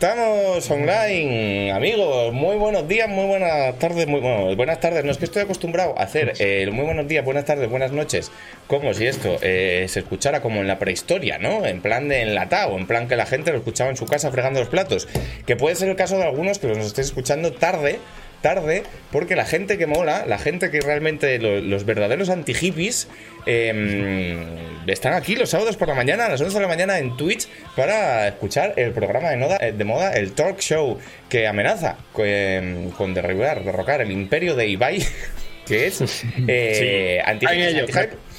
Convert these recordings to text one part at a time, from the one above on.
estamos online, amigos. Muy buenos días, muy buenas tardes, muy bueno, buenas tardes. No es que estoy acostumbrado a hacer el muy buenos días, buenas tardes, buenas noches, como si esto eh, se escuchara como en la prehistoria, ¿no? En plan de enlatado, en plan que la gente lo escuchaba en su casa fregando los platos. Que puede ser el caso de algunos que nos estéis escuchando tarde tarde, porque la gente que mola, la gente que realmente, los verdaderos anti-hippies, em, están aquí los sábados por la mañana, a las 11 de la mañana en Twitch, para escuchar el programa de, eh, de moda, el talk show que amenaza con, con derribar, derrocar el imperio de Ibai, que es eh, anti-hype.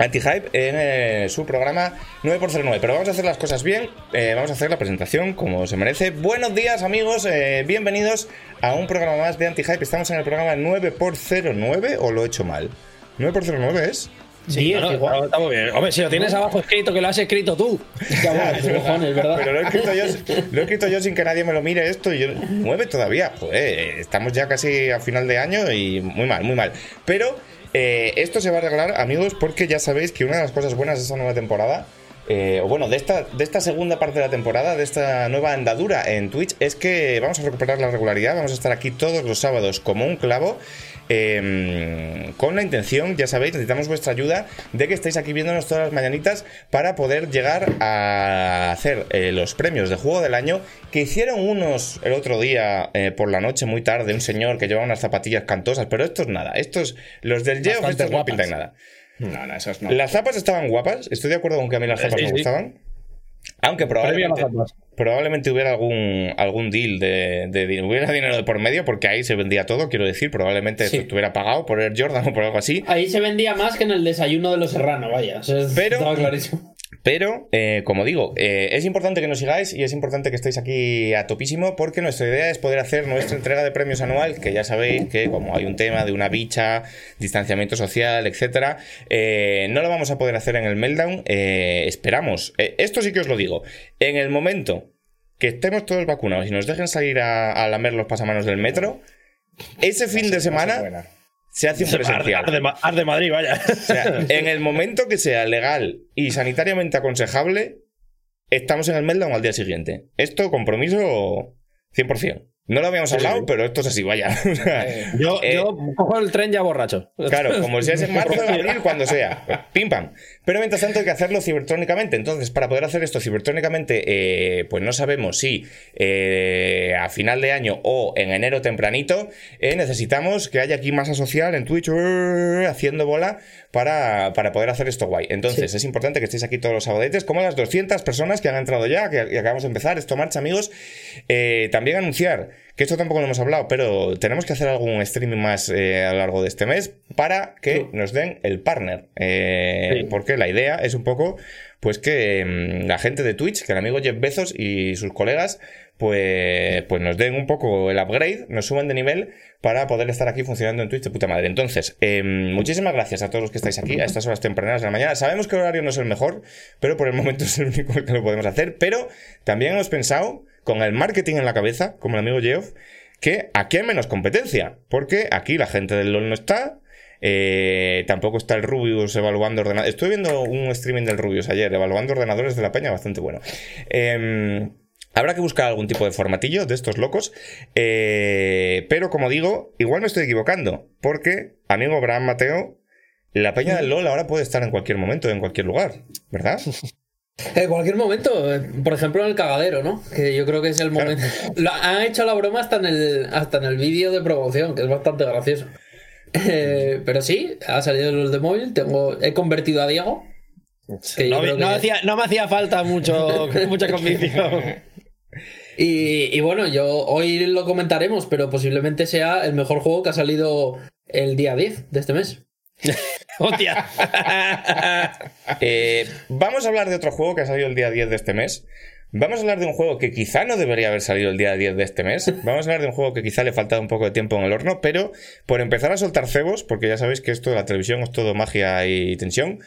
Anti-Hype en eh, su programa 9x09. Pero vamos a hacer las cosas bien, eh, vamos a hacer la presentación como se merece. Buenos días amigos, eh, bienvenidos a un programa más de Anti-Hype. Estamos en el programa 9x09 o lo he hecho mal. 9x09 es... Sí, no, está muy bien. Hombre, si lo tienes abajo escrito, que lo has escrito tú. ¿verdad? Pero lo he, escrito yo, lo he escrito yo sin que nadie me lo mire esto y yo. Mueve todavía. Joder, estamos ya casi a final de año y muy mal, muy mal. Pero eh, esto se va a arreglar, amigos, porque ya sabéis que una de las cosas buenas de esta nueva temporada, eh, o bueno, de esta, de esta segunda parte de la temporada, de esta nueva andadura en Twitch, es que vamos a recuperar la regularidad, vamos a estar aquí todos los sábados como un clavo Em, con la intención, ya sabéis, necesitamos vuestra ayuda de que estéis aquí viéndonos todas las mañanitas para poder llegar a hacer eh, los premios de juego del año que hicieron unos el otro día eh, por la noche muy tarde, un señor que llevaba unas zapatillas cantosas, pero estos nada, estos, los del Geoff, estos no pintan nada. No, no, esos no. Las zapas estaban guapas, estoy de acuerdo con que a mí las zapas me gustaban. Aunque probablemente, probablemente hubiera algún, algún deal de, de, hubiera dinero de por medio, porque ahí se vendía todo, quiero decir, probablemente estuviera pagado por el Jordan o por algo así. Ahí se vendía más que en el desayuno de los serranos, vaya. Pero, clarísimo. Pero, eh, como digo, eh, es importante que nos sigáis y es importante que estéis aquí a topísimo porque nuestra idea es poder hacer nuestra entrega de premios anual, que ya sabéis que como hay un tema de una bicha, distanciamiento social, etcétera, eh, no lo vamos a poder hacer en el Meltdown. esperamos, esto sí que os lo digo, en el momento que estemos todos vacunados y nos dejen salir a, a lamer los pasamanos del metro, ese fin de semana se hace un presencial. Haz de, Madrid, vaya. en el momento que sea legal y sanitariamente aconsejable, estamos en el meltdown al día siguiente. Esto, compromiso 100%. No lo habíamos hablado, pero esto es así, vaya. yo, eh, yo, cojo el tren ya borracho. Claro, como si es en marzo, abril, cuando sea. Pim pam. Pero mientras tanto hay que hacerlo cibertrónicamente. Entonces, para poder hacer esto cibertrónicamente, eh, pues no sabemos si eh, a final de año o en enero tempranito necesitamos que haya aquí masa social en Twitch haciendo bola para, para poder hacer esto guay. Entonces, es importante que estéis aquí todos los sabadetes, como las 200 personas que han entrado ya, que, acabamos de empezar. Esto marcha, amigos. también anunciar que esto tampoco lo hemos hablado, pero tenemos que hacer algún streaming más eh, a lo largo de este mes para que nos den el partner. Eh, porque la idea es un poco, pues que mm, la gente de Twitch, que el amigo Jeff Bezos y sus colegas, pues, pues nos den un poco el upgrade, nos suban de nivel para poder estar aquí funcionando en Twitch de puta madre. Entonces, em, muchísimas gracias a todos los que estáis aquí a estas horas tempranas de la mañana. Sabemos que el horario no es el mejor, pero por el momento es el único que lo podemos hacer. Pero también hemos pensado con el marketing en la cabeza, como el amigo Geoff, que aquí hay menos competencia, porque aquí la gente del LOL no está, eh, tampoco está el Rubius evaluando ordenadores. Estoy viendo un streaming del Rubius ayer, evaluando ordenadores de la peña, bastante bueno. Em, habrá que buscar algún tipo de formatillo de estos locos. Eh, pero como digo, igual me estoy equivocando. Porque, amigo Abraham Mateo, la peña del LOL ahora puede estar en cualquier momento, en cualquier lugar, ¿verdad? En cualquier momento, por ejemplo en el cagadero, ¿no? Que yo creo que es el momento. han hecho la broma hasta en el, hasta en el vídeo de promoción, que es bastante gracioso. Eh, pero sí, ha salido los de móvil, tengo, he convertido a Diego. No, me hacía falta mucho, mucha convicción. Y, y, bueno, yo hoy lo comentaremos, pero posiblemente sea el mejor juego que ha salido el día 10 de este mes. ¡Hostia! Eh, vamos a hablar de otro juego que ha salido el día 10 de este mes. Vamos a hablar de un juego que quizá no debería haber salido el día 10 de este mes. Vamos a hablar de un juego que quizá le falta un poco de tiempo en el horno, pero por empezar a soltar cebos, porque ya sabéis que esto de la televisión es todo magia y tensión,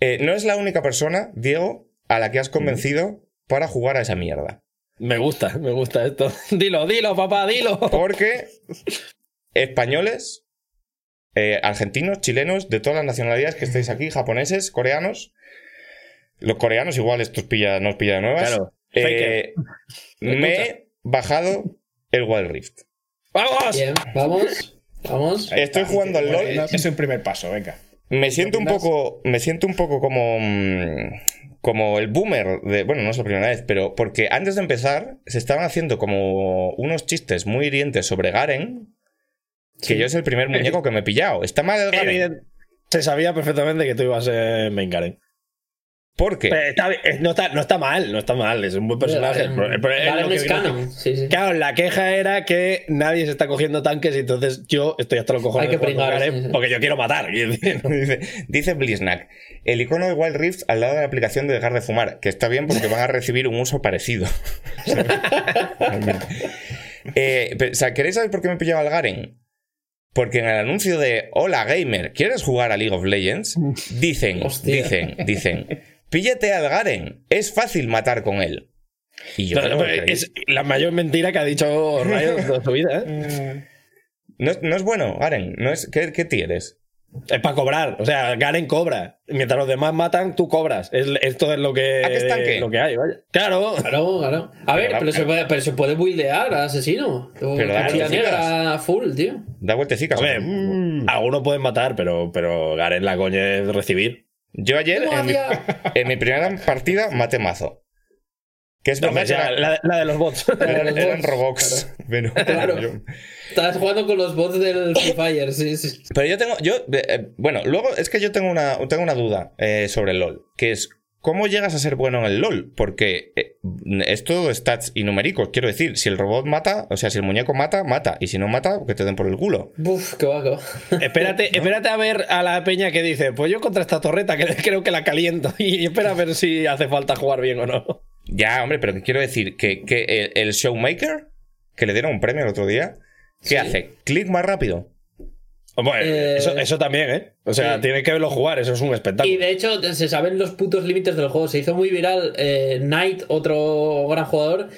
eh, no es la única persona, Diego, a la que has convencido para jugar a esa mierda. Me gusta, me gusta esto. Dilo, dilo, papá, dilo. Porque españoles eh, argentinos, chilenos, de todas las nacionalidades que estáis aquí, japoneses, coreanos. Los coreanos igual estos pilla, nos pilla de nuevas. Eh, me he bajado el Wild Rift. ¡Vamos! Bien, vamos. Vamos. Estoy jugando al LOL. Es un primer paso, venga. Me siento un poco. Me siento un poco como. mm, Como el boomer de. Bueno, no es la primera vez, pero. Porque antes de empezar, se estaban haciendo como unos chistes muy hirientes sobre Garen. Que yo es el primer muñeco que me he pillado. Está mal el Garen. Se sabía perfectamente que tú ibas a ser main Garen. ¿Por qué? Pero está no, está, no está mal, no está mal, es un buen personaje. El el- el- que es canon. Sí, sí. Claro, la queja era que nadie se está cogiendo tanques y entonces yo estoy hasta los cojones Hay que pringar, sí, sí. porque yo quiero matar. Dice, dice el icono de Wild Rift al lado de la aplicación de dejar de fumar, que está bien porque van a recibir un uso parecido. Eh, pero, o sea, ¿queréis saber por qué me he pillado al Garen? Porque en el anuncio de Hola Gamer, ¿quieres jugar a League of Legends? Dicen, Hostia. dicen, dicen, píllate al Garen, es fácil matar con él. Y yo No, no, es la mayor mentira que ha dicho Riot toda su vida. ¿eh? no, es- no es bueno, Garen, no es, ¿qué, qué tienes? Es para cobrar. O sea, Garen cobra. Mientras los demás matan, tú cobras. Es, esto es lo que, ¿A lo que hay, vaya. Claro. Claro, claro. A ver, Pero se puede, pero se puede buildear a asesino. O Pero da negra full, tío. Da vueltecicas. Hombre, algunos pueden matar, pero, pero Garen la coña es recibir. Yo ayer, ¿Cómo en mi, hacía? en mi primera partida, maté mazo. Que es No, era- la, la de los bots. La de los eran. Pero, Claro. yo, Estás jugando con los bots del Free Fire, sí, sí. pero yo tengo. Yo, eh, eh, bueno, luego es que yo tengo una, tengo una duda eh, sobre el LOL. Que es. ¿Cómo llegas a ser bueno en el LOL? Porque eh, es todo stats y numéricos. Quiero decir, si el robot mata, o sea, si el muñeco mata, mata. Y si no mata, que te den por el culo. Buf, qué va, qué va. espérate, espérate a ver a la peña que dice, pues yo contra esta torreta que creo que la caliento. Y espera a ver si hace falta jugar bien o no. Ya, hombre, pero que quiero decir que, que el, el Showmaker, que le dieron un premio el otro día, ¿qué Sí. hace? ¿Clic más rápido? Bueno, Eh, eso, eso también, ¿eh? O sea, sí. tienes que verlo jugar, eso es un espectáculo. Y de hecho, se saben los putos límites del juego. Se hizo muy viral eh, Knight, otro gran jugador,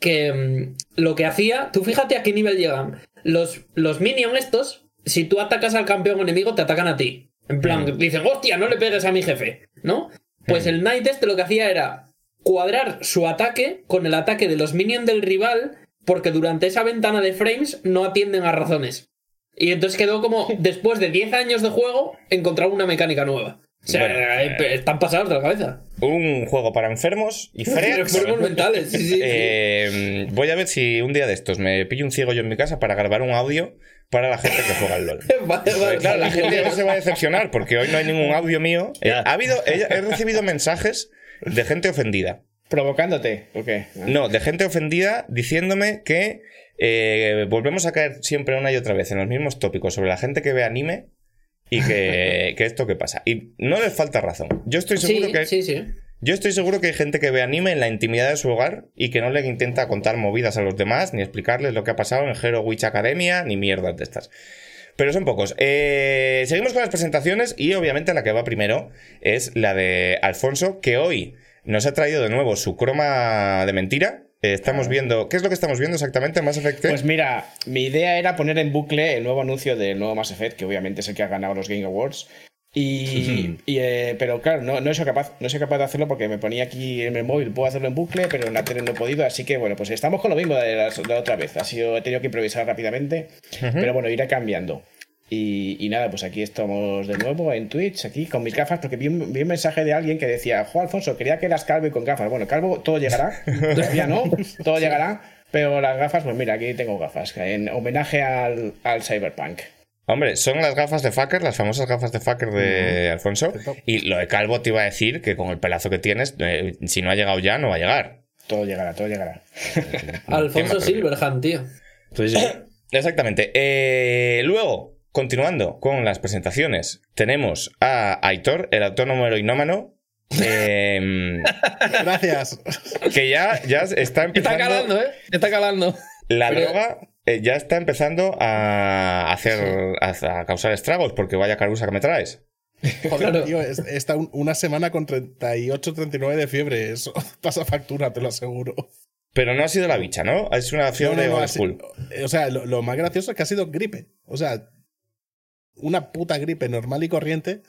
que mm, lo que hacía, tú fíjate a qué nivel llegan. Los, los minions estos, si tú atacas al campeón enemigo, te atacan a ti. En plan, dicen, hostia, no le pegues a mi jefe, ¿no? Pues el Knight este lo que hacía era cuadrar su ataque con el ataque de los minions del rival, porque durante esa ventana de frames no atienden a razones. Y entonces quedó como, después de 10 años de juego, encontrar una mecánica nueva. O sea, Bueno, eh, están pasados de la cabeza. Un juego para enfermos y freaks. Enfermos mentales, sí, sí, sí. Eh, voy a ver si un día de estos me pillo un ciego yo en mi casa para grabar un audio para la gente que juega al LOL. Vale, vale, claro, la gente no se va a decepcionar porque hoy no hay ningún audio mío. Eh, Ya. ha habido, he, he recibido mensajes de gente ofendida. ¿Provocándote? ¿O qué? No, de gente ofendida diciéndome que eh, volvemos a caer siempre una y otra vez en los mismos tópicos sobre la gente que ve anime y que, que esto que pasa. Y no les falta razón. Yo estoy seguro Sí, que sí, sí. yo estoy seguro que hay gente que ve anime en la intimidad de su hogar y que no le intenta contar movidas a los demás, ni explicarles lo que ha pasado en Hero Witch Academia, ni mierdas de estas. Pero son pocos. Eh, seguimos con las presentaciones y obviamente la que va primero es la de Alfonso, que hoy nos ha traído de nuevo su croma de mentira. Eh, estamos viendo... ¿Qué es lo que estamos viendo exactamente en Mass Effect? Pues mira, mi idea era poner en bucle el nuevo anuncio del nuevo Mass Effect, que obviamente es el que ha ganado los Game Awards. Y, y, eh, pero claro, no, no, he sido capaz, no soy capaz de hacerlo porque me ponía aquí en el móvil, puedo hacerlo en bucle, pero en la tele no he podido, así que bueno, pues estamos con lo mismo de la, de la otra vez. Ha sido, he tenido que improvisar rápidamente, pero bueno, iré cambiando. Y, y nada, pues aquí estamos de nuevo en Twitch, aquí con mis gafas, porque vi un, vi un mensaje de alguien que decía, Juan Alfonso, quería que eras calvo y con gafas. Bueno, calvo, todo llegará, todavía no, todo llegará, pero las gafas, pues mira, aquí tengo gafas, en homenaje al, al Cyberpunk. Hombre, son las gafas de fucker, las famosas gafas de fucker de Alfonso. Y lo de calvo te iba a decir que con el pelazo que tienes, eh, si no ha llegado ya, no va a llegar. Todo llegará, todo llegará. Alfonso Silverhand, tío. Sí. Exactamente. Eh, luego, continuando con las presentaciones, tenemos a Aitor, el autónomo heroinómano, eh, Gracias. que ya, ya está Está empezando. calando, ¿eh? Está calando. La Pero- droga eh, ya está empezando a hacer a, a causar estragos, porque vaya carusa que me traes. Joder, Claro. tío, es- está un- una semana con 38, 39 de fiebre. Eso pasa factura, te lo aseguro. Pero no ha sido la bicha, ¿no? Es una No, fiebre no, no, school. O sea, lo, lo más gracioso es que ha sido gripe. O sea, una puta gripe normal y corriente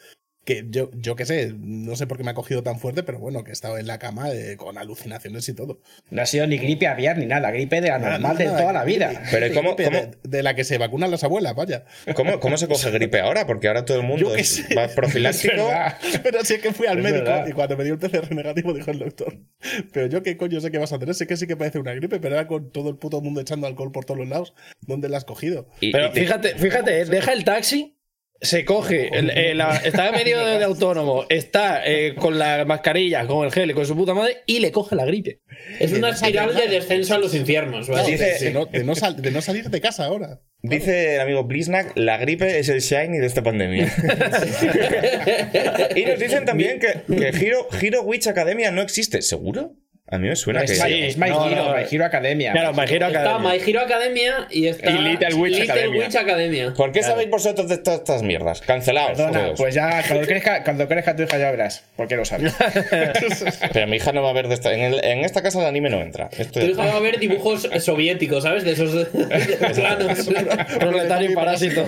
que yo, yo qué sé, no sé por qué me ha cogido tan fuerte, pero bueno, que he estado en la cama eh, con alucinaciones y todo. No ha sido ni gripe aviar ni nada, gripe de la normal de Nada, toda la gripe- vida. Pero ¿y cómo- gripe cómo- De, de la que se vacunan las abuelas, vaya. ¿Cómo, ¿Cómo se coge gripe ahora? Porque ahora todo el mundo es- va Es profiláctico. Pero sí que fui al Es médico verdad. y cuando me dio el PCR negativo dijo el doctor, pero yo qué coño sé que vas a tener, sé que sí que parece una gripe, pero era con todo el puto mundo echando alcohol por todos los lados, ¿dónde la has cogido? Y- Pero y te- fíjate, fíjate, eh, deja el taxi, se coge, el- eh, la- está en medio de, de autónomo, está eh, con la mascarilla, con el gel y con su puta madre y le coge la gripe. Es una espiral de descenso a los infiernos, ¿vale? Dice- De, no, de no sal- de no salir de casa ahora. Dice el amigo Bliznak, la gripe es el shiny de esta pandemia. y nos dicen también que, que Hero, Hero Witch Academia no existe. ¿Seguro? A mí me suena que Es, My- es My No, Hero, no, My Hero Academia. Claro, My Hero Está Academia. My Hero Academia y está Y Little Witch Academia. Witch Academia. ¿Por qué sabéis vosotros de todas estas mierdas? Cancelados. Perdona, todos. pues ya cuando crezca, cuando crezca tu hija ya verás. ¿Por qué lo sabes? Pero mi hija no va a ver de esta. En, el- en esta casa el anime no entra. Esto Tu hija va a ver dibujos soviéticos, ¿sabes? De esos de, de planos. Proletario y parásito.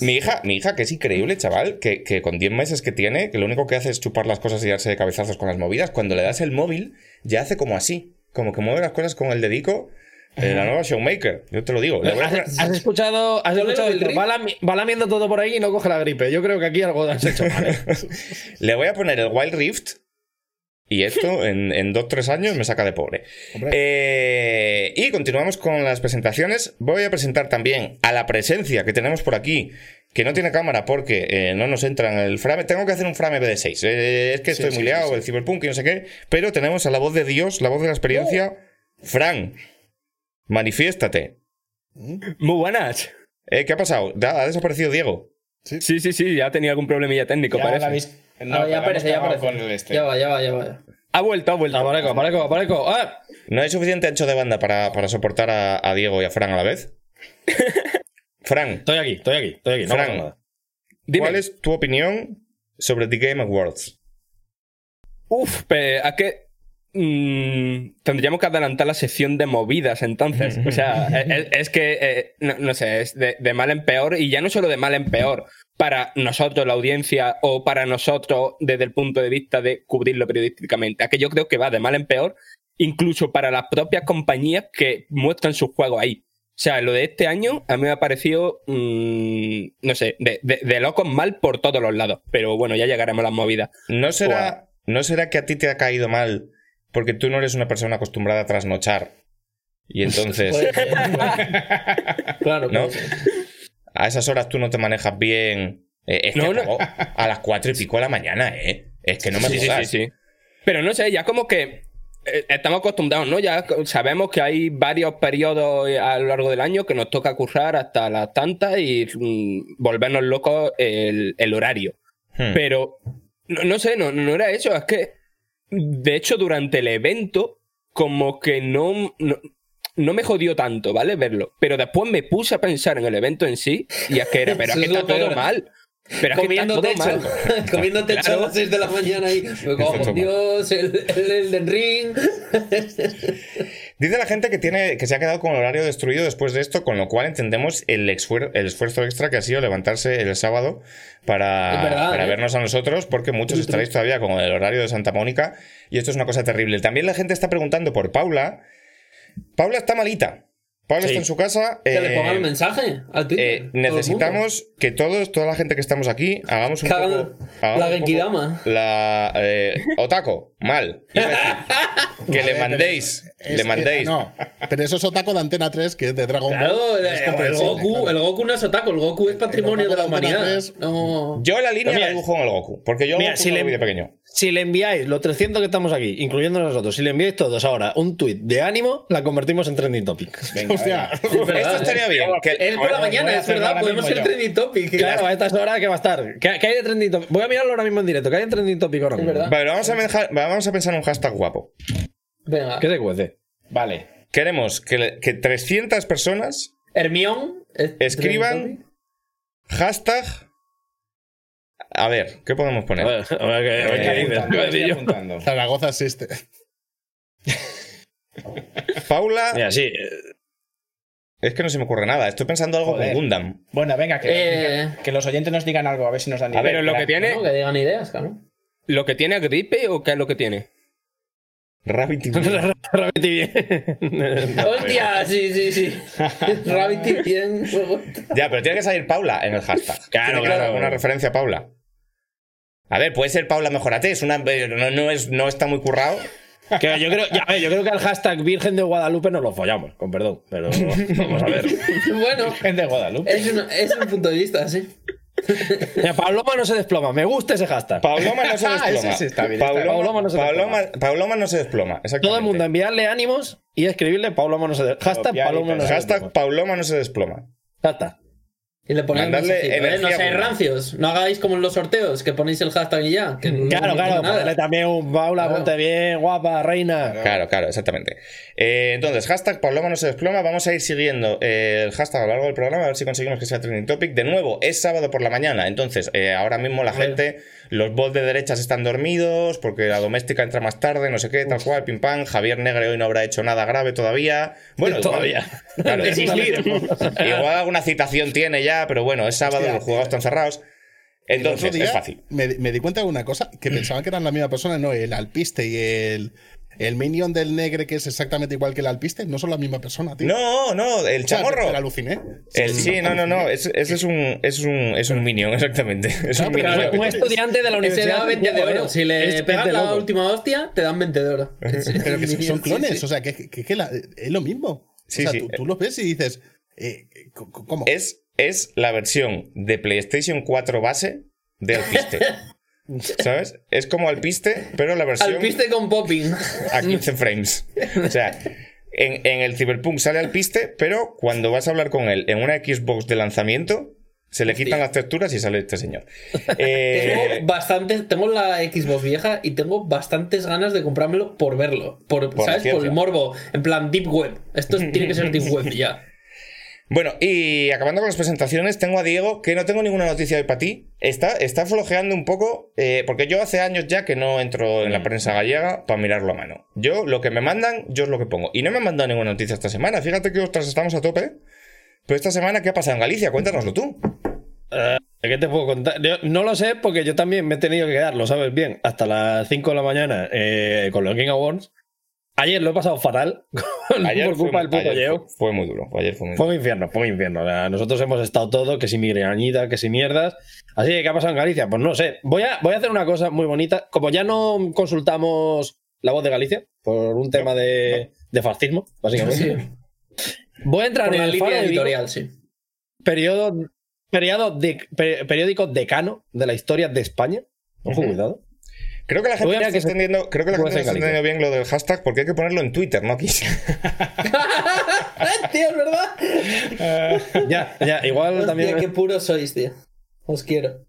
Mi hija, mi hija, que es increíble, chaval, que, que con 10 meses que tiene, que lo único que hace es chupar las cosas y darse de cabezazos con las movidas, cuando le das el móvil, ya hace como así, como que mueve las cosas con el dedico. eh, la nueva Showmaker, yo te lo digo. Le voy a poner- ¿Has, has escuchado? Has ¿Cuál escuchado el va, lami- va lamiendo todo por ahí y no coge la gripe. Yo creo que aquí algo has hecho mal. ¿eh? Le voy a poner el Wild Rift. Y esto en, en 2-3 años me saca de pobre. Eh, y continuamos con las presentaciones. Voy a presentar también a la presencia que tenemos por aquí, que no tiene cámara porque eh, no nos entra en el frame. Tengo que hacer un frame BD6. Eh, es que estoy Sí, muy liado, sí, el Cyberpunk y no sé qué. Pero tenemos a la voz de Dios, la voz de la experiencia. Fran, manifiéstate. Muy buenas. Eh, ¿Qué ha pasado? ¿Ha ha desaparecido Diego? Sí, sí, sí, ya tenía algún problemilla técnico, Ya parece. habéis- no, Ah, ya aparece, ya aparece. con el este. Ya va, ya va, ya va. Ha vuelto, ha vuelto. Apareco, apareco, apareco. ¡Ah! ¿No hay suficiente ancho de banda para, para soportar a, a Diego y a Fran a la vez? Fran, Estoy aquí, estoy aquí, estoy aquí. No Fran. pasa nada. Dime. ¿cuál es tu opinión sobre The Game Awards? Uf, pero ¿a qué? Mm, tendríamos que adelantar la sección de movidas entonces. O sea, es, es que, eh, no, no sé, es de, de mal en peor y ya no solo de mal en peor para nosotros, la audiencia, o para nosotros desde el punto de vista de cubrirlo periodísticamente. A que yo creo que va de mal en peor incluso para las propias compañías que muestran sus juegos ahí. O sea, lo de este año a mí me ha parecido, mm, no sé, de, de, de locos mal por todos los lados. Pero bueno, ya llegaremos a las movidas. ¿No será, ¿No será que a ti te ha caído mal porque tú no eres una persona acostumbrada a trasnochar? Y entonces, claro, ¿no? A esas horas tú no te manejas bien. Eh, es que No, no. a las cuatro y pico de la mañana, ¿eh? Es que no me sí, sí, jodas. sí, sí. Pero no sé, ya como que estamos acostumbrados, ¿no? Ya sabemos que hay varios periodos eh, a lo largo del año que nos toca currar hasta las tantas y mm, volvernos locos el, el horario. Hmm. Pero no, no sé, no, no era eso. Es que, de hecho, durante el evento, como que no, no, no me jodió tanto, ¿vale? Verlo. Pero después me puse a pensar en el evento en sí y es que era, pero es que está todo mal. Pero mal. Comiendo techo Claro. a las 6 de la mañana y me Dios, el, el Ring. Dice la gente que tiene que se ha quedado con el horario destruido después de esto, con lo cual entendemos el, esfuer- el esfuerzo extra que ha sido levantarse el sábado para, verdad, para ¿eh? vernos a nosotros, porque muchos estaréis todavía con el horario de Santa Mónica y esto es una cosa terrible. También la gente está preguntando por Paula. Paula está malita. Paula Sí. está en su casa. Que eh, le pongan un mensaje al Twitter. eh, el necesitamos que todos, toda la gente que estamos aquí, hagamos un poco. la hagamos Genkidama. La. eh, Otako, mal. Decir, que le mandéis. Es- le eh, mandéis. no, pero eso es Otaco de Antena 3, que es de Dragon Claro, Ball. el, es el Goku, claro. el Goku no es otaku, el Goku es patrimonio de la humanidad. 3. No. Yo la línea mira, la dibujo en el Goku. Porque yo mira, Goku si no le- de pequeño. Si le enviáis los 300 que estamos aquí, incluyendo nosotros, si le enviáis todos ahora un tweet de ánimo, la convertimos en trending topic. Venga, Hostia. Esto estaría bien. que- Es por la mañana, es verdad, podemos ser trending topic. Claro, a estas horas que va a estar. ¿Qué, qué hay de trending topic? Voy a mirarlo ahora mismo en directo. ¿Qué hay en trending topic ahora Es mismo? verdad. Vale, vamos a, menja- vamos a pensar en un hashtag guapo. Venga. ¿Qué se cuece? Vale. Queremos que, que 300 personas Hermión. es Escriban- hashtag. A ver, ¿qué podemos A poner? ver, a ver qué, a ver qué dices. Apuntando, Yo- apuntando. Zaragoza existe. Paula, Mira, sí. Eh, Es que no se me ocurre nada. Estoy pensando algo Joder. con Gundam. Bueno, venga, que, Eh. que los oyentes nos digan algo, a ver si nos dan A ver, idea. lo que tiene, No, que digan ideas, claro. ¿lo que tiene gripe o qué es lo que tiene? Rabbit Repetí bien. Hostia, sí, sí, sí. Rabbit y bien. Ya, pero tiene que salir Paula en el hashtag. Claro, Tiene claro. Una referencia a Paula. A ver, puede ser Paula Mejorate. Es una, no, no es, no está muy currado. Que yo, creo, ya, yo creo que al hashtag Virgen de Guadalupe nos lo follamos, con perdón. Pero vamos a ver. Bueno, Gente de Guadalupe. es, un- es un punto de vista, sí. Mira, Paloma no se desploma. Me gusta ese hashtag. Pauloma no se Ah, desploma. sí está bien, está Pauloma. Pauloma no se Pauloma- desploma. Pauloma no se desploma. exactamente. Todo el mundo enviarle ánimos y escribirle Pauloma no se desploma. Hashtag Paloma no se Hashtag desploma. Pauloma no se desploma. Y le ponéis. No seáis rancios. No hagáis como en los sorteos, que ponéis el hashtag y ya. que Claro, no claro. Ponerle también un Paula, Claro. ponte bien, guapa, reina. Claro, claro, exactamente. Eh, entonces, hashtag Pauloma no se desploma. Vamos a ir siguiendo eh, el hashtag a lo largo del programa, a ver si conseguimos que sea trending topic. De nuevo, es sábado por la mañana, entonces eh, ahora mismo la gente, los bots de derechas están dormidos porque la doméstica entra más tarde, no sé qué, tal cual, pim pam. Javier Negre hoy no habrá hecho nada grave todavía. Bueno, Todavía. Claro, igual alguna citación tiene ya, pero bueno, es sábado, Hostia, los juegos están cerrados. Entonces, es fácil. Me, me di cuenta de una cosa, que pensaba que eran la misma persona, no, el alpiste y el, el minion del negre que es exactamente igual que el alpiste, no son la misma persona, tío. No, no, el chamorro. Pero aluciné. El, sí, no, no, no. Ese ese es un, es un, es un minion, exactamente. Es un estudiante de la universidad. da 20 de oro. Si le pegas la loco. última hostia, te dan 20 de oro. Pero que son clones, sí. o sea, que, que- que la- es lo mismo. Sí, o sea, sí. tú, tú los ves y dices, eh, ¿cómo? Es, es la versión de PlayStation 4 base de Alpiste. ¿Sabes? Es como Alpiste, pero la versión Alpiste con popping. a 15 frames. O sea, en, en el Cyberpunk sale Alpiste, pero cuando vas a hablar con él en una Xbox de lanzamiento, se le quitan las texturas y sale este señor. Eh, Tengo bastantes, tengo la Xbox vieja y tengo bastantes ganas de comprármelo por verlo. Por, Por ¿Sabes? Por el morbo. En plan, Deep Web. Esto es- tiene que ser Deep Web ya. Bueno, y acabando con las presentaciones, tengo a Diego, que no tengo ninguna noticia hoy para ti. Está, está flojeando un poco, eh, porque yo hace años ya que no entro en la prensa gallega para mirarlo a mano. Yo, lo que me mandan, yo es lo que pongo. Y no me han mandado ninguna noticia esta semana. Fíjate que ostras, estamos a tope. Pero esta semana, ¿qué ha pasado en Galicia? Cuéntanoslo tú. ¿Qué te puedo contar? Yo no lo sé porque yo también me he tenido que quedar, lo sabes bien, hasta las 5 de la mañana eh, con los Game Awards. Ayer lo he pasado fatal Ayer por fue, culpa del puto ayer Yeo. fue- fue muy duro. Ayer fue muy Fue duro. un infierno, fue un infierno. O sea, nosotros hemos estado todo, que si migrañita, que si mierdas. Así que, ¿qué ha pasado en Galicia? Pues no sé. Voy a, voy a hacer una cosa muy bonita. Como ya no consultamos la voz de Galicia, por un tema de, de fascismo, básicamente. Voy a entrar Por en la el línea editorial, sí. periodo, periodo de, pe- periódico decano de la historia de España. Ojo, cuidado. Creo que la gente a está entendiendo, creo que la a gente está entendiendo bien lo del hashtag porque hay que ponerlo en Twitter, no aquí. tío, es verdad. Ya, ya, igual Hostia, también. qué puros sois, tío. Os quiero.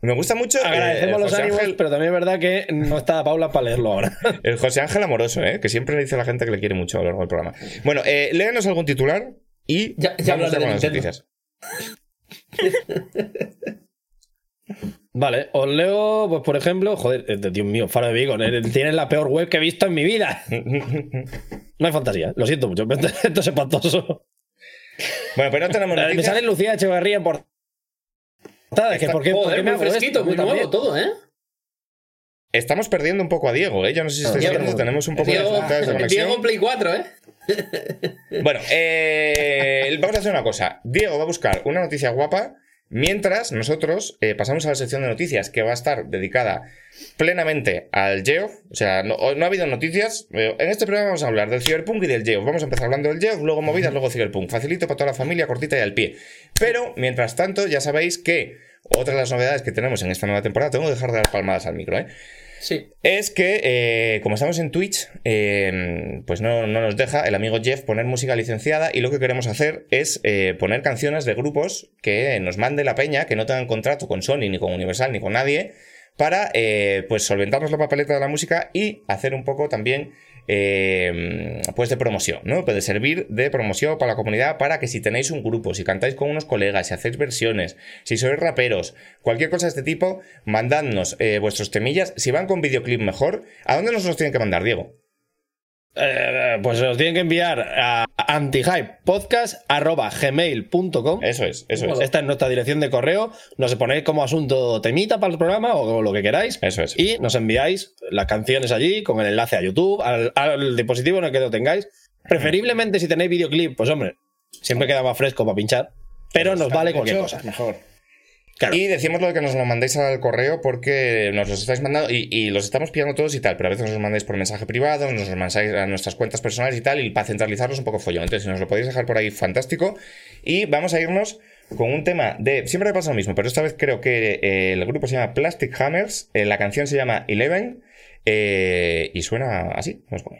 Me gusta mucho eh, Agradecemos los ánimos, Ángel, pero también es verdad que no está Paula para leerlo ahora. el José Ángel amoroso, ¿eh? que siempre le dice a la gente que le quiere mucho a lo largo del programa. Bueno, eh, léanos algún titular y Ya- ya vamos con de las noticias. Vale, os leo, pues por ejemplo, joder, eh, Dios mío, Faro de Vigo, eh, tienes la peor web que he visto en mi vida. No hay fantasía, lo siento mucho, pero esto es espantoso. Bueno, pero no tenemos Me noticias. sale Lucía Echeverría en portada. Es que, ¿por qué, por Joder, qué me muy hago esto? fresquito, muy también. todo, ¿eh? Estamos perdiendo un poco a Diego, ¿eh? Yo no sé si estáis viendo, tenemos un poco de Diego, dificultades de conexión. Diego Play 4, ¿eh? Bueno, eh, vamos a hacer una cosa. Diego va a buscar una noticia guapa, mientras nosotros eh, pasamos a la sección de noticias que va a estar dedicada plenamente al Geoff. O sea, no, no ha habido noticias. En este programa vamos a hablar del Cyberpunk y del Geoff. Vamos a empezar hablando del Geoff, luego movidas, luego Cyberpunk. Facilito para toda la familia, cortita y al pie. Pero, mientras tanto, ya sabéis que otra de las novedades que tenemos en esta nueva temporada, tengo que dejar de dar palmadas al micro, ¿eh? Sí. Es que, eh, como estamos en Twitch, eh, pues no, no nos deja el amigo Jeff poner música licenciada y lo que queremos hacer es eh, poner canciones de grupos que nos mande la peña, que no tengan contrato con Sony, ni con Universal, ni con nadie, para eh, pues solventarnos la papeleta de la música y hacer un poco también eh, pues de promoción, ¿no? Puede servir de promoción para la comunidad para que si tenéis un grupo, si cantáis con unos colegas, si hacéis versiones, si sois raperos, cualquier cosa de este tipo, mandadnos eh, vuestros temillas. Si van con videoclip mejor, ¿a dónde nos los tienen que mandar, Diego? Eh, pues os tienen que enviar a antihypepodcast.gmail.com. Eso es, eso es. Esta es nuestra dirección de correo. Nos ponéis como asunto temita para el programa o lo que queráis. Eso es. Y nos enviáis las canciones allí con el enlace a YouTube, al, al dispositivo en el que lo tengáis. Preferiblemente si tenéis videoclip, pues hombre, siempre queda más fresco para pinchar. Pero nos vale cualquier cosa. Mejor. Y decimos lo de que nos lo mandéis al correo porque nos los estáis mandando y, y los estamos pillando todos y tal, pero a veces nos los mandáis por mensaje privado, nos los mandáis a nuestras cuentas personales y tal, y para centralizarlos un poco follón. Entonces, si nos lo podéis dejar por ahí, fantástico. Y vamos a irnos con un tema de. Siempre me pasa lo mismo, pero esta vez creo que eh, el grupo se llama Plastic Hammers, eh, la canción se llama Eleven eh, y suena así. Vamos con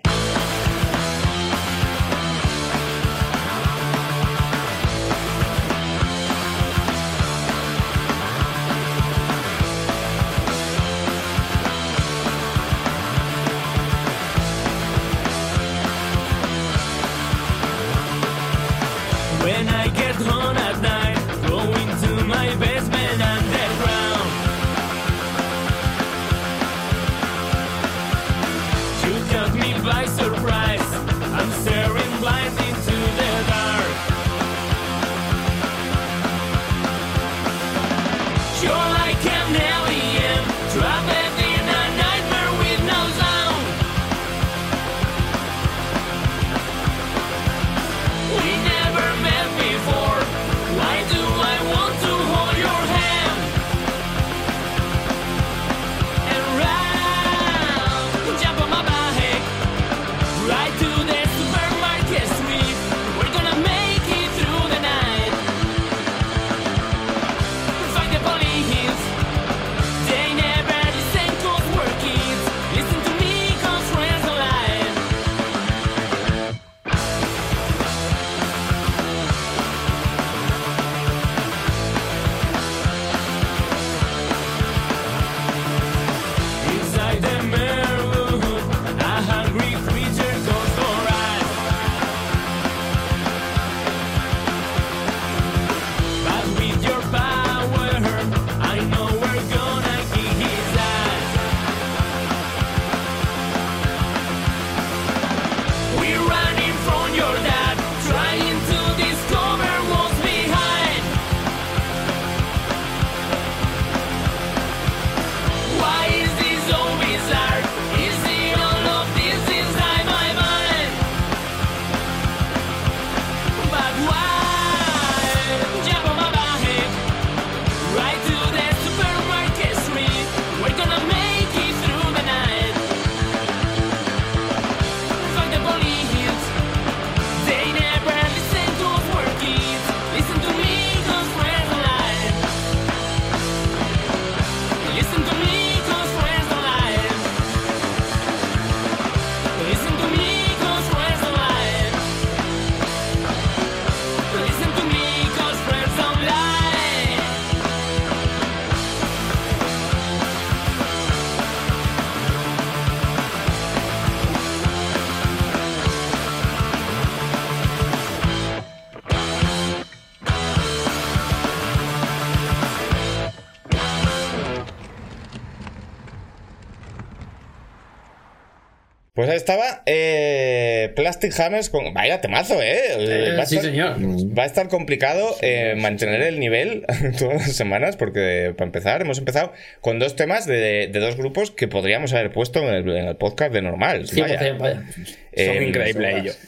Pues ahí estaba eh, Plastic Hammers con. Vaya temazo, ¿eh? Eh, Va sí, estar- señor. Va a estar complicado eh, mantener el nivel todas las semanas, porque para empezar, hemos empezado con dos temas de, de dos grupos que podríamos haber puesto en el, en el podcast de normal. 100%, vaya. Son Eh, increíbles ellos.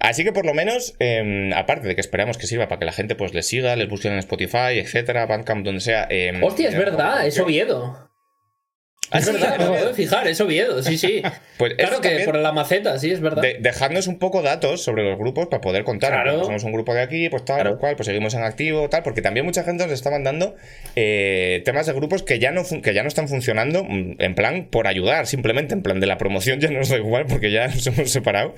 Así que por lo menos, eh, aparte de que esperamos que sirva para que la gente pues les siga, les busquen en Spotify, etcétera, Bandcamp, donde sea. eh, Hostia, es verdad, es Oviedo. Ah, Es sí, verdad, me acabo de fijar, es Oviedo, sí, sí. Pues claro que por la maceta, sí, es verdad. De- dejadnos un poco datos sobre los grupos para poder contar. Claro. Somos un grupo de aquí, pues tal, Claro. cual, pues seguimos en activo, tal, porque también mucha gente nos está mandando eh, temas de grupos que ya no que ya no están funcionando, mm, en plan por ayudar, simplemente, en plan de la promoción ya nos da igual porque ya nos hemos separado.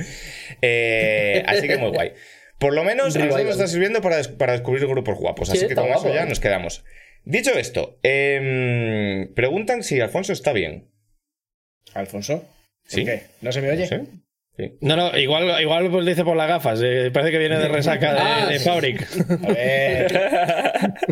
Eh, así que muy guay. Por lo menos nos está sirviendo para, des- para descubrir grupos guapos. Sí, así que con eso ya ¿eh? nos quedamos. Dicho esto, em, preguntan si Alfonso está bien. Alfonso. ¿Por ¿Sí? qué? ¿No se me oye? No sé. Sí. No, no, igual, igual pues dice por las gafas. eh, parece que viene de resaca Ah, de, de sí. Fabric. A ver,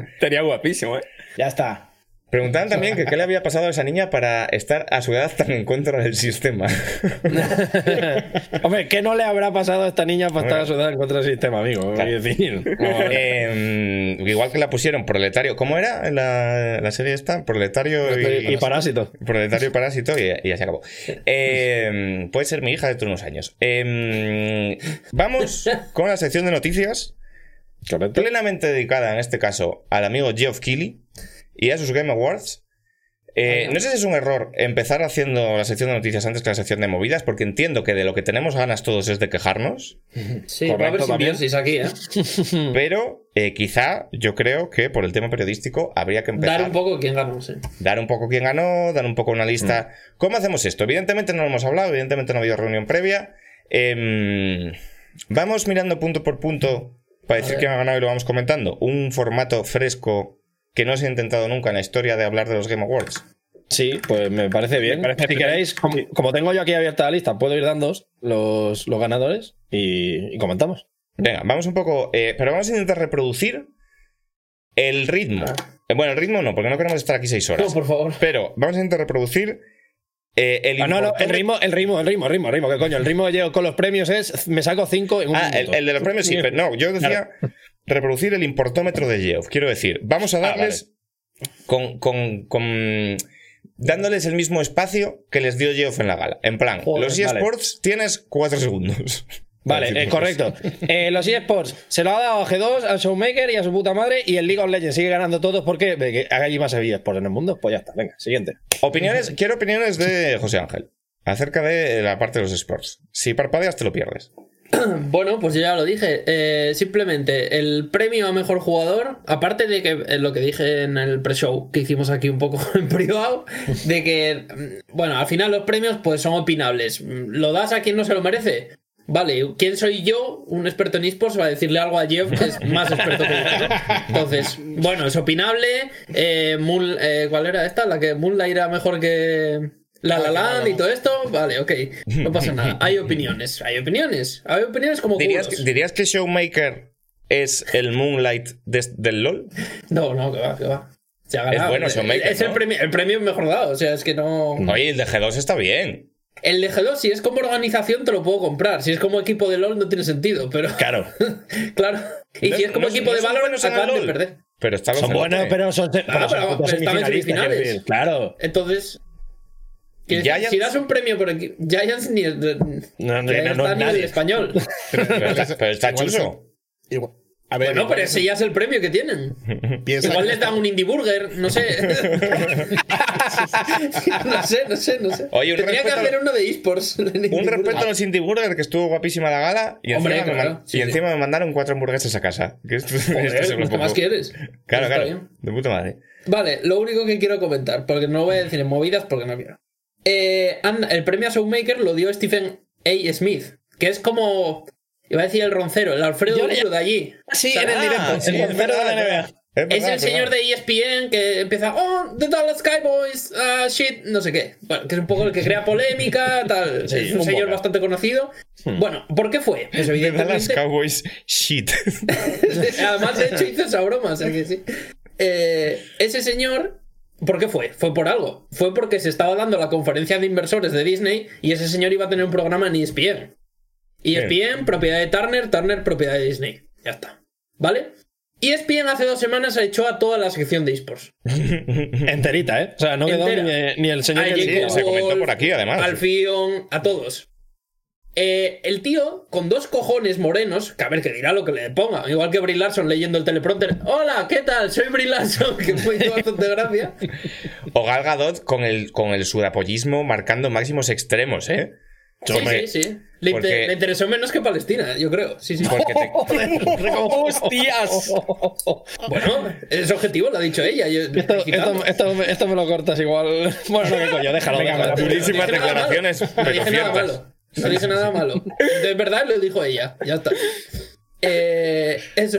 Estaría guapísimo, ¿eh? ya está. Preguntaban también que qué le había pasado a esa niña para estar a su edad tan en contra del sistema. Hombre, ¿qué no le habrá pasado a esta niña para estar a su edad en contra del sistema, amigo? Decir. Eh, igual que la pusieron proletario. ¿Cómo era en la, la serie esta? Proletario y, Y parásito. Proletario y parásito y, y ya se acabó. Eh, puede ser mi hija dentro de unos años. Eh, vamos con la sección de noticias. Correcto. plenamente dedicada en este caso al amigo Geoff Keighley y a sus Game Awards. Eh, no sé si es un error empezar haciendo la sección de noticias antes que la sección de movidas, porque entiendo que de lo que tenemos ganas todos es de quejarnos, Sí, va a haber Correcto, también. simbiosis aquí, ¿eh? pero eh, quizá yo creo que por el tema periodístico habría que empezar Dar un poco quién ganó, sí. dar un poco quién ganó, dar un poco una lista. ¿Cómo hacemos esto? Evidentemente no lo hemos hablado, evidentemente no ha habido reunión previa. Em, vamos mirando punto por punto para decir quién ha ganado y lo vamos comentando. Un formato fresco que no se ha intentado nunca en la historia de hablar de los Game Awards. Sí, pues me parece bien. Me parece si bien. queréis, como, como tengo yo aquí abierta la lista, puedo ir dando los, los ganadores y, y comentamos. Venga, vamos un poco. eh, pero vamos a intentar reproducir el ritmo. Eh, bueno, el ritmo no, porque no queremos estar aquí seis horas. No, por favor. Pero vamos a intentar reproducir eh, el Ah, no, no, el ritmo, el ritmo, el ritmo, el ritmo, el ritmo, ¿qué coño? El ritmo que con los premios es, me saco cinco en un Ah, el de los premios sí, pero no, yo decía reproducir el importómetro de Geoff. Quiero decir, vamos a Ah, darles con, con- con- dándoles el mismo espacio que les dio Geoff en la gala. En plan, Joder, los eSports tienes cuatro segundos. Vale, eh, correcto. Eh, los eSports se lo ha dado a G2, al Showmaker y a su puta madre. Y el League of Legends sigue ganando todos porque que hay más eSports en el mundo. Pues ya está, venga, siguiente. Opiniones, quiero opiniones de José Ángel acerca de la parte de los esports. Si parpadeas te lo pierdes. Bueno, pues ya lo dije. Eh, simplemente el premio a mejor jugador, aparte de que eh, lo que dije en el pre-show que hicimos aquí un poco en privado, de que, mm, bueno, al final los premios pues son opinables. Mm, ¿Lo das a quien no se lo merece? Vale, ¿quién soy yo, un experto en esports, para decirle algo a Jeff que es más experto que yo? Entonces, bueno, es opinable. Eh, Moon- eh, ¿Cuál era esta? La que Moonlight era mejor que La La Land y todo esto. Vale, ok. No pasa nada. Hay opiniones. Hay opiniones. Hay opiniones como ¿Dirías, que- ¿Dirías que Showmaker es el Moonlight de- del LOL? No, no, que va, que va. Se ha ganado. bueno Showmaker, Es el ¿no? premio, el premio mejor dado. O sea, es que no. Oye, el de G2 está bien. El de G2, si es como organización, te lo puedo comprar. Si es como equipo de LOL, no tiene sentido. Pero, Claro. claro. Y No- si es como no- equipo no de Valorant, en el acaban de perder. Pero está Son buenos, pero son, pero pero- pero semifinales. decir. Claro. Entonces. Giants- Si das un premio por equipo. Giants ni de- No, no, Giants no, ni nadie. el español. Pero está, pero está Igual chuso. Igual- A ver, Bueno, pero ese ya es el premio que tienen. piensa Igual que- les dan un indie burger, no sé. no sé, no sé, no sé. Oye, un Tendría que hacer uno de esports. Un respeto a los Indie Burger, que estuvo guapísima la gala. Y Hombre, encima, me, claro, man- sí, y sí. encima me mandaron cuatro hamburguesas a casa. Que esto, Joder, ¿qué poco- más quieres? Claro, Pues claro. De puta madre. Vale, lo único que quiero comentar, porque no lo voy a decir en movidas porque no quiero. Eh, el premio a Showmaker lo dio Stephen A. Smith, que es como. Iba a decir el roncero, el Alfredo Duro de allí. Sí, ¿Sabes? en el directo. sí, el es portero de la NBA. Es, el señor de ESPN que empieza, oh, The Dallas Cowboys, ah, shit, no sé qué. Bueno, que es un poco el que crea polémica, tal. Sí, es un un señor bastante conocido. Bueno, ¿por qué fue? Pues De Dallas evidentemente. Cowboys, shit. Además, de hecho, hizo esa broma, o sea que sí. Eh, ese señor, ¿por qué fue? Fue por algo. Fue porque se estaba dando la conferencia de inversores de Disney y ese señor iba a tener un programa en ESPN. ESPN, propiedad de Turner, Turner, propiedad de Disney. Ya está. ¿Vale? ESPN hace dos semanas echó a toda la sección de esports. Enterita, ¿eh? O sea, no quedó ni, ni el señor que se comentó por aquí, además. Al Fion, a todos. Eh, el tío, con dos cojones morenos, que a ver, que dirá lo que le ponga. Igual que Brie Larson leyendo el teleprompter. Hola, ¿qué tal? Soy Brie Larson, que me hizo bastante gracia. O Gal Gadot con el, con el sudapollismo marcando máximos extremos, ¿eh? Sí, Hombre, sí, sí. Le, porque- inte- le interesó menos que Palestina, yo creo. Sí, sí. Porque te- ¡Hostias! Bueno, es objetivo, lo ha dicho ella. Yo, Esto, esto, esto, me- esto me lo cortas igual. Bueno, no, qué coño, déjalo. Venga, déjalo. malo. declaraciones, No pero nada ciertas. malo. No dije nada malo. De verdad lo dijo ella. Ya está. Eh, eso.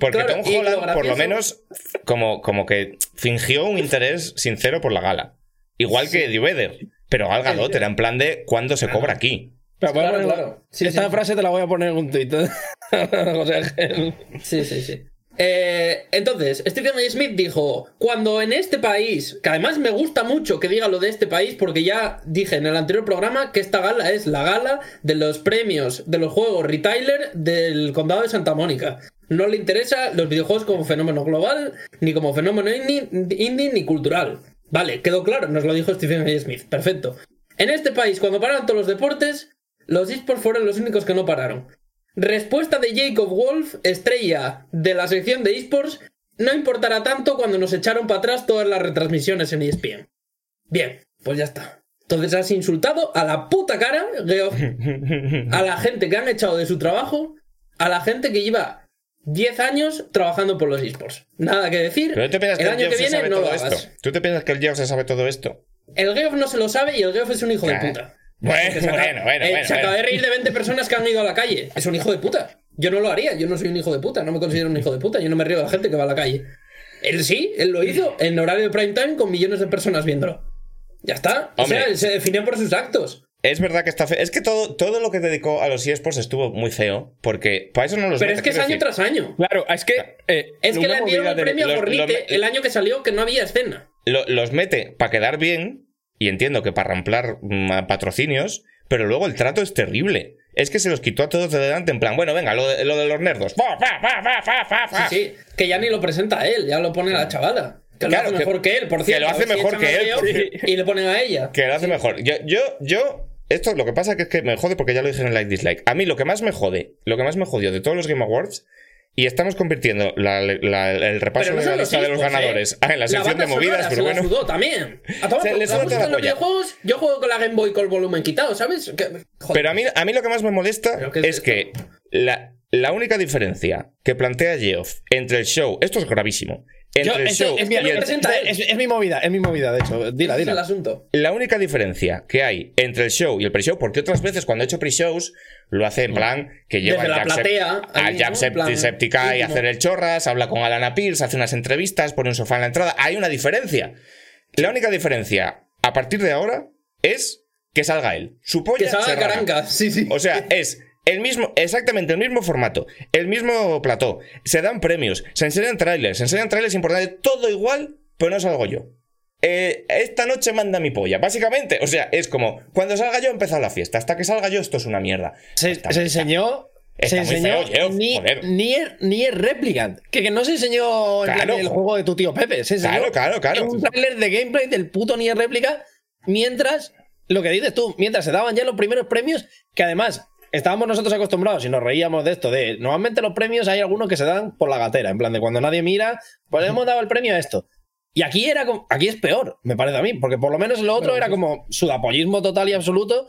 Porque Claro, Tom lo Holland, por lo menos, como, como que fingió un interés sincero por la gala. Igual que Eddie Vedder. Pero Gal Gadot era en plan de ¿cuándo se cobra aquí? Pero Claro, claro. Sí, Esta sí. frase te la voy a poner en un tuit. José Ángel. Sí, sí, sí. Eh, entonces, Stephen A. Smith dijo, cuando en este país, que además me gusta mucho que diga lo de este país, porque ya dije en el anterior programa que esta gala es la gala de los premios de los juegos retailer del condado de Santa Mónica. No le interesa los videojuegos como fenómeno global, ni como fenómeno indie, indie ni cultural. Vale, quedó claro, nos lo dijo Stephen A. Smith, perfecto. En este país, cuando pararon todos los deportes, los esports fueron los únicos que no pararon. Respuesta de Jacob Wolf, estrella de la sección de esports, no importará tanto cuando nos echaron para atrás todas las retransmisiones en ESPN. Bien, pues ya está. Entonces has insultado a la puta cara, Geoff, a la gente que han echado de su trabajo, a la gente que lleva 10 años trabajando por los esports. Nada que decir. ¿Pero tú te piensas que el el año que viene no lo hagas. esto? ¿Tú te piensas que el Geoff se sabe todo esto? El Geoff no se lo sabe y el Geoff es un hijo de Claro. puta. Bueno, Que se acaba- bueno, bueno, eh, bueno, se acaba de reír de 20 personas que han ido a la calle. Es un hijo de puta. Yo no lo haría. Yo no soy un hijo de puta. No me considero un hijo de puta. Yo no me río de la gente que va a la calle. Él sí, él lo hizo en horario de prime time con millones de personas viéndolo. Ya está. O sea, él se define por sus actos. Es verdad que está feo. Es que todo, todo lo que dedicó a los eSports estuvo muy feo, porque para eso no los Pero mete, es que es año decir. tras año. Claro, es que. eh, Es que le dieron el de- premio a los- el año que salió que no había escena. Lo- los mete para quedar bien, y entiendo que para ramplar mm, patrocinios, pero luego el trato es terrible. Es que se los quitó a todos de delante en plan, bueno, venga, lo de, lo de los nerdos. Fa, fa, fa. Sí, sí. Que ya ni lo presenta él, ya lo pone la chavala. Que Claro, lo hace que- mejor que él, por que cierto. lo hace a si mejor que a él, Y le ponen a ella. Que lo hace mejor. Yo, yo, yo. Esto lo que pasa que es que me jode porque ya lo dije en el like dislike. A mí lo que más me jode, lo que más me jodió de todos los Game Awards, y estamos convirtiendo la- la- el repaso no de la lista de los esports, ganadores ¿eh? ah, en la sección banda de movidas, pero la bueno. sudó también. A tomar Se por- le ¿te suda gustan toda la los polla. videojuegos? Yo juego con la Game Boy con el volumen quitado, ¿sabes? Que-. Pero a mí, a mí lo que más me molesta ¿Pero qué es es que la, la única diferencia que plantea Geoff entre el show, esto es gravísimo, entre Yo- el show es, mi, y el- es- es mi movida, es mi movida, de hecho. Dila, es el dila. asunto. La única diferencia que hay entre el show y el pre-show, porque otras veces cuando he hecho pre-shows lo hace en plan que lleva Desde la al Jab platea, al Jab ¿no? Sep- En plan Septiceye a íntimo. hacer el chorras, habla con Alana Pierce, hace unas entrevistas, pone un sofá en la entrada. Hay una diferencia. La única diferencia a partir de ahora es que salga él. Su polla Que salga caranca, sí, sí. O sea, es el mismo, exactamente el mismo formato, el mismo plató. Se dan premios, se enseñan trailers, se enseñan trailers importantes, todo igual, pero no salgo yo. Eh, esta noche manda mi polla, básicamente. O sea, es como, cuando salga yo empieza la fiesta, hasta que salga yo esto es una mierda. Se, Está- se enseñó. está se enseñó feo, ni. Nier, Nier Replicant. Que, que no se enseñó en Claro. el juego de tu tío Pepe. Se enseñó Claro, claro, claro. un trailer de gameplay del puto Nier Replica. Mientras, lo que dices tú, mientras se daban ya los primeros premios, que además estábamos nosotros acostumbrados y nos reíamos de esto, de normalmente los premios hay algunos que se dan por la gatera, en plan de cuando nadie mira, pues hemos dado el premio a esto. Y aquí era como, aquí es peor, me parece a mí, porque por lo menos lo otro era como sudapollismo total y absoluto,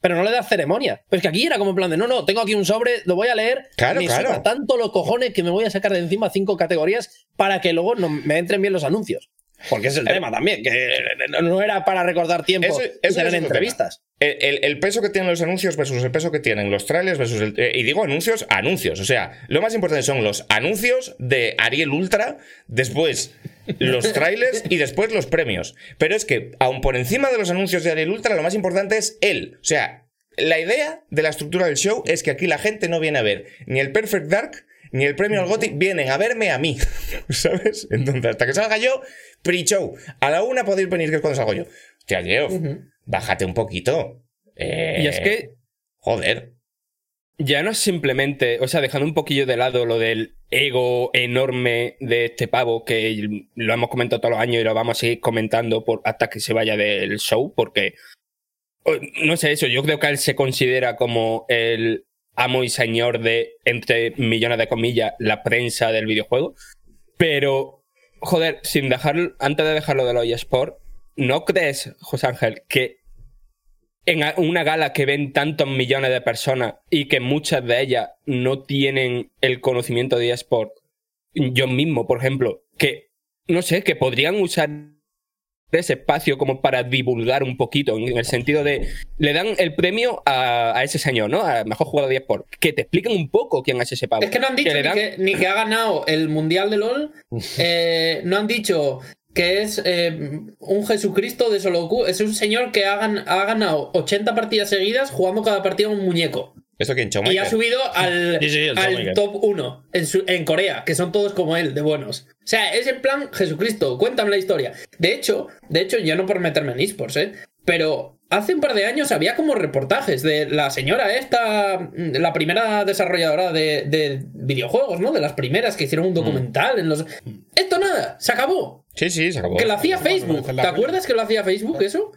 pero no le das ceremonia. Pero es que aquí era como en plan de, no, no, tengo aquí un sobre, lo voy a leer, Claro, me claro. tanto los cojones que me voy a sacar de encima cinco categorías para que luego no me entren bien los anuncios. Porque es el tema también, que no era para recordar tiempo Eso- eso otro entrevistas. El, el- el peso que tienen los anuncios versus el peso que tienen los trailers versus el. eh, y digo anuncios, anuncios. O sea, lo más importante son los anuncios de Ariel Ultra, después los trailers y después los premios. Pero es que, aun por encima de los anuncios de Ariel Ultra, lo más importante es él. O sea, la idea de la estructura del show es que aquí la gente no viene a ver ni el Perfect Dark ni el premio al Gothic, vienen a verme a mí. ¿Sabes? Entonces, hasta que salga yo, pre-show. A la una podéis venir, que es cuando salgo yo. Hostia, Geoff, bájate un poquito. Eh, Y es que Joder. ya no es simplemente, o sea, dejando un poquillo de lado lo del ego enorme de este pavo, que lo hemos comentado todos los años y lo vamos a seguir comentando por, hasta que se vaya del show, porque, no sé eso, yo creo que él se considera como el amo y señor de, entre millones de comillas, la prensa del videojuego. Pero, joder, sin dejar, antes de dejarlo de los eSports, ¿no crees, José Ángel, que en una gala que ven tantos millones de personas y que muchas de ellas no tienen el conocimiento de eSport, yo mismo, por ejemplo, que, no sé, que podrían usar ese espacio como para divulgar un poquito, en el sentido de, le dan el premio a, a ese señor, ¿no? A mejor jugador de eSport, que te expliquen un poco quién es ese pavo. Es que no han dicho le ni dan- que, ni que ha ganado el Mundial de LOL. eh, no han dicho que es eh, un Jesucristo de Solo Q. Es un señor que ha, gan- ha ganado 80 partidas seguidas jugando cada partida un muñeco. ¿Esto quién? Shawn Y ha subido al, Sí, sí, top 1 en, su- en Corea, que son todos como él, de buenos. O sea, es en plan Jesucristo, cuéntame la historia. De hecho, de hecho, yo no por meterme en esports, ¿eh? Pero hace un par de años había como reportajes de la señora esta, mm, la primera desarrolladora de, de videojuegos, ¿no? De las primeras que hicieron un documental en los... Esto nada, se acabó. Sí, sí, se acabó. Que lo hacía Facebook. ¿Te acuerdas que lo hacía Facebook eso?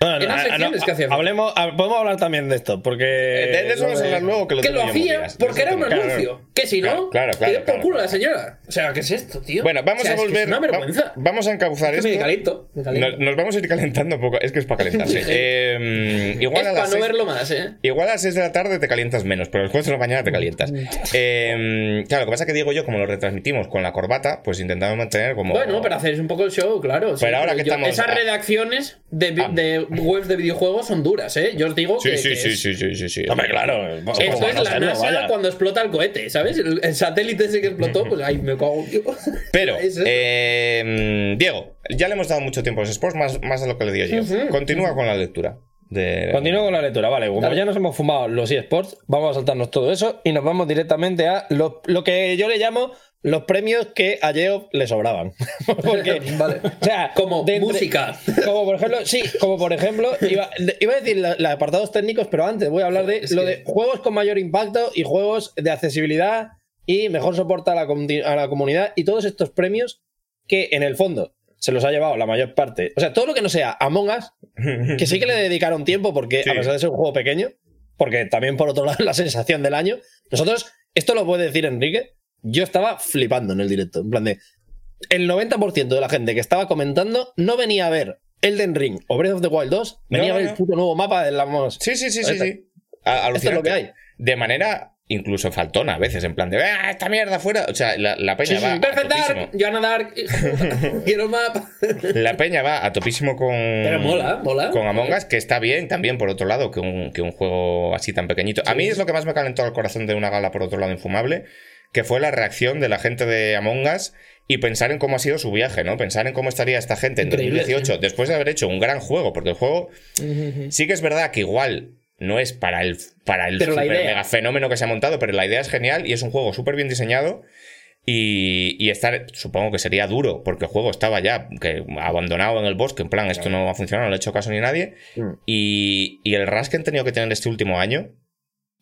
No, no, Eran ah, secciones no, que hacía. hablemos, ah, podemos hablar también de esto, porque. Eh, De, de eso vamos a hablar luego que lo Que lo en hacía porque era un Claro. anuncio. Que si Claro, no, claro, claro, que dé por claro, culo claro. la señora. O sea, ¿qué es esto, tío? Bueno, vamos O sea, a es que volver. Es una va- vergüenza. vamos a encauzar Es que me esto. calento. Me. Nos, nos vamos a ir calentando un poco. Es que es para calentarse. Eh, igual, es a para las no seis- verlo más, ¿eh? igual a las 6 de la tarde te calientas menos, pero las 4 de la mañana te calientas. Eh, claro, lo que pasa es que Diego y yo, como lo retransmitimos con la corbata, pues intentamos mantener como. Bueno, pero hacéis un poco el show, claro. sí, Pero ahora que yo- estamos- Esas ah. redacciones Ah. de webs de videojuegos son duras, ¿eh? Yo os digo Sí, que. sí, que sí, es- sí, sí, sí, sí. Hombre, claro. Esto ¿cómo es la serlo? NASA Vaya. cuando explota el cohete, ¿sabes? El, el satélite ese que explotó, pues ahí me cago, tío. Pero, eh, Diego, ya le hemos dado mucho tiempo a los sports, más, más de lo que le dio yo. Continúa con la lectura. De... Continúo con la lectura, vale. Como Dale. ya nos hemos fumado los eSports, vamos a saltarnos todo eso y nos vamos directamente a lo, lo que yo le llamo los premios que a Geoff le sobraban. Porque, Vale. o sea, Como de entre- música. Como por ejemplo, sí, como por ejemplo, iba, iba a decir los apartados técnicos, pero antes voy a hablar de Es lo que- de juegos con mayor impacto y juegos de accesibilidad y mejor soporte a la, comuni- a la comunidad y todos estos premios que en el fondo se los ha llevado la mayor parte. O sea, todo lo que no sea Among Us, que sí que le dedicaron tiempo porque Sí. a pesar de ser un juego pequeño, porque también por otro lado la sensación del año, nosotros, esto lo puede decir Enrique, yo estaba flipando en el directo, en plan de, el 90% de la gente que estaba comentando no venía a ver Elden Ring o Breath of the Wild 2, venía No, a ver no. el puto nuevo mapa del Among Us. Sí, sí, sí, sí, sí. A- Esto es lo que hay. De manera incluso faltona a veces, en plan de ¡Ah, esta mierda fuera! O sea, la, la peña Sí, sí. va a Perfect topísimo. Dark, Joanna Dark, de quiero el mapa. La peña va a topísimo con. Pero mola, mola. Con Among Us, que está bien también, por otro lado, que un, que un juego así tan pequeñito. A mí es lo que más me calentó el corazón de una gala, por otro lado, infumable, que fue la reacción de la gente de Among Us y pensar en cómo ha sido su viaje, ¿no? Pensar en cómo estaría esta gente en Increíble, 2018, después de haber hecho un gran juego, porque el juego sí que es verdad que igual no es para el, para el super mega fenómeno que se ha montado, pero la idea es genial y es un juego súper bien diseñado. Y, y estar, supongo que sería duro, porque el juego estaba ya que, abandonado en el bosque, en plan, esto no va a funcionar, no le he hecho caso ni nadie. Mm. Y, y el ras que han tenido que tener este último año,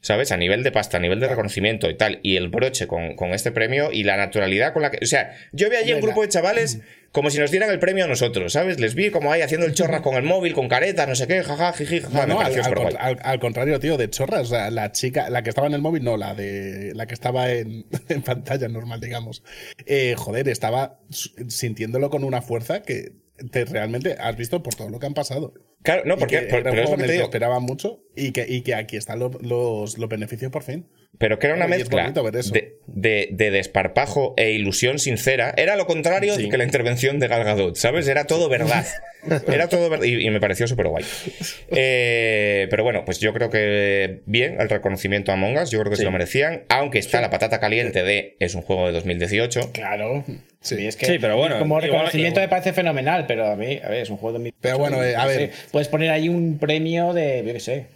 ¿sabes? A nivel de pasta, a nivel de reconocimiento y tal, y el broche con, con este premio y la naturalidad con la que. O sea, yo vi allí un grupo de chavales como si nos dieran el premio a nosotros, ¿sabes? Les vi como ahí haciendo el chorra con el móvil, con caretas, no sé qué, jaja, jiji, jaja, No, no, al, al contrario, tío, de chorras. O sea, la chica, la que estaba en el móvil, no, la de la que estaba en, en pantalla normal, digamos. Eh, joder, estaba sintiéndolo con una fuerza que te realmente has visto por todo lo que han pasado. Claro, no, porque. que por- pero es lo que te digo. esperaban mucho y que, y que aquí están lo- los, los beneficios por fin. Pero que era una mezcla de, de- de desparpajo e ilusión sincera. Era lo contrario Sí. que la intervención de Gal Gadot, ¿sabes? Era todo verdad. Era todo verdad. Y, y me pareció súper guay. Eh, pero bueno, pues yo creo que bien el reconocimiento a Among Us. Yo creo que se lo merecían. Aunque está la patata caliente de es un juego de 2018. Claro. Sí, es que Sí, pero bueno, como reconocimiento igual. me parece fenomenal, pero a mí, a ver, es un juego de mi. Pero bueno, eh, a yo ver. sé, Puedes poner ahí un premio de, yo qué sé.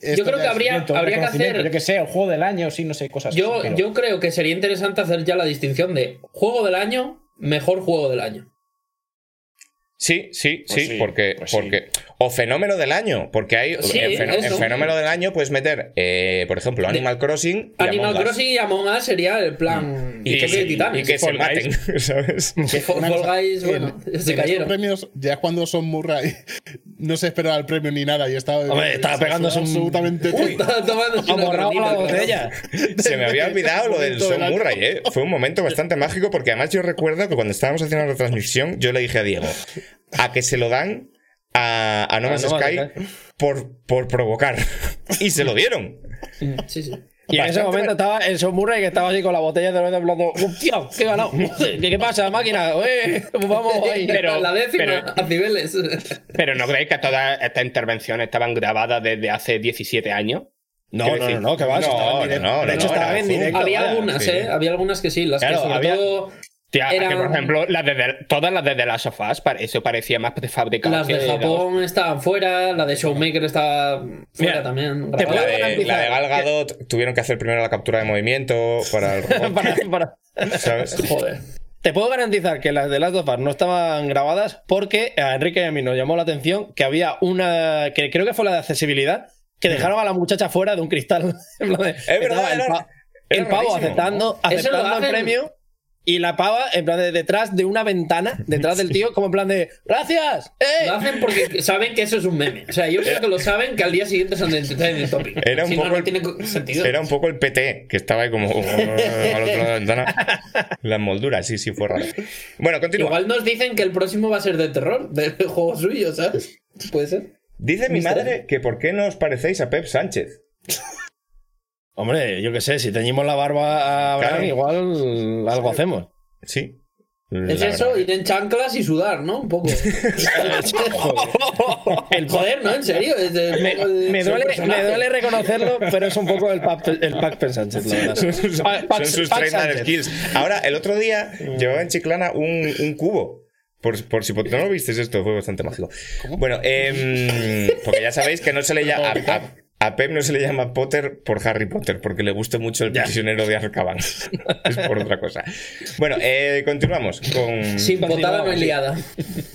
Esto creo que habría- habría que hacer- Yo qué sé, el juego del año, sí, no sé, cosas Yo, así, pero- yo creo que sería interesante hacer ya la distinción de juego del año, mejor juego del año. Sí, sí, Pues sí, sí, porque, pues sí. porque. O fenómeno del año, porque hay. Sí, en, fenó- en eso. fenómeno del año puedes meter, eh, por ejemplo, Animal Crossing. Y Animal Among. Crossing y Among Us sería el plan. Y que, se, y que se maten, ¿sabes? Que Fall Guys, en- bueno, en se cayeron. premios, ya cuando son Murray, no se esperaba el premio ni nada y estaba, Hombre, estaba pegándose un- absolutamente todo. Estaba a la botella. Se me había olvidado lo del Son. Murray, ¿eh? Fue un momento bastante mágico porque además yo recuerdo que cuando estábamos haciendo la retransmisión, yo le dije a Diego, a que se lo dan a, a No Man's Sky. por, por provocar. Y se lo dieron. Sí, sí. Y en ese momento estaba el Son Murray que estaba así con la botella de cerveza hablando, ¡Hostia! ¡Qué he ganado! ¿Qué, qué pasa, máquina? ¡Eh! Vamos ahí. Pero- la décima, pero- a Cibeles. Pero ¿no creéis que todas estas intervenciones estaban grabadas desde hace 17 años? No, no, no, no, que va. no, en no, directo. no, de hecho, no, estaba en directo. había algunas, sí. ¿eh? Había algunas que sí, las Claro, que sobre había- todo Tía, que Eran- por ejemplo, las de todas las de The Last of Us, eso parecía más prefabricado. Las de que Japón estaban fuera, la de Showmaker estaba fuera Mira, también. te grabada. La de, garantizar la de Gal Gadot tuvieron que hacer primero la captura de movimiento para el robot, Para- para- ¿sabes? Joder. Te puedo garantizar que las de Last of Us no estaban grabadas porque a Enrique y a mí nos llamó la atención que había una, que creo que fue la de accesibilidad, que dejaron a la muchacha fuera de un cristal. En plan de- verdad, el, era- pa- era el pavo rarísimo. aceptando, Eso lo aceptando el premio y la pava en plan de detrás de una ventana, detrás del tío, como en plan de ¡Gracias! ¡Eh! Lo hacen porque saben que eso es un meme. O sea, yo creo que lo saben que al día siguiente son de Entertainment Topic. Era un si poco no el- tiene sentido. Era un poco el PT, que estaba ahí como al otro lado de la ventana. La moldura, sí, sí, fue raro. Bueno, continúa. Igual nos dicen que el próximo va a ser de terror, del juego suyo, ¿sabes? Puede ser. Dice mi madre que por qué no os parecéis a Pep Sánchez. Hombre, yo qué sé, si teñimos la barba a Claro. igual algo hacemos. Sí. Es La eso, verdad. ir en chanclas y sudar, ¿no? Un poco. el joder, ¿no? En serio. Es de- Me, duele, personaje. me duele reconocerlo, pero es un poco el Pac, el Pac Pen Sánchez, la verdad. Son sus Pac 30 Sánchez. skills. Ahora, el otro día llevaba en Chiclana un, un cubo. Por, por si no lo visteis esto, fue bastante mágico. Bueno, em, porque ya sabéis que no se le llama. A, Pep no se le llama Potter por Harry Potter, porque le gusta mucho el prisionero de Azkaban. es por otra cosa. Bueno, eh, continuamos con. Sí, botada no es liada.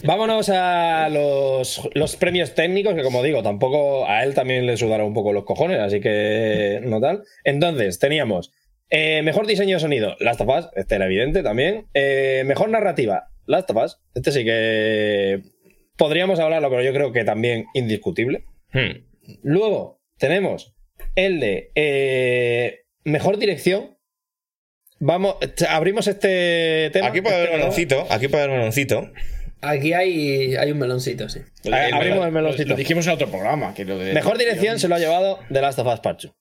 Vámonos a los, los premios técnicos, que como digo, tampoco a él también le sudaron un poco los cojones, así que no tal. Entonces, teníamos eh, mejor diseño de sonido, Last of Us, este era evidente también. Eh, mejor narrativa, Last of Us, este sí que podríamos hablarlo, pero yo creo que también indiscutible. Hmm. Luego tenemos el de eh, mejor dirección. Vamos, abrimos este tema. Aquí puede haber este un melón. meloncito. Aquí puede haber un meloncito. Aquí hay, hay un meloncito, sí. Ah, abrimos el Lo, meloncito. lo dijimos en otro programa. Que lo de Mejor dirección se lo ha llevado The Last of Us Part 2.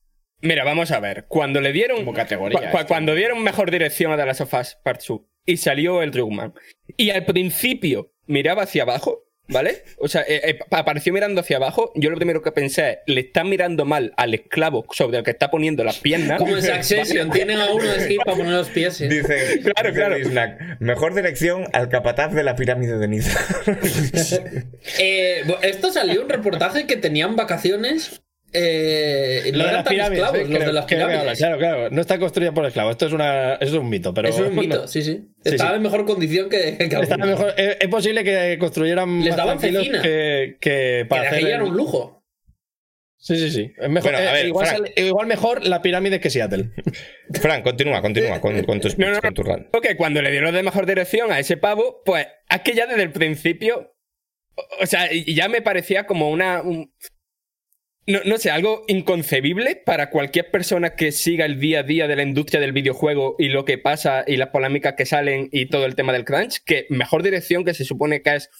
Mira, vamos a ver. Cuando le dieron. Como categoría, esto. cuando dieron mejor dirección a The Last of Us Part 2 y salió el Drugman. Y al principio miraba hacia abajo, ¿vale? O sea, eh, eh, apareció mirando hacia abajo. Yo lo primero que pensé es: le están mirando mal al esclavo sobre el que está poniendo las piernas. Como en Succession, tienen a uno de skip para poner los pies. sí. Dice, Claro, dice claro. Mejor dirección al capataz de la pirámide de Niza. Eh, esto salió un reportaje que tenían vacaciones. Eh, no Lo de las pirámides, esclavos, eh, los de creo- las creo que habla. pirámides. Claro, claro. No está construida por esclavos. Esto es, una, eso es un mito, pero. Eso es un mito, no. sí, sí. Estaba sí. en mejor condición que, que algunos. mejor. Es, es posible que construyeran Les más daban cecina. que, que Que para de hacer. el- era un lujo. Sí, sí, sí. Es mejor, Bueno, a eh, ver, igual, Frank. sale- igual mejor la pirámide que Seattle. Fran, continúa, continúa con, con tu speech, No, no, con tu run. Porque cuando le dieron de mejor dirección a ese pavo, pues es que ya desde el principio. O sea, ya me parecía como una. un- no, no sé, algo inconcebible para cualquier persona que siga el día a día de la industria del videojuego y lo que pasa y las polémicas que salen y todo el tema del crunch, que mejor dirección que se supone que es.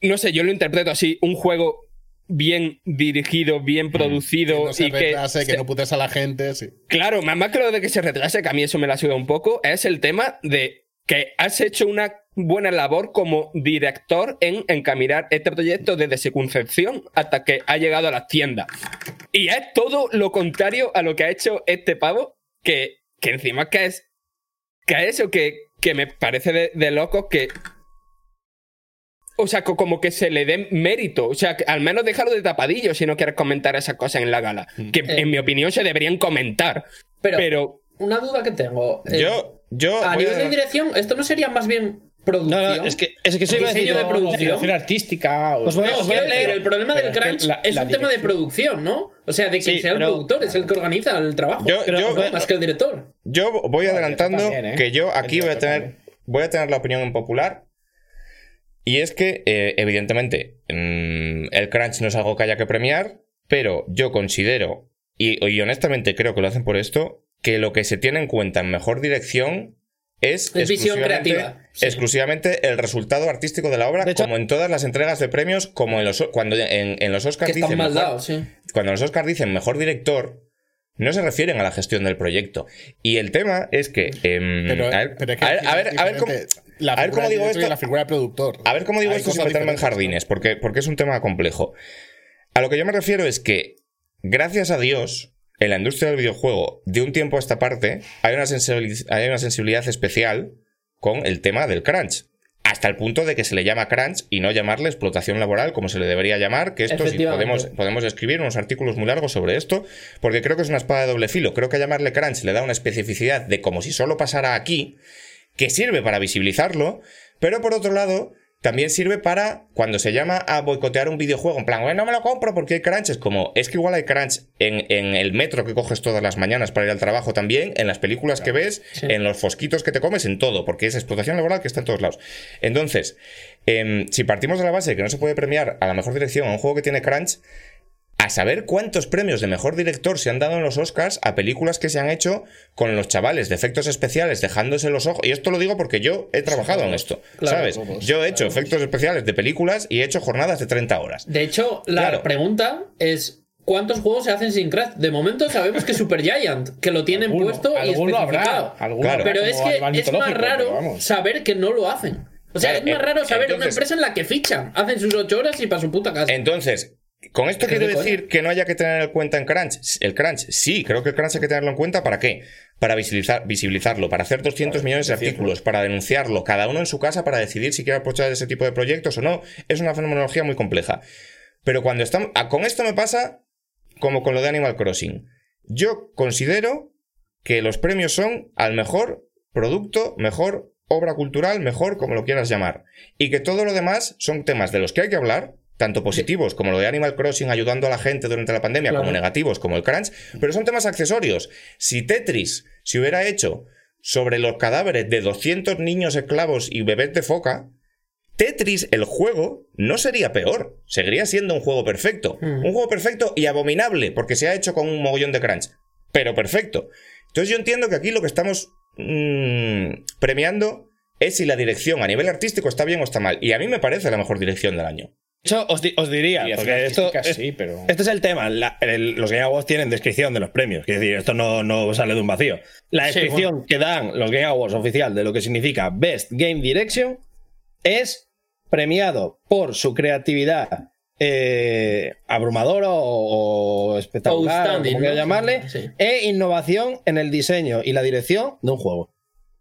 No sé, yo lo interpreto así, un juego bien dirigido, bien producido Que no se y que retrase, que se- no putes a la gente. Sí. Claro, más más que lo de que se retrase, que a mí eso me la suda un poco, es el tema de que has hecho una buena labor como director en encaminar este proyecto desde su concepción hasta que ha llegado a las tiendas. Y es todo lo contrario a lo que ha hecho este pavo, que, que encima que es, que es eso, que, que me parece de, de loco que... O sea, co- como que se le dé mérito. O sea, que al menos déjalo de tapadillo si no quieres comentar esas cosas en la gala. Que Eh. en mi opinión se deberían comentar. Pero, Pero una duda que tengo. eh, Yo, yo. a nivel a- de dirección, ¿esto no sería más bien producción? No, no, es que, es que decir. Diseño de producción. Artística. O Os voy a- No, os voy a leer, el problema del crunch la- es la un tema de producción, ¿no? O sea, de que Sí, sea el pero- productor, es el que organiza el trabajo. Yo- yo- más que el director. Yo voy adelantando también, ¿eh? que yo aquí voy a tener, voy a tener la opinión impopular. Y es que, eh, evidentemente, mm, el crunch no es algo que haya que premiar, pero yo considero, y, y honestamente creo que lo hacen por esto, que lo que se tiene en cuenta en mejor dirección es, Es visión exclusivamente- creativa, sí. exclusivamente el resultado artístico de la obra, De hecho- como en todas las entregas de premios, como en los, cuando en, en los Oscars dicen mal mejor- sí. cuando los Oscars dicen mejor director, no se refieren a la gestión del proyecto. Y el tema es que. Pero, a ver, pero es que a ver, aquí a ver, es a ver cómo. diferente la a ver figura cómo del digo esto. La figura de productor. A ver cómo digo Hay esto sin meterme en jardines, porque, porque es un tema complejo. A lo que yo me refiero es que, gracias a Dios, en la industria del videojuego, de un tiempo a esta parte, hay una, sensibili- hay una sensibilidad especial con el tema del crunch. Hasta el punto de que se le llama crunch y no llamarle explotación laboral como se le debería llamar, que esto sí Efectivamente. podemos, podemos escribir unos artículos muy largos sobre esto, porque creo que es una espada de doble filo. Creo que llamarle crunch le da una especificidad de como si solo pasara aquí, que sirve para visibilizarlo, pero por otro lado, también sirve para cuando se llama a boicotear un videojuego, en plan, "Bueno, no me lo compro porque hay crunch, es como, es que igual hay crunch en, en el metro que coges todas las mañanas para ir al trabajo también, en las películas que ves, en los fosquitos que te comes, en todo, porque es explotación laboral que está en todos lados. Entonces, em, si partimos de la base de que no se puede premiar a la mejor dirección a un juego que tiene crunch, a saber cuántos premios de mejor director se han dado en los Oscars a películas que se han hecho con los chavales de efectos especiales dejándose los ojos. Y esto lo digo porque yo he trabajado en esto, Claro, ¿sabes? todos, yo he hecho efectos especiales de películas y he hecho jornadas de 30 horas. De hecho, la Claro. pregunta es: ¿cuántos juegos se hacen sin crash? De momento sabemos que Super Giant, que lo tienen Alguno- puesto y alguno habrá, especificado. alguno Claro. habrá Pero es que es más raro saber que no lo hacen. O sea, Claro, es más raro saber una empresa en la que fichan, hacen sus ocho horas y para su puta casa. Entonces, ¿con esto quiero decir que no haya que tener en cuenta en crunch? El crunch, sí, creo que el crunch hay que tenerlo en cuenta. ¿Para qué? Para visibilizar, visibilizarlo, para hacer 200 millones de artículos, para denunciarlo, cada uno en su casa para decidir si quiere aprovechar ese tipo de proyectos o no. Es una fenomenología muy compleja. Pero cuando estamos. ah, Con esto me pasa como con lo de Animal Crossing. Yo considero que los premios son al mejor producto, mejor obra cultural, mejor como lo quieras llamar. Y que todo lo demás son temas de los que hay que hablar, tanto positivos como lo de Animal Crossing ayudando a la gente durante la pandemia, Claro. como negativos como el crunch, pero son temas accesorios. Si Tetris se hubiera hecho sobre los cadáveres de 200 niños esclavos y bebés de foca, Tetris, el juego, no sería peor. Seguiría siendo un juego perfecto. Mm. Un juego perfecto y abominable, porque se ha hecho con un mogollón de crunch. Pero perfecto. Entonces yo entiendo que aquí lo que estamos mm, premiando es si la dirección a nivel artístico está bien o está mal. Y a mí me parece la mejor dirección del año. De hecho, os, di- os diría, porque esto, es- sí, pero- este es el tema. la- el- los Game Awards tienen descripción de los premios. Es decir, esto no, no sale de un vacío. La Sí, descripción que dan los Game Awards oficial de lo que significa Best Game Direction es premiado por su creatividad eh, abrumadora o, o espectacular, o como quieras ¿no? llamarle, e innovación en el diseño y la dirección de un juego.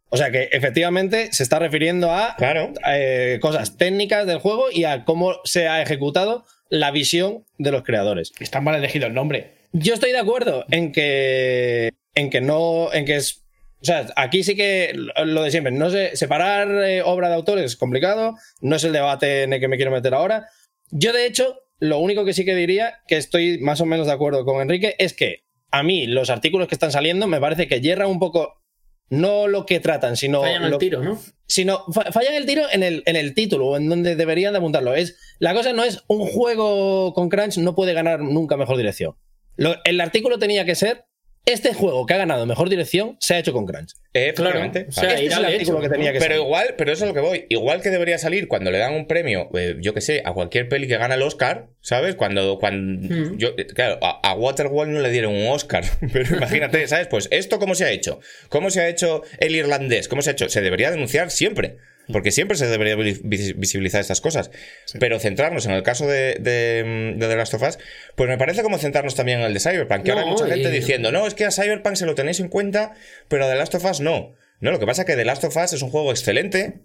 O sea que efectivamente se está refiriendo a Claro. eh, cosas técnicas del juego y a cómo se ha ejecutado la visión de los creadores. Está mal elegido el nombre. Yo estoy de acuerdo en que en que no en que es o sea, aquí sí que lo- de siempre, no sé, separar eh, obra de autor es complicado, no es el debate en el que me quiero meter ahora. Yo de hecho, lo único que sí que diría que estoy más o menos de acuerdo con Enrique es que a mí los artículos que están saliendo me parece que hierran un poco no lo que tratan, sino Fallan el lo- tiro, ¿no? sino fa- fallan el tiro en el, en el título, o en donde deberían de apuntarlo. Es, la cosa no es un juego con crunch no puede ganar nunca mejor dirección. Lo- el artículo tenía que ser, este juego que ha ganado mejor dirección se ha hecho con crunch. Efectivamente. Claro, o sea, este ir es el al artículo hecho, que tenía que Pero igual, pero eso es lo que voy. Igual que debería salir cuando le dan un premio, eh, yo que sé, a cualquier peli que gana el Oscar, ¿sabes? Cuando, cuando Mm. yo, eh, claro, a, a Waterworld no le dieron un Oscar, pero imagínate, ¿sabes? Pues esto cómo se ha hecho, cómo se ha hecho el irlandés, cómo se ha hecho, se debería denunciar siempre. Porque siempre se debería vi- vis- visibilizar estas cosas. Pero centrarnos en el caso de, de, de The Last of Us, pues me parece como centrarnos también en el de Cyberpunk. Que ahora hay mucha gente y- diciendo, no, es que a Cyberpunk se lo tenéis en cuenta, pero a The Last of Us no. No, lo que pasa es que The Last of Us es un juego excelente,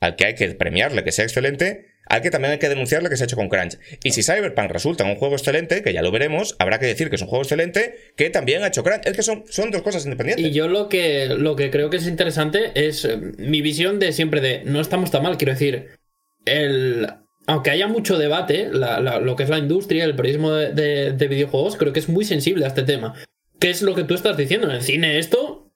al que hay que premiarle que sea excelente, al que también hay que denunciarle que se ha hecho con crunch. Y si Cyberpunk resulta un juego excelente, que ya lo veremos, habrá que decir que es un juego excelente que también ha hecho crunch. Es que son, son dos cosas independientes. Y yo lo que, lo que creo que es interesante es eh, mi visión de siempre de no estamos tan mal. Quiero decir, el, aunque haya mucho debate, lo que es la industria, el periodismo de- de videojuegos, creo que es muy sensible a este tema. ¿Qué es lo que tú estás diciendo? En el cine esto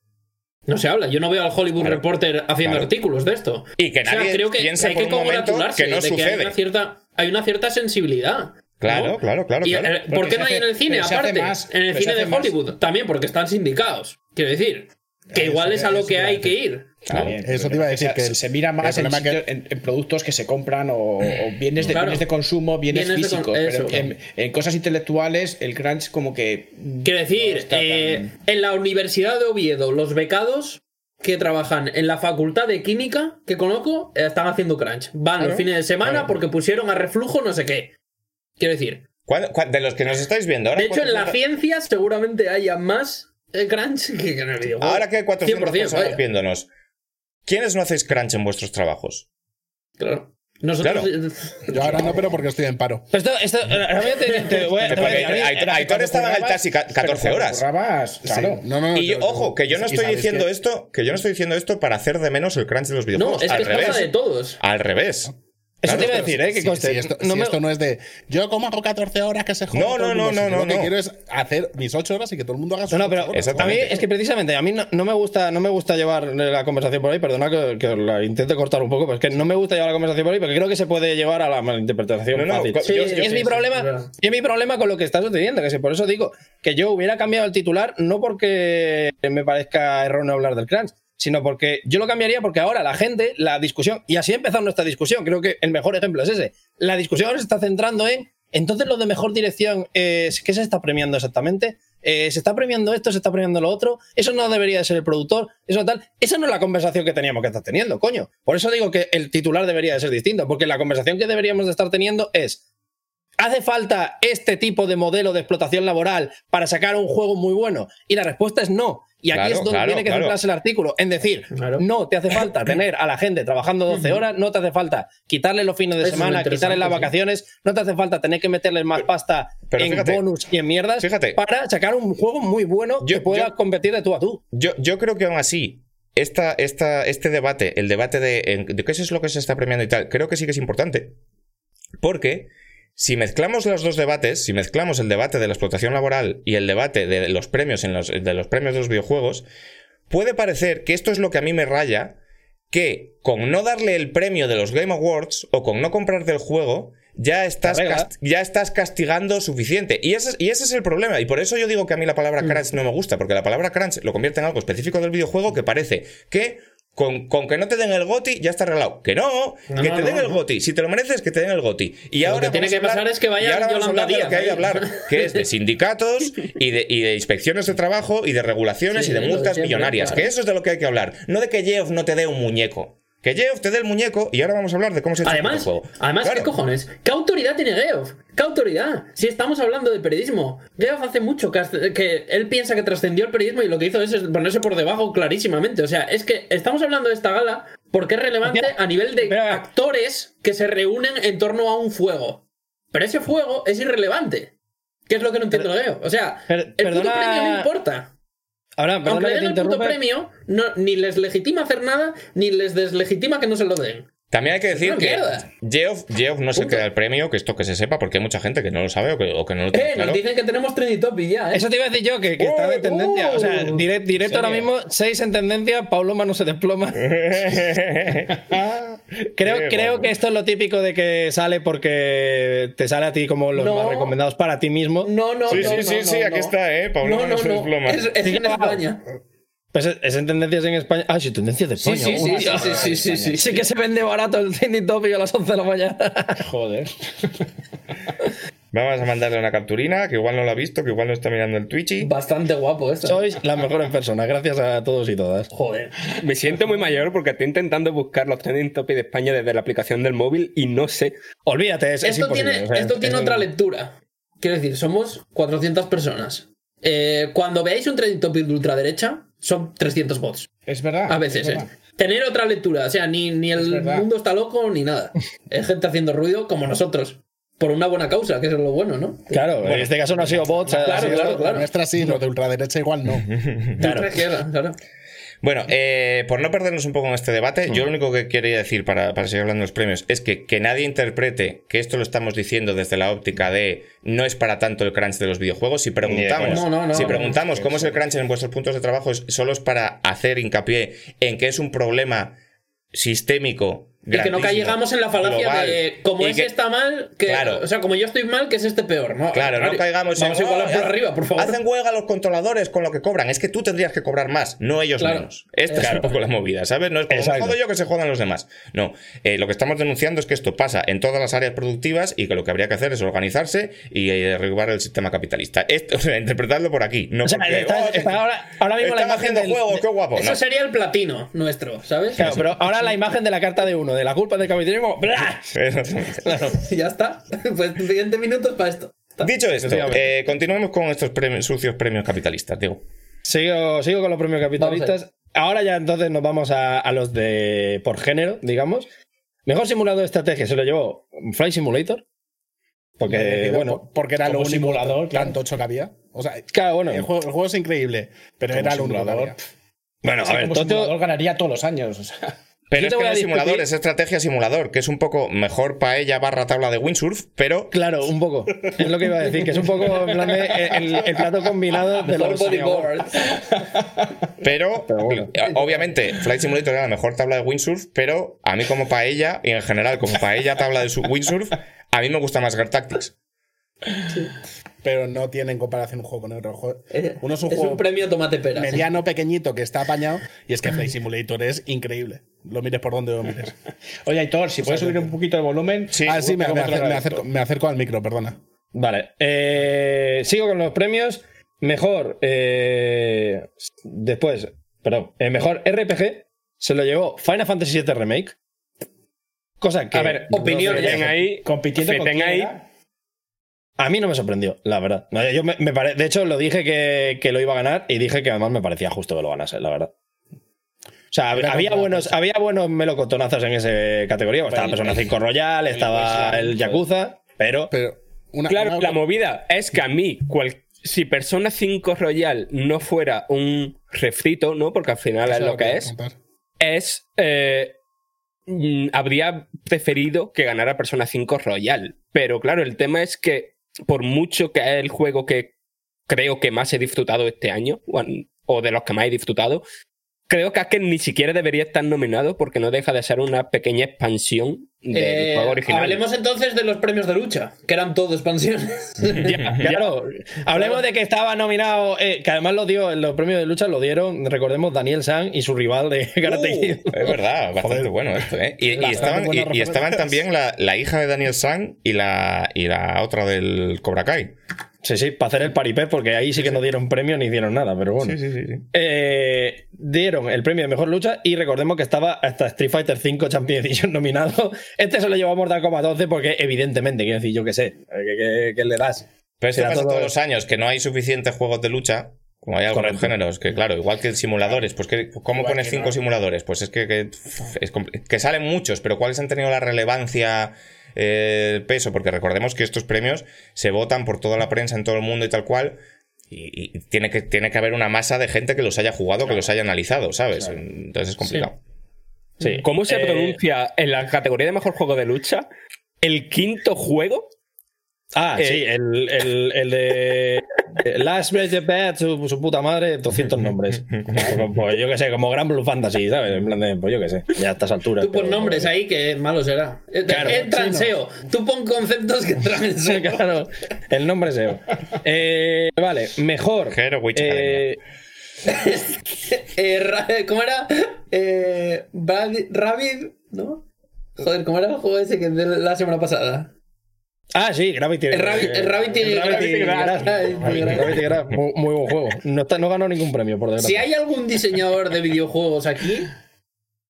no se habla. Yo no veo al Hollywood Claro. Reporter haciendo Claro. artículos de esto. Y que O sea, nadie creo que piense hay por que un momento congratularse que no de que hay sucede. una cierta, hay una cierta sensibilidad. Claro, ¿no? claro, claro, eh, ¿Por Porque qué no hay en el cine aparte? más, en el cine de más. Hollywood también, porque están sindicados. Quiero decir, que igual es a lo que hay que ir. Bien, Eso te iba a decir que se mira más en, productos que se compran o, o bienes, de, Claro. bienes de consumo, bienes, Bienes de con- físicos. eso. pero en, en cosas intelectuales, el crunch como que. Quiero decir, no eh, tan- en la Universidad de Oviedo, los becados que trabajan en la facultad de química que conozco eh, están haciendo crunch. Van los Claro, fines de semana claro. porque pusieron a reflujo no sé qué. Quiero decir, ¿Cuándo- cuá- de los que nos estáis viendo ahora. de hecho, en la 400 ciencia seguramente haya más eh, crunch que en el videojuego. Ahora que hay 400 100%, personas vaya. viéndonos. ¿Quiénes no hacéis crunch en vuestros trabajos? Claro. Nosotros. Yo ahora no, pero porque estoy en paro. Pero esto, esto, realmente te, te voy a- te voy a Porque decir, a mí- Aitor- Aitor estaba en el taxi ca- 14 horas. Currabas, claro. Sí. No, no, no, Y yo- yo- ojo, que yo no estoy diciendo que- esto, que yo no estoy diciendo esto para hacer de menos el crunch de los No, videojuegos. es que al es revés. cosa de todos. Al revés. Eso te Claro, iba a decir, ¿eh? Que Si, conste. si esto, no si me- esto no es de yo como hago 14 horas que se joda. No, no, no, no, no, Lo que no. quiero es hacer mis 8 horas y que todo el mundo haga sus No, no, pero horas. a mí Exactamente. es que precisamente a mí no, no me gusta no me gusta llevar la conversación por ahí, perdona que, que la intente cortar un poco, pero es que no me gusta llevar la conversación por ahí porque creo que se puede llevar a la malinterpretación No, no, fácil. Sí, yo- Y yo- es mi sí, problema, es mi problema con lo que está sucediendo, que si por eso digo que yo hubiera cambiado el titular no porque me parezca erróneo hablar del crunch, sino porque yo lo cambiaría porque ahora la gente, la discusión, y así ha empezado nuestra discusión, creo que el mejor ejemplo es ese, la discusión ahora se está centrando en, entonces lo de mejor dirección, es ¿qué se está premiando exactamente? Eh, ¿Se está premiando esto? ¿Se está premiando lo otro? Eso no debería de ser el productor, eso tal. Esa no es la conversación que teníamos que estar teniendo, coño. Por eso digo que el titular debería de ser distinto, porque la conversación que deberíamos de estar teniendo es, ¿Hace falta este tipo de modelo de explotación laboral para sacar un juego muy bueno? Y la respuesta es no. Y aquí Claro, es donde claro, tiene que claro. centrarse el artículo. En decir, Claro. no te hace falta tener a la gente trabajando 12 horas, no te hace falta quitarle los fines de Eso semana, quitarle las sí. vacaciones, no te hace falta tener que meterles más pasta Pero en fíjate, bonus y en mierdas fíjate. para sacar un juego muy bueno Yo- que pueda yo- competir de tú a tú. Yo, yo creo que aún así, esta, esta, este debate, el debate de, de qué es lo que se está premiando y tal, creo que sí que es importante. Porque si mezclamos los dos debates, si mezclamos el debate de la explotación laboral y el debate de los premios en los, de los premios de los videojuegos, puede parecer que esto es lo que a mí me raya, que con no darle el premio de los Game Awards o con no comprarte el juego, ya estás, ya estás castigando suficiente. Y ese, es- y ese es el problema. Y por eso yo digo que a mí la palabra crunch no me gusta, porque la palabra crunch lo convierte en algo específico del videojuego que parece que con, con que no te den el GOTI ya está arreglado. Que no, No, que no, te den no, el. GOTI. Si te lo mereces, que te den el GOTI. Y Lo ahora que tiene que pasar hablar- es que vaya y ahora vamos a hablar de lo que hay que hablar, que es de sindicatos y de, y de inspecciones de trabajo y de regulaciones Sí, y de multas siempre, millonarias. claro. Que eso es de lo que hay que hablar. No de que Geoff no te dé un muñeco. Que Geoff te dé el muñeco y ahora vamos a hablar de cómo se hace el Además, juego. además Claro. ¿qué cojones? ¿Qué autoridad tiene Geoff? ¿Qué autoridad? Si estamos hablando de periodismo. Geoff hace mucho que, él piensa que trascendió el periodismo y lo que hizo es ponerse por debajo clarísimamente. O sea, es que estamos hablando de esta gala porque es relevante a nivel de actores que se reúnen en torno a un fuego. Pero ese fuego es irrelevante. ¿Qué es lo que no entiendo Geoff? O sea, Per- el puto perdona- premio no importa. Ahora, Aunque que te den el puto premio, no, ni les legitima hacer nada, ni les deslegitima que no se lo den. También hay que decir que. Geoff, Geoff no se Punto. queda el premio, que esto que se sepa, porque hay mucha gente que no lo sabe o que, o que no lo tiene Eh, claro. nos dicen que tenemos trending topic ya, eh. Eso te iba a decir yo, que, que está de Oh, tendencia. O sea, direct- directo ahora mismo, 6 en tendencia, Paulo no se desploma. Creo, Qué creo que esto es lo típico de que sale porque te sale a ti como los No. más recomendados para ti mismo. No, no, Sí, no, sí, no, sí, no, sí, aquí no. está, ¿eh? Pablo No, no, se no. desploma. Es, es Sí, en claro. España. Pues es, en tendencias en España. Ah, sí, tendencias de Sí, España. sí, sí, hostia. sí, sí, sí, sí, Sí que se vende barato el trending topic a las 11 de la mañana. Joder. Vamos a mandarle una capturina, que igual no lo ha visto, que igual no está mirando el Twitchy. Bastante guapo esto. Sois las mejores personas, gracias a todos y todas. Joder. Me siento muy mayor porque estoy intentando buscar los trending topics de España desde la aplicación del móvil y no sé. Olvídate, es, es Esto imposible. tiene, o sea, esto tiene es- otra lectura. Quiero decir, somos 400 personas. Eh, cuando veáis un trending topic de ultraderecha, son 300 bots. Es verdad. A veces, es ¿eh? verdad. Tener otra lectura. O sea, ni, ni el mundo está loco ni nada. Es gente haciendo ruido como nosotros. Por una buena causa, que eso es lo bueno, ¿no? Claro, en este caso no ha sido bots. ha Claro, sido- claro, La claro. nuestra sí, los de ultraderecha igual no. Claro. Claro. Bueno, eh, por no perdernos un poco en este debate, yo lo único que quería decir para, para seguir hablando de los premios es que, que nadie interprete que esto lo estamos diciendo desde la óptica de no es para tanto el crunch de los videojuegos. Si preguntamos, No, no, no, si no. preguntamos cómo es el crunch en vuestros puntos de trabajo, es, solo es para hacer hincapié en que es un problema sistémico. Y que no caigamos en la falacia global, de como y ese que- está mal, que. Claro. O sea, como yo estoy mal, que es este peor, ¿no? Claro, no caigamos Vamos en. a igualar "Oh, por arriba, por favor. Hacen huelga los controladores con lo que cobran. Es que tú tendrías que cobrar más, no ellos Claro. menos. Esta es un poco la movida, ¿sabes? No es como Exacto. "Me jodo yo que se jodan los demás. No. Eh, lo que estamos denunciando es que esto pasa en todas las áreas productivas y que lo que habría que hacer es organizarse y eh, derribar el sistema capitalista. Esto, o sea, interpretadlo por aquí. No O sea, porque, está- "Oh, está ahora, ahora mismo la imagen haciendo del- juegos, qué guapo. Eso No. sería el platino nuestro, ¿sabes? Claro, pero ahora la imagen de la carta de uno, de la culpa del capitalismo. ¡bla! Exactamente. ya está. Pues 20 minutos para esto. Está. Dicho esto, eh, continuemos con estos premios- sucios premios capitalistas, digo. Sigo, sigo con los premios capitalistas. ahora ya entonces nos vamos a, a los de por género, digamos. Mejor simulador de estrategia se lo llevó Flight Simulator. Porque, bueno, por- porque era lo único simulador, claro. tan tocho que había. O sea, claro, bueno. el, juego, el juego es increíble, pero era lo único que simulador, había. Bueno, Sí, a ver, como Tocho- simulador ganaría todos los años. o sea. Pero es que no es simulador, es estrategia simulador, que es un poco mejor paella barra tabla de windsurf, pero Claro, un poco. Es lo que iba a decir, que es un poco en plan de el, el plato combinado de los bodyboard. Pero, Pero bueno. eh, obviamente, Flight Simulator era la mejor tabla de windsurf, pero a mí como paella, y en general como paella tabla de su- windsurf, a mí me gusta más Guard Tactics. Pero no tiene en comparación un juego con otro. juego. Uno es un Es juego un premio tomate pera. mediano, pequeñito, que está apañado, y es que Flight Simulator es increíble. Lo mires por donde lo mires. Oye, Aitor, si puedes subir un poquito el volumen. Sí. ah, sí, me, me acer- acerco, me acerco al micro, perdona. Vale. eh, sigo con los premios. Mejor. eh, después. Perdón. El mejor RPG se lo llevó Final Fantasy VII Remake. Cosa que. A ver, opiniones. Feten ahí, Compitiendo con ahí. era? A mí no me sorprendió, la verdad. Yo me, me pare- de hecho, lo dije que, que lo iba a ganar y dije que además me parecía justo que lo ganase, la verdad. O sea, Era había buenos, había buenos melocotonazos en esa categoría. Estaba el- Persona 5 Royal, estaba Wasteland, el Yakuza, pero Pero una, Claro, una- la movida es que a mí, cual- si Persona 5 Royal no fuera un refrito, ¿no? Porque al final es lo que es, es. eh, mm, habría preferido que ganara Persona 5 Royal. Pero claro, el tema es que, por mucho que es el juego que creo que más he disfrutado este año, o, de los que más he disfrutado, creo que es que ni siquiera debería estar nominado porque no deja de ser una pequeña expansión del Eh, juego original. hablemos entonces de los premios de lucha, que eran todo expansiones. Ya, claro. Hablemos de que estaba nominado, eh, que además lo dio los premios de lucha, lo dieron, recordemos, Daniel San y su rival de Karate Kid. Es verdad, bastante bueno esto, ¿eh? Y, estaban, buenas y- y estaban referencias. también la, la hija de Daniel San y la, y la otra del Cobra Kai. Sí, sí, para hacer el paripé, porque ahí sí que no dieron premio ni dieron nada, pero bueno. Sí, sí, sí. sí. Eh, dieron el premio de mejor lucha y recordemos que estaba hasta Street Fighter V Champion Edition nominado. Este se lo llevó a Mortal Kombat 12 porque, evidentemente, quiero decir, yo qué sé, ¿qué, qué- qué le das? Pero esto pasa todo- todos los años, que no hay suficientes juegos de lucha, como hay algunos géneros, que claro, igual que simuladores, pues que, ¿cómo Igual pones que cinco no. simuladores? Pues es que, que, es que salen muchos, pero ¿cuáles han tenido la relevancia, eh, el peso? Porque recordemos que estos premios se votan por toda la prensa en todo el mundo y tal cual. Y, y tiene, que, tiene que haber una masa de gente que los haya jugado, que los haya analizado, ¿sabes? Entonces es complicado. Sí. ¿Cómo se Eh, pronuncia en la categoría de mejor juego de lucha el quinto juego? Ah, Eh, sí, el, el, el de eh, Last Breath of Bad, su, su puta madre, 200 nombres. Como- pues yo qué sé, como Gran Blue Fantasy, ¿sabes? En plan de, pues yo qué sé, ya a estas alturas. Tú pon pero- nombres ahí que malo será. Eh, Claro, Entra sí, no. Tú pon conceptos que entran en SEO. claro, el nombre SEO. Eh, vale, mejor. Hero Witch eh, Eh, ¿Cómo era? Eh, Brad- Rabbit, ¿no? Joder, ¿cómo era el juego ese que de la semana pasada? Ah, sí, Gravity. Gravity Gravity Muy, buen juego. No, está- no ganó ningún premio, por desgracia. Si hay algún diseñador de videojuegos aquí,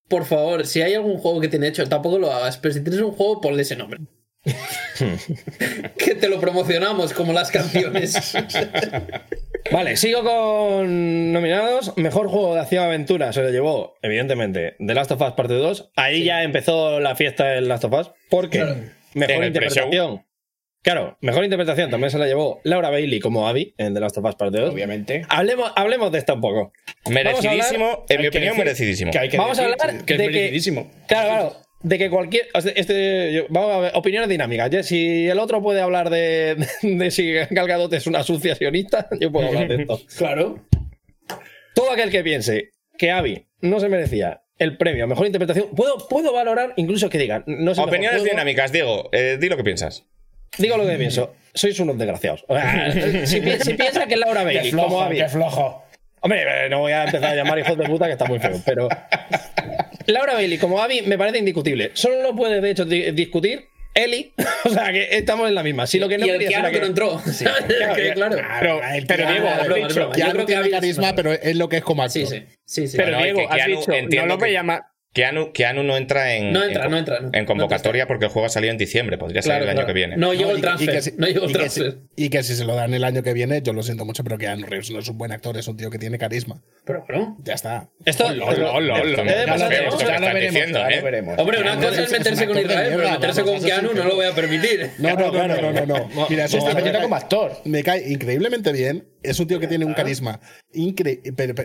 por favor, si hay algún juego que tiene hecho, tampoco lo hagas, pero si tienes un juego, ponle ese nombre. que te lo promocionamos como las canciones. Vale, sigo con nominados. Mejor juego de acción-aventura se lo llevó, evidentemente, The Last of Us Parte 2. Ahí ya empezó la fiesta del Last of Us. Porque Claro. Mejor interpretación. Claro, mejor interpretación también se la llevó Laura Bailey como Abby en The Last of Us Parte 2. Obviamente. Hablemos, hablemos de esta un poco. Merecidísimo, en mi opinión, decir merecidísimo. que hay que Vamos a hablar que es de que- merecidísimo. Claro, claro. De que cualquier. Este, yo- vamos a ver, opiniones dinámicas. Ya, Si el otro puede hablar de, de si Gal Gadot es una sucia sionista, yo puedo hablar de esto. claro. Todo aquel que piense que Abby no se merecía el premio a mejor interpretación, puedo, puedo valorar incluso que digan. No es mejor Opiniones dinámicas, Diego, eh, di lo que piensas. Digo lo que pienso. Sois unos desgraciados. Si, pi- si piensa que Laura Qué Bailey, como flojo, Abby. qué flojo. Hombre, eh, no voy a empezar a llamar hijos de puta que está muy feo, pero. Laura Bailey, como Abby, me parece indiscutible. Solo lo puede, de hecho, di- discutir Eli. o sea, que estamos en la misma. Si lo que no y el quería Keanu que no entró. Que, claro. Pero, Keanu- Diego, has broma, dicho, broma. Ya Yo no creo que tiene carisma, pero es lo que es como actor. Sí, sí. Sí, sí. pero Diego, que has Keanu, dicho, no lo que- voy a llamar. Keanu, Keanu no entra en, No entra, en, no entra, no. en convocatoria porque el juego ha salido en diciembre. Podría salir Claro, el año claro. que viene. No llegó No, el y- y transfer. que si- no llegó el y que si- transfer. Y que si se lo dan el año que viene, yo lo siento mucho, pero que Andrew Reeves no es un buen actor, es un tío que tiene carisma. Pero bueno. Ya está. Esto. De Ya lo veremos, ¿eh? veremos. Hombre, una Keanu cosa es meterse un con Israel, pero meterse con Keanu no lo voy a permitir. No, no, no, no, no, no. no. Mira, se No, está como actor. Me cae increíblemente bien. Es un tío que tiene un carisma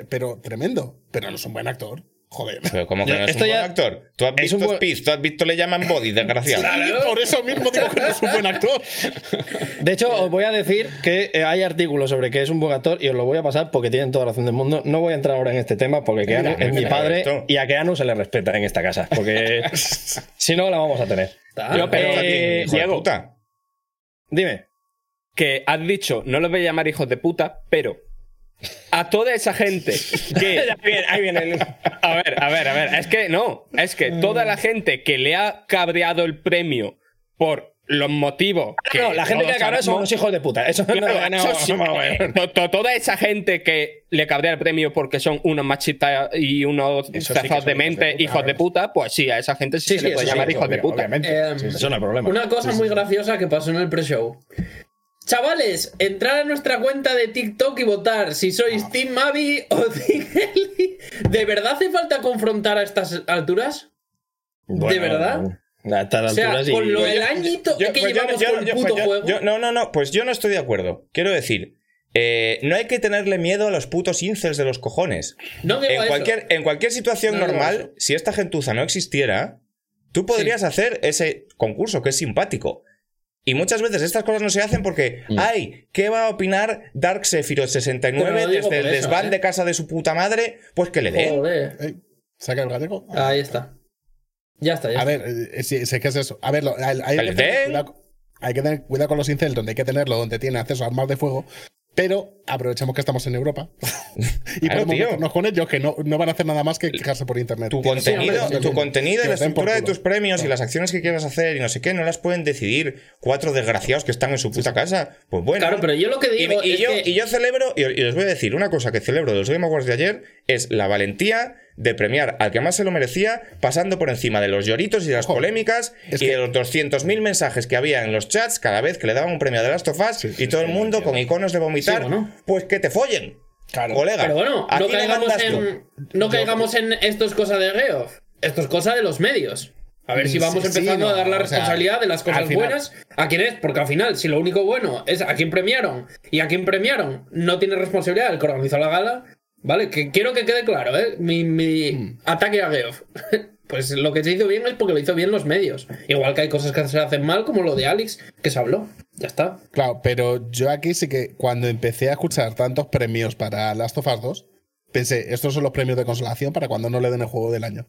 pero tremendo. Pero no es un buen actor. Joder. Pero como que no es Esto un buen ya- actor. Tú has es visto un buen- Speed, tú has visto Le llaman Body, desgraciado. Por eso mismo digo que no es un buen actor. De hecho, os voy a decir que eh, hay artículos sobre que es un buen actor y os lo voy a pasar porque tienen toda la razón del mundo. No voy a entrar ahora en este tema porque Keanu es mi padre esto. y a Keanu se le respeta en esta casa. Porque si no, la vamos a tener. Está. Yo, pero, Eh, Hijo de Diego, puta. Dime. que has dicho, no los voy a llamar hijos de puta, pero a toda esa gente que. Ahí viene el- A ver, a ver, a ver. Es que no. Es que toda la gente que le ha cabreado el premio por los motivos. Que No, la gente que todos cabrea son unos hijos de puta. Eso no, Claro, no, eso sí, eh, toda esa gente que le cabrea el premio porque son unos machistas y unos sí son de hijos de mente, puta, hijos de claro. puta, pues sí, a esa gente sí, Sí, se le puede llamar hijos de puta. Eh, Eso no hay problema. Una cosa muy graciosa que pasó en el pre-show. Chavales, entrar a nuestra cuenta de TikTok y votar si sois Team Mavi o Team Eli. ¿De verdad hace falta confrontar a estas alturas? ¿De verdad? A estas O sea, alturas y- con lo del añito yo- que pues llevamos yo- con el puto pues juego. no, no, no, pues yo no estoy de acuerdo. Quiero decir, eh, no hay que tenerle miedo a los putos incels de los cojones. no En cualquier, en cualquier situación No normal, si esta gentuza no existiera, tú podrías hacer ese concurso que es simpático. Y muchas veces estas cosas no se hacen porque, ay, ¿qué va a opinar Dark Sephiroth 69 Pero lo digo desde el eso, desván ¿eh? de casa de su puta madre? Pues que le den. Joder. Saca el gallego. Ahí está. Ya está, ya A está. ver, eh, sé que es eso. A ver, lo- hay, hay ¿El que tener cuidado, hay que tener cuidado con los incels, donde hay que tenerlo, donde tiene acceso a armas de fuego. Pero aprovechemos que estamos en Europa y Claro, podemos meternos con ellos que no, no van a hacer nada más que quejarse por internet. Tu Tienes- contenido, hombre, tu contenido y la estructura de tus premios y las acciones que quieras hacer y no sé qué, no las pueden decidir cuatro desgraciados que están en su puta casa. Pues bueno. Claro, pero yo lo que Y, digo y es yo, que- y yo celebro, y, y os voy a decir una cosa que celebro de los Game Awards de ayer, es la valentía de premiar al que más se lo merecía, pasando por encima de los lloritos y de las Ojo, polémicas y que- de los 200.000 mensajes que había en los chats cada vez que le daban un premio de Last of Us y todo el mundo con iconos de vomitar. Sí, bueno. Pues que te follen. Claro. Colega. Pero bueno, ¿a no caigamos, en, no caigamos en esto es cosa de Geoff. Esto es cosa de los medios. A ver si Mm, vamos sí, sí, empezando no, a dar la o sea, responsabilidad de las cosas final- buenas a quién es, porque al final, si lo único bueno es a quién premiaron y a quién premiaron no tiene responsabilidad el que organizó la gala, ¿vale? Que quiero que quede claro, ¿eh? Mi, mi Mm. ataque a Geoff. pues lo que se hizo bien es porque lo hizo bien los medios. Igual que hay cosas que se hacen mal, como lo de Alex, que se habló. Ya está. Claro, pero yo aquí sí que cuando empecé a escuchar tantos premios para Last of Us 2, pensé, estos son los premios de consolación para cuando no le den el juego del año.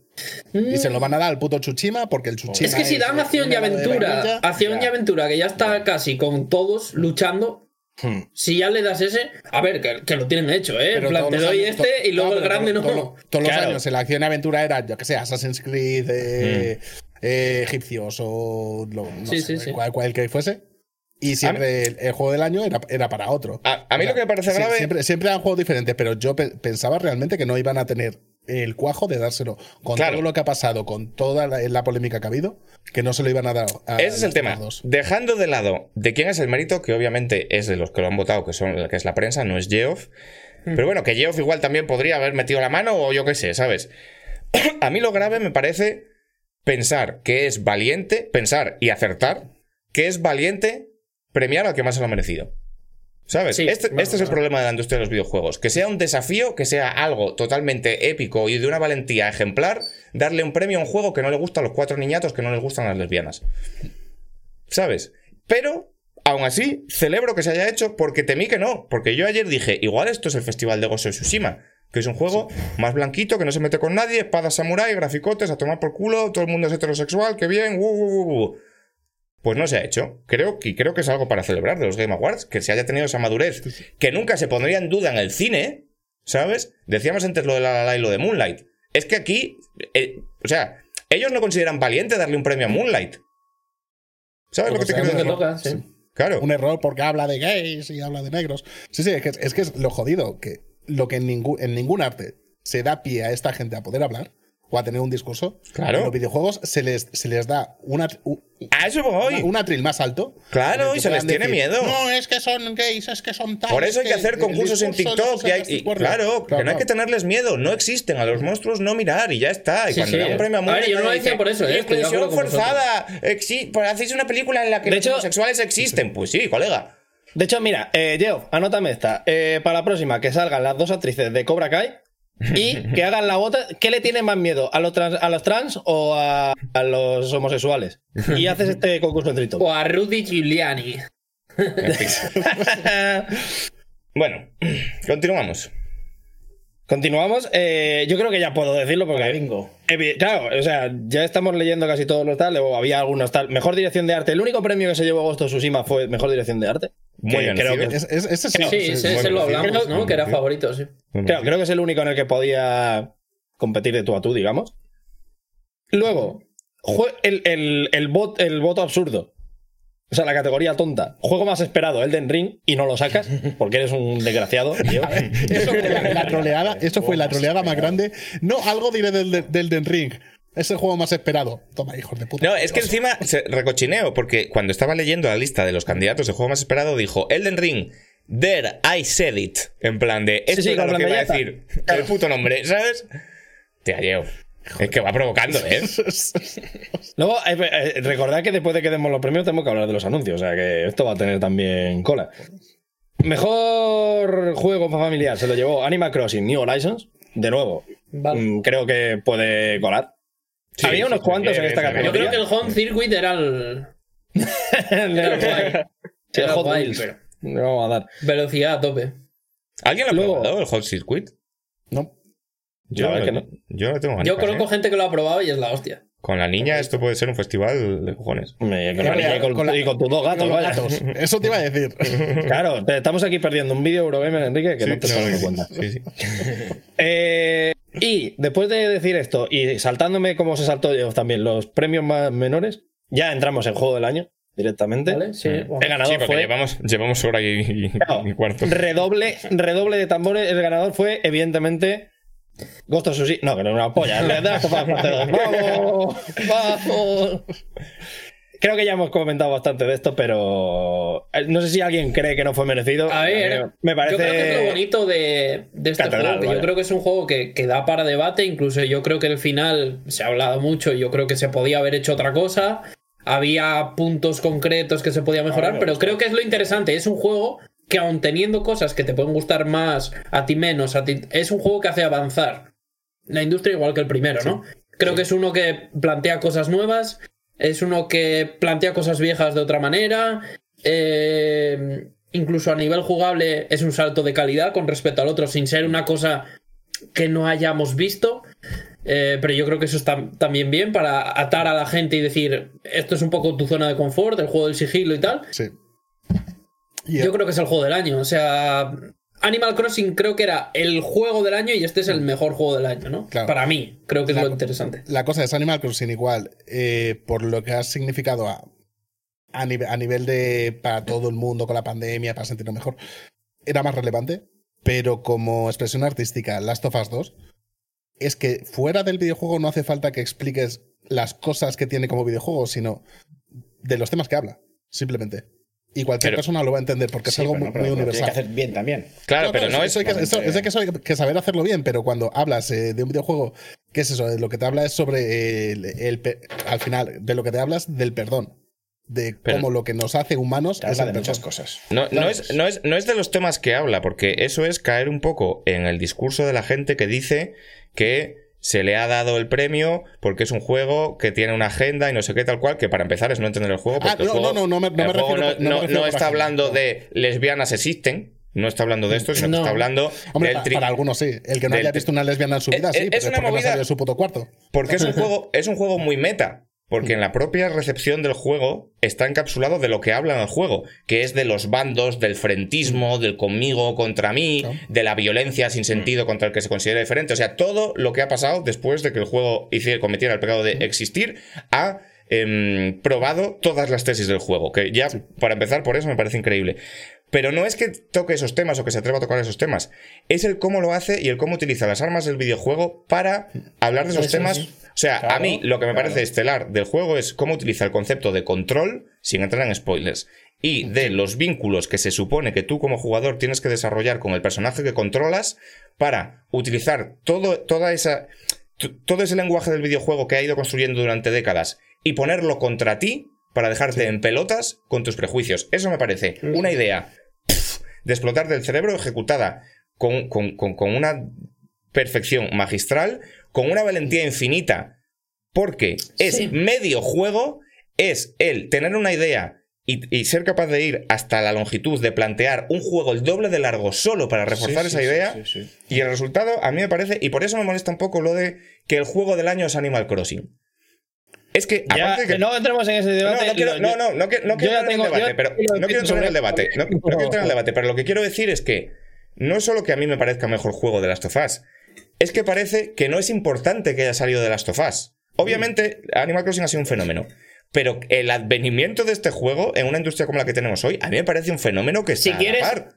Y se lo van a dar al puto Chuchima porque el Chuchima Es que si dan acción y aventura, acción y aventura, que ya está casi con todos luchando. Hmm. Si ya le das ese, a ver, que, que lo tienen hecho, ¿eh? En Pero plan, todos te doy años- este y luego no, el grande no. to- Todos los años en la acción y aventura era, yo que sé, Assassin's Creed eh, eh, egipcios o lo- no Sí, sé, sí, sí. Cual, cual que fuese. Y siempre el, el juego del año era, era para otro. A- a mí lo que me parece grave- Siempre, siempre eran juegos diferentes, pero yo pe- pensaba realmente que no iban a tener el cuajo de dárselo con Claro. todo lo que ha pasado, con toda la, la polémica que ha habido, que no se lo iban a dar a Ese es el tema. dos. Dejando de lado de quién es el mérito, que obviamente es de los que lo han votado, que son que es la prensa, no es Geoff. Pero bueno, que Geoff igual también podría haber metido la mano o yo qué sé, ¿sabes? a mí lo grave me parece pensar que es valiente, pensar y acertar que es valiente premiar al que más se lo ha merecido. ¿Sabes? Sí, este, bueno, este es el problema de la industria de los videojuegos. Que sea un desafío, que sea algo totalmente épico y de una valentía ejemplar, darle un premio a un juego que no le gusta a los cuatro niñatos que no les gustan las lesbianas. ¿Sabes? Pero, aún así, celebro que se haya hecho porque temí que no. Porque yo ayer dije, igual esto es el Festival de Ghost of Tsushima. Que es un juego más blanquito, que no se mete con nadie, espadas samurai, graficotes, a tomar por culo, todo el mundo es heterosexual, que bien, uh, uh, uh, uh. Pues no se ha hecho. Creo que, creo que es algo para celebrar de los Game Awards, que se haya tenido esa madurez, que nunca se pondría en duda en el cine, ¿sabes? Decíamos antes lo de La La La y lo de Moonlight. Es que aquí, eh, o sea, ellos no consideran valiente darle un premio a Moonlight. ¿Sabes lo que Porque te quiero sabemos que decir? toca, sí. Claro. un error porque habla de gays y habla de negros. Sí, sí, es que es, que es lo jodido, que lo que en, ningún en ningún arte se da pie a esta gente a poder hablar, o a tener un discurso. Claro. En los videojuegos se les, se les da una, u- A eso voy. una- un atril más alto. Claro, y se les tiene miedo. No, es que son gays, es que son tal. Por eso es hay que hacer concursos en TikTok. los y hay- y- anticuernos". claro, que no hay que tenerles miedo. No existen. A los monstruos no mirar y ya está. Y Sí, cuando sí. da un premio a A ver, yo no lo decía por eso, ¿eh? Inclusión forzada. Exi- pues hacéis una película en la que De los hecho- homosexuales existen. Pues sí, colega. De hecho, mira, eh, anótame esta. Eh, para la próxima, que salgan las dos actrices de Cobra Kai y que hagan la bota. ¿Qué le tienen más miedo? ¿A los trans, a los trans o a, a los homosexuales? Y haces este concurso en TikTok. O a Rudy Giuliani. Bueno, continuamos. Continuamos. Eh, yo creo que ya puedo decirlo porque. Bingo. Claro, o sea, ya estamos leyendo casi todos los tal, o había algunos tal. Mejor dirección de arte. El único premio que se llevó Ghost of Tsushima fue mejor dirección de arte. Muy Que bien, creo que, Es- es- ese sí, Sí, sí, ese, lo hablamos. ¿no? Que era favorito, sí. creo, creo que es el único en el que podía competir de tú a tú, digamos. Luego, el, el, el, bot- el voto absurdo. O sea, la categoría tonta. Juego más esperado, Elden Ring, y no lo sacas porque eres un desgraciado. tío. Eso fue la, la troleada, eso fue la troleada más grande. No, algo diré del, del Den Ring. Es el juego más esperado. Toma, hijos de puta. No, es que encima se recochineo, porque cuando estaba leyendo la lista de los candidatos de juego más esperado, dijo Elden Ring, there I said it. En plan de, esto sí, era con lo que iba a decir. El puto nombre, ¿sabes? Te halleo. Es que va provocando, ¿eh? Luego, eh, eh, recordad que después de que demos los premios tenemos que hablar de los anuncios. O sea que esto va a tener también cola. Mejor juego familiar se lo llevó Animal Crossing New Horizons. De nuevo, Vale. mm, creo que puede colar. Sí, Había unos sí, cuantos en esta sí, Yo categoría. creo que el Home Circuit era el. El el Era Hot Wheels. pero- Le vamos a dar. Velocidad a tope. ¿Alguien lo ha Luego- probado, el Hot Circuit? No. Yo, La verdad que no. yo no tengo ganas, Yo conozco ¿eh? gente que lo ha probado y es la hostia. Con la niña esto puede ser un festival de cojones. Me- con la niña y con, Con la- y con tus dos gatos, vaya. gatos. Eso te iba a decir. Claro, te- estamos aquí perdiendo un vídeo Eurogamer, Enrique, que no te estás dando cuenta. Sí, sí. Eh, y después de decir esto, y saltándome como se saltó yo también los premios más menores, ya entramos en juego del año directamente. ¿Vale? Sí. El bueno. ganador Sí, porque fue llevamos, llevamos hora y, y- Claro, y cuarto. redoble, redoble de tambores. El ganador fue, evidentemente, Ghost of Tsushima. No, que no es una polla. Le das. ¡Vamos! ¡Vamos! Creo que ya hemos comentado bastante de esto, pero eh, no sé si alguien cree que no fue merecido. A ver, me parece. yo creo que es lo bonito de, de este Catedral, juego. que. Yo creo que es un juego que, que da para debate. Incluso yo creo que el final se ha hablado mucho. y Yo creo que se podía haber hecho otra cosa. Había puntos concretos que se podía mejorar, pero creo que es lo interesante. Es un juego que, aun teniendo cosas que te pueden gustar más, a ti menos, a ti, es un juego que hace avanzar la industria igual que el primero, ¿no? Creo que es uno que plantea cosas nuevas, es uno que plantea cosas viejas de otra manera. eh, incluso a nivel jugable es un salto de calidad con respecto al otro, sin ser una cosa que no hayamos visto. Eh, pero yo creo que eso está también bien para atar a la gente y decir, esto es un poco tu zona de confort, el juego del sigilo y tal. Sí. Yo creo que es el juego del año. O sea, Animal Crossing creo que era el juego del año y este es el mejor juego del año, ¿no? Claro. Para mí, creo que es La- lo interesante. la cosa es Animal Crossing igual, eh, por lo que ha significado a, a, nive- a nivel de para todo el mundo con la pandemia, para sentirnos mejor, era más relevante, pero como expresión artística, Last of Us 2, es que fuera del videojuego no hace falta que expliques las cosas que tiene como videojuego, sino de los temas que habla, simplemente. Y cualquier Pero- persona lo va a entender porque Sí, es algo pero muy, universal. que hacer bien también. Claro, pero no eso- es. eso hay que, eso- eso hay que saber- que saber hacerlo bien, pero cuando hablas eh, de un videojuego, ¿qué es eso? De Lo que te habla es sobre el, al final, de lo que te hablas del perdón. De Pero- cómo lo que nos hace humanos Te es habla el de perdón. muchas cosas. No, no, es, no, es, no es de los temas que habla, porque eso es caer un poco en el discurso de la gente que dice que se le ha dado el premio porque es un juego que tiene una agenda y no sé qué tal cual, que para empezar es no entender el juego. Ah, el no, juego, no, no, no me- no el me juego refiero- no, me está hablando de lesbianas existen, no está hablando de esto, sino que No. está hablando Hombre, del para algunos sí. El que no haya visto una lesbiana en su vida, Eh, sí, eh, es pero una movida- de su puto cuarto. Porque es un juego, es un juego muy meta. Porque en la propia recepción del juego está encapsulado de lo que habla en el juego, que es de los bandos, del frentismo, del conmigo contra mí, de la violencia sin sentido contra el que se considera diferente. O sea, todo lo que ha pasado después de que el juego hiciera, cometiera el pecado de existir, ha em, probado todas las tesis del juego. Que ya, para empezar, por eso me parece increíble. Pero no es que toque esos temas o que se atreva a tocar esos temas. Es el cómo lo hace y el cómo utiliza las armas del videojuego para hablar de esos Eso temas. sí. O sea, a mí lo que me claro. parece estelar del juego es cómo utiliza el concepto de control, sin entrar en spoilers, y de los vínculos que se supone que tú como jugador tienes que desarrollar con el personaje que controlas para utilizar todo, toda esa, todo ese lenguaje del videojuego que ha ido construyendo durante décadas y ponerlo contra ti para dejarte en pelotas con tus prejuicios. Eso me parece una idea de explotar del cerebro ejecutada con, con- con- con una perfección magistral, con una valentía infinita, porque es Sí. medio juego, es el tener una idea y, y ser capaz de ir hasta la longitud de plantear un juego el doble de largo solo para reforzar Sí, esa sí, sí, idea. sí, sí. Y el resultado, a mí me parece, y por eso me molesta un poco lo de que el juego del año es Animal Crossing. Es que, Ya, aparte que. no entremos en ese No, debate. no, quiero, lo- no, no, no, quiero- no quiero entrar en el debate, pero no quiero entrar en el debate. No, no quiero entrar en el debate, pero lo que quiero decir es que no es solo que a mí me parezca mejor juego de Last of Us, es que parece que no es importante que haya salido de Last of Us. Obviamente, Animal Crossing ha sido un fenómeno. Pero el advenimiento de este juego en una industria como la que tenemos hoy, a mí me parece un fenómeno que está Si a la quieres- par.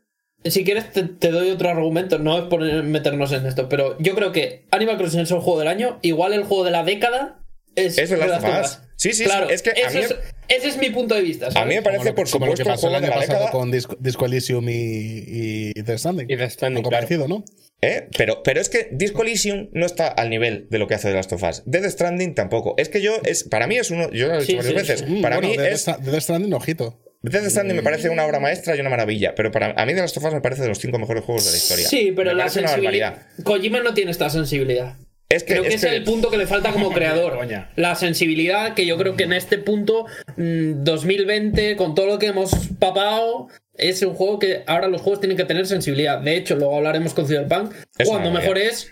Si quieres, te, te doy otro argumento. No es por meternos en esto, pero yo creo que Animal Crossing es el juego del año. Igual el juego de la década es, Es The Last The of Us. Sí, sí, sí, claro, es que a mí- es- ese es mi punto de vista. A mí me parece, Como lo- por como lo que supuesto, pasó el año pasado década. con Disco, Disco Elysium y, y The Stranding. Y Death Stranding, Algo claro. parecido, ¿no? ¿Eh? Pero, pero es que Disco Elysium no está al nivel de lo que hace The Last of Us. Death Stranding tampoco. Es que yo, es, para mí es uno, yo lo he dicho Sí, varias sí, veces, sí. Mm, para bueno, mí de, es... de The Stranding, ojito. Death Stranding me parece una obra maestra y una maravilla, pero para a mí The Last of Us me parece de los cinco mejores juegos de la historia. Sí, pero Me la sensibilidad. Kojima no tiene esta sensibilidad. Es que, Creo que es es, el punto que le falta como creador. La sensibilidad que yo creo que en este punto, mm, 2020, con todo lo que hemos papado, es un juego que ahora los juegos tienen que tener sensibilidad. De hecho, luego hablaremos con Cyberpunk. Es cuando mejor es,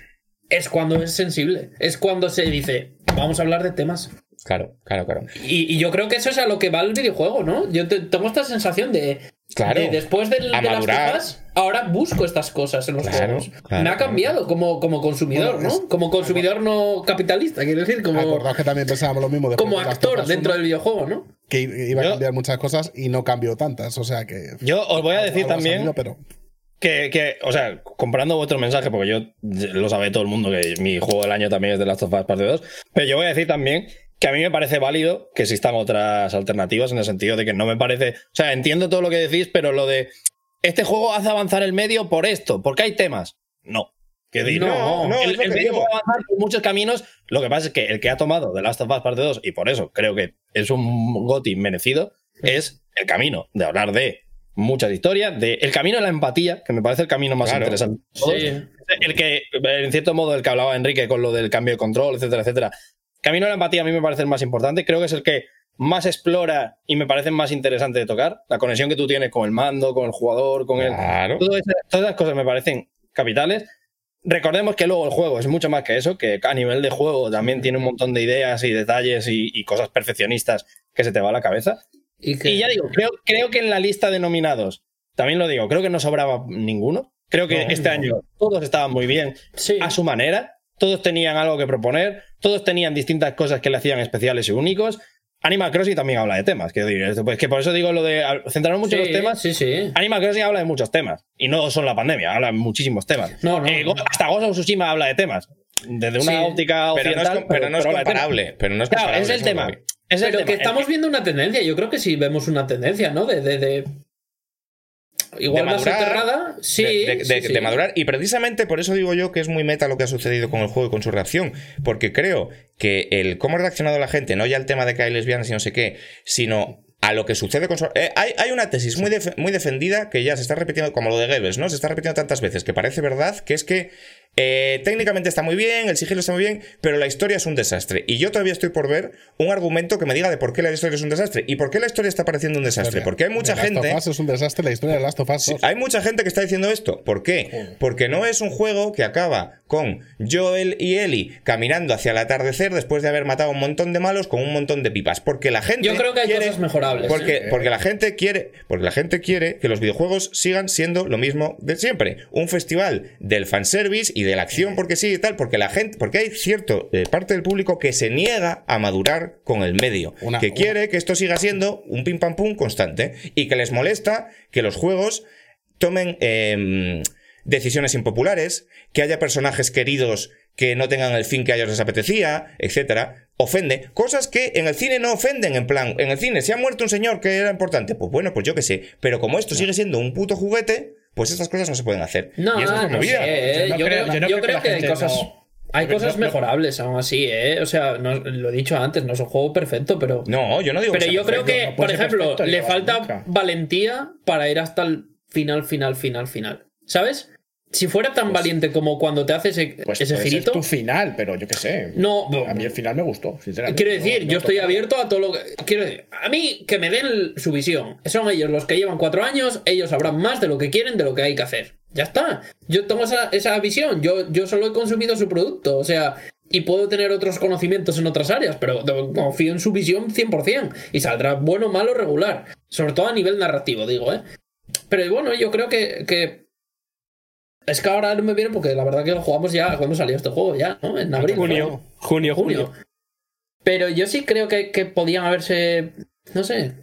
es cuando es sensible. Es cuando se dice, vamos a hablar de temas. Claro, claro, claro. Y, y yo creo que eso es a lo que va el videojuego, ¿no? Yo te- tengo esta sensación de, Claro. de después de las cosas, ahora busco estas cosas en los Claro, juegos. claro, Me ha claro. cambiado como, como consumidor, Bueno, ¿no? es- Como consumidor no capitalista, quiero decir, como, Acordaos que también pensábamos lo mismo después como actor dentro 1, del videojuego, ¿no? Que iba a Yo- cambiar muchas cosas y no cambió tantas. O sea que. Yo os voy a decir también salido, pero que, que, o sea, comprando vuestro mensaje, porque yo lo sabe todo el mundo que mi juego del año también es de Last of Us Parte 2, pero yo voy a decir también que a mí me parece válido que existan otras alternativas en el sentido de que no me parece, o sea, entiendo todo lo que decís, pero lo de este juego hace avanzar el medio por esto, porque hay temas. No. Quiero decir, No, no, el, que medio puede avanzar por muchos caminos. Lo que pasa es que el que ha tomado The Last of Us Parte 2, y por eso creo que es un GOTI merecido, es el camino de hablar de muchas historias, de el camino de la empatía, que me parece el camino más Claro. interesante. Sí. El que, en cierto modo, el que hablaba Enrique con lo del cambio de control, etcétera, etcétera. Camino de la empatía a mí me parece el más importante. Creo que es el que más explora y me parece más interesante de tocar. La conexión que tú tienes con el mando, con el jugador, con el. Claro. Todo ese- todas esas cosas me parecen capitales. Recordemos que luego el juego es mucho más que eso, que a nivel de juego también tiene un montón de ideas y detalles y, y cosas perfeccionistas que se te va a la cabeza. Y, que- Y ya digo, creo, creo que en la lista de nominados, también lo digo, creo que no sobraba ninguno. Creo que No, este no. año todos estaban muy bien sí. a su manera, todos tenían algo que proponer, todos tenían distintas cosas que le hacían especiales y únicos. Animal Crossing también habla de temas, quiero decir, esto, pues que por eso digo lo de centrarnos mucho en Sí, los temas. Sí, sí. Animal Crossing habla de muchos temas y no son la pandemia, habla de muchísimos temas. No, no, Eh, no. Hasta Ghost of Tsushima habla de temas, desde una Sí. óptica Pero no es, occidental. com- pero no es comparable. Pero no es Claro, comparable. es el eso es lo tema. que. Es el Pero que estamos viendo una tendencia. Yo creo que sí vemos una tendencia, ¿no? De. de, de- Igual De más madurar. Sí. de, de- sí, de- sí. de madurar. Y precisamente por eso digo yo que es muy meta lo que ha sucedido con el juego y con su reacción. Porque creo que el cómo ha reaccionado la gente, no ya el tema de que hay lesbianas y no sé qué, sino a lo que sucede con su... eh, hay, hay una tesis muy, def- muy defendida que ya se está repitiendo, como lo de Goebbels, ¿no? Se está repitiendo tantas veces que parece verdad, que es que eh, técnicamente está muy bien, el sigilo está muy bien, pero la historia es un desastre. Y yo todavía estoy por ver un argumento que me diga de por qué la historia es un desastre. ¿Y por qué la historia está pareciendo un desastre? Porque hay mucha The Last gente... of Us es un desastre la historia de Last of Us 2. Hay mucha gente que está diciendo esto. ¿Por qué? Porque no es un juego que acaba con Joel y Ellie caminando hacia el atardecer después de haber matado a un montón de malos con un montón de pipas. Porque la gente. Yo creo que hay quiere- cosas mejorables. Porque, porque la gente quiere. Porque la gente quiere que los videojuegos sigan siendo lo mismo de siempre. Un festival del fanservice y de la acción porque sí y tal, porque la gente, porque hay cierto eh, parte del público que se niega a madurar con el medio, Una- que una- quiere que esto siga siendo un pim pam pum constante y que les molesta que los juegos tomen em, decisiones impopulares, que haya personajes queridos que no tengan el fin que a ellos les apetecía, etcétera. Ofende. Cosas que en el cine no ofenden, en plan, en el cine, si ha muerto un señor que era importante, pues bueno, pues yo qué sé. Pero como esto sigue siendo un puto juguete, pues estas cosas no se pueden hacer. No, y no movida. sé, Yo eh, no yo, creo- creo, yo no yo creo que creo que hay cosas, no- hay no- cosas no- mejorables aún así, ¿eh? O sea, no- lo he dicho antes, no es un juego perfecto, pero... No, yo no digo Pero sea yo creo perfecto. que, no puede por ejemplo, perfecto, le falta nunca. valentía para ir hasta el final, final, final, final. ¿Sabes? Si fuera tan valiente como cuando te haces ese, Pues ese ser girito... tu final, pero yo qué sé. No, A mí el final me gustó, sinceramente. Quiero decir, No- no yo estoy abierto a todo lo que. Quiero decir, a mí que me den su visión. Son ellos los que llevan cuatro años, ellos sabrán más de lo que quieren, de lo que hay que hacer. Ya está. Yo tengo esa, esa visión. Yo, yo solo he consumido su producto. O sea, y puedo tener otros conocimientos en otras áreas, pero confío en su visión 100%. Y saldrá bueno, malo, regular. Sobre todo a nivel narrativo, digo, ¿eh? Pero bueno, yo creo que. que es que ahora no me viene porque la verdad que lo jugamos ya cuando salió este juego, ya, ¿no? En abril. junio, junio. junio. Pero yo sí creo que, que podían haberse, no sé,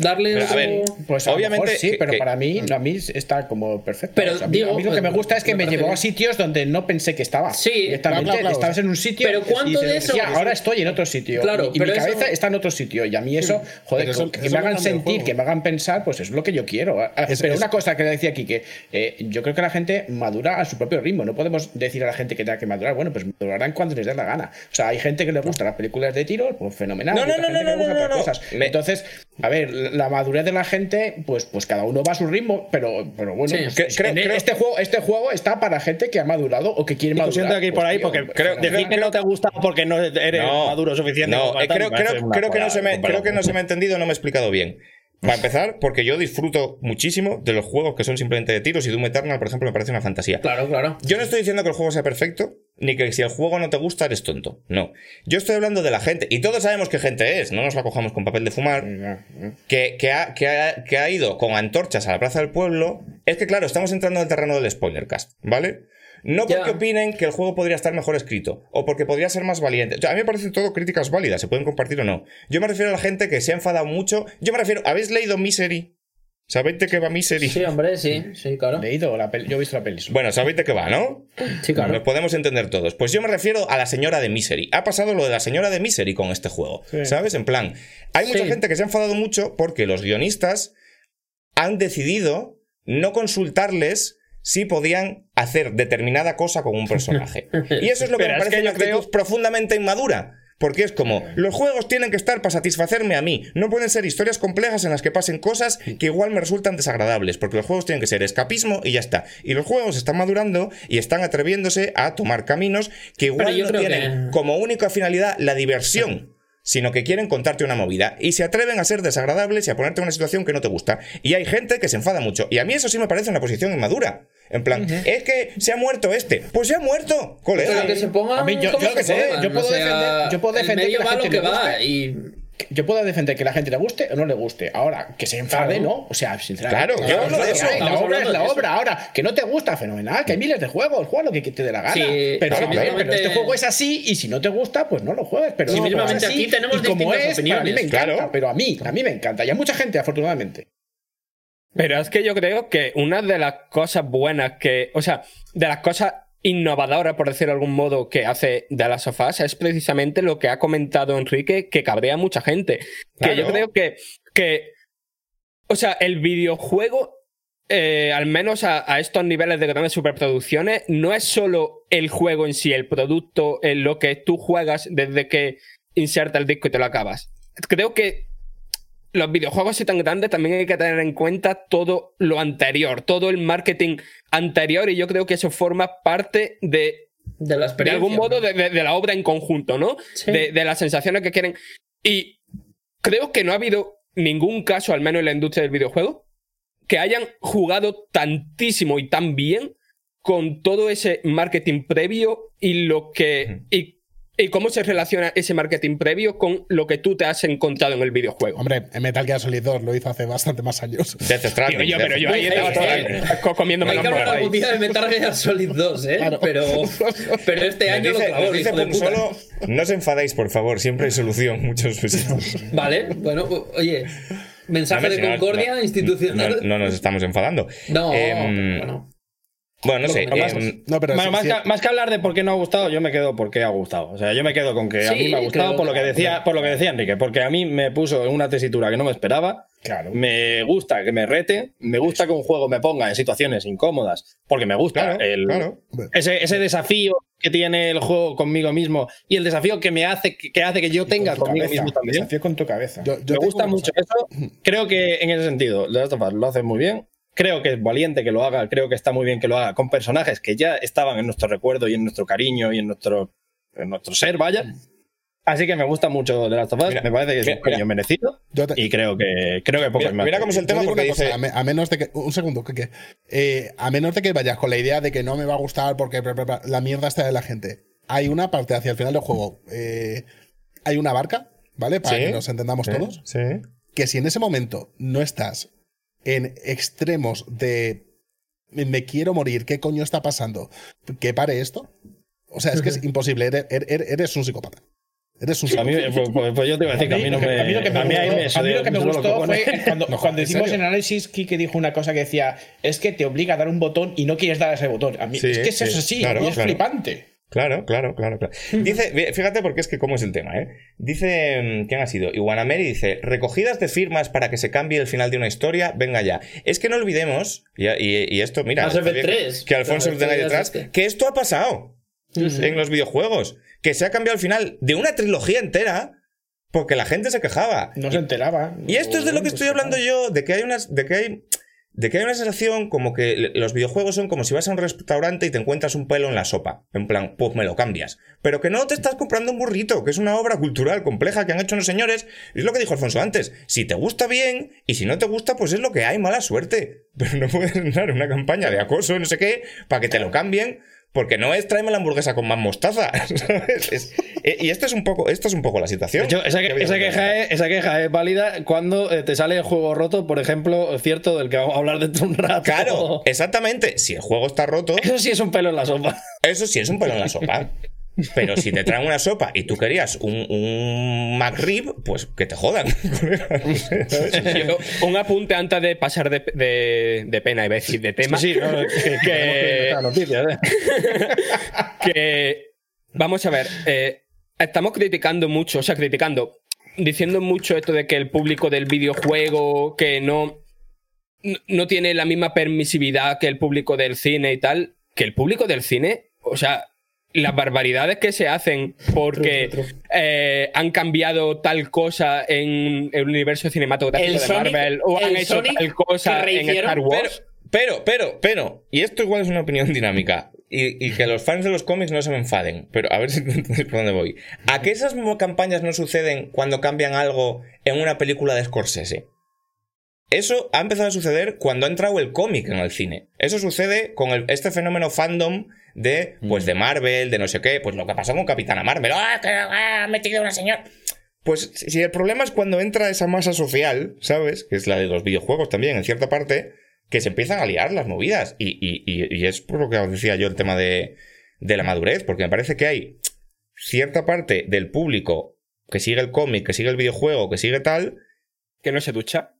darle Pero, a ver, Pues a Obviamente mejor sí, que- pero que- para mí, a mí está como perfecto. Pero O sea, a, mí, digo, a mí lo que me gusta es que me me, llevó a sitios donde no pensé que estaba. Sí, Directamente claro, claro. estabas en un sitio Pero ¿cuánto y de eso- "Hostia, ahora estoy en otro sitio. Claro, y, y pero mi eso- cabeza está en otro sitio. Y a mí eso, joder, eso- que eso me hagan sentir, que me hagan pensar, pues es lo que yo quiero. Ah, Es- pero es- una cosa que le decía aquí, que eh, yo creo que la gente madura a su propio ritmo. No podemos decir a la gente que tenga que madurar. Bueno, pues madurarán cuando les dé la gana. O sea, hay gente que le gusta las películas de tiros, pues fenomenal. No, no, no, no, no, no, no. Entonces, a ver, la madurez de la gente, pues, pues cada uno va a su ritmo, pero, pero bueno, Sí. creo- creo- este, juego, este juego está para gente que ha madurado o que quiere madurar. siento que ir por Pues, ahí tío, porque creo- decir que no te gusta porque no eres No, maduro suficiente. No, eh, creo, creo- creo que no se me, creo que no se me ha entendido, no me he explicado bien. Para empezar, porque yo disfruto muchísimo de los juegos que son simplemente de tiros y Doom Eternal, por ejemplo, me parece una fantasía. Claro, claro. Yo no estoy diciendo que el juego sea perfecto, ni que si el juego no te gusta eres tonto. No. Yo estoy hablando de la gente, y todos sabemos qué gente es, no nos la cojamos con papel de fumar, que, que, ha, que, ha, que ha ido con antorchas a la plaza del pueblo. Es que, claro, estamos entrando en el terreno del spoilercast, ¿vale? No Ya. porque opinen que el juego podría estar mejor escrito, o porque podría ser más valiente. O sea, a mí me parecen todo críticas válidas, se pueden compartir o no. Yo me refiero a la gente que se ha enfadado mucho. Yo me refiero, ¿habéis leído Misery? ¿Sabéis de qué va Misery? Sí, hombre, sí, sí, claro. Leído la peli- yo he visto la peli. Bueno, sabéis de qué va, ¿no? Sí, claro. Nos podemos entender todos. Pues yo me refiero a la señora de Misery. Ha pasado lo de la señora de Misery con este juego. ¿Sabes? En plan, hay mucha Sí. gente que se ha enfadado mucho porque los guionistas han decidido no consultarles si podían hacer determinada cosa con un personaje. Y eso es lo que Pero me es parece que una actitud creo- profundamente inmadura. Porque es como, los juegos tienen que estar para satisfacerme a mí. No pueden ser historias complejas en las que pasen cosas que igual me resultan desagradables. Porque los juegos tienen que ser escapismo y ya está. Y los juegos están madurando y están atreviéndose a tomar caminos que igual no tienen que- como única finalidad la diversión. Sino que quieren contarte una movida y se atreven a ser desagradables y a ponerte en una situación que no te gusta. Y hay gente que se enfada mucho. Y a mí eso sí me parece una posición inmadura. En plan, es que se ha muerto este. Pues se ha muerto, colega. Pero que se pongan A mí, yo- yo lo que se sé, pongan, yo puedo o sea, defender- yo puedo defender el medio que la va lo gente que le va guste. y Yo puedo defender que la gente le guste o no le guste. Ahora, que se enfade, Claro. ¿no? O sea, sinceramente. Claro, yo eso. La obra es la obra. Ahora, que no te gusta, fenomenal. Que hay miles de juegos. Juega lo que te dé la gana. Sí, pero, claro, pero este juego es así y si no te gusta, pues no lo juegues. Pero Sí, es así, aquí tenemos y como distintas es, para mí me opiniones. encanta. Claro. Pero a mí, a mí me encanta. Y a mucha gente, afortunadamente. Pero es que yo creo que una de las cosas buenas que. O sea, de las cosas innovadoras, por decirlo de algún modo, que hace de las sofás es precisamente lo que ha comentado Enrique, que cabrea a mucha gente. Que yo creo que. que o sea, el videojuego. eh, al menos a, a estos niveles de grandes superproducciones, no es solo el juego en sí, el producto, en lo que tú juegas desde que inserta el disco y te lo acabas. Creo que los videojuegos así tan grandes también hay que tener en cuenta todo lo anterior, todo el marketing anterior, y yo creo que eso forma parte de, de la de algún modo de, de- de la obra en conjunto, ¿no? Sí. De, de las sensaciones que quieren. Y creo que no ha habido ningún caso, al menos en la industria del videojuego, que hayan jugado tantísimo y tan bien con todo ese marketing previo y lo que. y ¿Y cómo se relaciona ese marketing previo con lo que tú te has encontrado en el videojuego? Hombre, en Metal Gear Solid 2 lo hizo hace bastante más años. Death Stranding. Tío, yo, pero yo ahí estaba co- comiéndome algún día de Metal Gear Solid 2, ¿eh? Pero, pero este año dice, lo clavó, nos el dice hijo de Pum puta. solo, no os enfadéis, por favor, siempre hay solución. Muchos besitos. Vale, bueno, oye. Mensaje No, de concordia no, institucional. No, no nos estamos enfadando. No, Em, bueno. Bueno, no sé. Em, No, pero Bueno, sí- más, sí- que, más que hablar de por qué no ha gustado, yo me quedo por qué ha gustado. O sea, yo me quedo con que a mí me ha gustado por lo que decía, por lo que decía Enrique, porque a mí me puso en una tesitura que no me esperaba. Claro. Me gusta que me rete, me gusta que un juego me ponga en situaciones incómodas, porque me gusta Claro, el, claro. ese, ese desafío que tiene el juego conmigo mismo y el desafío que me hace que hace que yo tenga Con conmigo cabeza. mismo también. Desafío con tu cabeza. yo- yo me gusta mucho cosa. eso. Creo que en ese sentido, The Last of Us lo hace muy bien. Creo que es valiente que lo haga. Creo que está muy bien que lo haga con personajes que ya estaban en nuestro recuerdo y en nuestro cariño y en nuestro, en nuestro ser, vaya. Así que me gusta mucho The Last of Us. Mira, me parece que es mira, un premio merecido. Yo te- Y creo que, creo que poco Mira, más. mira cómo es el tema porque una cosa, dice. a, me- a menos de que. Un segundo, que, que, eh, a menos de que vayas con la idea de que no me va a gustar porque bla, bla, bla, la mierda está de la gente. Hay una parte hacia el final del juego. eh, hay una barca, ¿vale? Para Sí, que nos entendamos sí, todos. Sí. Que si en ese momento no estás en extremos de me- me quiero morir, ¿qué coño está pasando? Que pare esto. O sea, es que es imposible. Eres, eres- eres un psicópata. Eres un mí, psicópata. pues, pues- pues yo te iba a decir que a mí no me. a mí lo que me gustó, me que me fue cuando, No, cuando ¿en hicimos el análisis, Kike dijo una cosa que decía, es que te obliga a dar un botón y no quieres dar a ese botón. A mí, Sí, es que eso sí, es así, claro, y es claro. flipante. Claro, claro, claro, claro. Dice, fíjate porque es que cómo es el tema, ¿eh? Dice, mm, ¿quién ha sido? Iguanameri dice, recogidas de firmas para que se cambie el final de una historia, venga ya. Es que no olvidemos, y, y- y esto, mira, Mass está Effect bien 3. que Alfonso lo tenga detrás, que esto ha pasado en los videojuegos, que se ha cambiado el final de una trilogía entera porque la gente se quejaba. No se enteraba. Y esto es de lo que estoy hablando yo, de que hay unas, de que hay, de que hay una sensación como que los videojuegos son como si vas a un restaurante y te encuentras un pelo en la sopa. En plan, pues me lo cambias. Pero que no te estás comprando un burrito, que es una obra cultural compleja que han hecho unos señores. Es lo que dijo Alfonso antes. Si te gusta bien, y si no te gusta, pues es lo que hay, mala suerte. Pero no puedes en una campaña de acoso, no sé qué, para que te lo cambien. Porque no es tráeme la hamburguesa con más mostaza. ¿sabes? Es- eh, y esto es un poco, es un poco la situación. Hecho, esa, que queja es, esa queja es válida cuando eh, te sale el juego roto, por ejemplo, cierto, del que vamos a hablar dentro de un rato. Claro, exactamente. Si el juego está roto, Eso sí es un pelo en la sopa. Eso sí es un pelo en la sopa. Pero si te traen una sopa y tú querías un, un McRib, pues que te jodan. Un apunte antes de pasar de, de- de pena, a decir, de tema. Sí, sí, no, que, que, noticias, ¿eh? que vamos a ver, eh, estamos criticando mucho, o sea, criticando, diciendo mucho esto de que el público del videojuego que no- no tiene la misma permisividad que el público del cine y tal, que el público del cine, o sea, las barbaridades que se hacen porque eh, han cambiado tal cosa en el universo cinematográfico El de Sonic- Marvel o han hecho Sonic tal cosa en Star Wars. Pero, pero, pero, y esto igual es una opinión dinámica, y, y que los fans de los cómics no se me enfaden, pero a ver si entendéis por dónde voy. ¿A qué esas campañas no suceden cuando cambian algo en una película de Scorsese? Eso ha empezado a suceder cuando ha entrado el cómic en el cine. Eso sucede con el- este fenómeno fandom de, pues, de Marvel, de no sé qué, pues lo que pasó con Capitana Marvel. ¡Ah, que ah, ha metido una señora! Pues si si el problema es cuando entra esa masa social, ¿sabes? Que es la de los videojuegos también, en cierta parte, que se empiezan a liar las movidas. Y, y- y- y es por lo que os decía yo el tema de, de la madurez, porque me parece que hay cierta parte del público que sigue el cómic, que sigue el videojuego, que sigue tal. Que no se ducha.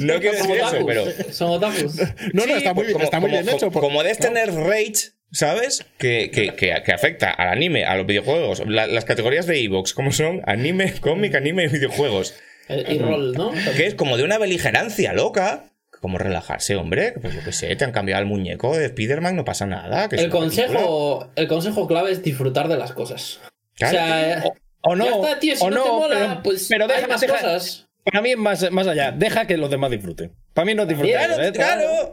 No quiero decir eso, pero. Son otakus. No, no, está muy, como- está muy como- bien hecho. Como, como de este nerd rage, ¿sabes? Que, que, que, que afecta al anime, a los videojuegos. La- las categorías de Evox, como son anime, cómic, anime y videojuegos. Y rol, ¿no? Que es como de una beligerancia loca. Como relajarse, hombre. Pues yo que sé, te han cambiado el muñeco de Spider-Man, no pasa nada. que El consejo, el consejo clave es disfrutar de las cosas. Claro. O sea, O no, ya está, tío, si o no, no, te mola, pero, pues pero hay deja, más deja- cosas. Para mí es más, más allá. Deja que los demás disfruten. Para mí no disfrutar. Claro, ¿eh? claro.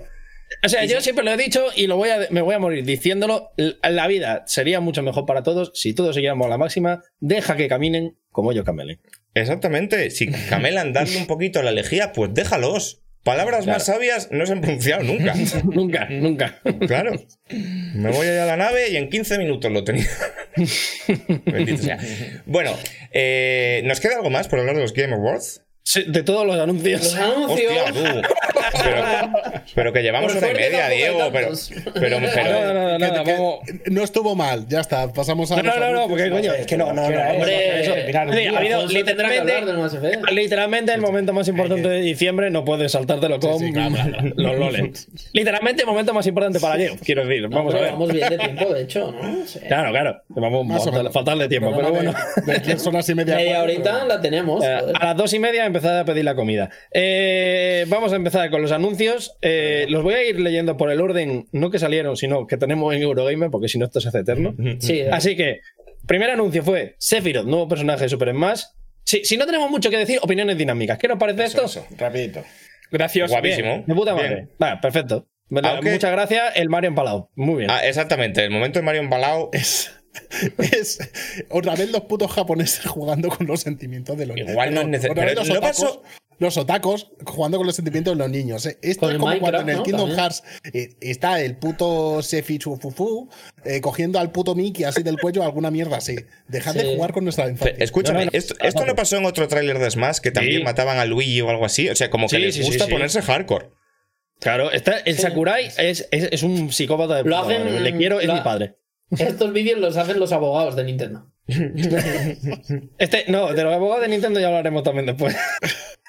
O sea, yo siempre lo he dicho y lo voy a, me voy a morir diciéndolo. La vida sería mucho mejor para todos si todos siguiéramos a la máxima. Deja que caminen como ellos camelen. Exactamente. Si camelan darle un poquito la lejía, pues déjalos. Palabras más sabias no se han pronunciado nunca. nunca, nunca. Claro. Me voy a ir a la nave y en 15 minutos lo tenía. Bendito sea. Bueno, eh, ¿nos queda algo más por hablar de los Game Awards? Sí, de todos los anuncios. Los anuncios. Hostia, tú. Pero, pero que llevamos hora y media, Diego. Pero, pero, No, no, no, Que- nada, que- vamos. No estuvo mal, ya está. Pasamos a. No, no, no, no, porque coño, es que no, no, ¿Qué no. hombre. Eso, mirar Sí, ha habido literalmente, literalmente el momento más importante de diciembre, no puedes saltártelo con sí, claro, claro. los loles. Literalmente el momento más importante para Diego, quiero decir. Vamos a ver. Vamos bien de tiempo, de hecho, ¿no? Sí. Claro, claro. Vamos a menos. faltar de tiempo, pero bueno. De, de 10 horas y media. Media horita la tenemos. Eh, a las dos y media empezad a pedir la comida. Eh, vamos a empezar con los anuncios. Eh, los voy a ir leyendo por el orden, no que salieron, sino que tenemos en Eurogamer, porque si no esto se hace eterno. Sí, eh. Así que, primer anuncio fue Sephiroth, nuevo personaje de Super Smash. Si, si no tenemos mucho que decir, opiniones dinámicas. ¿Qué nos parece Eso, esto? eso, rapidito. Gracioso. Guapísimo. De puta madre. Bien. Vale, perfecto. Aunque- Muchas gracias, el Mario empalado. Muy bien. Ah, exactamente, el momento de Mario embalado. Es, es otra vez los putos japoneses jugando con los sentimientos de los niños. Igual no es necesario, los no otacos, pasó- los otacos jugando con los sentimientos de los niños. ¿eh? Esto Con es como cuando en el ¿no? Kingdom También. Hearts eh, está el puto Sefi Chufufu eh, cogiendo al puto Mickey así del cuello alguna mierda así. Dejad de jugar con nuestra infancia. Escúchame, No, no, no. esto, esto no pasó en otro tráiler de Smash que también Sí. mataban a Luigi o algo así. O sea, como que Sí, les gusta sí. ponerse hardcore. Claro, está, el Sakurai es, es, es un psicópata de Lo hacen-. Le quiero, es lo- mi padre. Estos vídeos los hacen los abogados de Nintendo. Este, no, de los abogados de Nintendo ya hablaremos también después.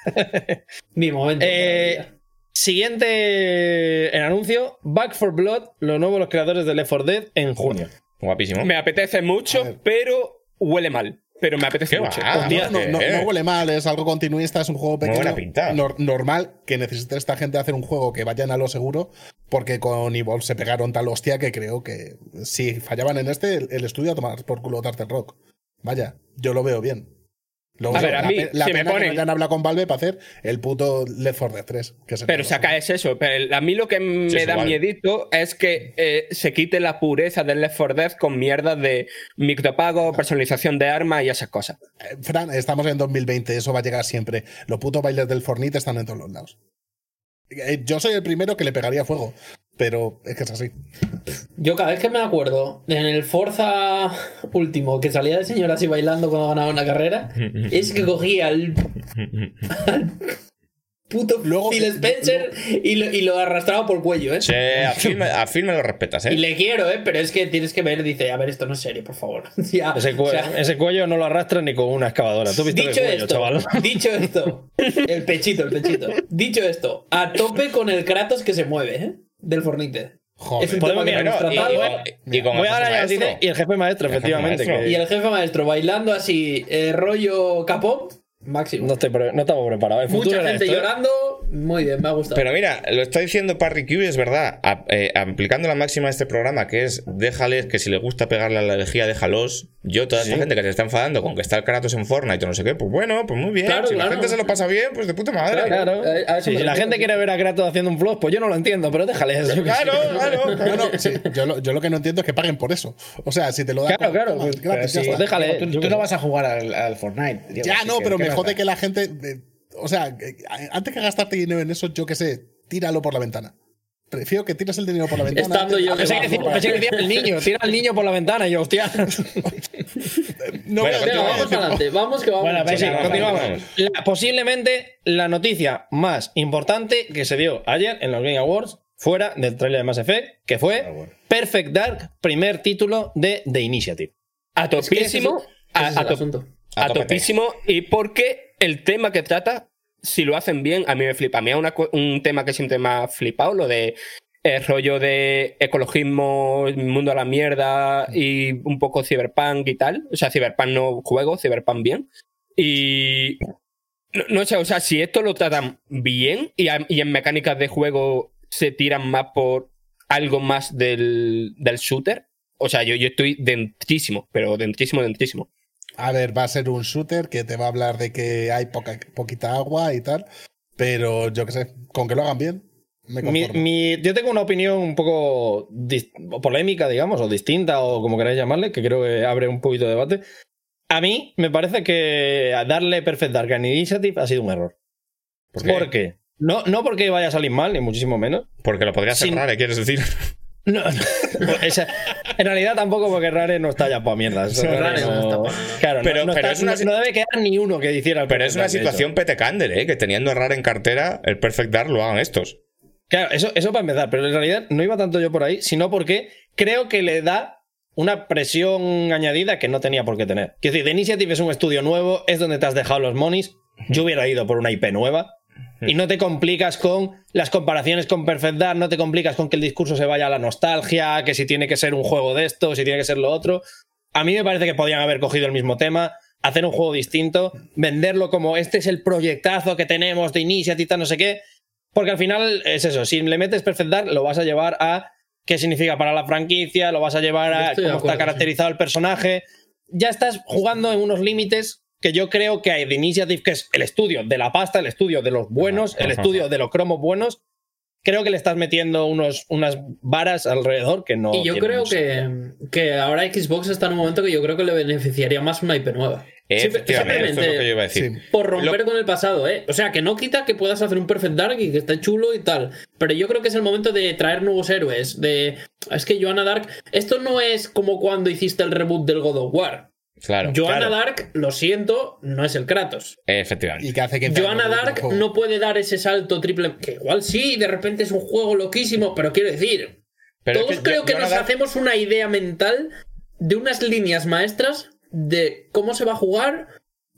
Mi momento. Eh, siguiente el anuncio: Back for Blood, lo nuevo de los creadores de Left 4 Dead en junio. Guapísimo. Me apetece mucho, pero huele mal. Pero me apetece ¿Qué mucho. no, no, no huele mal, es algo continuista, es un juego Muy pequeño. buena pinta. nor- normal que necesite esta gente hacer un juego que vayan a lo seguro, porque con Evolve se pegaron tal hostia que creo que si fallaban en este, el, el estudio a tomar por culo Tartar Rock. Vaya, yo lo veo bien. Lo A ver, a la mí, la si me pena que ponen- no hayan hablado con Valve para hacer el puto Left 4 Dead 3. Que se Pero saca es eso. Pero a mí lo que me Sí, da igual. miedito es que eh, se quite la pureza del Left 4 Dead con mierdas de micropago, personalización de armas y esas cosas. Eh, Fran, estamos en 2020, eso va a llegar siempre. Los putos bailes del Fornite están en todos los lados. Eh, Yo soy el primero que le pegaría fuego, pero es que es así. Yo cada vez que me acuerdo en el Forza último que salía de señor así bailando cuando ganaba una carrera, es que cogía al, al puto Luego- Phil Spencer y, lo, y lo arrastraba por el cuello, ¿eh? Sí, a Phil, me- a Phil me lo respetas, Y ¿eh? le quiero, ¿eh? Pero es que tienes que ver, dice, a ver, esto no es serio, por favor. Ya, Ese, cue- o sea, ese cuello no lo arrastra ni con una excavadora. ¿Tú viste el Dicho cuello, esto, chaval? dicho esto, el pechito, el pechito. Dicho esto, a tope con el Kratos que se mueve, ¿eh? Del Fornite. Joder. Es un Podemos tema que y, Voy el a dar jefe ya maestro. dice, y el jefe maestro, El jefe efectivamente. maestro. que Y el jefe maestro bailando así, eh, rollo capón, máximo. no, estoy pre- no estamos preparados. El futuro Mucha era gente esto, ¿eh? llorando, muy bien, me ha gustado. Pero mira, lo está diciendo Parry Q y es verdad. A- eh, aplicando la máxima de este programa, que es déjales que si les gusta pegarle a la lejía, déjalos. Yo, toda esta gente que se está enfadando con que está el Kratos en Fortnite o no sé qué, pues bueno, pues muy bien. Claro, si claro. la gente se lo pasa bien, pues de puta madre. Claro. Eh, a eso Sí, me si la refiero, gente quiere ver a Kratos haciendo un vlog, pues yo no lo entiendo, pero déjale eso. yo qué sé. Claro, claro. No, no, sí, yo, lo, yo lo que no entiendo es que paguen por eso. O sea, si te lo dan Claro, claro, toma, pues, gratis, ya sí, está. déjale. Tú, tú no vas a jugar al, al Fortnite. Diego, Ya así no, pero ¿qué me jode que la gente. o sea, eh, antes que gastarte dinero en eso, yo qué sé, tíralo por la ventana. Prefiero que tires el dinero por la ventana. Estando yo Pensé que decía- pensé que decía el niño, tira al niño por la ventana y yo, hostia. No, Bueno, Venga, continuamos. vamos adelante, vamos que vamos. Bueno, pues sí, continuamos. vamos. La- posiblemente la noticia más importante que se dio ayer en los Game Awards, fuera del trailer de Mass Effect, que fue Ah, bueno. Perfect Dark, primer título de The Initiative. A topísimo. ese a, es a asunto. A topísimo. Y porque el tema que trata, si lo hacen bien, a mí me flipa. A mí es un tema que siempre me ha flipado, lo de el rollo de ecologismo, mundo a la mierda y un poco cyberpunk y tal. O sea, cyberpunk no juego, cyberpunk bien. Y no, sé, o sea, si esto lo tratan bien y, y en mecánicas de juego se tiran más por algo más del, del shooter, o sea, yo, yo estoy dentrísimo, pero dentrísimo, dentrísimo. A ver, va a ser un shooter que te va a hablar de que hay poca, poquita agua y tal. Pero yo qué sé, con que lo hagan bien, me Mi- conformo. mi- yo tengo una opinión un poco polémica, digamos, o distinta, o como queráis llamarle, que creo que abre un poquito de debate. A mí me parece que darle Perfect Dark a Initiative ha sido un error. ¿Por qué? ¿Por qué? No, no porque vaya a salir mal, ni muchísimo menos. Porque lo podría Sin- cerrar, ¿eh? ¿Quieres decir? No, no, esa- en realidad tampoco porque Rare no está ya para mierdas. Sí, Rare no. Claro, Pero- no, pero está- es una no- debe quedar ni uno que hiciera el Pero es una situación petecandel, ¿eh? Que teniendo RAR en cartera, el Perfect Dark lo hagan estos. Claro, eso, eso para empezar, pero en realidad no iba tanto yo por ahí, sino porque creo que le da una presión añadida que no tenía por qué tener. Quiero decir, The Initiative es un estudio nuevo, es donde te has dejado los monis. Yo hubiera ido por una IP nueva. Y no te complicas con las comparaciones con Perfect Dark, no te complicas con que el discurso se vaya a la nostalgia, que si tiene que ser un juego de esto, si tiene que ser lo otro. A mí me parece que podían haber cogido el mismo tema, hacer un juego distinto, venderlo como este es el proyectazo que tenemos de Initiative, no sé qué. Porque al final es eso, si le metes Perfect Dark, lo vas a llevar a qué significa para la franquicia, lo vas a llevar a cómo acuerdo, está caracterizado el personaje. Ya estás jugando en unos límites que yo creo que hay de Initiative, que es el estudio de la pasta, el estudio de los buenos, el estudio de los cromos buenos. Creo que le estás metiendo unos, unas varas alrededor que no. Y yo creo que, que ahora Xbox está en un momento que yo creo que le beneficiaría más una IP nueva. Simple- Efectivamente, esto es lo que yo iba a decir. Sí. Por romper Lo- con el pasado, ¿eh? O sea, que no quita que puedas hacer un Perfect Dark y que esté chulo y tal. Pero yo creo que es el momento de traer nuevos héroes. De. Es que Joanna Dark. Esto no es como cuando hiciste el reboot del God of War. Claro, Joanna claro. Dark, lo siento, no es el Kratos. efectivamente. Y que hace que. Joanna Dark no puede dar ese salto triple. Que igual sí, de repente es un juego loquísimo, pero quiero decir. Pero es todos que creo que Joanna nos Dark- hacemos una idea mental de unas líneas maestras de cómo se va a jugar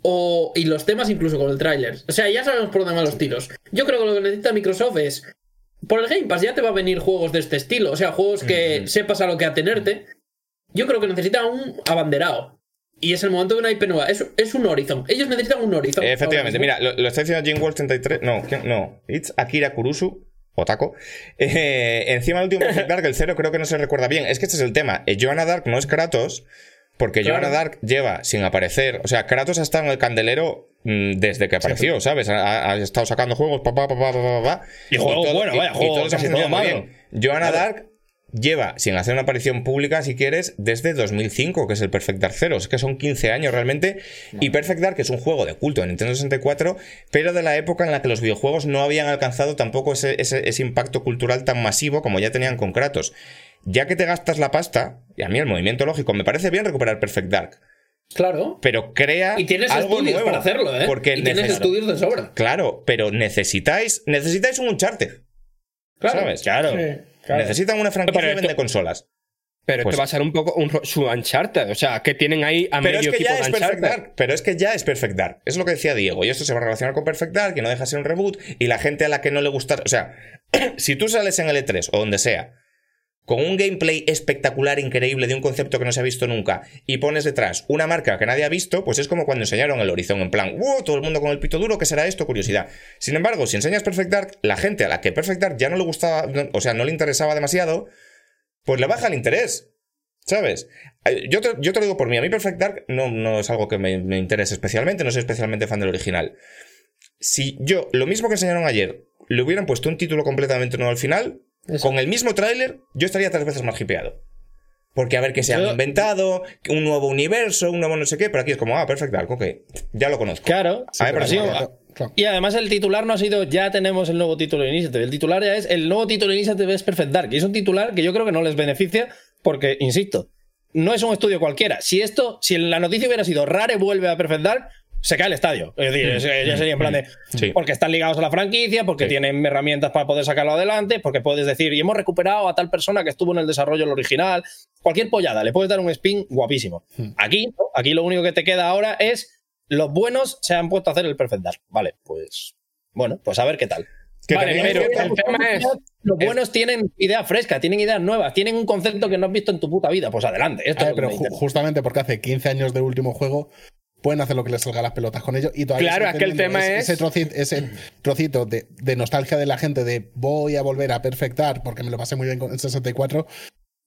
o, y los temas incluso con el tráiler. O sea, ya sabemos por dónde van los tiros. Yo creo que lo que necesita Microsoft es, por el Game Pass ya te va a venir juegos de este estilo, o sea, juegos que sepas a lo que atenerte. Yo creo que necesita un abanderado. Y es el momento de una IP nueva. Es, es un Horizon. Ellos necesitan un Horizon. Efectivamente, mira, lo, lo está diciendo Jim World 33. No, no, it's Akira Kurusu. Otako. Eh, encima del último Perfect Dark, el cero creo que no se recuerda bien. Es que este es el tema. Eh, Joanna Dark no es Kratos, porque Claro. Joanna Dark lleva sin aparecer. O sea, Kratos ha estado en el candelero mm, desde que apareció, ¿sabes? Ha, ha estado sacando juegos, pa, pa, pa, pa, pa, pa, pa, Y juegos buenos, vaya, juegos. Joanna Dark lleva sin hacer una aparición pública, si quieres, desde 2005, que es el Perfect Dark Zero. Es que son 15 años realmente. Y Perfect Dark es un juego de culto de Nintendo 64, pero de la época en la que los videojuegos no habían alcanzado tampoco ese, ese- ese impacto cultural tan masivo como ya tenían con Kratos. Ya que te gastas la pasta, y a mí el movimiento lógico, me parece bien recuperar Perfect Dark, Claro. pero crea Y tienes algo estudios nuevo. para hacerlo, ¿eh? Porque y tienes estudios de sobra. Claro, pero necesitáis, necesitáis un Uncharted, Claro. ¿sabes? Claro. Necesitan una franquicia Pero esto- consolas. Pero Pues- esto va a ser un poco un, su Uncharted. O sea, que tienen ahí a Pero es medio que equipo ya de es Perfect Uncharted. Dark. Pero es que ya es Perfect Dark. Es lo que decía Diego. Y esto se va a relacionar con Perfect Dark, que no deja de ser un reboot. Y la gente a la que no le gusta. O sea, si tú sales en el E3 o donde sea, con un gameplay espectacular, increíble, de un concepto que no se ha visto nunca, y pones detrás una marca que nadie ha visto, pues es como cuando enseñaron el Horizon en plan, ¡wow! Todo el mundo con el pito duro, ¿qué será esto? Curiosidad. Sin embargo, si enseñas Perfect Dark, la gente a la que Perfect Dark ya no le gustaba, o sea, no le interesaba demasiado, pues le baja el interés. ¿Sabes? Eh, Yo te, yo te lo digo por mí. A mí Perfect Dark no, no es algo que me, me interese especialmente. No soy especialmente fan del original. Si yo, lo mismo que enseñaron ayer, le hubieran puesto un título completamente nuevo al final, Eso. con el mismo tráiler, yo estaría tres veces más hipeado. Porque a ver qué se han inventado, un nuevo universo, un nuevo no sé qué, pero aquí es como, ah, Perfect Dark, ok, ya lo conozco. Claro. A ver, pero sí, Claro, claro. Y además el titular no ha sido ya tenemos el nuevo título de Initiative. El titular ya es el nuevo título de Initiative es Perfect Dark. Y es un titular que yo creo que no les beneficia porque, insisto, no es un estudio cualquiera. Si esto, si la noticia hubiera sido Rare vuelve a Perfect Dark, se cae el estadio. Es decir, es- ya sería en plan de Sí. porque están ligados a la franquicia, porque Sí. tienen herramientas para poder sacarlo adelante, porque puedes decir, y hemos recuperado a tal persona que estuvo en el desarrollo del original. Cualquier pollada, le puedes dar un spin guapísimo. Aquí, no. aquí lo único que te queda ahora es los buenos se han puesto a hacer el Perfect Dark. Vale, pues bueno, pues a ver qué tal. Que Vale, pero cierto- el tema es. Los buenos tienen ideas frescas, tienen ideas nuevas, tienen un concepto que no has visto en tu puta vida. Pues adelante. Esto es pero ju- justamente porque hace 15 años del último juego, pueden hacer lo que les salga las pelotas con ello. Y todavía Claro, es que el tema ese, es- Ese trocito, ese trocito de, de nostalgia de la gente de voy a volver a perfectar porque me lo pasé muy bien con el 64,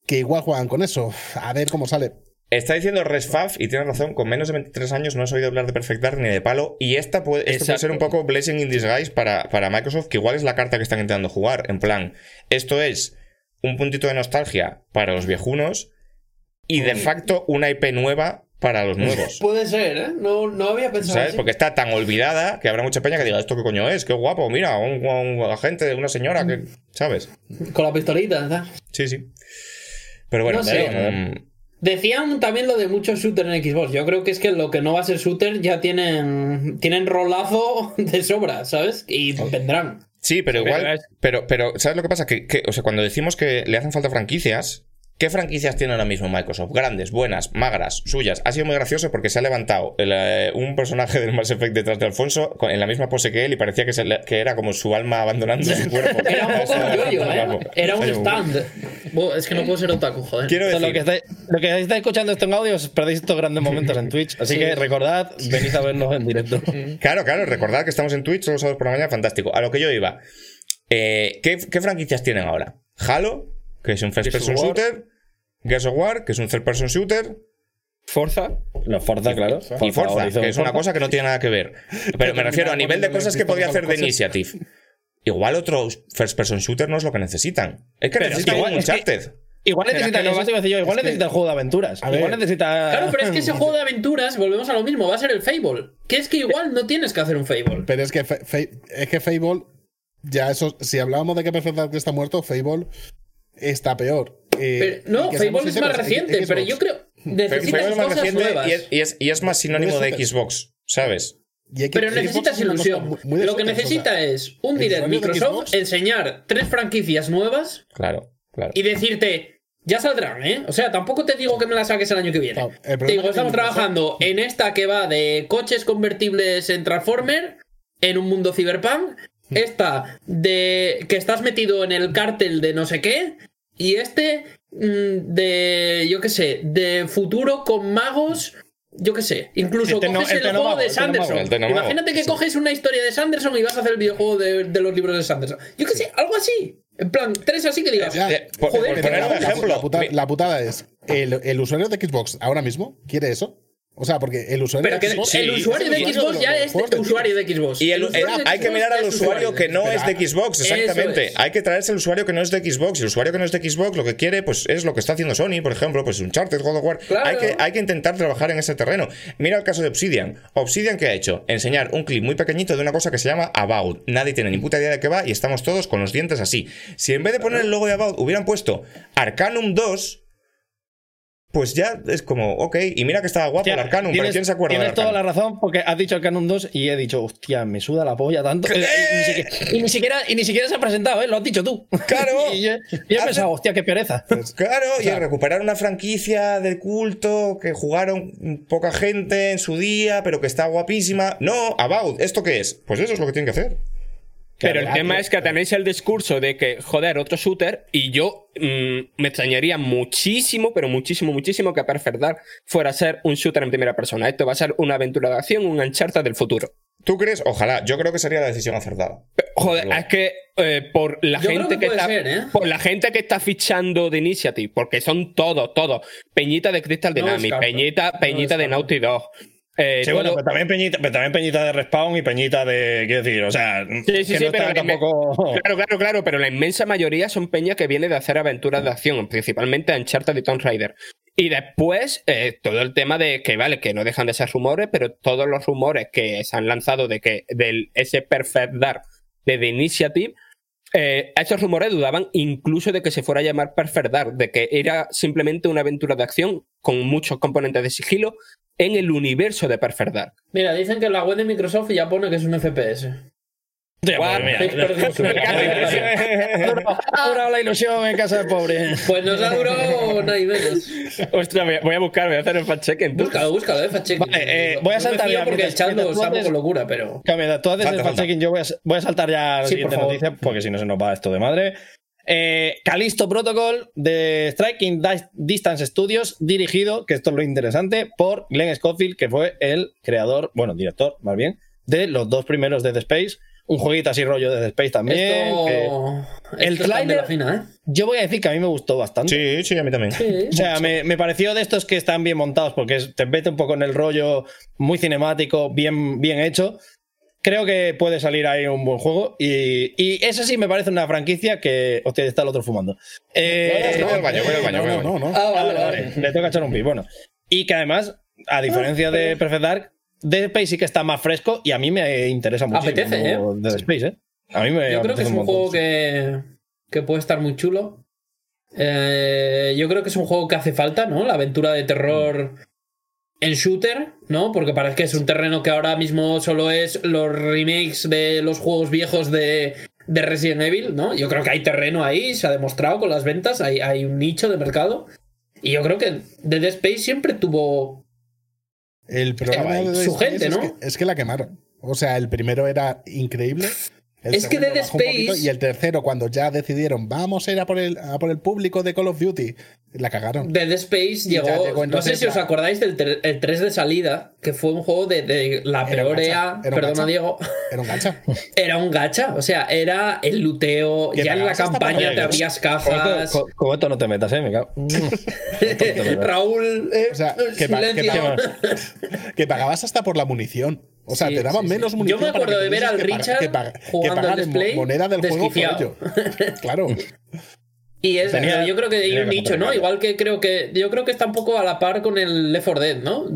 que igual juegan con eso. A ver cómo sale. Está diciendo Resfaf, y tiene razón, con menos de 23 años no has oído hablar de Perfect Dark ni de palo. Y esta puede, esto puede ser un poco blessing in disguise para, para Microsoft, que igual es la carta que están intentando jugar. En plan, esto es un puntito de nostalgia para los viejunos y de facto una IP nueva para los nuevos. Puede ser, ¿eh? No, no había pensado ¿Sabes? así. Porque está tan olvidada que habrá mucha peña que diga, ¿esto qué coño es? Qué guapo, mira, un, un agente, una señora que. ¿Sabes? Con la pistolita, ¿sabes? Sí, sí. Pero bueno, No sé. Decían también lo de muchos shooters en Xbox. Yo creo que es que lo que no va a ser shooter ya tienen, tienen rolazo de sobra, ¿sabes? Y vendrán. Sí, pero Pero igual. Pero, pero, ¿sabes lo que pasa? Que, que, o sea, cuando decimos que le hacen falta franquicias, ¿qué franquicias tiene ahora mismo Microsoft? Grandes, buenas, magras, suyas. Ha sido muy gracioso porque se ha levantado el, eh, un personaje del Mass Effect detrás de Alfonso con- en la misma pose que él y parecía que, se le- que era como su alma abandonando su cuerpo. Era un poco yoyo. ¿eh? Era un stand. Es que no puedo ser otaku, joder. Quiero decir, lo, que estáis, lo que estáis escuchando esto en audio os perdéis estos grandes momentos en Twitch. Así Sí. que recordad, venid a vernos en directo. Claro, claro, recordad que estamos en Twitch todos los sábados por la mañana, fantástico. A lo que yo iba. Eh, ¿qué, qué franquicias tienen ahora? Halo, que es un first person War. shooter. Gears of War, que es un third person shooter. Forza. Los Forza, claro. Y Forza, Horizon que es una Forza. cosa que no tiene nada que ver. Pero me refiero a nivel de cosas que podría hacer de Initiative. Igual otro first person shooter no es lo que necesitan. Es que Pero necesitan igual- un es que- Uncharted. Igual necesita, que no eso yo, igual que- necesita el juego de aventuras. A igual necesita. Claro, pero es que ese juego de aventuras, volvemos a lo mismo, va a ser el Fable. Que es que igual no tienes que hacer un Fable. Pero es que, Fa- es que Fable, ya eso, si hablábamos de que Perfect Dark está muerto, Fable está peor. Eh, Pero- no, Fable es más reciente, Xbox. pero yo creo. Necesitas más reciente nuevas. y es, y es- y es más sinónimo de Xbox, ¿sabes? Y Pero necesitas ilusión. muy- muy de Lo que necesita o sea, es un direct Microsoft, enseñar tres franquicias nuevas Claro, claro. y decirte, ya saldrán, ¿eh? O sea, tampoco te digo que me la saques el año que viene. No, te digo, es estamos trabajando en esta que va de coches convertibles en Transformer, en un mundo cyberpunk, esta de que estás metido en el cártel de no sé qué, y este mm, de, yo qué sé, de futuro con magos. Yo qué sé, incluso El coges el el, juego de Sanderson. el. Imagínate que coges una historia de Sanderson y vas a hacer el videojuego de, de los libros de Sanderson. Yo qué sé, algo así. En plan, tres así que digas. Ya, por- joder, por poner un la, ejemplo, la puta- mi- la putada es, el, el usuario de Xbox ahora mismo quiere eso. O sea, porque el usuario Pero que de Xbox- el usuario de Xbox ya los es de usuario de Xbox. Y el- usuario el- de hay que mirar al usuario que no es de Xbox, exactamente. es. Hay que traerse el usuario que no es de Xbox. Y el usuario que no es de Xbox lo que quiere, pues es lo que está haciendo Sony, por ejemplo, pues Uncharted, God of War. Claro. Hay, que, hay que intentar trabajar en ese terreno. Mira el caso de Obsidian. Obsidian, ¿qué ha hecho? Enseñar un clip muy pequeñito de una cosa que se llama About. Nadie tiene ni puta idea de qué va y estamos todos con los dientes así. Si en vez de poner el logo de About hubieran puesto Arcanum 2. Pues ya es como, ok, y mira que estaba guapo el Arcanum, pero tienes- ¿quién se acuerda de Tienes toda la Arcanum? razón porque has dicho el Canon 2 y he dicho, hostia, me suda la polla tanto. Eh, Y, ni siquiera, y ni siquiera, y ni siquiera se ha presentado, ¿eh? Lo has dicho tú. Claro. y yo, he pensado, hostia, qué pereza. Claro, y sea- recuperar una franquicia del culto que jugaron poca gente en su día, pero que está guapísima. No, About, ¿esto qué es? Pues eso es lo que tienen que hacer. Pero el tema es que tenéis el discurso de que, joder, otro shooter, y yo mm, me extrañaría muchísimo, pero muchísimo, muchísimo que Perfect Dark fuera a ser un shooter en primera persona. Esto va a ser una aventura de acción, un Uncharted del futuro. ¿Tú crees? Ojalá, yo creo que sería la decisión acertada. Joder, es que eh, por la Yo gente que está. ser, ¿eh? Por la gente que está fichando de Initiative, porque son todos, todos. Peñita de Crystal Dynamics. Peñita, No Peñita de. Naughty Dog. Eh, Sí, bueno, pero también, peñita, pero también peñita de respawn y peñita de. Quiero decir, o sea. Sí, sí, que sí, no pero tampoco. Claro, claro, claro, pero la inmensa mayoría son peñas que viene de hacer aventuras de acción, principalmente Uncharted y Tomb Raider. Y después, eh, todo el tema de que, vale, que no dejan de ser rumores, pero todos los rumores que se han lanzado de que del ese Perfect Dark de The Initiative, eh, esos rumores dudaban incluso de que se fuera a llamar Perfect Dark, de que era simplemente una aventura de acción con muchos componentes de sigilo en el universo de Perfect Dark. Mira, dicen que la web de Microsoft ya pone que es un FPS. Ha durado la ilusión en casa del pobre. Pues nos ha durado nada y menos. Ostras, voy a- buscar, voy a hacer el fact-checking. Búscalo, búscalo, eh, fact Vale, eh, voy a saltar ya, porque el chat lo haces- con locura, pero. Cambia, tú haces el fact-checking, yo voy a, voy a saltar ya a la Sí, siguiente por noticia, porque si no se nos va esto de madre. Eh, Calisto Protocol de Striking Dis- Distance Studios, dirigido, que esto es lo interesante, por Glenn Scofield, que fue el creador, bueno, director más bien, de los dos primeros Dead Space. Un jueguito así rollo de Dead Space también. El esto tráiler- fina, ¿eh? yo voy a decir que a mí me gustó bastante. Sí, sí, a mí también. Sí. O sea, me, me pareció de estos que están bien montados porque es- te mete un poco en el rollo muy cinemático, bien, bien hecho. Creo que puede salir ahí un buen juego. Y, y eso sí me parece una franquicia que. Hostia, está el otro fumando. Eh, Voy al baño, voy al baño, voy al No, baño. no, no. Ah, Ah, vale, vale. Le toca echar un pi. Bueno. Y que además a diferencia de Perfect Dark, Dead Space sí que está más fresco y a mí me interesa mucho. Apetece, ¿eh? Dead Space, ¿eh? A mí me Yo creo que es un montón, juego que, que puede estar muy chulo. Eh, yo creo que es un juego que hace falta, ¿no? La aventura de terror en shooter, ¿no? Porque parece que es un terreno que ahora mismo solo es los remakes de los juegos viejos de, de Resident Evil, ¿no? Yo creo que hay terreno ahí, se ha demostrado con las ventas, hay, hay un nicho de mercado. Y yo creo que Dead Space siempre tuvo. El problema de Su gente, es ¿no? que- Es que, la quemaron. O sea, el primero era increíble. El Es que Dead Space- Y el tercero, cuando ya decidieron, vamos a ir a por el, a por el público de Call of Duty, la cagaron. Dead Space llegó. llegó no sé si os acordáis del tre- el 3 de salida, que fue un juego de, de la Era un peor gacha, EA. era un Perdona, gacha. Diego. Era un gacha. Era un gacha, o sea, era el luteo. Que Ya en la campaña te abrías cajas. con- con esto no te metas, ¿eh? Me cago. Raúl, eh, O sea, que, pa- que silencio. pa- que pagabas hasta por la munición. O sea, Sí, te daban sí, sí. menos Yo me para acuerdo que de ver al tuvieses que pagar- Richard que pagar- que jugando pagar al moneda del juego por ello. claro. Y es, Tenía- yo creo que hay un nicho, ¿no? Igual que creo que. Yo creo que está un poco a la par con el Left 4 Dead, ¿no?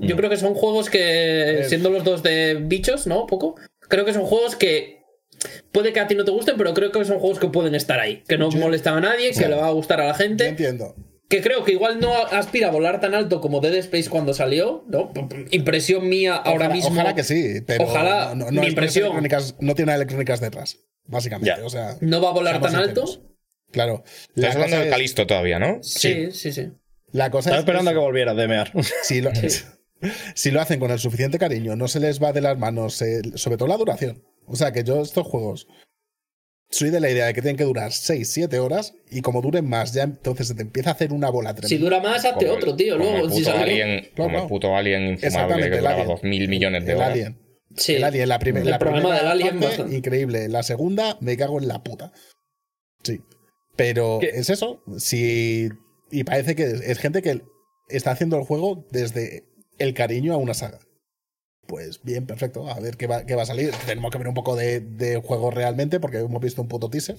yo creo que son juegos que. Siendo los dos de bichos, ¿no? Poco. Creo que son juegos que. Puede que a ti no te gusten, pero creo que son juegos que pueden estar ahí. Que no molestan a nadie, que le va a gustar a la Yo gente. entiendo. Que creo que igual no aspira a volar tan alto como Dead Space cuando salió, ¿no? Impresión mía ahora Ojalá- mismo. Ojalá que sí, pero Ojalá, no, no, mi no es- impresión. No, tiene electrónicas- no tiene electrónicas detrás, básicamente. Ya. O sea, No va a volar tan alto. Claro. Estás hablando del Calisto todavía, ¿no? Sí, sí, sí. La cosa Estaba es esperando a que eso. volvieras de mear. si lo, si lo hacen con el suficiente cariño, no se les va de las manos, eh, sobre todo la duración. O sea, que yo estos juegos soy de la idea de que tienen que durar 6, 7 horas y como duren más, ya entonces se te empieza a hacer una bola tremenda. Si dura más, hazte Como el- otro, tío. como Luego, el si puto alien, como Claro. el puto alien infumable que el duraba Alien. 2.000 millones de el horas. Alien. Sí. El Alien, la, primer- El la problema primera del Alien parte, bastante. increíble. La segunda, me cago en la puta. Sí. Pero ¿Qué? es eso. Si, y parece que es, es gente que está haciendo el juego desde el cariño a una saga. Pues bien, perfecto. A ver qué va, qué va a salir. Tenemos que ver un poco de, de juego realmente, porque hemos visto un puto teaser.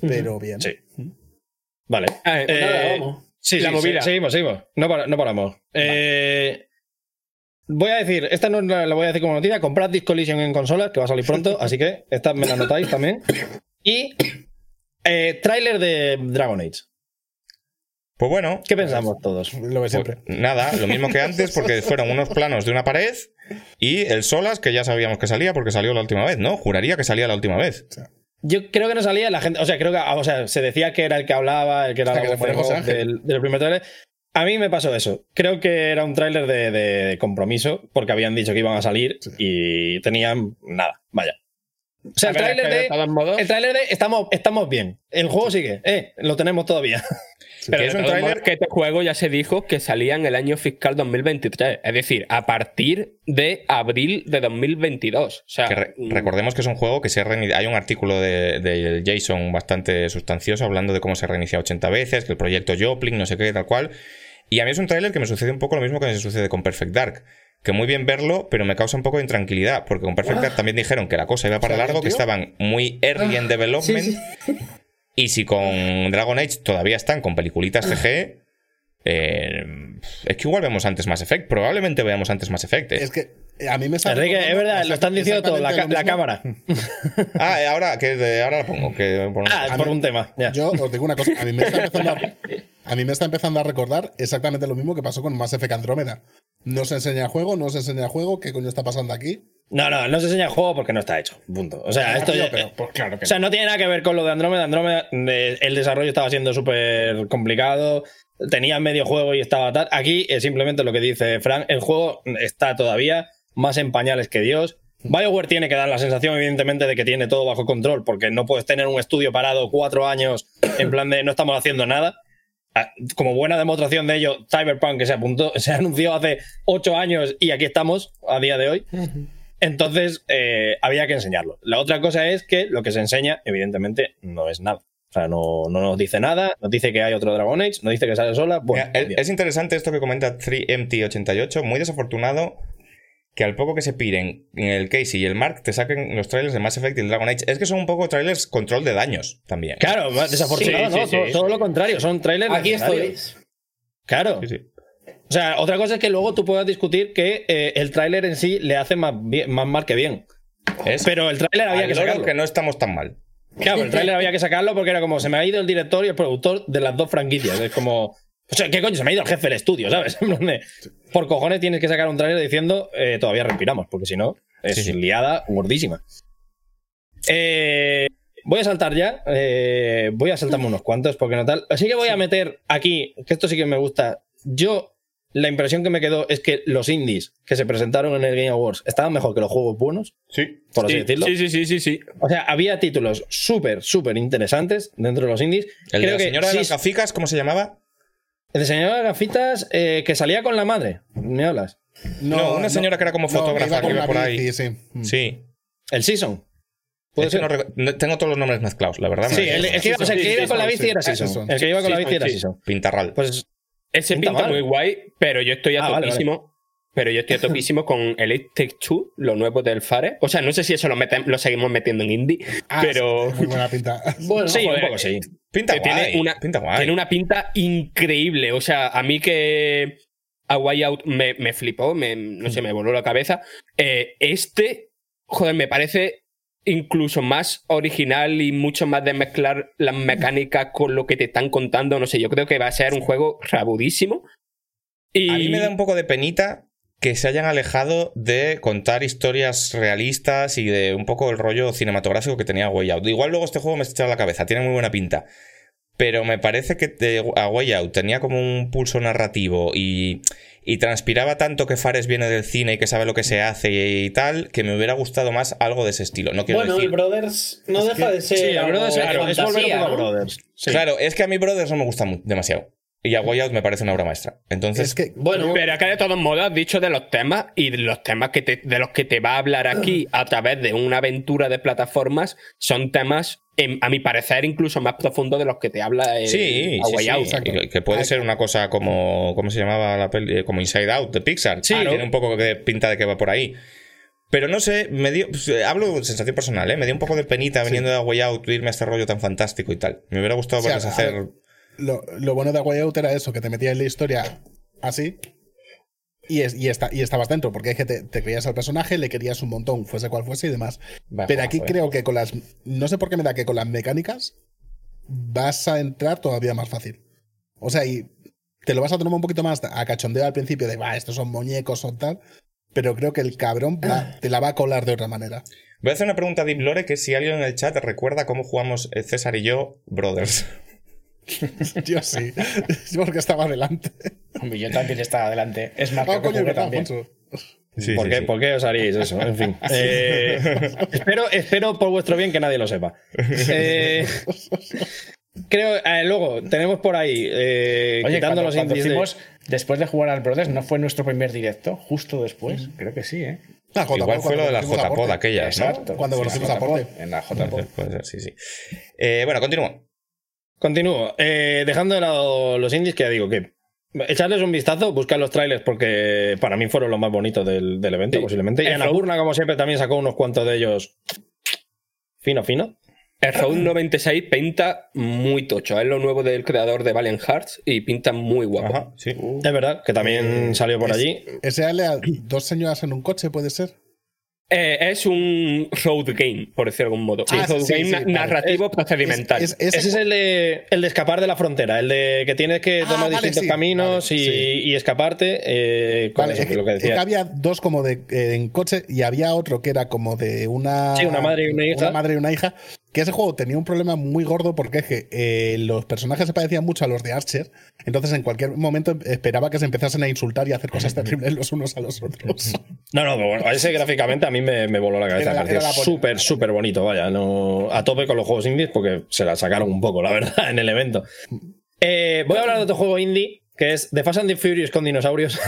Pero bien. Sí. Vale. Ah, Pues nada, Eh, vamos. Sí, La sí, movida. se- seguimos, seguimos. No, para- no paramos. Eh, voy a decir, esta no la, la voy a decir como noticia, comprad Disc Collision en consolas, que va a salir pronto, así que esta me la anotáis también. Y eh, tráiler de Dragon Age. Pues bueno, ¿Qué pensamos todos? Lo de pues siempre. nada, lo mismo que antes, porque fueron unos planos de una pared y el Solas, que ya sabíamos que salía porque salió la última vez, ¿no? Juraría que salía la última vez. Yo creo que no salía la gente, o sea, creo que o sea, se decía que era el que hablaba, el que era la que voz de del, del primer tráiler. A mí me pasó eso. Creo que era un tráiler de, de compromiso, porque habían dicho que iban a salir y tenían nada, vaya. O sea, el tráiler que de, el tráiler de estamos, estamos bien. El juego sigue, eh, lo tenemos todavía. Pero Que de es un modos que este juego ya se dijo que salía en el año fiscal 2023. Es decir, a partir de abril de 2022. O sea, Que re- mm, recordemos que es un juego que se Hay un artículo de, de Jason bastante sustancioso hablando de cómo se reinicia 80 veces, que el proyecto Joplin, no sé qué, tal cual. Y a mí es un tráiler que me sucede un poco lo mismo que me sucede con Perfect Dark. Que muy bien verlo, pero me causa un poco de intranquilidad, porque con Perfect Dark también dijeron que la cosa iba para largo, que tío. estaban muy early en development. Sí, sí. Y si con Dragon Age todavía están con peliculitas CG, eh, es que igual vemos antes Mass Effect. Probablemente veamos antes Mass Effect. ¿eh? Es que a mí me está. Enrique, es verdad, lo están diciendo todo, la, cámara. Ah, eh, ahora, que de- ahora la pongo. Que ponemos- Ah, por mí- un tema. ya. Yo os digo una cosa, a mí, me está empezando a, a mí me está empezando a recordar exactamente lo mismo que pasó con Mass Effect Andrómeda. No se enseña el juego, no se enseña el juego, ¿qué coño está pasando aquí? No, no, no se enseña el juego porque no está hecho. Punto. O sea, esto Tío, ya- pero, pues claro que O sea, no tiene nada que ver con lo de Andrómeda. Andrómeda, el desarrollo estaba siendo súper complicado. Tenía medio juego y estaba tal. Aquí es simplemente lo que dice Frank. El juego está todavía más en pañales que Dios. BioWare tiene que dar la sensación, evidentemente, de que tiene todo bajo control, porque no puedes tener un estudio parado cuatro años en plan de no estamos haciendo nada. Ah, Como buena demostración de ello, Cyberpunk, que se apuntó, se anunció hace ocho años y aquí estamos a día de hoy. Entonces, eh, había que enseñarlo. La otra cosa es que lo que se enseña, evidentemente, no es nada. O sea, no, no nos dice nada, nos dice que hay otro Dragon Age, nos dice que sale sola. Bueno, Mira, es, interesante esto que comenta 3MT88. Muy desafortunado que al poco que se piden en el Casey y el Mark te saquen los trailers de Mass Effect y el Dragon Age. Es que son un poco trailers control de daños también. Claro, desafortunado, Sí, ¿no? sí, sí. Todo, todo lo contrario, son trailers Aquí estoy. Claro. O sea, otra cosa es que luego tú puedas discutir que eh, el tráiler en sí le hace más, bien- más mal que bien. Es Pero el tráiler había que sacarlo. que no estamos tan mal. Claro, el tráiler había que sacarlo porque era como se me ha ido el director y el productor de las dos franquicias. Es como. O sea, ¿qué coño? Se me ha ido el jefe del estudio, ¿sabes? Por cojones tienes que sacar un tráiler diciendo eh, todavía respiramos, porque si no, es Sí, sí. liada gordísima. Eh, voy a saltar ya. eh, voy a saltarme unos cuantos, porque no tal. Así que voy a meter aquí, que esto sí que me gusta. Yo, la impresión que me quedó es que los indies que se presentaron en el Game Awards estaban mejor que los juegos buenos, Sí. por así Sí, decirlo. sí, sí, sí, sí, sí. O sea, había títulos súper, súper interesantes dentro de los indies. El de Creo la que señora de sí- las gaficas, ¿cómo se llamaba? el diseñador de gafitas eh, que salía con la madre. ¿Me hablas? No, una señora que era como fotógrafa, que iba con por la ahí. bici, sí. Mm. Sí. El Season. ¿Puede ser? no tengo todos los nombres mezclados, la verdad. Sí, el, el que iba, con la bici era Season. El que iba con la bici era. Season. Pintarral. Pues Ese Pinta pinta, muy guay, pero yo estoy a Ah, vale, topísimo. Pero yo estoy a topísimo con Electric 2, lo nuevo del Fare. O sea, no sé si eso lo, metem- lo seguimos metiendo en indie, Ah, pero sí, Muy buena pinta. Bueno, sí, joder, un poco sí. pinta que guay. tiene, una, pinta guay. tiene una pinta increíble. O sea, a mí que A Way Out me, me flipó, me, no sé, me voló la cabeza. Eh, este, joder, me parece incluso más original y mucho más de mezclar las mecánicas con lo que te están contando. No sé, yo creo que va a ser un juego rabudísimo. Y A mí me da un poco de penita que se hayan alejado de contar historias realistas y de un poco el rollo cinematográfico que tenía Way. Igual luego este juego me está a la cabeza, tiene muy buena pinta. Pero me parece que a Way Out tenía como un pulso narrativo y, y transpiraba tanto que Fares viene del cine y que sabe lo que se hace y, tal, que me hubiera gustado más algo de ese estilo. No quiero bueno, decir. el Brothers no deja de ser. Sí, el Brothers, de claro, es volver a ¿no? Brothers. Sí. Claro, es que a mí Brothers no me gusta demasiado. Y a Way Out me parece una obra maestra. Entonces, Es que Bueno, Pero acá de todos modos has dicho de los temas y de los temas que te- de los que te va a hablar aquí a través de una aventura de plataformas son temas, en- a mi parecer, incluso más profundos de los que te habla el Sí, sí, sí, Out. exacto. que- que puede Ah, ser una cosa como. ¿Cómo se llamaba la peli? Eh, Como Inside Out de Pixar. Sí, Tiene ¿no? un poco de pinta de que va por ahí. Pero no sé, me dio. pues, eh, hablo de sensación personal, ¿eh? Me dio un poco de penita viniendo de A Way Out irme a este rollo tan fantástico y tal. Me hubiera gustado O sea, a hacer. ver, lo, lo bueno de A Way Out era eso, que te metías en la historia así y, es- y, está, y estabas dentro, porque es que te, te creías al personaje, le querías un montón, fuese cual fuese y demás. Pero aquí ¿eh? creo que con las. No sé por qué me da que con las mecánicas vas a entrar todavía más fácil. O sea, y te lo vas a tomar un poquito más a cachondeo al principio de, va, estos son muñecos o tal. Pero creo que el cabrón va- te la va a colar de otra manera. Voy a hacer una pregunta a Deep Lore que si alguien en el chat recuerda cómo jugamos eh, César y yo Brothers. Yo sí, porque estaba adelante. Hombre, yo también estaba adelante. Es más, Ah, coño, también. Sí, ¿Por, sí, qué, sí. ¿Por qué os haríais eso? En fin. Eh, espero, espero por vuestro bien que nadie lo sepa. Eh, creo, eh, luego, tenemos por ahí, eh, Oye, quitando cuando, los cuando de- después de jugar al Brothers, ¿no fue nuestro primer directo? Justo después. Creo que sí, ¿eh? La JPod, Igual fue lo de las conocimos a JPod aquellas, ¿no? Exacto. Cuando conocimos la a Porte. En la JPod. sí, sí. Eh, bueno, continúo. Continúo. Eh, dejando de lado los indies, que ya digo que echarles un vistazo, buscar los trailers porque para mí fueron los más bonitos del, del evento, Sí. posiblemente. Y El Anapurna, como siempre, también sacó unos cuantos de ellos fino, fino. El Road 96 pinta muy tocho. Es lo nuevo del creador de Valiant Hearts y pinta muy guapo. Ajá, sí. Es verdad, que también salió por Es- allí. Ese ale a dos señoras en un coche, puede ser. Eh, es un road game, por decirlo de algún modo. Sí. un Ah, road sí, game sí, vale. narrativo Es- procedimental. Es- es- Ese es el de, el de escapar de la frontera, el de que tienes que Ah, tomar vale, distintos sí, caminos vale, y, sí. y escaparte. eh, Vale, eso, es que lo que es que decía. había dos como de eh, en coche y había otro que era como de una. Sí, una madre y una hija. madre y una hija. Que ese juego tenía un problema muy gordo porque es que eh, los personajes se parecían mucho a los de Archer. Entonces en cualquier momento esperaba que se empezasen a insultar y a hacer cosas terribles los unos a los otros. No, no, pero bueno, ese gráficamente a mí me, me voló la cabeza. Era era la súper, súper bonito, vaya. No, a tope con los juegos indies porque se la sacaron un poco, la verdad, en el evento. Eh, voy a hablar de otro juego indie que es The Fast and the Furious con dinosaurios. O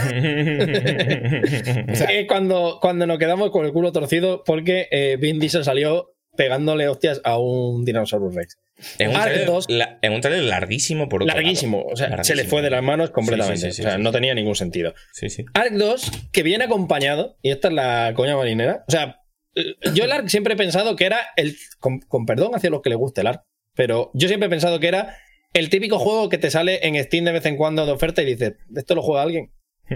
sea, que cuando, cuando nos quedamos con el culo torcido porque eh, Vin Diesel salió pegándole hostias a un Dinosaurus Rex. En un, trailer, 2. la- en un trailer larguísimo, por otro Larguísimo, lado. o sea, se le fue de las manos completamente. Sí, sí, sí, o sea, no tenía ningún sentido. Sí, sí. Ark 2, que viene acompañado, y esta es la coña marinera. O sea, eh, yo el Ark siempre he pensado que era el. Con, con perdón hacia los que les guste el Ark, pero yo siempre he pensado que era el típico juego que te sale en Steam de vez en cuando de oferta y dices, ¿esto lo juega alguien?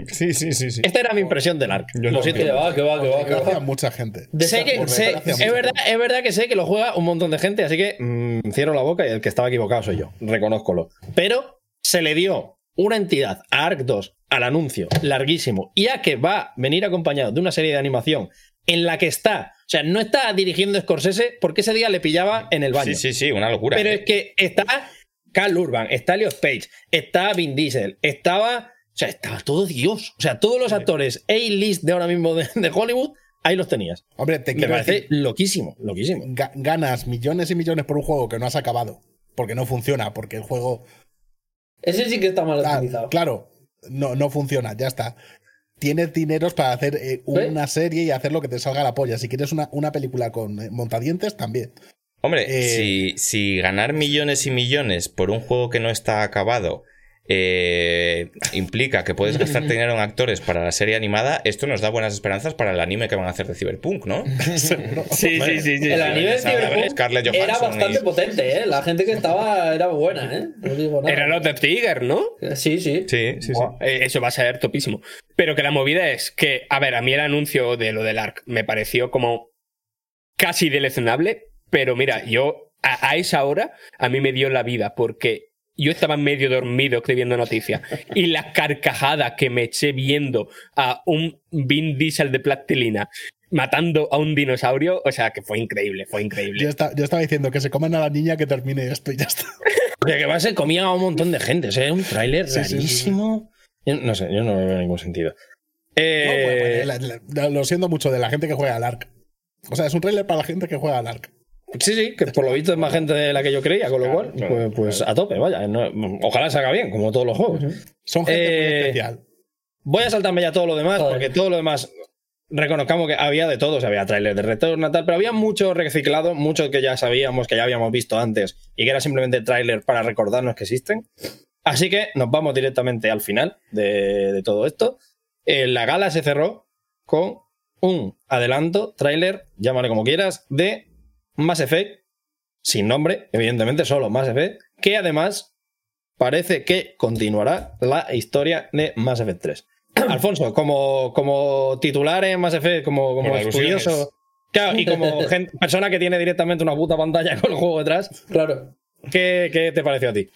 Sí, sí, sí, sí. Esta era mi impresión del ARC. Lo siento. Que va, que va, que va, que va. mucha gente. Sé que, sé- es, verdad, es verdad que sé que lo juega un montón de gente, así que mm, cierro la boca y el que estaba equivocado soy yo, reconózcolo. Pero se le dio una entidad a ARC 2 al anuncio larguísimo, y a que va a venir acompañado de una serie de animación en la que está, o sea, no está dirigiendo Scorsese porque ese día le pillaba en el baño. Sí, sí, sí, una locura. Pero ¿eh? es que está Carl Urban, está Elliot Page, está Vin Diesel, estaba. O sea, estaba todo Dios. O sea, todos los actores A-list de ahora mismo de, de Hollywood, ahí los tenías. Hombre, te Me quiero parece decir, loquísimo, loquísimo. ga- ganas millones y millones por un juego que no has acabado. Porque no funciona, porque el juego. Ese sí que está mal Ah, optimizado. claro, no, no funciona, ya está. Tienes dineros para hacer eh, una serie y hacer lo que te salga la polla. Si quieres una, una película con eh, montadientes, también. Hombre, Eh, si, si ganar millones y millones por un juego que no está acabado eh, implica que puedes gastar dinero en actores para la serie animada, esto nos da buenas esperanzas para el anime que van a hacer de Cyberpunk, ¿no? Seguro. Sí, sí, sí, sí. El anime de Cyberpunk era bastante y- potente, ¿eh? La gente que estaba era buena, ¿eh? No digo nada. Era los de Tiger, ¿no? Sí, sí. Sí, sí, sí. Buah, eh, Eso va a ser topísimo. Pero que la movida es que, a ver, a mí el anuncio de lo del ARC me pareció como casi deleznable, pero mira, yo a, a esa hora a mí me dio la vida porque yo estaba medio dormido escribiendo noticias y la carcajada que me eché viendo a un Vin Diesel de plastilina matando a un dinosaurio, o sea, que fue increíble, fue Yo, increíble. yo estaba diciendo que se comen a la niña que termine esto y ya está. De que va a ser comía a un montón de gente. O sea, un tráiler Sí, sí, sí, sí. rarísimo. No sé, yo no veo ningún sentido. No, Eh, pues, pues, la- la- lo siento mucho de la gente que juega al ARC. O sea, es un trailer para la gente que juega al ARC. Sí, sí, que por lo visto es más gente de la que yo creía, con lo cual, pues, pues a tope, vaya. no- ojalá salga bien, como todos los juegos. Son gente muy Eh, especial. Voy a saltarme ya todo lo demás, Joder. porque todo lo demás reconozcamos que había de todo, o sea, había trailers de retorno, tal, pero había mucho reciclado, mucho que ya sabíamos, que ya habíamos visto antes, y que era simplemente trailer para recordarnos que existen. Así que nos vamos directamente al final de, de todo esto. Eh, la gala se cerró con un adelanto, trailer, llámale como quieras, de Mass Effect, sin nombre, evidentemente, solo Mass Effect, que además parece que continuará la historia de Mass Effect 3. Alfonso, como, como titular en Mass Effect, como, como estudioso. Claro, y como persona que tiene directamente una puta pantalla con el juego detrás, Claro. ¿qué, qué te pareció a ti?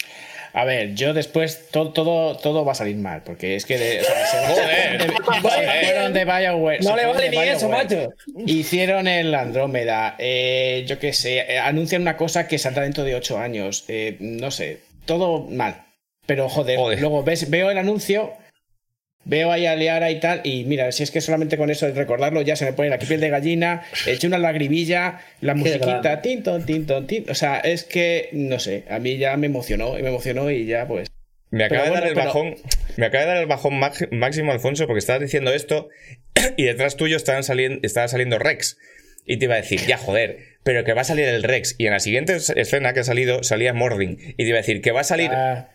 A ver, yo después todo, todo, todo va a salir mal, porque es que de, o sea, se- fueron de BioWare. No le vale ni eso, macho. Hicieron el Andrómeda, eh, yo qué sé, eh, anuncian una cosa que saldrá dentro de 8 años, eh, no sé, todo mal. Pero joder, Joder. luego ves, veo el anuncio, veo ahí a Leara y tal, y mira, si es que solamente con eso de recordarlo ya se me pone la piel de gallina, eché una lagribilla, la musiquita, grande. tinton, tinton, tin. O sea, es que, no sé, a mí ya me emocionó, y me emocionó y ya pues. Me acaba de dar el bajón. Me acaba de dar el bajón máximo, Alfonso, porque estabas diciendo esto y detrás tuyo estaban saliendo, estaba saliendo Rex. Y te iba a decir, ya joder, pero que va a salir el Rex. Y en la siguiente es- escena que ha salido, salía Mordin. Y te iba a decir, que va a salir. ah,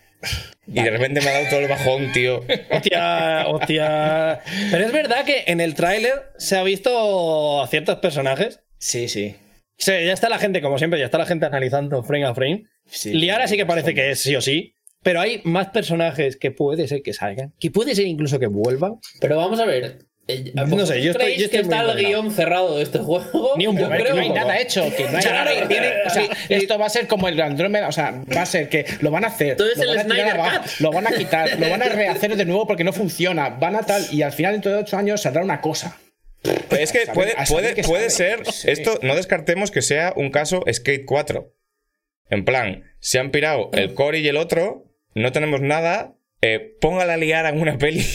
y de repente me ha dado todo el bajón, tío. Hostia, hostia. Pero es verdad que en el tráiler se ha visto a ciertos personajes. sí, sí. Sí, ya está la gente, como siempre, ya está la gente analizando frame a frame. sí Liara sí que parece que es sí o sí, pero hay más personajes que puede ser que salgan, que puede ser incluso que vuelvan. Pero vamos a ver. Eh, No sé, yo estoy- ¿creéis yo estoy que está el guion cerrado de este juego? Ni un poco, creo no hay nada hecho, que no hay Claro, nada. Tiene- o sea, y- esto va a ser como el Andrómeda, o sea, va a ser que lo van a hacer, Todo es lo el van a tirar abajo, Cut. lo van a quitar, lo van a rehacer de nuevo porque no funciona, van a tal y al final dentro de ocho años saldrá una cosa. Es que saber- puede, a puede, puede ser. Sí. Esto no descartemos que sea un caso Skate 4. En plan, se han pirado el Cory y el otro, no tenemos nada. Eh, póngala a liar en una peli.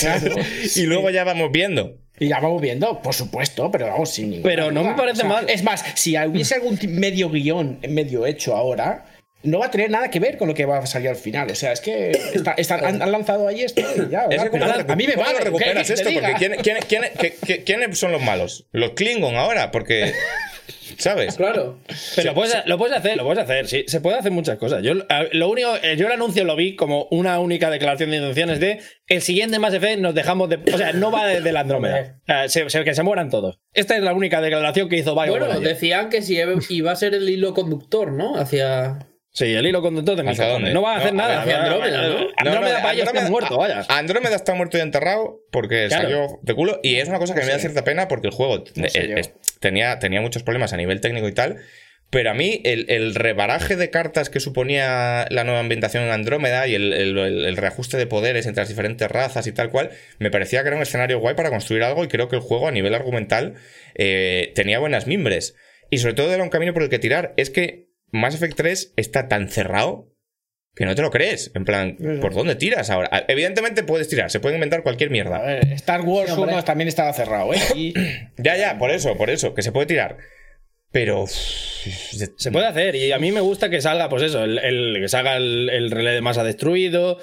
Claro, y luego ya vamos viendo. Y ya vamos viendo, por supuesto, pero vamos sin ninguna Pero no duda. me parece mal. Es más, si hubiese algún medio guion medio hecho ahora, no va a tener nada que ver con lo que va a salir al final. O sea, es que está- está- han, han lanzado ahí esto y ya. Es ¿verdad? que ¿cómo Pero lo recu- a mí me vale. recuperas ¿qué- qué esto? Porque? ¿quién- quién- quién- qué- qué- ¿quiénes son los malos? Los Klingon ahora, porque. ¿Sabes? Claro. Pero lo, puedes, lo puedes hacer, lo puedes hacer, sí. Se puede hacer muchas cosas. Yo, lo único, eh, yo el anuncio lo vi como una única declaración de intenciones de el siguiente Mass Effect nos dejamos de. O sea, no va de, de la Andrómeda. O sea, se- se- que se mueran todos. Esta es la única declaración que hizo BioWare. Bueno, decían que si iba a ser el hilo conductor, ¿no? Hacia. Sí, el hilo conductor de mis. No va a hacer No, nada. hacia Andrómeda, ¿no? Andrómeda para ellos está Andrómeda- muerto, vaya. Andrómeda está muerto y enterrado porque Claro. salió de culo. Y es una cosa que me da cierta pena porque el juego eh, es- tenía, tenía muchos problemas a nivel técnico y tal. Pero a mí el, el rebaraje de cartas que suponía la nueva ambientación en Andrómeda y el, el- el- el reajuste de poderes entre las diferentes razas y tal cual, me parecía que era un escenario guay para construir algo y creo que el juego a nivel argumental eh, tenía buenas mimbres. Y sobre todo era un camino por el que tirar. Es que Mass Effect 3 está tan cerrado que no te lo crees. En plan, ¿por dónde tiras ahora? Ah, Evidentemente puedes tirar, se puede inventar cualquier A mierda. ver, Star Wars Sí, hombre. 1 también estaba cerrado, ¿eh? Y Ya, ya, por eso, por eso, que se puede tirar. Pero. Se puede hacer y a mí me gusta que salga, pues eso, el, el- que salga el, el relé de masa destruido.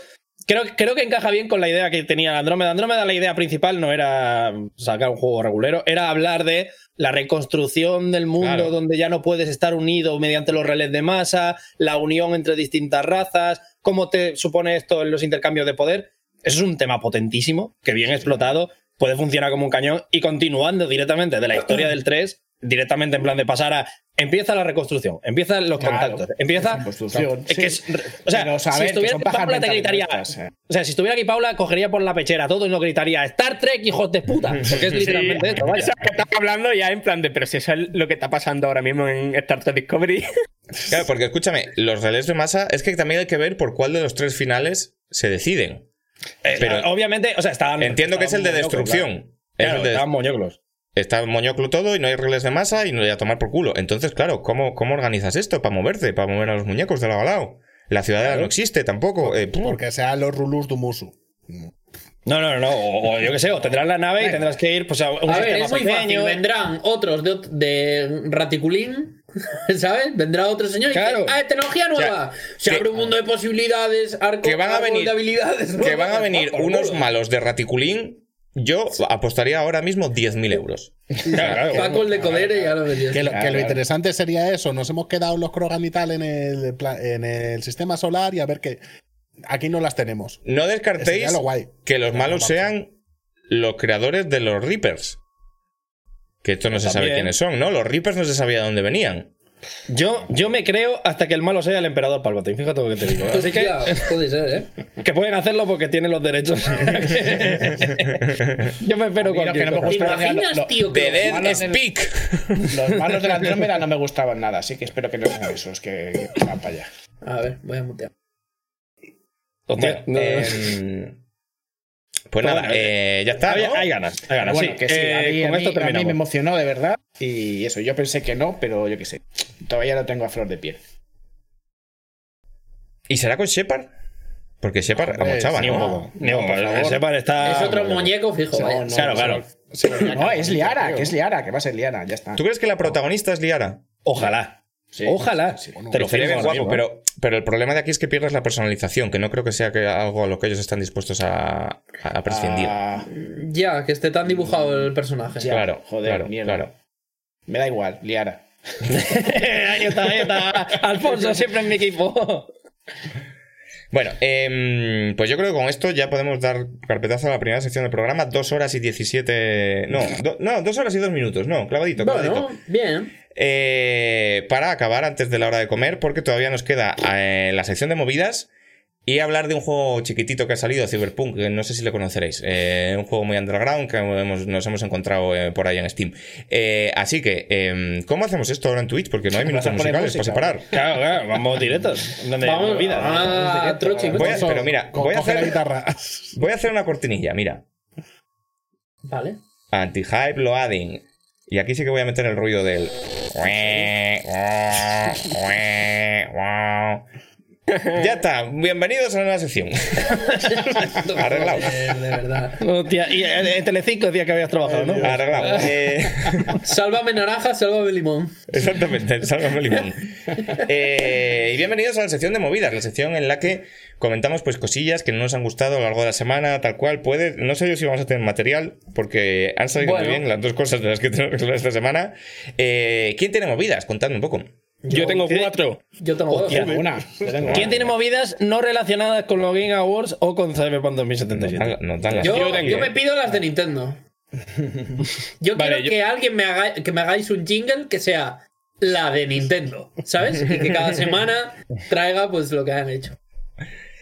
Creo, creo que encaja bien con la idea que tenía Andrómeda. Andrómeda, la idea principal no era sacar un juego regulero, era hablar de la reconstrucción del mundo Claro. donde ya no puedes estar unido mediante los relés de masa, la unión entre distintas razas, cómo te supone esto en los intercambios de poder. Eso es un tema potentísimo, que bien explotado, puede funcionar como un cañón y continuando directamente de la historia del 3, directamente en plan de pasar a empieza la reconstrucción, empiezan los Claro, contactos, empieza la construcción, es que sí. es- o sea, Pero, si estuviera aquí Paula te gritaría, eh. o sea, si estuviera aquí Paula cogería por la pechera todo y no gritaría Star Trek hijos de puta, porque es literalmente esto, vaya. Eso que estamos hablando ya en plan de, pero si eso es lo que está pasando ahora mismo en Star Trek Discovery. Claro, porque escúchame, los relés de masa es que también hay que ver por cuál de los tres finales se deciden. Pero Eh, obviamente, o sea, estaban entiendo que es el de destrucción. Es Claro, el de- estaban moñoclos. Está moñoclo todo y no hay relés de masa y no hay a tomar por culo. Entonces, claro, ¿cómo, cómo organizas esto para moverte, para mover a los muñecos de lado a lado? La ciudadela no existe tampoco. eh. Porque sean los rulus de Musu. No, no, no, o, o yo qué sé, o tendrás la nave y tendrás que ir pues, a un A ver, sistema es muy fácil. pequeño. Vendrán otros de, de Raticulín, ¿sabes? Vendrá otro señor y Claro. dice, ¡ah, tecnología nueva! Se que- abre un mundo de posibilidades, arco, que van a venir- de habilidades. que van a nuevas, venir unos malos de Raticulín. Yo apostaría ahora mismo 10.000 euros. Claro, claro. Paco el de Codere ya lo metió. Que lo, que lo Claro. interesante sería eso. Nos hemos quedado los Krogan y tal en el, pla- en el sistema solar y a ver que aquí no las tenemos. No descartéis Sería lo guay. que los malos sean los creadores de los Reapers. Que esto no se sabe quiénes son, ¿no? Los Reapers no se sabía de dónde venían. Yo, yo me creo hasta que el malo sea el emperador Palpatine, fíjate lo que te digo. Así que, puede ser, ¿eh? que pueden hacerlo porque tienen los derechos. yo me espero cualquier que no me cosa. ¿Te gusta era imaginas, lo- tío, The que Dead malos del- Speak. los malos de la Andrómeda no me gustaban nada, así que espero que no sean esos que, que van para allá. A ver, voy a mutear. Hostia, Bueno, no- em, pues nada, bueno, eh, ya está. hay, ¿no? hay ganas, hay ganas. Bueno, sí, que sí, eh, a, mí, con a mí- esto a mí me emocionó de verdad. Y eso, yo pensé que no, pero yo qué sé. Todavía lo tengo a flor de piel. ¿Y será con Shepard? Porque Shepard amochaba, Ni un ¿no? poco. Ni un No, poco. Shepard está. es otro muñeco fijo, No, vaya. no, Claro, claro. No, es Liara, que es Liara, que va a ser Liara, ya está. ¿Tú crees que la protagonista es Liara? Ojalá. Sí, Ojalá. sí, Te lo firmo guapo, mismo, ¿eh? pero, pero el problema de aquí es que pierdes la personalización, que no creo que sea que algo a lo que ellos están dispuestos a, a prescindir. Ah, Ya, que esté tan dibujado el personaje. Ya. claro, joder, claro, mierda. claro. me da igual, Liara. ahí está, ahí está. Alfonso siempre en mi equipo. Bueno, em, pues yo creo que con esto ya podemos dar carpetazo a la primera sección del programa. Dos horas y 17. No, do- no, dos horas y dos minutos. No, clavadito, clavadito. Bueno, bien. Eh, para acabar antes de la hora de comer, porque todavía nos queda eh, la sección de movidas y hablar de un juego chiquitito que ha salido, Cyberpunk, que no sé si lo conoceréis. Eh, un juego muy underground que hemos- nos hemos encontrado eh, por ahí en Steam. Eh, así que, em, ¿cómo hacemos esto ahora en Twitch? Porque no hay minutos musicales para separar. Claro, claro, vamos directos. Donde Vamos vida. a Trochi. Voy a- pero mira, Co- voy a coge la hacer, guitarra. voy a hacer una cortinilla, mira. Vale. Anti-hype loading. Y aquí sí que voy a meter el ruido del. Ya está, bienvenidos a la nueva sección. Arreglado. Joder, de verdad. Hostia, y en en Telecinco decía que habías trabajado, ¿no? Arreglado. Eh, Sálvame naranja, sálvame limón. exactamente, sálvame limón. Eh, y bienvenidos a la sección de movidas, la sección en la que comentamos pues cosillas que no nos han gustado a lo largo de la semana, tal cual. Puede, no sé yo si vamos a tener material, porque han salido Bueno. muy bien las dos cosas de las que tenemos que hablar esta semana. Eh, ¿Quién tiene movidas? Contadme un poco. Yo tengo ¿qué? cuatro. Yo tengo dos. Una. yo tengo ¿Quién una. tiene movidas no relacionadas con los Game Awards o con Cyberpunk 2077? Nos dan las- Yo, Yo tengo. yo me pido las de Nintendo. Yo Vale, quiero yo- que alguien me haga, que me hagáis un jingle que sea la de Nintendo, ¿sabes? Y que cada semana traiga pues lo que han hecho.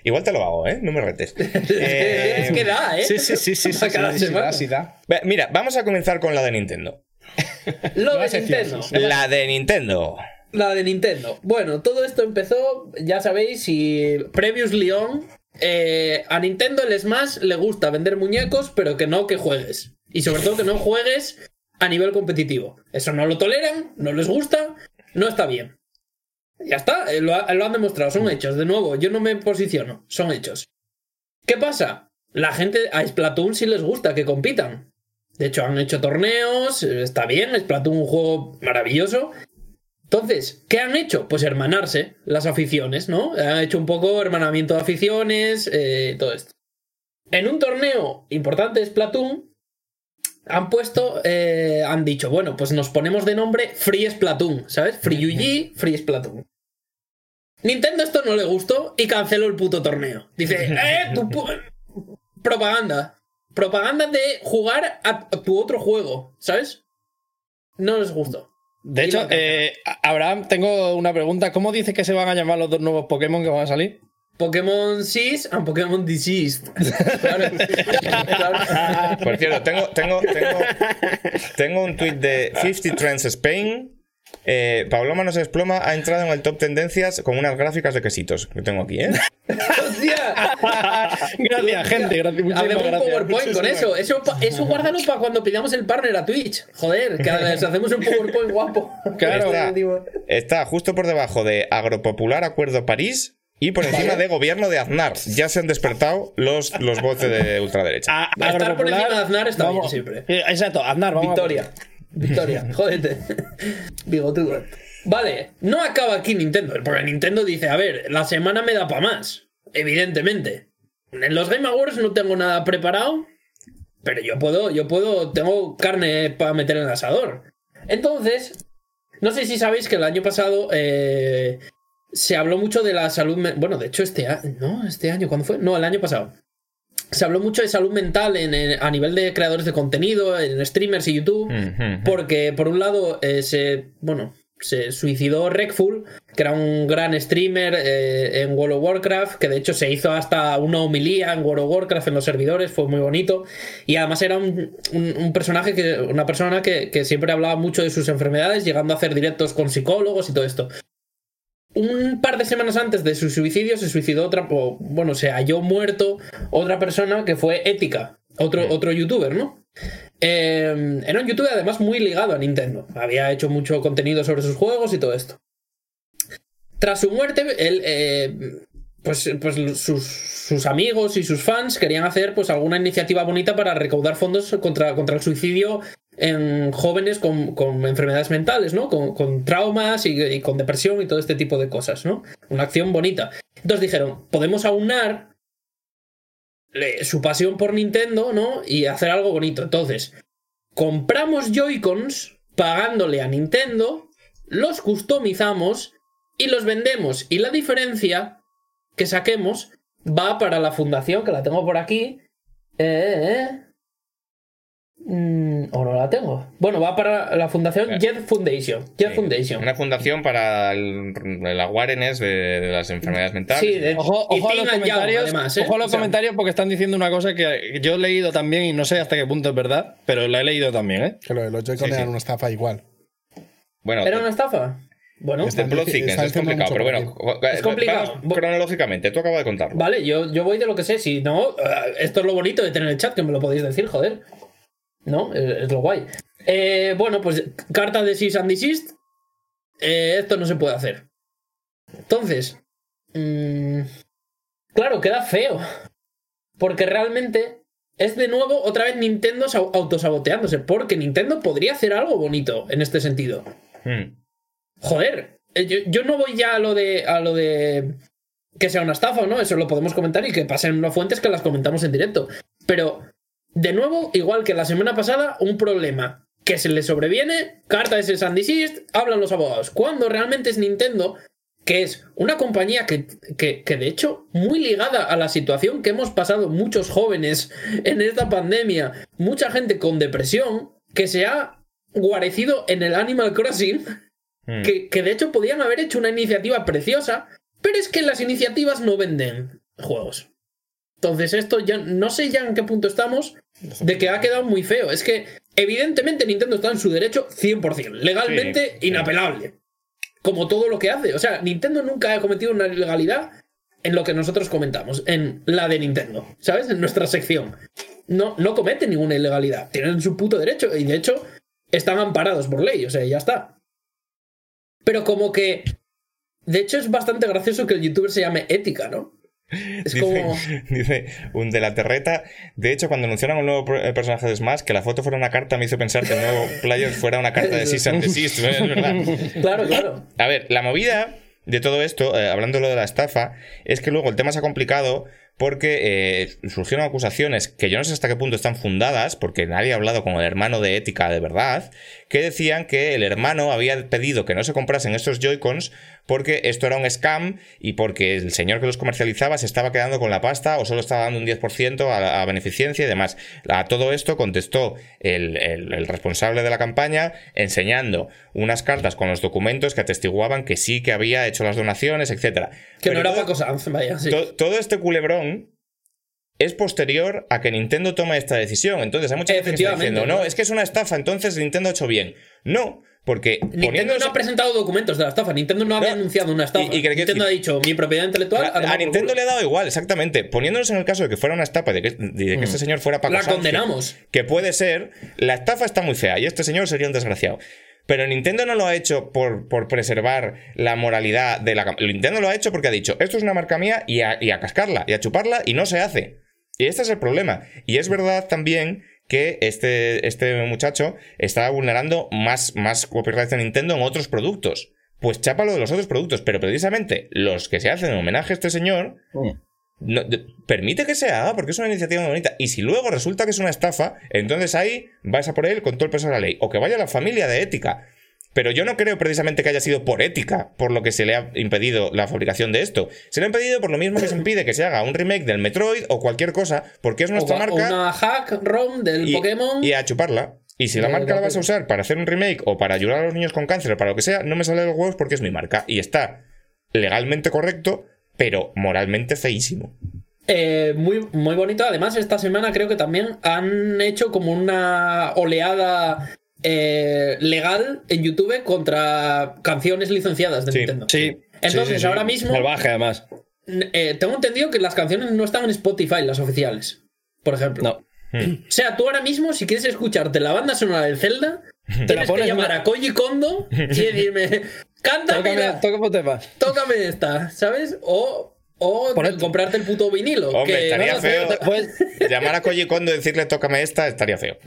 Igual te lo hago, ¿eh? No me retes. Eh, es que da, ¿eh? Sí, sí, sí, sí, cada sí, sí, semana. da, sí, da. ve- Mira, vamos a comenzar con la de Nintendo. Lo de Nintendo. La de Nintendo. La de Nintendo. Bueno, todo esto empezó, ya sabéis, y Previously On. eh, a Nintendo el Smash le gusta vender muñecos, pero que no que juegues. Y sobre todo que no juegues a nivel competitivo. Eso no lo toleran, no les gusta, no está bien. Ya está, eh, lo, ha- lo han demostrado, son hechos. De nuevo, yo no me posiciono, son hechos. ¿Qué pasa? La gente a Splatoon sí les gusta que compitan. De hecho, han hecho torneos, eh, está bien, Splatoon un juego maravilloso. Entonces, ¿qué han hecho? Pues hermanarse las aficiones, ¿no? Han hecho un poco hermanamiento de aficiones, eh, todo esto. En un torneo importante Splatoon, han puesto, eh, han dicho, bueno, pues nos ponemos de nombre Free Splatoon, ¿sabes? Free UG, Free Splatoon. Nintendo esto no le gustó y canceló el puto torneo. Dice, eh, tu pu- propaganda. Propaganda de jugar a tu otro juego, ¿sabes? No les gustó. De hecho, eh, Abraham, tengo una pregunta. ¿Cómo dices que se van a llamar los dos nuevos Pokémon que van a salir? Pokémon Seas and Pokémon. Claro. Claro. Por cierto, tengo, tengo, tengo, tengo un tweet de 50 Trends Spain. Eh, Pabloma no se desploma ha entrado en el top tendencias con unas gráficas de quesitos que tengo aquí, ¿eh? ¡Hostia! gracias, gente. Gracias, muchísimas Hacemos un gracias. PowerPoint con eso. Eso, eso guárdalo para cuando pidamos el partner a Twitch. Joder, que les hacemos un PowerPoint guapo. Claro. Está, justo por debajo de Agropopular Acuerdo París y por encima de Gobierno de Aznar. Ya se han despertado los, los bots de ultraderecha. A- Estar por encima de Aznar está bien vamos- siempre. Eh, Exacto, Aznar, vamos. a- Victoria. Jódete. Bigotudo. Vale, no acaba aquí Nintendo, porque Nintendo dice, a ver, la semana me da para más, evidentemente. En los Game Awards no tengo nada preparado, pero yo puedo, yo puedo, tengo carne para meter en el asador. Entonces, no sé si sabéis que el año pasado eh, se habló mucho de la salud, bueno, de hecho este año, no, este año, ¿cuándo fue? No, el año pasado se habló mucho de salud mental en- en- a nivel de creadores de contenido, en streamers y YouTube, porque por un lado eh, se, bueno, se suicidó Rekful, que era un gran streamer eh, en World of Warcraft, que de hecho se hizo hasta una homilía en World of Warcraft en los servidores, fue muy bonito, y además era un, un- un personaje, que, una persona que, que siempre hablaba mucho de sus enfermedades, llegando a hacer directos con psicólogos y todo esto un par de semanas antes de su suicidio se suicidó otra, o, bueno, se halló muerto otra persona que fue Ética, otro, otro youtuber, ¿no? Eh, era un youtuber además muy ligado a Nintendo, había hecho mucho contenido sobre sus juegos y todo esto. Tras su muerte, él, eh, pues, pues sus, sus amigos y sus fans querían hacer pues alguna iniciativa bonita para recaudar fondos contra, contra el suicidio en jóvenes con, con enfermedades mentales, ¿no? Con, con traumas y, con depresión y todo este tipo de cosas, ¿no? Una acción bonita. Entonces dijeron, podemos aunar eh, su pasión por Nintendo, ¿no? Y hacer algo bonito. Entonces, compramos Joy-Cons pagándole a Nintendo, los customizamos y los vendemos. Y la diferencia que saquemos va para la fundación, que la tengo por aquí. Eh, eh. Mm, o no la tengo. Bueno, va para la fundación Eh. Jet Foundation. Jet Sí. Foundation. Una fundación para el, el awareness de, de las enfermedades mentales. Sí, de- Ojo, y ojo a los comentarios, además, ¿eh? ojo a los O sea, comentarios porque están diciendo una cosa que yo he leído también y no sé hasta qué punto es verdad, pero la he leído también, ¿eh? Que lo de los Joy-Con Sí, sí. eran una estafa igual. Bueno, ¿Era una estafa? Bueno, Este- plot es complicado, pero bueno, Es complicado. vamos cronológicamente, tú acabas de contarlo. Vale, yo, yo voy de lo que sé. Si no, eh, esto es lo bonito de tener el chat, que me lo podéis decir, joder. ¿No? Es, es lo guay. Eh, bueno, pues carta de Cease and Desist. eh, esto no se puede hacer. Entonces. mm, claro, queda feo. Porque realmente es de nuevo otra vez Nintendo sa- autosaboteándose. Porque Nintendo podría hacer algo bonito en este sentido. Hmm. Joder, eh, yo, yo no voy ya a lo de a lo de que sea una estafa o no, eso lo podemos comentar y que pasen unas fuentes que las comentamos en directo. Pero, de nuevo, igual que la semana pasada, un problema que se le sobreviene, carta de Cease and Desist, hablan los abogados. Cuando realmente es Nintendo, que es una compañía que, que, que de hecho muy ligada a la situación que hemos pasado muchos jóvenes en esta pandemia, mucha gente con depresión, que se ha guarecido en el Animal Crossing Hmm. que, que de hecho podían haber hecho una iniciativa preciosa, pero es que las iniciativas no venden juegos. Entonces esto ya no sé ya en qué punto estamos de que ha quedado muy feo. Es que evidentemente Nintendo está en su derecho 100%, legalmente Sí, sí. inapelable. Como todo lo que hace. O sea, Nintendo nunca ha cometido una ilegalidad en lo que nosotros comentamos, en la de Nintendo, ¿sabes? En nuestra sección. No, no cometen ninguna ilegalidad. Tienen su puto derecho y de hecho están amparados por ley. O sea, ya está. Pero como que... De hecho es bastante gracioso que el youtuber se llame Ética, ¿no? Es Dice, como... dice un de la terreta. De hecho, cuando anunciaron un nuevo personaje de Smash, que la foto fuera una carta, me hizo pensar que el nuevo player fuera una carta de Cease and Desist. Es verdad. Claro, claro. A ver, la movida de todo esto, eh, hablando de lo de la estafa, es que luego el tema se ha complicado porque eh, surgieron acusaciones que yo no sé hasta qué punto están fundadas, porque nadie ha hablado con el hermano de ética de verdad, que decían que el hermano había pedido que no se comprasen estos Joy-Cons porque esto era un scam y porque el señor que los comercializaba se estaba quedando con la pasta o solo estaba dando un 10% a, a beneficencia y demás. A todo esto contestó el, el- el responsable de la campaña enseñando unas cartas con los documentos que atestiguaban que sí que había hecho las donaciones, etcétera. Que Pero no era todo- vaya, sí. to- todo este culebrón es posterior a que Nintendo tome esta decisión. Entonces hay mucha gente que está Efectivamente, diciendo, no, es que es una estafa, entonces Nintendo ha hecho bien. No, porque Nintendo no ha presentado documentos de la estafa. Nintendo no había No, anunciado una estafa. y- y Nintendo ha dicho mi propiedad intelectual. a, Nintendo culo". le ha dado igual, exactamente. Poniéndonos en el caso de que fuera una estafa, de que, de que este señor fuera Mm. La Sanz, condenamos. Que, que puede ser, la estafa está muy fea y este señor sería un desgraciado. Pero Nintendo no lo ha hecho por, por preservar la moralidad de la... Nintendo lo ha hecho porque ha dicho, esto es una marca mía y a, cascarla y a chuparla y no se hace. Y este es el problema. Y es verdad también que este, este muchacho está vulnerando más, más copyright de Nintendo en otros productos. Pues chápalo de los otros productos, pero precisamente los que se hacen en homenaje a este señor, no- permite que se haga porque es una iniciativa muy bonita. Y si luego resulta que es una estafa, entonces ahí vas a por él con todo el peso de la ley. O que vaya la familia de ética. Pero yo no creo precisamente que haya sido por ética por lo que se le ha impedido la fabricación de esto. Se le ha impedido por lo mismo que se impide que se haga un remake del Metroid o cualquier cosa, porque es nuestra marca Una hack ROM del y, Pokémon. y a chuparla. Y si la marca la vas a usar para hacer un remake o para ayudar a los niños con cáncer o para lo que sea, no me sale de los huevos porque es mi marca. Y está legalmente correcto, pero moralmente feísimo. Eh, muy, muy bonito. Además, esta semana creo que también han hecho como una oleada eh, legal en YouTube contra canciones licenciadas de Sí, Nintendo. Sí. Entonces, sí, sí, sí. ahora mismo- Salvaje, además. Eh, tengo entendido que las canciones no están en Spotify, las oficiales. Por ejemplo. No. O sea, tú ahora mismo, si quieres escucharte la banda sonora del Zelda, Te la que pones llamar una- a Koji Kondo y decirme, cántame, Tócame, la- tócame tema. tócame esta, ¿sabes? O, o Ponete- comprarte el puto vinilo. Hombre, que estaría no, feo. Pues, Llamar a Koji Kondo y decirle tócame esta estaría feo.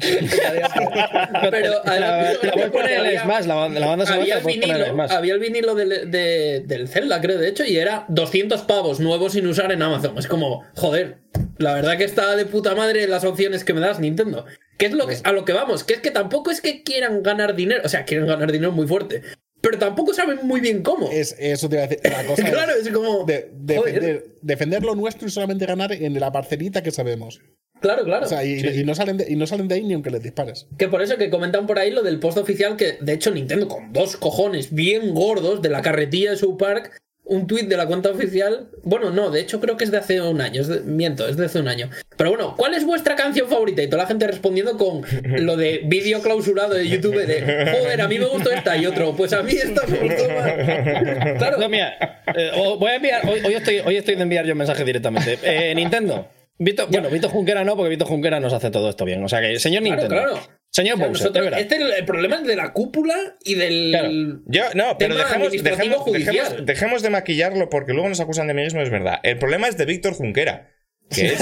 Pero la, la puedes poner en el había- Smash, la, banda- la banda sonora Había poner había el vinilo del, de- del Zelda, creo, de hecho, y era 200 pavos nuevos sin usar en Amazon. Es como, joder, la verdad que está de puta madre las opciones que me das Nintendo. ¿Qué es lo que, a lo que vamos? Que es que tampoco es que quieran ganar dinero, o sea, quieren ganar dinero muy fuerte, pero tampoco saben muy bien cómo. Es, eso te iba a decir. La cosa claro, es es como... de- defender, defender lo nuestro y solamente ganar en la parcelita que sabemos. Claro, claro. O sea, y, y no salen de, y no salen de ahí ni aunque les dispares. Que por eso que comentan por ahí lo del post oficial que, de hecho, Nintendo con dos cojones bien gordos de la carretilla de su park, un tuit de la cuenta oficial. Bueno, no, de hecho creo que es de hace un año, es de- miento, es de hace un año. Pero bueno, ¿cuál es vuestra canción favorita? Y toda la gente respondiendo con lo de vídeo clausurado de YouTube de, joder, a mí me gustó esta y otro, pues a mí esta me gustó más. Claro, No, mira, eh, voy a enviar, hoy, hoy estoy, hoy estoy de enviar yo un mensaje directamente. Eh, Nintendo. Vito, bueno, Vito Junquera no, porque Vito Junquera nos hace todo esto bien. O sea que, señor claro, Nintendo. claro. Señor O sea, Bowser, nosotros- de verdad. este es el, problema es de la cúpula y del... Claro. Yo, no, pero dejemos, dejemos, judicial. dejemos- dejemos de maquillarlo porque luego nos acusan de mismo, es verdad. El problema es de Víctor Junquera, que es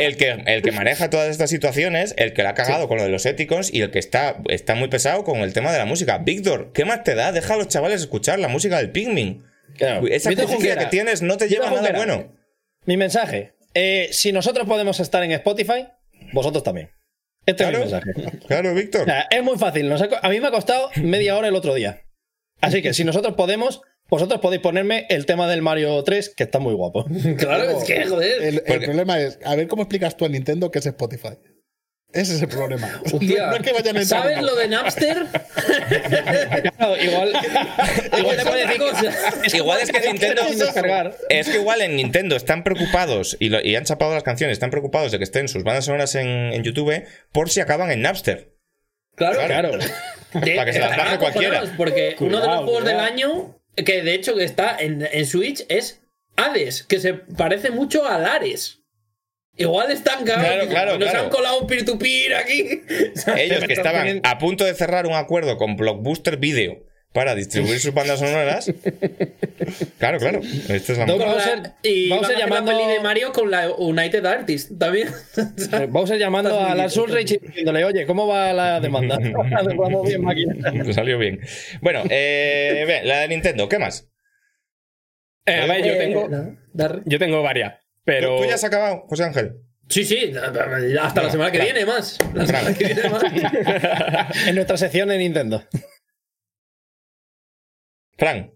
el que, el que maneja todas estas situaciones, el que la ha cagado con lo de los éticos y el que está, está muy pesado con el tema de la música. Víctor, ¿qué más te da? Deja a los chavales escuchar la música del Pikmin. Claro. Esa que tienes no te lleva a nada bueno. Mi mensaje. eh, si nosotros podemos estar en Spotify, vosotros también. Este Claro, es mi mensaje. claro, Víctor. O sea, es muy fácil. nos ha a mí me ha costado media hora el otro día. Así que si nosotros podemos, vosotros podéis ponerme el tema del Mario 3, que está muy guapo. Claro, es que, joder. El, el problema es, a ver cómo explicas tú a Nintendo que es Spotify. Ese es el problema. Hostia, no es que vayan a entrar, ¿Sabes lo de Napster? Claro, igual, igual te puede decir que Igual es que Nintendo. Es que igual en Nintendo están preocupados y, lo- y han chapado las canciones, están preocupados de que estén sus bandas sonoras en, en YouTube por si acaban en Napster. Claro, Claro. De- Para que se las baje cualquiera. Porque uno de los Cuidado, juegos del año, que de hecho que está en, en Switch, es Hades, que se parece mucho a Lares. Igual están. Claro, claro, Nos claro. han colado un peer-to-peer aquí. Ellos que estaban a punto de cerrar un acuerdo con Blockbuster Video para distribuir sus bandas sonoras. Claro, claro. Esta es la No, Vamos la- a- y vamos a van a hacer llamando- la peli de Mario con la United Artists también. Eh, Bowser llamando Estás a bien, Ulrich y diciéndole, oye, ¿cómo va la demanda? Vamos bien, máquina. Salió bien. Bueno, eh, la de Nintendo, ¿qué más? Eh, a ver, yo Eh, tengo, yo tengo varias, pero... ¿Tú, tú ya has acabado, José Ángel? Sí, sí, hasta la semana que viene más. La semana que viene más. En nuestra sección de Nintendo. Fran.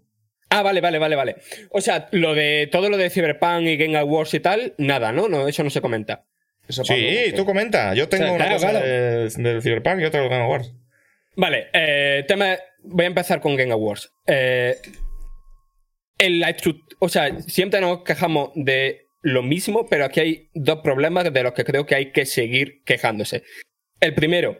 Ah, vale, vale, vale, vale. O sea, lo de todo lo de Cyberpunk y Game Awards y tal, nada, ¿no? no eso no se comenta. Eso, Sí, tú comenta. Yo tengo O sea, una claro, cosa claro. de- del Cyberpunk y otra del Game Awards. Vale, eh, tema. Voy a empezar con Game Awards. Eh, el, o sea, siempre nos quejamos de lo mismo, pero aquí hay dos problemas de los que creo que hay que seguir quejándose. El primero,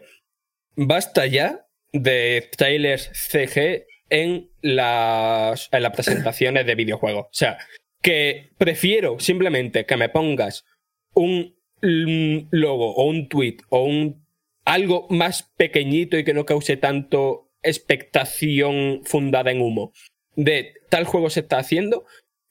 basta ya de trailers CG en las, en las presentaciones de videojuegos. O sea, que prefiero simplemente que me pongas un logo o un tweet o un algo más pequeñito y que no cause tanto expectación fundada en humo de tal juego se está haciendo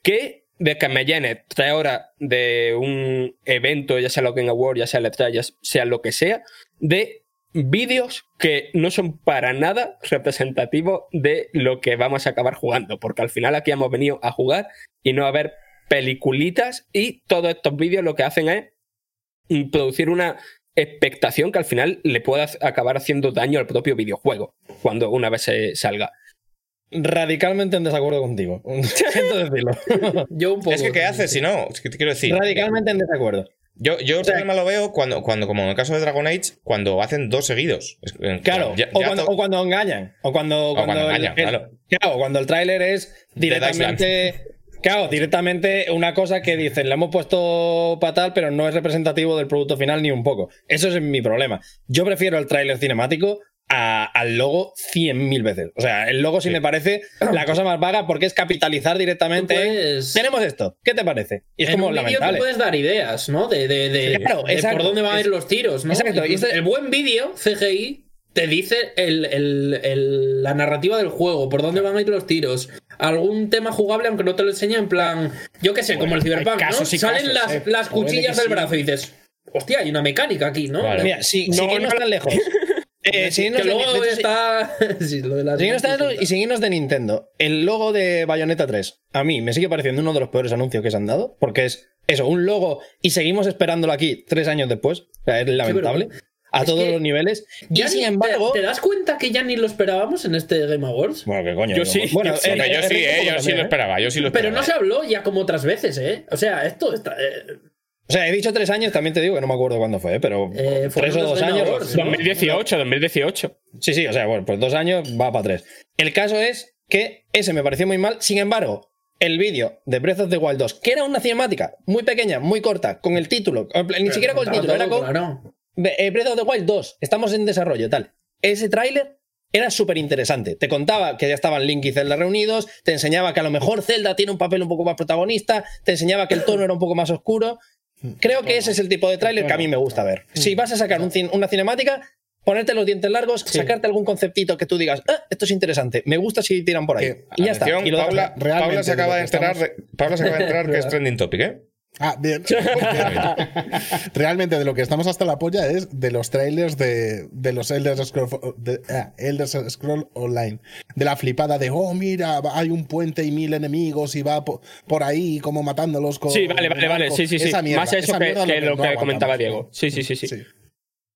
que de que me llene tres horas de un evento, ya sea lo Game Award, ya sea E3, ya sea lo que sea, de vídeos que no son para nada representativos de lo que vamos a acabar jugando, porque al final aquí hemos venido a jugar y no a ver peliculitas y todos estos vídeos lo que hacen es producir una expectación que al final le pueda acabar haciendo daño al propio videojuego cuando una vez se salga. Radicalmente en desacuerdo contigo. Siento decirlo. Yo un poco. Es que, ¿qué haces si no? Es que te quiero decir. Radicalmente en desacuerdo. Yo, yo el sea- problema lo veo cuando, cuando, como en el caso de Dragon Age, cuando hacen dos seguidos. Claro, ya- o, cuando, to- o cuando engañan. O cuando, cuando el- engañan, el- claro. Claro, cuando el tráiler es directamente. Claro, directamente una cosa que dicen, le hemos puesto para tal, pero no es representativo del producto final ni un poco. Eso es mi problema. Yo prefiero el tráiler cinemático a- al logo 100.000 veces. O sea, el logo sí, Sí. me parece la cosa más vaga porque es capitalizar directamente. Puedes- Tenemos esto, ¿qué te parece? Y es en como un lamentable. puedes dar ideas, ¿no? De, de, de- Claro, de exacto. por dónde van a ir los tiros, ¿no? exacto, y este- El buen vídeo, CGI, te dice el- el- el- la narrativa del juego, por dónde van a ir los tiros. Algún tema jugable, aunque no te lo enseña en plan. Yo qué sé, como el Cyberpunk, ¿no? Salen casos, las, eh. las cuchillas que del sí. brazo y dices, hostia, hay una mecánica aquí, ¿no? Vale. Mira, si, No, sin irnos no- tan lejos. Eh, sin irnos que de- luego de hecho, si- está. sí, lo de Sin lejos y sin irnos de Nintendo, el logo de Bayonetta 3 a mí me sigue pareciendo uno de los peores anuncios que se han dado, porque es eso, un logo y seguimos esperándolo aquí tres años después. O sea, es lamentable. A Es todos que los niveles. Y Ya sin ni- embargo. ¿te, te das cuenta que ya ni lo esperábamos en este Game Awards? Bueno, qué coño. Yo no. sí, Bueno, yo sí. eh, yo eh, sí, eh, yo sí también, lo ¿eh? esperaba. Yo sí lo Pero esperaba. no se habló ya como otras veces, ¿eh? O sea, esto está. eh, O sea, he dicho tres años, también te digo que no me acuerdo cuándo fue, pero Eh, tres o dos años. Awards, ¿no? 2018, 2018. Sí, sí, o sea, bueno, pues dos años va para tres. El caso es que ese me pareció muy mal. Sin embargo, el vídeo de Breath of the Wild 2, que era una cinemática muy pequeña, muy corta, con el título, ni siquiera con el título, era con Claro. Eh, Breath of the Wild 2, estamos en desarrollo, tal. Ese tráiler era súper interesante. Te contaba que ya estaban Link y Zelda reunidos, te enseñaba que a lo mejor Zelda tiene un papel un poco más protagonista, te enseñaba que el tono era un poco más oscuro. Creo que ese es el tipo de tráiler que a mí me gusta ver. Si vas a sacar un cin- una cinemática, ponerte los dientes largos, sacarte algún conceptito que tú digas, "Ah, esto es interesante, me gusta si tiran por ahí. Que, y ya está. Y Paula, se acaba de enterar, estamos- Paula se acaba de enterar que es trending topic, ¿eh? Ah, bien. Realmente de lo que estamos hasta la polla es de los trailers de, de los Elder Scroll, de, ah, Elder Scroll Online. De la flipada de, oh, mira, hay un puente y mil enemigos y va po- por, ahí como matándolos con. Sí, vale, vale, vale. Sí, sí, sí. Esa mierda, Más eso esa que, mierda que lo que no comentaba Diego. ¿no? Sí, sí, sí, sí.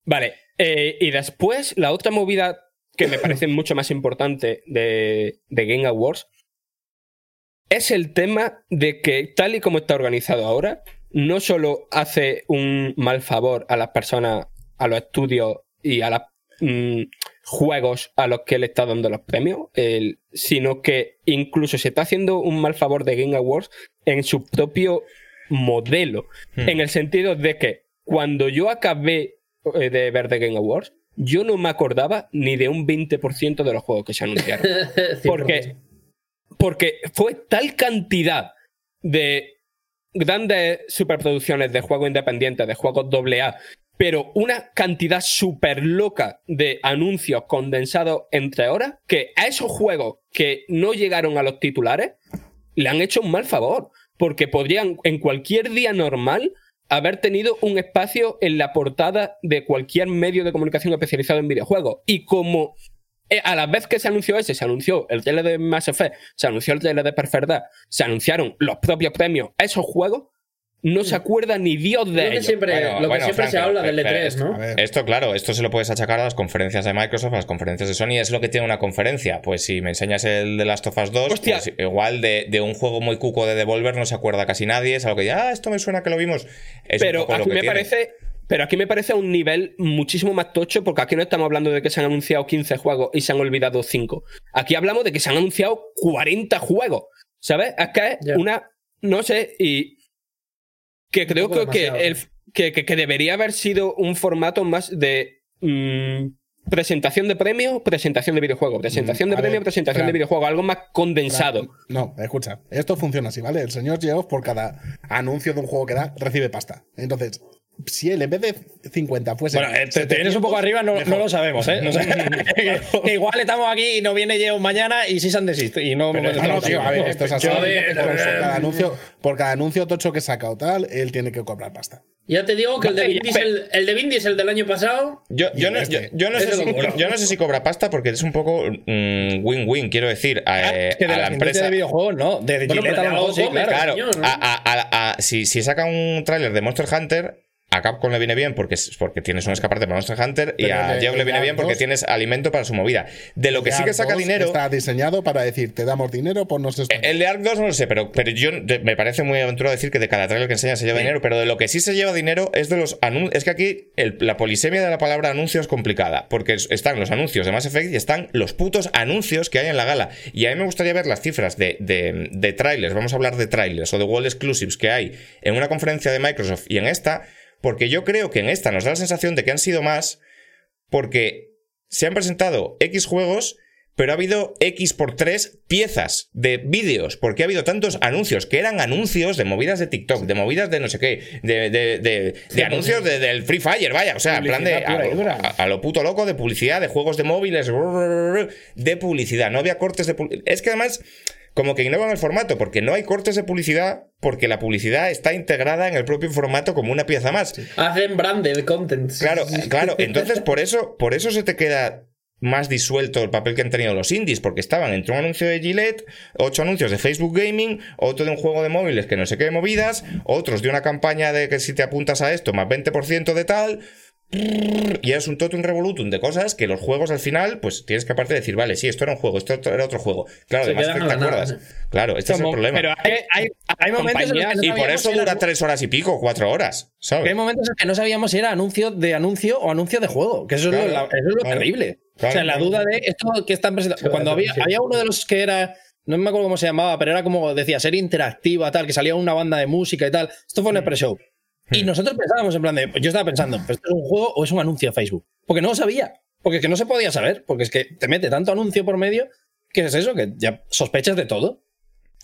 Vale. eh, y después, la otra movida que me parece mucho más importante de, de Game Awards es el tema de que, tal y como está organizado ahora, no solo hace un mal favor a las personas a los estudios y a los juegos a los que le está dando los premios, el- sino que incluso se está haciendo un mal favor de Game Awards en su propio modelo, Hmm. en el sentido de que cuando yo acabé eh, de ver The Game Awards, yo no me acordaba ni de un 20% de los juegos que se anunciaron. Porque, porque fue tal cantidad de grandes superproducciones de juegos independientes, de juegos AA, pero una cantidad súper loca de anuncios condensados entre horas, que a esos juegos que no llegaron a los titulares, le han hecho un mal favor. Porque podrían, en cualquier día normal, haber tenido un espacio en la portada de cualquier medio de comunicación especializado en videojuegos. Y como a la vez que se anunció ese, se anunció el trailer de Mass Effect, se anunció el trailer de Perfect Dark, se anunciaron los propios premios a esos juegos, no se acuerda ni Dios de Lo que ellos. siempre, Bueno, lo que siempre Frank, se habla del pero E3, es- ¿no? A Esto, claro, esto se lo puedes achacar a las conferencias de Microsoft, a las conferencias de Sony. Es lo que tiene una conferencia. Pues si me enseñas el de Last of Us 2, Hostia. pues igual de, de un juego muy cuco de Devolver no se acuerda casi nadie. Es algo que ya, ah, esto me suena que lo vimos. Es pero aquí que me tiene. parece. Pero aquí me parece a un nivel muchísimo más tocho, porque aquí no estamos hablando de que se han anunciado 15 juegos y se han olvidado 5. Aquí hablamos de que se han anunciado 40 juegos. ¿Sabes? Es que es una. No sé, y. Que creo que, que, el- que, que- debería haber sido un formato más de. mm, presentación de premio, presentación de videojuego. Presentación de Mm, premio, ver, presentación espera. de videojuego. Algo más condensado. No, escucha, esto funciona así, ¿vale? El señor Geoff por cada anuncio de un juego que da, recibe pasta. Entonces, si él en vez de 50 fuese. Bueno, eh, te, te vienes un poco arriba, no, no lo sabemos, ¿eh? O sea, que- que igual estamos aquí y no viene Geo mañana y sí se han desisto. Y no, No, no, tío, a ver, esto es así. Por, cada anuncio, por cada anuncio tocho que saca o tal, él tiene que cobrar pasta. Ya te digo que el de Vin Diesel, el de Vin Diesel del año pasado. Yo, no, yo, yo no sé si, cobra. yo no sé si cobra pasta porque es un poco mm, win-win, quiero decir, a, Ah, eh, es que de a la empresa. de videojuegos, no. De Bueno, Gillette pero a de lo mejor sí, claro. Claro, Señor, ¿no? a- a- a- a- si, si saca un tráiler de Monster Hunter, a Capcom le viene bien porque, porque tienes un escaparte para Monster Hunter y a Geoff le viene bien porque tienes alimento para su movida. De lo que sí que saca 2 dinero. Está diseñado para decir, te damos dinero, ponnos esto. El de Ark 2 no lo sé, pero, pero yo me parece muy aventurado decir que de cada trailer que enseña se lleva dinero, pero de lo que sí se lleva dinero es de los anuncios. Es que aquí el- la polisemia de la palabra anuncio es complicada, porque es- están los anuncios de Mass Effect y están los putos anuncios que hay en la gala. Y a mí me gustaría ver las cifras de, de, de trailers, vamos a hablar de trailers o de World Exclusives que hay en una conferencia de Microsoft y en esta, porque yo creo que en esta nos da la sensación de que han sido más, porque se han presentado X juegos, pero ha habido X por 3 piezas de vídeos, porque ha habido tantos anuncios que eran anuncios de movidas de TikTok, de movidas de no sé qué, de, de- de- de anuncios de- del Free Fire, vaya, o sea, en plan de a, a- a lo puto loco de publicidad, de juegos de móviles, de publicidad, no había cortes de publicidad. Es que además como que innovan el formato, porque no hay cortes de publicidad, porque la publicidad está integrada en el propio formato como una pieza más. Hacen branded content. Claro, claro. Entonces, por eso, por eso se te queda más disuelto el papel que han tenido los indies, porque estaban entre un anuncio de Gillette, ocho anuncios de Facebook Gaming, otro de un juego de móviles que no sé qué movidas, otros de una campaña de que si te apuntas a esto, más 20% de tal. Y es un totum revolutum de cosas que los juegos al final, pues tienes que aparte decir, vale, sí, esto era un juego, esto era otro juego. Claro, además te acuerdas. Claro, este es el problema. Pero hay, hay, Hay momentos en los que no y por eso si dura tres horas y pico, cuatro horas, ¿sabes? Hay momentos en que no sabíamos si era anuncio de anuncio o anuncio de juego. Que eso es lo, Claro, la- eso es lo claro. terrible. Claro, o sea, la duda de esto que están presentando. Cuando había, había uno de los que era. No me acuerdo cómo se llamaba, pero era como decía, serie interactiva, tal, que salía una banda de música y tal. Esto fue un pre-show. Y nosotros pensábamos en plan de. Yo estaba pensando, ¿pero ¿esto es un juego o es un anuncio de Facebook? Porque no lo sabía. Porque es que no se podía saber. Porque es que te mete tanto anuncio por medio que es eso, que ya sospechas de todo.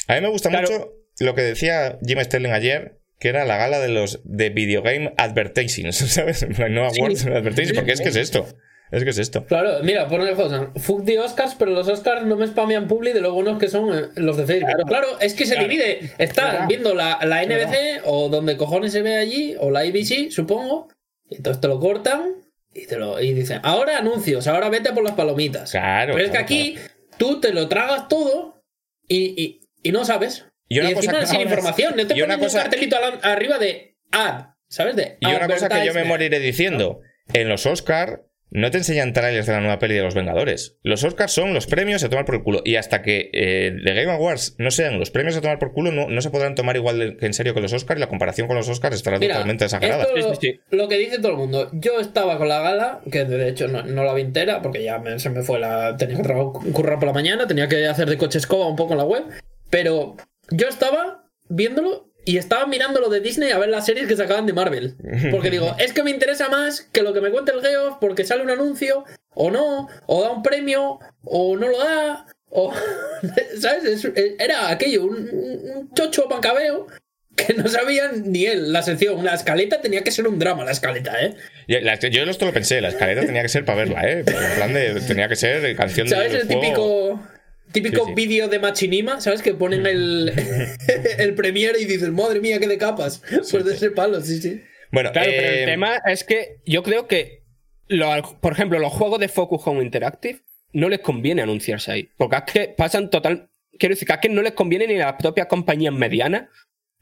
A mí me gusta Claro. mucho lo que decía Jim Sterling ayer, que era la gala de los de Video Game Advertising, ¿sabes? No awards, advertising, porque es que es esto. Es que es esto. Claro, mira, pon el Josan. Fuck the Oscars, pero los Oscars no me spamean publi de lo buenos que son eh, los de Facebook. Claro, es que se divide. Estás viendo la, la NBC o donde cojones se ve allí, o la ABC, supongo. Y entonces te lo cortan y te lo y dicen, ahora anuncios, ahora vete por las palomitas. Claro, Pero es que claro, aquí tú te lo tragas todo y, y- y no sabes. Y una cosa encima que- sin información. No te y una ponen cosa- un cartelito arriba de ad, ¿sabes? De Y una cosa que yo me moriré diciendo, en los Oscar no te enseñan trailers de la nueva peli de los Vengadores. Los Oscars son los premios a tomar por el culo. Y hasta que eh, The Game Awards no sean los premios a tomar por culo, no, no se podrán tomar igual de- que en serio que los Oscars. Y la comparación con los Oscars estará Mira, totalmente exagerada. esto Sí, sí, lo que dice todo el mundo. Yo estaba con la gala, que de hecho no, no la vi entera, porque ya me- se me fue la. Tenía que trabajar, currar por la mañana, tenía que hacer de coche escoba un poco en la web. Pero yo estaba viéndolo y estaba mirando lo de Disney a ver las series que sacaban de Marvel. Porque digo, es que me interesa más que lo que me cuente el Geoff, porque sale un anuncio, o no, o da un premio, o no lo da. O, ¿Sabes? Es- era aquello, un, un chocho pancabeo que no sabían ni él la sección. La escaleta tenía que ser un drama, la escaleta, ¿eh? Y la- yo esto lo pensé, la escaleta tenía que ser para verla, ¿eh? En plan de. Tenía que ser canción de. ¿Sabes el juego. típico, típico Sí, sí. vídeo de Machinima? ¿Sabes? Que ponen el, el premiere y dices, madre mía, qué de capas. Pues de ese palo, sí, sí. Bueno, Claro, pero eh, el tema es que yo creo que, lo- por ejemplo, los juegos de Focus Home Interactive no les conviene anunciarse ahí. Porque es que pasan total. Quiero decir que es que no les conviene ni a las propias compañías medianas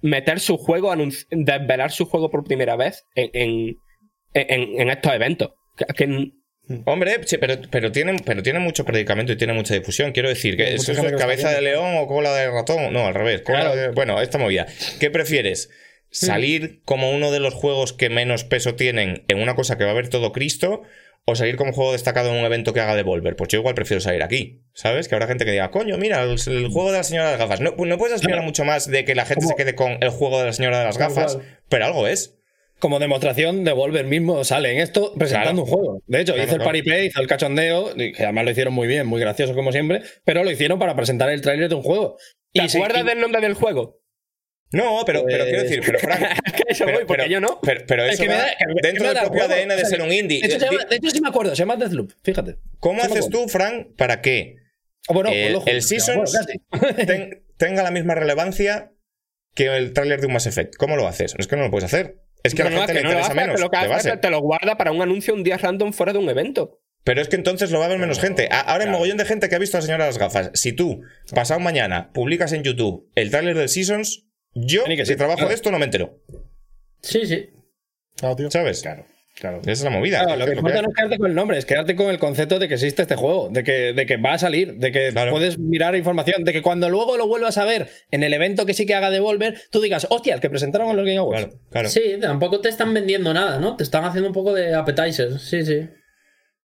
meter su juego, anunci- desvelar su juego por primera vez en, en, en- en estos eventos. Que Hombre, sí, pero, pero, tienen, pero tienen mucho predicamento y tiene mucha difusión. Quiero decir, que eso es cabeza de león o cola de ratón. No, al revés. Claro. de- bueno, esta movida. ¿Qué prefieres? ¿Salir como uno de los juegos que menos peso tienen en una cosa que va a ver todo Cristo? ¿O salir como juego destacado en un evento que haga Devolver? Pues yo igual prefiero salir aquí. ¿Sabes? Que habrá gente que diga, coño, mira, el, el juego de la señora de las gafas. No, no puedes aspirar mucho más de que la gente se quede con el juego de la señora de las gafas, pero algo es. Como demostración, Devolver mismo sale en esto presentando Claro. un juego. De hecho, Claro, hizo el claro. paripé, hizo el cachondeo, que además lo hicieron muy bien, muy gracioso como siempre, pero lo hicieron para presentar el tráiler de un juego. ¿Te Y acuerdas y- del nombre del juego? No, pero, pero Pues- quiero decir, pero Frank, Es que eso pero, voy, porque pero- yo no. pero- pero Es que va da- dentro del el propio juego. ADN de O sea, ser un indie. De hecho, llama- de sí me acuerdo, se llama Deathloop, fíjate. ¿Cómo Sí haces tú, Frank, para que O bueno, el, ojo, el Seasons acuerdo casi. ten- tenga la misma relevancia que el tráiler de un Mass Effect? ¿Cómo lo haces? Es que no lo puedes hacer. Es que a No, la no, gente le no lo interesa hace, menos, lo que hace base. te lo guarda para un anuncio un día random fuera de un evento. Pero es que entonces lo va a ver menos gente. A- Ahora hay mogollón de gente que ha visto a la señora de las gafas. Si tú, pasado mañana, publicas en YouTube el tráiler del Seasons, yo, que si trabajo claro. de esto, no me entero. Sí, sí. Claro, tío. ¿Sabes? Claro, claro. Esa es la movida. Claro, lo que importa no es quedarte con el nombre, es quedarte con el concepto de que existe este juego, de que, de que va a salir, de que Claro. puedes mirar información, de que cuando luego lo vuelvas a ver en el evento que sí que haga Devolver, tú digas, hostia, el que presentaron en los Game Awards. Claro, claro. Sí, tampoco te están vendiendo nada, ¿no? Te están haciendo un poco de appetizer. Sí, sí.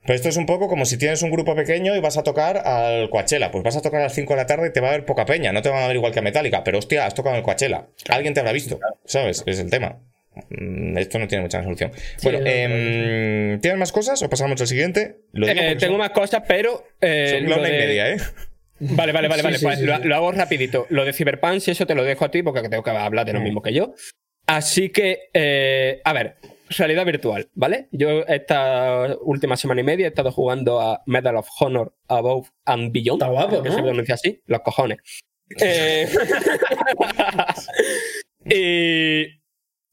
Pero esto es un poco como si tienes un grupo pequeño y vas a tocar al Coachella. Pues vas a tocar a las 5 de la tarde y te va a ver poca peña. No te van a ver igual que a Metallica. Pero hostia, has tocado en el Coachella. Alguien te habrá visto. ¿Sabes? Es el tema. Mm, Esto no tiene mucha solución. bueno, no, em, ¿tienes más cosas o pasamos al siguiente? Lo digo Eh, tengo son- más cosas, pero. eh, son una y de- media, ¿eh? Vale, vale, vale, Sí, vale. sí, pues sí, lo, sí. lo hago rapidito. Lo de Cyberpunk, si eso te lo dejo a ti, porque tengo que hablar de lo mismo que yo. Así que, eh, a ver, realidad virtual, ¿vale? Yo esta última semana y media he estado jugando a Medal of Honor Above and Beyond. Está guapo, que ¿no? se pronuncia así, los cojones. Eh, y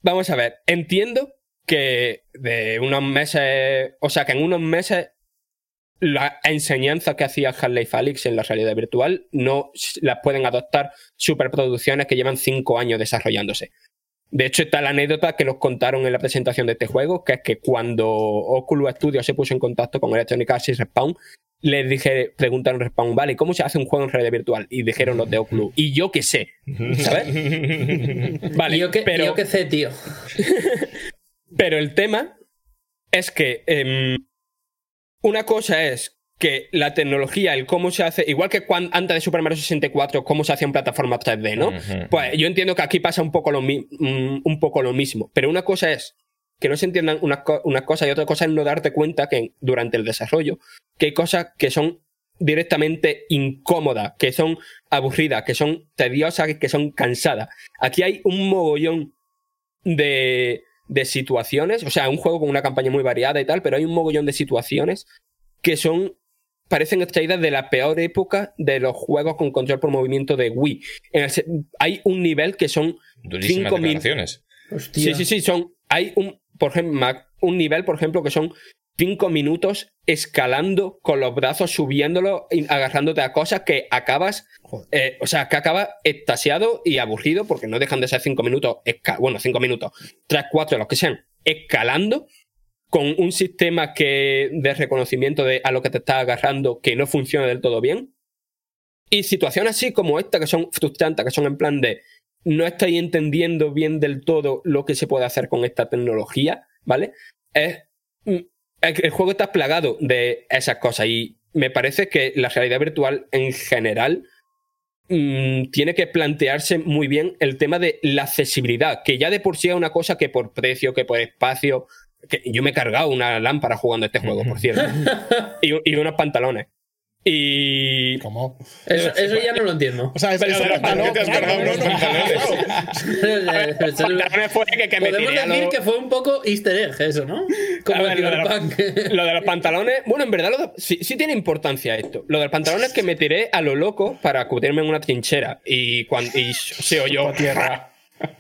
vamos a ver, entiendo que de unos meses, o sea, que en unos meses la enseñanza que hacía Half-Life Alyx en la realidad virtual no las pueden adoptar superproducciones que llevan cinco años desarrollándose. De hecho, está la anécdota que nos contaron en la presentación de este juego, que es que cuando Oculus Studios se puso en contacto con Electronic Arts y Respawn, les dije, preguntaron Respawn, vale, ¿cómo se hace un juego en realidad virtual? Y dijeron los de Oculus, y yo qué sé, ¿sabes? Vale, y yo pero... y yo que sé, tío. Pero el tema es que em, una cosa es que la tecnología, el cómo se hace, igual que antes de Super Mario 64, cómo se hacía en plataformas 3D, ¿no? Pues yo entiendo que aquí pasa un poco lo, mi- mm, un poco lo mismo. Pero una cosa es que no se entiendan unas co- unas cosas y otra cosa es no darte cuenta que durante el desarrollo que hay cosas que son directamente incómodas, que son aburridas, que son tediosas, que son cansadas. Aquí hay un mogollón de, de situaciones, o sea, un juego con una campaña muy variada y tal, pero hay un mogollón de situaciones que son parecen extraídas de la peor época de los juegos con control por movimiento de Wii. En el se- hay un nivel que son Durísimas cinco mil- declaraciones. Hostia. Sí, sí, sí, son. Hay un, por ejemplo, un nivel, por ejemplo, que son cinco minutos escalando con los brazos, subiéndolo, y agarrándote a cosas que acabas. eh, o sea, que acabas extasiado y aburrido, porque no dejan de ser cinco minutos, bueno, cinco minutos, tres, cuatro, los que sean, escalando con un sistema que de reconocimiento de a lo que te estás agarrando que no funciona del todo bien. Y situaciones así como esta que son frustrantes, que son en plan de no estáis entendiendo bien del todo lo que se puede hacer con esta tecnología, ¿vale? Es, mm, el, el juego está plagado de esas cosas y me parece que la realidad virtual en general mm, tiene que plantearse muy bien el tema de la accesibilidad, que ya de por sí es una cosa que por precio, que por espacio, que yo me he cargado una lámpara jugando este juego, por cierto, y, y unos pantalones. Y ¿Cómo? Eso, eso ya no lo entiendo. O sea, es, Pero eso de los pantalón, ¿Qué te has cargado unos no, no, pantalones? pantalones fue que, que me Podemos tiré decir lo- que fue un poco easter egg eso, ¿no? Como ver, el lo, de los, lo de los pantalones, bueno, en verdad lo de- sí, sí tiene importancia esto. Lo del pantalón es que me tiré a lo loco para cubrirme en una trinchera y cuando y se oyó tierra.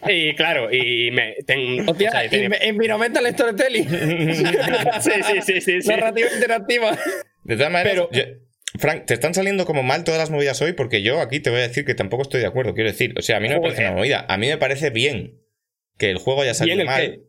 Y claro, y me ten- Hostia, o sea, tenía- envi- environmental storytelling. sí, sí, sí, sí, sí. Narrativa interactiva. De todas maneras, Pero- yo- Frank, te están saliendo como mal todas las movidas hoy porque yo aquí te voy a decir que tampoco estoy de acuerdo. Quiero decir, o sea, a mí no me parece una movida. A mí me parece bien que el juego haya salido ¿Bien el mal. qué?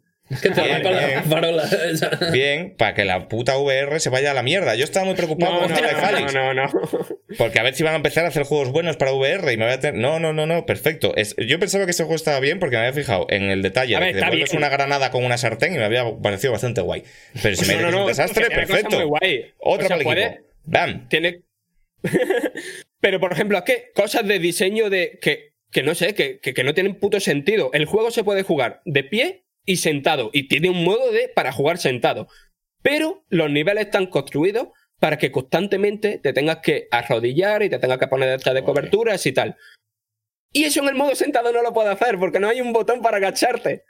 Que te Bien, rompa la farola. esa. Bien, para que la puta VR se vaya a la mierda. Yo estaba muy preocupado No, con no, Half-Life no, no, no, no. Porque a ver si van a empezar a hacer juegos buenos para VR y me voy a tener. No, no, no, no, perfecto. Es- Yo pensaba que ese juego estaba bien porque me había fijado en el detalle A de ver, que está devuelves bien. una granada con una sartén y me había parecido bastante guay. Pero si me dices un desastre, perfecto. muy guay. Otra O sea, para el puede- equipo. ¡Bam! Tiene. Pero, por ejemplo, es que cosas de diseño de. que, que no sé, que, que, que no tienen puto sentido. El juego se puede jugar de pie y sentado. Y tiene un modo de para jugar sentado. Pero los niveles están construidos para que constantemente te tengas que arrodillar y te tengas que poner detrás de coberturas y tal. Y eso en el modo sentado no lo puedo hacer porque no hay un botón para agacharte.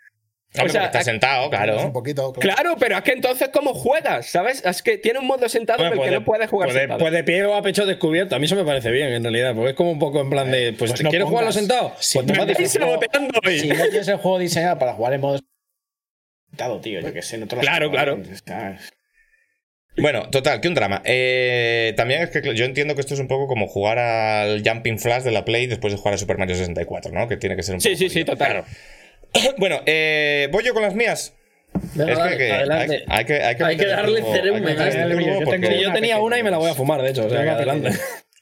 Hombre, O sea, estás sentado, Un claro. poquito. claro. Claro, pero es que entonces, ¿cómo juegas? ¿Sabes? Es que tiene un modo sentado en el que no puedes jugar pues de- sentado. pues de pie o a pecho descubierto. A mí eso me parece bien, en realidad. Porque es como un poco en plan de. Pues, Pues no ¿quieres jugarlo sentado? Sí, pues te no vas. Si no tienes el juego diseñado para jugar en modo tío, yo que sé, no te lo Claro, claro. Bueno, total, que un drama. Eh, también es que yo entiendo que esto es un poco como jugar al Jumping Flash de la Play después de jugar a Super Mario 64, ¿no? Que tiene que ser un Sí, poco sí, sí, jodido. total. Bueno, eh, voy yo con las mías. Venga, es que, dale, que adelante. hay, hay que, hay que, Hay que darle turbo Yo porque- tengo Sí, yo tenía una y me la voy a fumar, de hecho. O sea, que Venga, adelante.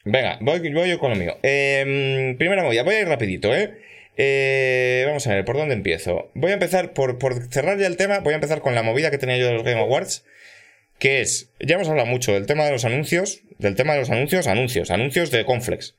Venga, voy, voy yo con lo mío. Eh, primera movida, voy a ir rapidito, ¿eh? Eh, Vamos a ver, ¿por dónde empiezo? Voy a empezar, por, por cerrar ya el tema, voy a empezar con la movida que tenía yo de los Game Awards, que es, ya hemos hablado mucho del tema de los anuncios, del tema de los anuncios, anuncios, anuncios de Conflex.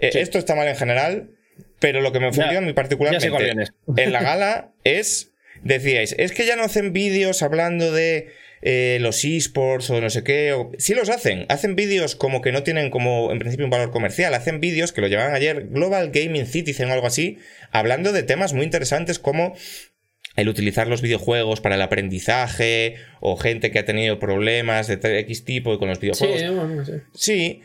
Eh, Esto está mal en general, pero lo que me ofendió sé particularmente en la gala es, decíais, es que ya no hacen vídeos hablando de eh, los esports o no sé qué. O... Sí los hacen, hacen vídeos como que no tienen como en principio un valor comercial, hacen vídeos que lo llevaban ayer Global Gaming Citizen o algo así, hablando de temas muy interesantes como el utilizar los videojuegos para el aprendizaje o gente que ha tenido problemas de X tipo con los Sí, videojuegos. bueno, sí. Sí.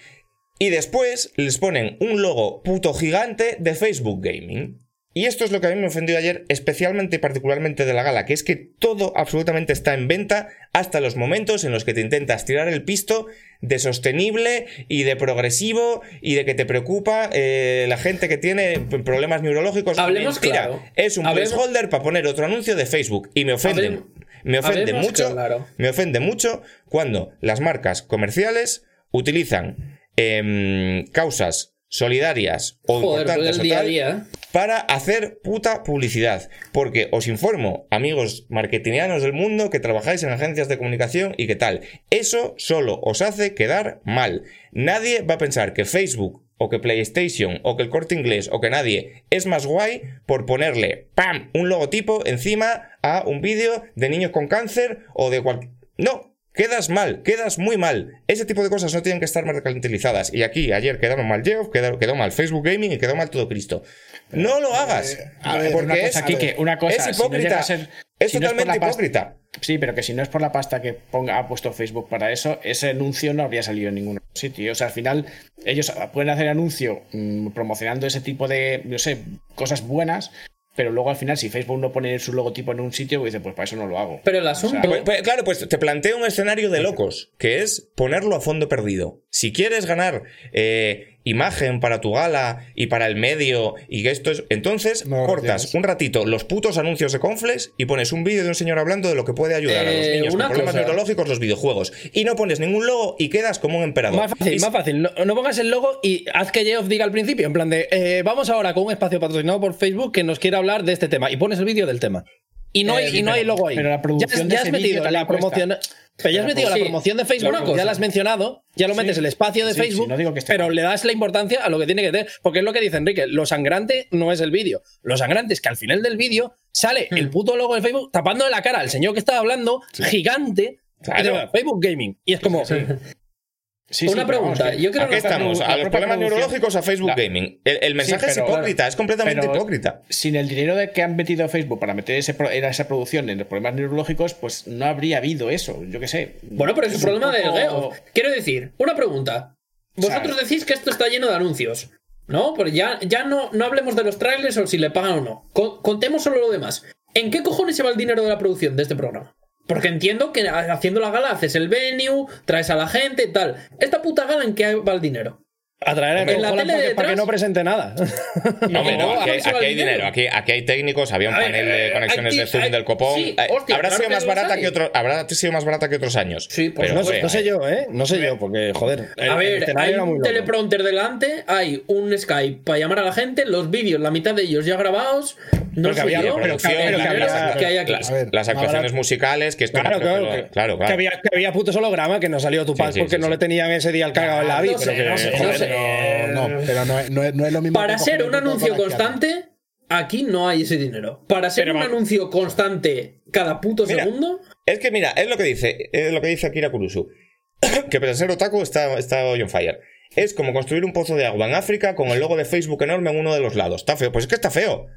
Y después les ponen un logo puto gigante de Facebook Gaming. Y esto es lo que a mí me ofendió ayer, especialmente y particularmente de la gala, que es que todo absolutamente está en venta hasta los momentos en los que te intentas tirar el pisto de sostenible y de progresivo y de que te preocupa eh, la gente que tiene problemas neurológicos. Hablemos Mentira, claro. Es un Hablemos- placeholder para poner otro anuncio de Facebook. Y me ofende. Me ofende hablemos mucho. claro. Me ofende mucho cuando las marcas comerciales utilizan em, causas solidarias o Joder, importantes día a día. Para hacer puta publicidad. Porque os informo, amigos marketingianos del mundo, que trabajáis en agencias de comunicación y que tal. Eso solo os hace quedar mal. Nadie va a pensar que Facebook o que PlayStation o que el corte inglés o que nadie es más guay por ponerle ¡pam! un logotipo encima a un vídeo de niños con cáncer o de cualquier... No, Quedas mal, quedas muy mal. Ese tipo de cosas no tienen que estar mercantilizadas. Y aquí, ayer quedaron mal Geoff, quedó mal Facebook Gaming y quedó mal todo Cristo. No lo hagas. a ver, porque una cosa, es, Kike, una cosa, es si no hipócrita. a ser- es si no es por totalmente pasta- hipócrita. Sí, pero que si no es por la pasta que ponga, ha puesto Facebook para eso, ese anuncio no habría salido en ningún sitio. O sea, al final, ellos pueden hacer anuncio mm, promocionando ese tipo de, no sé, cosas buenas, pero luego al final, si Facebook no pone su logotipo en un sitio, pues dice, pues para eso no lo hago. Pero el asunto. Pues- pues, claro, pues te planteo un escenario de locos, que es ponerlo a fondo perdido. Si quieres ganar eh, imagen para tu gala y para el medio y que esto es. Entonces No, cortas gracias. un ratito los putos anuncios de Confles y pones un vídeo de un señor hablando de lo que puede ayudar a los Eh, niños con problemas cosa. neurológicos los videojuegos. Y no pones ningún logo y quedas como un emperador. Más fácil, Y- más fácil. No, no pongas el logo y haz que Geoff diga al principio, en plan de, eh, vamos ahora con un espacio patrocinado por Facebook que nos quiere hablar de este tema. Y pones el vídeo del tema. Y no, Eh, hay, y no hay logo ahí. pero la producción ya, de ya ese has metido la promoción. Pero ya has metido la promoción de Facebook, ya la has mencionado, ya lo Sí. metes el espacio de Sí, sí, Facebook, no digo que esté pero mal. le das la importancia a lo que tiene que tener. Porque es lo que dice Enrique, lo sangrante no es el vídeo. Lo sangrante es que al final del vídeo sale Hmm. el puto logo de Facebook tapándole la cara al señor que estaba hablando, gigante, Claro. Facebook Gaming. Y es como, Sí, Una sí, pregunta, yo creo ¿A qué estamos? A los problemas neurológicos a Facebook la- Gaming. El, el mensaje Sí, es hipócrita, es completamente pero- hipócrita. Sin el dinero de que han metido Facebook para meter ese era esa producción en los problemas neurológicos, pues no habría habido eso. Yo qué sé. Bueno, pero es un un problema del poco- Geo. Quiero decir, una pregunta. Vosotros decís que esto está lleno de anuncios. ¿No? Pero ya, ya no, no hablemos de los trailers o si le pagan o no. Con- contemos solo lo demás. ¿En qué cojones se va el dinero de la producción de este programa? Porque entiendo que haciendo la gala haces el venue, traes a la gente tal. ¿Esta puta gala en qué va el dinero? A En la Coca-Cola tele para, que- detrás- para que no presente nada. No, hombre, no, No, aquí, ¿a hay- aquí el dinero? aquí, aquí hay técnicos, había un A ver, panel de eh, conexiones de Zoom hay- del copón. sí, Eh, hostia, habrá claro sido más barata que otro, habrá sido más barata que otros años. Sí, Pero No, sé- sé, no sé yo, ¿eh? No sé yo, porque, joder. el- A el ver, hay un loco. teleprompter delante, hay un Skype para llamar a la gente, los vídeos, la mitad de ellos ya grabados. No sé había- yo, pero el que dinero había- que hay aquí. las, A ver, las actuaciones musicales, que esto Claro, claro, que claro, había, que había putos holograma que no salió tu paz porque no le tenían ese día al cagado en la vida. no sé, no sé, no no, pero no, es- no es, no es lo mismo. Para ser un anuncio constante, aquí no hay ese dinero. Para ser Pero un anuncio constante cada puto Mira, segundo, Es que mira, es lo que dice, es lo que dice Akira Kurusu. que pese a ser otaku está, está hoy on fire. Es como construir un pozo de agua en África con el logo de Facebook enorme en uno de los lados. Está feo, pues es que está feo.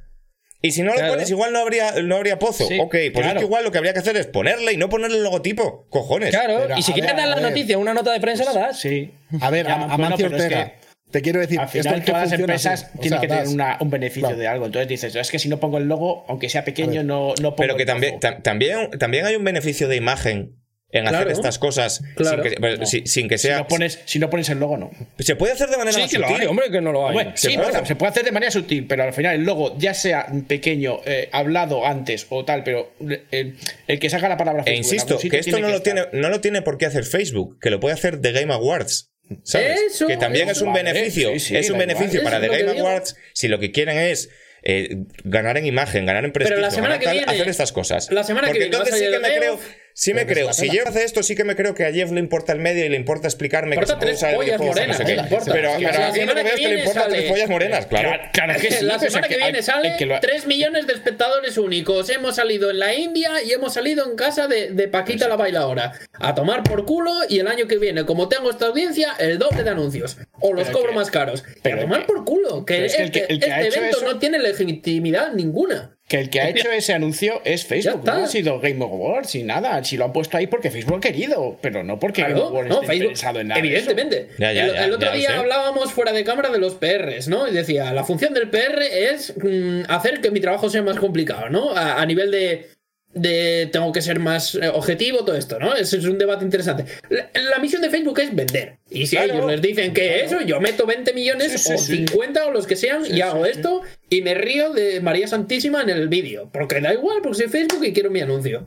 Y si no lo pones, igual no habría, no habría pozo. Sí, ok, pues es que igual lo que habría que hacer es ponerle y no ponerle el logotipo. Cojones. Claro, Pero, y si quieres ver, dar a la ver. noticia, una nota de prensa la das. Sí. A ver, bueno, Amancio es Ortega. que- te quiero decir, Al final todas las empresas así. O tienen sea, que tener das- una- un beneficio Claro. de algo. Entonces dices, es que si no pongo el logo, aunque sea pequeño, no, no pongo Pero que el también, tam- también, también hay un beneficio de imagen en hacer estas cosas Claro. sin, que, pues, No. sin- sin que si, sea. no pones, si no pones el logo, no. Se puede hacer de manera Sí, más que lo sutil. hay, hombre, que no lo hay. Se sí, puede. bueno, se puede hacer de manera sutil, pero al final el logo, ya sea pequeño, eh, hablado antes o tal, pero eh, el que saca la palabra E Facebook en insisto, que esto no que lo, tiene, no lo tiene por qué hacer Facebook, que lo puede hacer The Game Awards. ¿Sabes? Eso, que también es un Vale, beneficio. sí, sí, es un beneficio igual. para Eso The Game. Awards si lo que quieren es eh, ganar en imagen, ganar en prestigio, la semana ganar que tal, viene- hacer estas cosas. la semana que Porque viene entonces sí que me el creo, sí me pero creo, si la Jeff hace esto, sí que me creo que a Jeff le importa el medio y le importa explicarme que Importa se puede tres usar el pollas videojuego, no morenas, sé ¿qué qué. le importa? Pero, La pero a mí lo que veo que es que le importan tres pollas morenas, claro. Claro, claro que sí. la semana que viene sale que lo- 3 millones de espectadores únicos. Hemos salido en la India y hemos salido en casa de, de Paquita la bailadora. A tomar por culo y el año que viene, como tengo esta audiencia, el doble de anuncios. O los Pero cobro que- más caros. Y a pero tomar que- por culo. Que, pero este, este evento no tiene legitimidad ninguna. Que el que ha hecho ese anuncio es Facebook, no ha sido Game Awards ni nada. Si lo han puesto ahí porque Facebook ha querido, pero no porque Game Claro, Awards no, esté Facebook, interesado en nada. evidentemente. Ya, ya, el, otro ya día hablábamos fuera de cámara de los PRs, ¿no? Y decía, la función del PR es mm, hacer que mi trabajo sea más complicado, ¿no? A, a nivel de, de tengo que ser más eh, objetivo, todo esto, ¿no? Ese es un debate interesante. La, la misión de Facebook es vender. Y si Claro. ellos les dicen que eso, yo meto 20 millones Sí, sí, o sí. 50 o los que sean y hago esto y me río de María Santísima en el vídeo. Porque da igual, porque soy Facebook y quiero mi anuncio.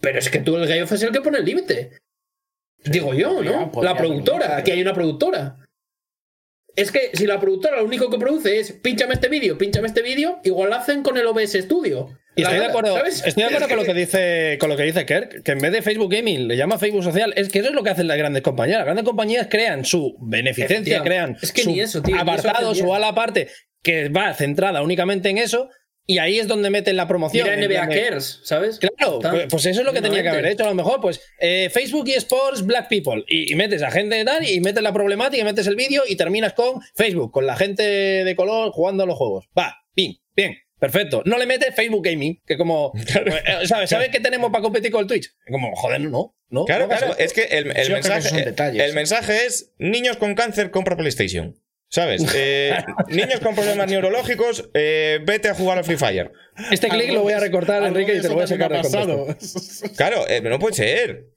Pero es que tú, el Gayof, es el que pone el límite. Digo yo, podría- ¿no? podría la productora, aquí hay una productora. Es que si la productora lo único que produce es pínchame este vídeo, pínchame este vídeo, igual lo hacen con el OBS Studio. Y La estoy de acuerdo, estoy de acuerdo con lo que dice con lo que dice Kirk, que en vez de Facebook Gaming le llama Facebook Social, es que eso es lo que hacen las grandes compañías. Las grandes compañías crean su beneficencia, crean Es que su ni eso, tío, ni eso apartado, su ala aparte que va centrada únicamente en eso y ahí es donde meten la promoción. Mira NBA Cares, ¿sabes? Claro, pues, pues eso es lo que tenía que haber hecho. A lo mejor, pues eh, Facebook y Sports Black People. Y, y metes a gente de tal, y metes la problemática, y metes el vídeo, y terminas con Facebook, con la gente de color jugando a los juegos. Va, bien, bien, perfecto. No le metes Facebook Gaming, que como. eh, ¿Sabes? ¿Sabes qué tenemos para competir con el Twitch? Como, joder, no, no. Claro, no claro, es que el, mensaje, son detalles. el mensaje es niños con cáncer, compra PlayStation. ¿Sabes? Eh, niños con problemas neurológicos, eh, vete a jugar al Free Fire. Este clic lo voy a recortar, Enrique, y te lo voy a sacar de pasado. Claro, eh, no puede ser.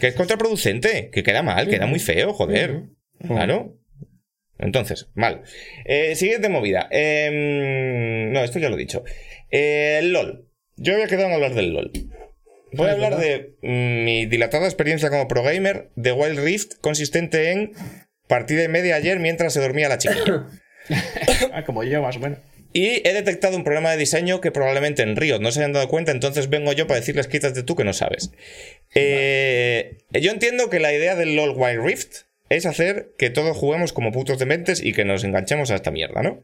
Que es contraproducente, que queda mal, queda muy feo, joder. Claro. Entonces, mal. Eh, siguiente movida. Em, no, esto ya lo he dicho. Eh, LOL. Yo había quedado en hablar del LOL. Voy a hablar de mi dilatada experiencia como pro gamer de Wild Rift, consistente en partida y media ayer mientras se dormía la chiquilla. Ah, como yo, más o menos. Y he detectado un problema de diseño que probablemente en Riot no se hayan dado cuenta, entonces vengo yo para decirles quítate tú que no sabes. Eh, yo entiendo que la idea del LOL Wild Rift es hacer que todos juguemos como putos dementes y que nos enganchemos a esta mierda, ¿no?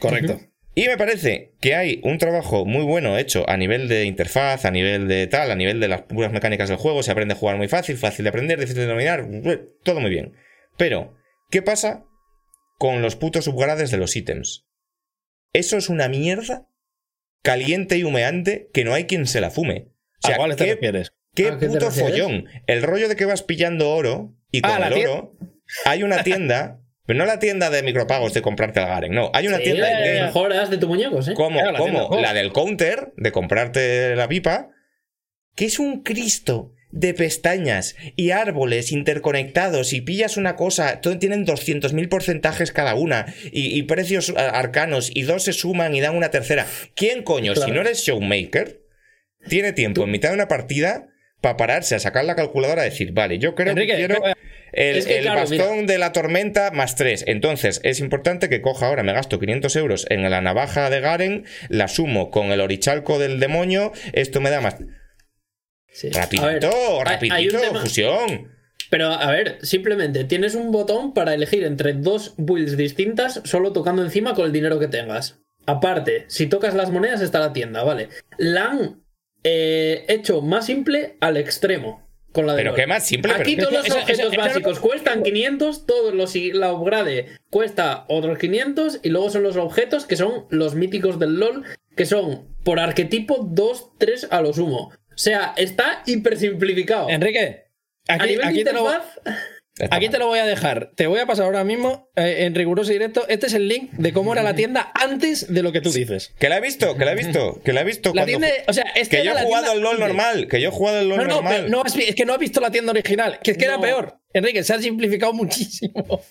Correcto. Y me parece que hay un trabajo muy bueno hecho a nivel de interfaz, a nivel de tal, a nivel de las puras mecánicas del juego. Se aprende a jugar muy fácil, fácil de aprender, difícil de dominar, todo muy bien. Pero, ¿qué pasa con los putos subgrades de los ítems? Eso es una mierda caliente y humeante que no hay quien se la fume. O sea, ¿A cuáles te ¿qué, refieres? qué ¿A qué te puto follón. El rollo de que vas pillando oro y con Ah, la el oro hay una tienda, pero no la tienda de micropagos de comprarte el Garen, no. Hay una Sí, tienda in-game mejoras de tu muñecos, ¿eh? como, Claro, la como tienda, la del counter, de comprarte la pipa, que es un Cristo de pestañas y árboles interconectados y pillas una cosa, todo tienen 200.000 porcentajes cada una y, y precios arcanos y dos se suman y dan una tercera. ¿Quién coño, si no eres showmaker, tiene tiempo en mitad de una partida para pararse a sacar la calculadora y decir, vale, yo creo Enrique, que quiero el, Es que, el claro, bastón de la tormenta más 3. Entonces, es importante que coja ahora, me gasto 500 euros en la navaja de Garen, la sumo con el orichalco del demonio, esto me da más... Sí. A ver, Rapidito, hay- rapidito, hay un tema- fusión. Pero a ver, simplemente tienes un botón para elegir entre dos builds distintas solo tocando encima con el dinero que tengas. Aparte, si tocas las monedas está la tienda, vale. La han eh, hecho más simple al extremo. Con la de Pero LOL. qué más simple, Aquí pero- todos los Eso- objetos eso- básicos cuestan 500, todos los y la upgrade cuesta otros 500 y luego son los objetos que son los míticos del LoL, que son por arquetipo 2, 3 a lo sumo. O sea, está hiper simplificado. Enrique, a aquí, aquí te lo, interfaz, aquí te lo voy a dejar. Te voy a pasar ahora mismo eh, en riguroso directo. Este es el link de cómo era la tienda antes de lo que tú dices. Que la he visto, que la he visto, que la he visto La tienda, o sea, que yo he jugado el LOL antes. normal, que yo he jugado el LOL No, no, normal. no es que no has visto la tienda original, que es que era peor. Enrique, se ha simplificado muchísimo.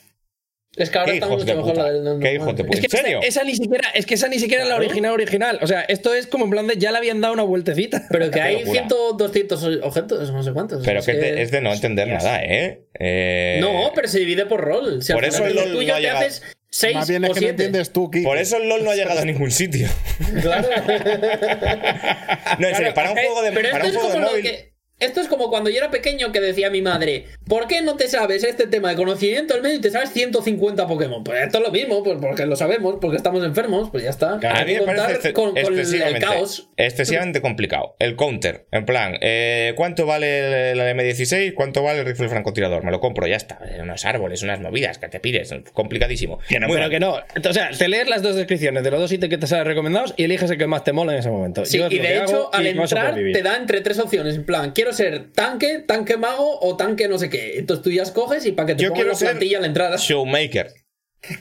Es que ahora está mucho de mejor puta. la del. Qué hijos de puta. Es que ¿En serio? Esa, esa ni siquiera, es que esa ni siquiera es la original original. O sea, esto es como en plan de ya le habían dado una vueltecita. Pero que hay locura. 100, 200 objetos, no sé cuántos. Pero es que es de, es de no entender nada, ¿eh? Eh, No, pero se divide por rol. Si Por eso el LoL tuyo no ha te llegado. haces 6 Más bien es o que no 7. entiendes tú, Kiko. Por eso el LOL no ha llegado a ningún sitio. Claro. No, en serio, para un juego de, Pero para esto un es juego de móvil... Esto es como cuando yo era pequeño que decía mi madre, ¿por qué no te sabes este tema de conocimiento al medio y te sabes 150 Pokémon? Pues esto es lo mismo, pues porque lo sabemos, porque estamos enfermos, pues ya está. A Hay mí que me parece con, con el, caos. excesivamente complicado. El counter, en plan, eh, ¿cuánto vale la M16? ¿Cuánto vale el rifle francotirador? Me lo compro, ya está. Eh, Unos árboles, unas movidas que te pides, complicadísimo. Que no, mal. que no. O sea, te lees las dos descripciones de los dos ítems que te salen recomendados y eliges el que más te mola en ese momento. Sí, Yo y de hecho, al entrar te da entre tres opciones. En plan, quiero ser tanque, tanque mago o tanque no sé qué. Entonces tú ya escoges y para que te Yo pongan quiero la ser plantilla al entrar. Showmaker.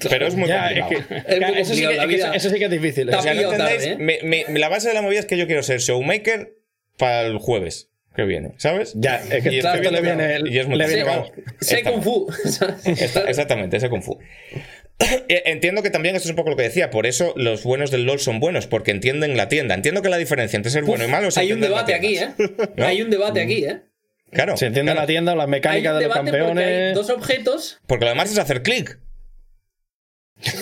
Pero es muy Ya, es complicado. que- Es muy claro, eso, sí que, la es que vida. eso- eso sí que es difícil. ¿eh? Está O sea, ¿no pillado entendéis? tarde, ¿eh? Me- me- la base de la movida es que yo quiero ser Showmaker para el jueves que viene, ¿sabes? Ya, es que Y claro, estoy esto le viendo- viene el- y es muy le viene. Sé Kung Fu. Exactamente, ese Kung Fu. Eh, Entiendo que también esto es un poco lo que decía, por eso los buenos del LOL son buenos, porque entienden la tienda. Entiendo que la diferencia entre ser bueno y malo es Hay un debate aquí. ¿eh? Hay un debate aquí, ¿eh? Claro. Se entiende claro. la tienda, las Hay mecánicas un de los debate porque hay campeones. dos objetos. Porque lo demás es hacer clic.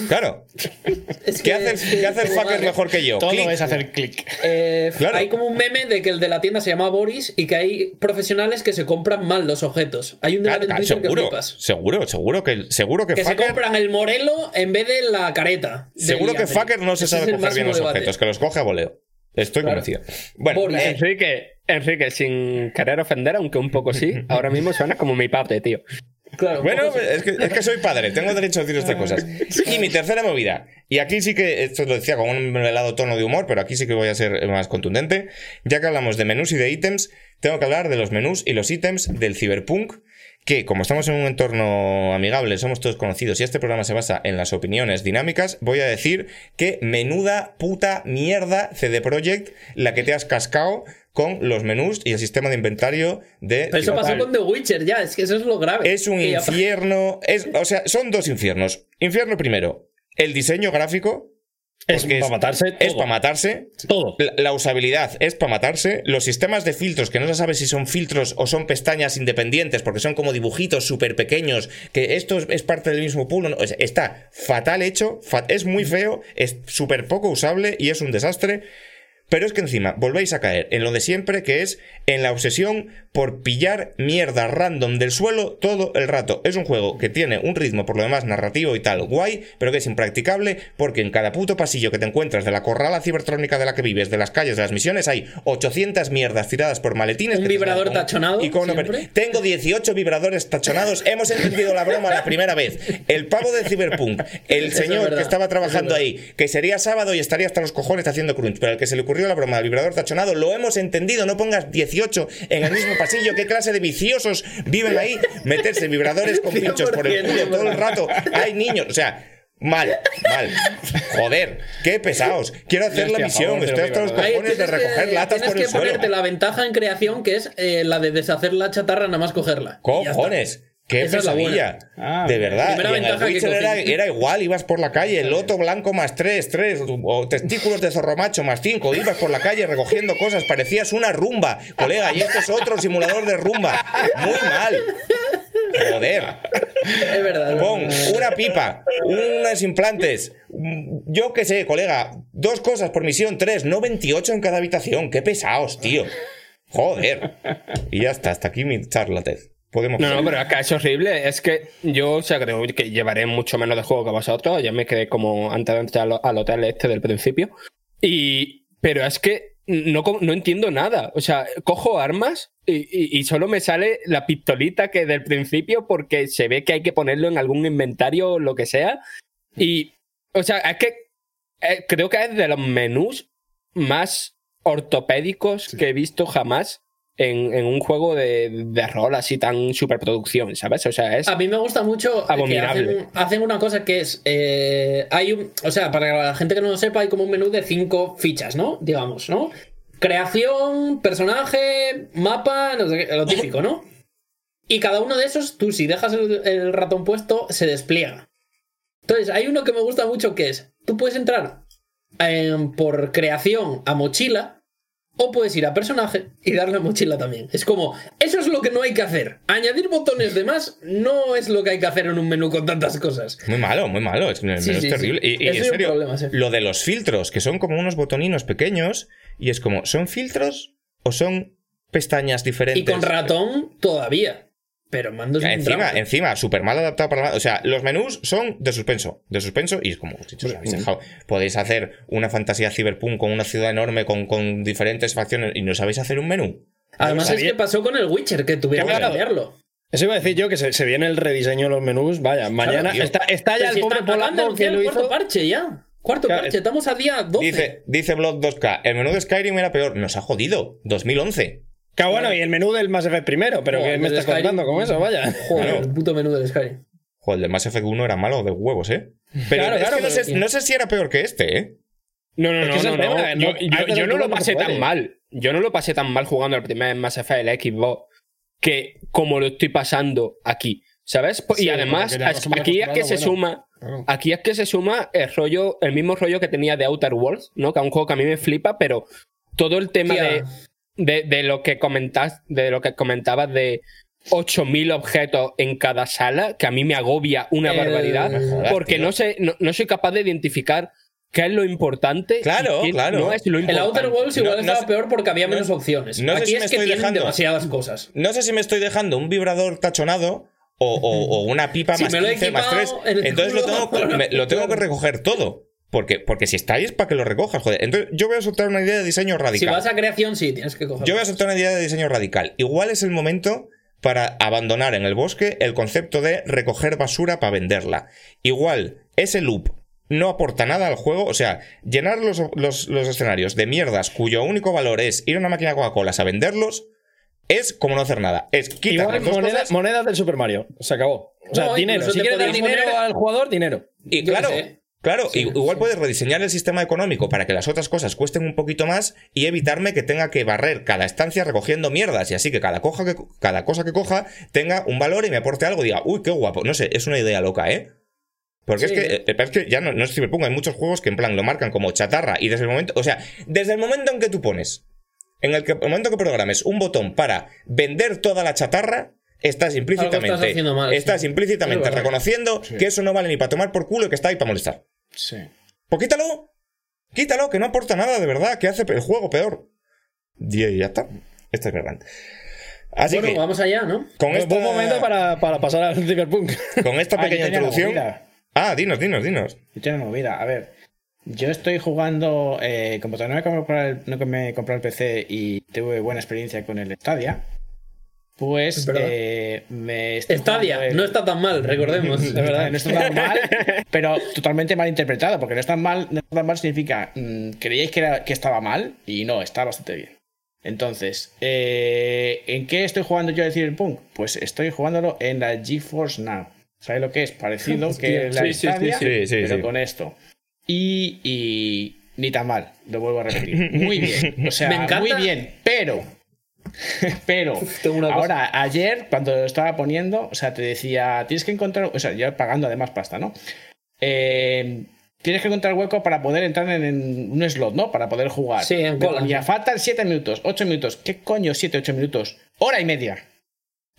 Claro. Es ¿Qué que- hace, es que ¿qué hace el fucker madre. mejor que yo? Todo es hacer clic. Eh, Claro. Hay como un meme de que el de la tienda se llama Boris y que hay profesionales que se compran mal los objetos. Hay un Ah, debate en ah, Twitter que seguro, flipas. seguro, seguro que, seguro que, Que se compran el morelo en vez de la careta. seguro que fucker no se sabe coger bien los debate. objetos, que los coge a voleo. Estoy Claro. convencido. Bueno, Boris. eh, Enrique, Enrique, sin querer ofender, aunque un poco sí, ahora mismo suena como mi padre, tío. Claro, Bueno, es que, es que soy padre, tengo derecho a decir estas cosas. Y mi tercera movida, y aquí sí que, esto lo decía con un velado tono de humor, pero aquí sí que voy a ser más contundente, ya que hablamos de menús y de ítems, tengo que hablar de los menús y los ítems del Cyberpunk, que como estamos en un entorno amigable, somos todos conocidos y este programa se basa en las opiniones dinámicas, voy a decir que menuda puta mierda CD Projekt la que te has cascado con los menús y el sistema de inventario de... Pero eso pasó con The Witcher ya, es que eso es lo grave. Es un infierno, es, o sea, son dos infiernos. Infierno primero, el diseño gráfico. Es para matarse Es para matarse. Todo. La, la usabilidad es para matarse. Los sistemas de filtros, que no se sabe si son filtros o son pestañas independientes, porque son como dibujitos súper pequeños, que esto es, es parte del mismo pool. no, está fatal hecho, es muy feo, es súper poco usable y es un desastre. Pero es que encima volvéis a caer en lo de siempre, que es en la obsesión por pillar mierda random del suelo todo el rato. Es un juego que tiene un ritmo, por lo demás, narrativo y tal, guay, pero que es impracticable porque en cada puto pasillo que te encuentras de la corrala cibertrónica de la que vives, de las calles, de las misiones, hay 800 mierdas tiradas por maletines. Un vibrador tachonado. Tengo 18 vibradores tachonados. Hemos entendido la broma la primera vez. El pavo de Cyberpunk, el es señor que estaba es trabajando ahí, que sería sábado y estaría hasta los cojones haciendo crunch, pero al que se le ocurrió la broma del vibrador tachonado, lo hemos entendido, no pongas 18 en el mismo pasillo, qué clase de viciosos viven ahí, meterse vibradores con pinchos por el 100% culo todo el rato, hay niños, o sea... Mal, mal. Joder, qué pesados. Quiero hacer la misión. Estoy hasta los cojones de tienes que- recoger latas tienes por el que suelo. ponerte la ventaja en creación que es eh, la de deshacer la chatarra nada más cogerla. Y ya está. Cojones. Qué Esa es la pesadilla. Ah, de verdad. Y en el Witcher era, igual, ibas por la calle, loto blanco más 3, 3, o testículos de zorro macho más 5, ibas por la calle recogiendo cosas, parecías una rumba, colega, y este es otro simulador de rumba. Muy mal. Joder. Es verdad. Pon una pipa, unos implantes, yo qué sé, colega, dos cosas por misión, tres, no 28 en cada habitación. Qué pesados, tío. Joder. Y ya está, hasta aquí mi charla, Ted. Podemos. No, no, pero acá es horrible. Es que yo, o sea, creo que llevaré mucho menos de juego que vosotros. Ya me quedé como antes de entrar al- hotel este del principio. Y. Pero es que no, no entiendo nada. O sea, cojo armas y, y- y solo me sale la pistolita que del principio porque se ve que hay que ponerlo en algún inventario o lo que sea. Y. O sea, es que. eh, creo que es de los menús más ortopédicos que he visto jamás en, en un juego de, de rol así tan superproducción, ¿sabes? O sea, es. A mí me gusta mucho que Abominable. hacen, hacen una cosa que es. eh, hay un. O sea, para la gente que no lo sepa, hay como un menú de cinco fichas, ¿no? Digamos, ¿no? Creación, personaje, mapa, no sé qué, lo típico, ¿no? Y cada uno de esos, tú si dejas el, el ratón puesto, se despliega. Entonces, hay uno que me gusta mucho que es: tú puedes entrar em, por creación a mochila. O puedes ir a personaje y darle mochila también. Es como, eso es lo que no hay que hacer. Añadir botones de más no es lo que hay que hacer en un menú con tantas cosas. Muy malo, muy malo. Es, Sí, es sí, terrible. sí. Y, y Eso en es un serio, problema, lo de los filtros, que son como unos botoninos pequeños, y es como, ¿son filtros o son pestañas diferentes? Y con ratón todavía. Pero en mando es un Encima, encima, súper mal adaptado para la- O sea, los menús son de suspenso. De suspenso y es como, chicos, os habéis dejado. Podéis hacer una fantasía cyberpunk con una ciudad enorme, con, con diferentes facciones y no sabéis hacer un menú. Además es que pasó con el Witcher, que tuvieron que cambiarlo. Eso iba a decir yo, que se, se viene el rediseño de los menús. Vaya, mañana está, está ya Pero el si pobre polaco que lo el cuarto hizo. parche ya. Cuarto Claro, parche, estamos a día 12. Dice, dice Blood 2K, el menú de Skyrim era peor. Nos ha jodido. 2011. Que bueno, y el menú del Mass Effect primero, pero Joder, ¿qué me estás contando con eso? Vaya. Joder, Claro. el puto menú del Skyrim. Joder, el de Mass Effect 1 era malo de huevos, ¿eh? Pero Claro, claro, no, sé, no sé si era peor que este, ¿eh? No, no, Es no, que no, Yo, no- yo- yo lo pasé tan mal. Yo no lo pasé tan mal jugando el primer Mass Effect el Xbox que como lo estoy pasando aquí. ¿Sabes? Sí, y además, aquí es que se bueno. suma. Aquí es que se suma el rollo, el mismo rollo que tenía de Outer Worlds, ¿no? Que es un juego que a mí me flipa, pero todo el tema Tía. de, de, de lo que comentas, de lo que comentabas de 8000 objetos en cada sala, que a mí me agobia una El- barbaridad, jodas, porque tío. no sé, no, no soy capaz de identificar qué es lo importante. y Claro, qué claro. No es lo El. Outer Worlds igual No- no estaba sé- peor porque había no- menos opciones. no sé Aquí si es me que estoy dejando- demasiadas cosas. No sé si me estoy dejando un vibrador tachonado o, o- o una pipa Si más me lo he 15 más 3. equipado en el Entonces lo tengo, que- me- lo tengo que recoger todo. Porque, porque si estáis para que lo recojas, joder. Entonces yo voy a soltar una idea de diseño Si radical. vas a creación, sí, tienes que cogerlo. Yo voy a soltar una idea de diseño radical. Igual es el momento para abandonar en el bosque el concepto de recoger basura para venderla. Igual, ese loop no aporta nada al juego. O sea, llenar los, los- los escenarios de mierdas cuyo único valor es ir a una máquina de Coca-Cola a venderlos. es como no hacer nada. Es quitar Igual las dos moneda- cosas monedas del Super Mario. Se acabó. O sea, No, dinero. Si quieres dar dinero al jugador, dinero. Y Yo claro, sé. Claro, Sí, igual sí. puedes rediseñar el sistema económico para que las otras cosas cuesten un poquito más y evitarme que tenga que barrer cada estancia recogiendo mierdas y así que cada, coja que, cada cosa que coja tenga un valor y me aporte algo y diga, uy, qué guapo. No sé, es una idea loca, ¿eh? Porque Sí. es que, eh, es que ya no, no es Cyberpunk, hay muchos juegos que en plan lo marcan como chatarra y desde el momento, o sea, desde el momento en que tú pones, en el, que, el momento que programes un botón para vender toda la chatarra, estás implícitamente, haciendo mal, sí. estás implícitamente Es reconociendo que eso no vale ni para tomar por culo y que está ahí para molestar. Sí. Pues quítalo. Quítalo, que no aporta nada de verdad, que hace el juego peor. Y ya está. Este es mi rant. Así Bueno, que, vamos allá, ¿no? con Buen esta, momento para, para pasar al Cyberpunk. con esta pequeña introducción. Ah, dinos, dinos, dinos. Yo tengo una movida. A ver, yo estoy jugando. Eh, como todavía no me he comprado el, no me he comprado el PC y tuve buena experiencia con el Stadia, pues eh, me Stadia, el- no está tan mal, recordemos. de verdad, no está tan mal, pero totalmente mal interpretado, porque no está mal, no está tan mal significa, mm, creíais que, era, que estaba mal y no, está bastante bien. Entonces, eh, ¿en qué estoy jugando yo el Cyberpunk? Pues estoy jugándolo en la GeForce Now. ¿Sabes lo que es? Parecido que la sí, Stadia, sí, sí, pero con esto. Y, y ni tan mal, lo vuelvo a repetir. Muy bien, o sea, Me encanta- muy bien, pero pero ahora, ayer, cuando lo estaba poniendo, o sea, te decía, tienes que encontrar, o sea, yo pagando además pasta, ¿no? Eh, tienes que encontrar hueco para poder entrar en, un slot, ¿no? Para poder jugar. Sí, en cola. ponía, faltan 7 minutos, 8 minutos. ¿Qué coño 7, 8 minutos? Hora y media.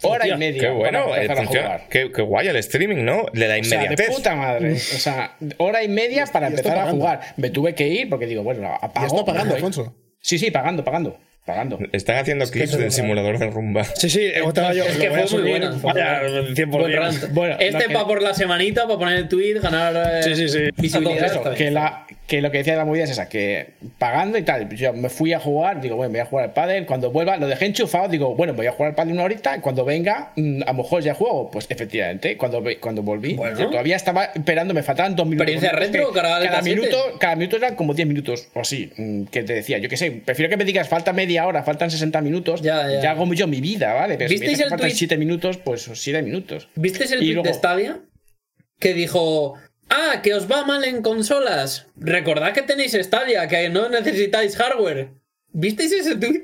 Hora Hostia, y media. Qué bueno, para eh, a jugar. Qué, qué guay el streaming, ¿no? De la O sea, de inmediatez. puta madre. O sea, hora y media para empezar a jugar. Me tuve que ir porque digo, bueno, apago. Ya está pagando. Alfonso. Sí, sí, pagando, pagando. Pagando. Están haciendo clips del simulador de rumba. Sí, sí, estaba yo. Es que fue muy fue Vaya, buena. 100%. Buen rant. Bueno, este va por la semanita, para poner el tweet, ganar eh, Sí, sí, sí. visibilidad. Que, la, que lo que decía de la movida es esa, que pagando y tal, yo me fui a jugar, digo, bueno, voy a jugar al pádel, cuando vuelva, lo dejé enchufado, digo, bueno, voy a jugar al pádel una horita, cuando venga, mm, a lo mejor ya juego, pues efectivamente, cuando, cuando volví, Bueno. yo todavía estaba esperando, me faltaban dos minutos. ¿Experiencia retro, cada casete? minuto, cada minuto eran como 10 minutos, o así, mm, que te decía, yo qué sé, prefiero que me digas, falta media hora, faltan 60 minutos, Ya, ya. hago yo mi vida, ¿vale? Pero si me ¿Visteis dices que el faltan tuit? 7 minutos, pues 7 minutos. ¿Visteis el tweet luego- de Stadia? Que dijo. Ah, que os va mal en consolas. Recordad que tenéis Stadia, que no necesitáis hardware. ¿Visteis ese tweet?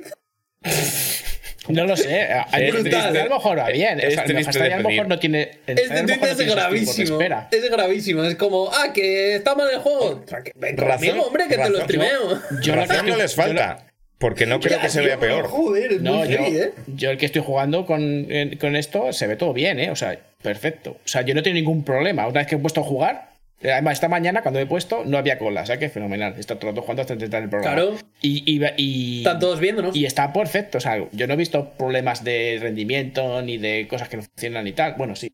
No lo sé. A, lo mejor va bien. Es o sea, triste Stadia a lo de mejor pedir. no tiene. Este tweet no es gravísimo. Es gravísimo. Es como, ah, que está mal el juego. Que- Ven conmigo, hombre, que te lo streameo. Yo Razón que- no les yo falta. Porque no creo que se vea peor. Joder, es No, muy yo, ¿eh? yo el que estoy jugando con, con esto se ve todo bien, ¿eh? O sea, perfecto. O sea, yo no tengo ningún problema. Una vez que he puesto a jugar, además esta mañana cuando he puesto no había cola, o sea que fenomenal. Está todo el rato jugando hasta intentar el programa. Claro. Y, y, y- Están todos viéndonos. Y está perfecto. O sea, yo no he visto problemas de rendimiento ni de cosas que no funcionan y tal. Bueno, sí.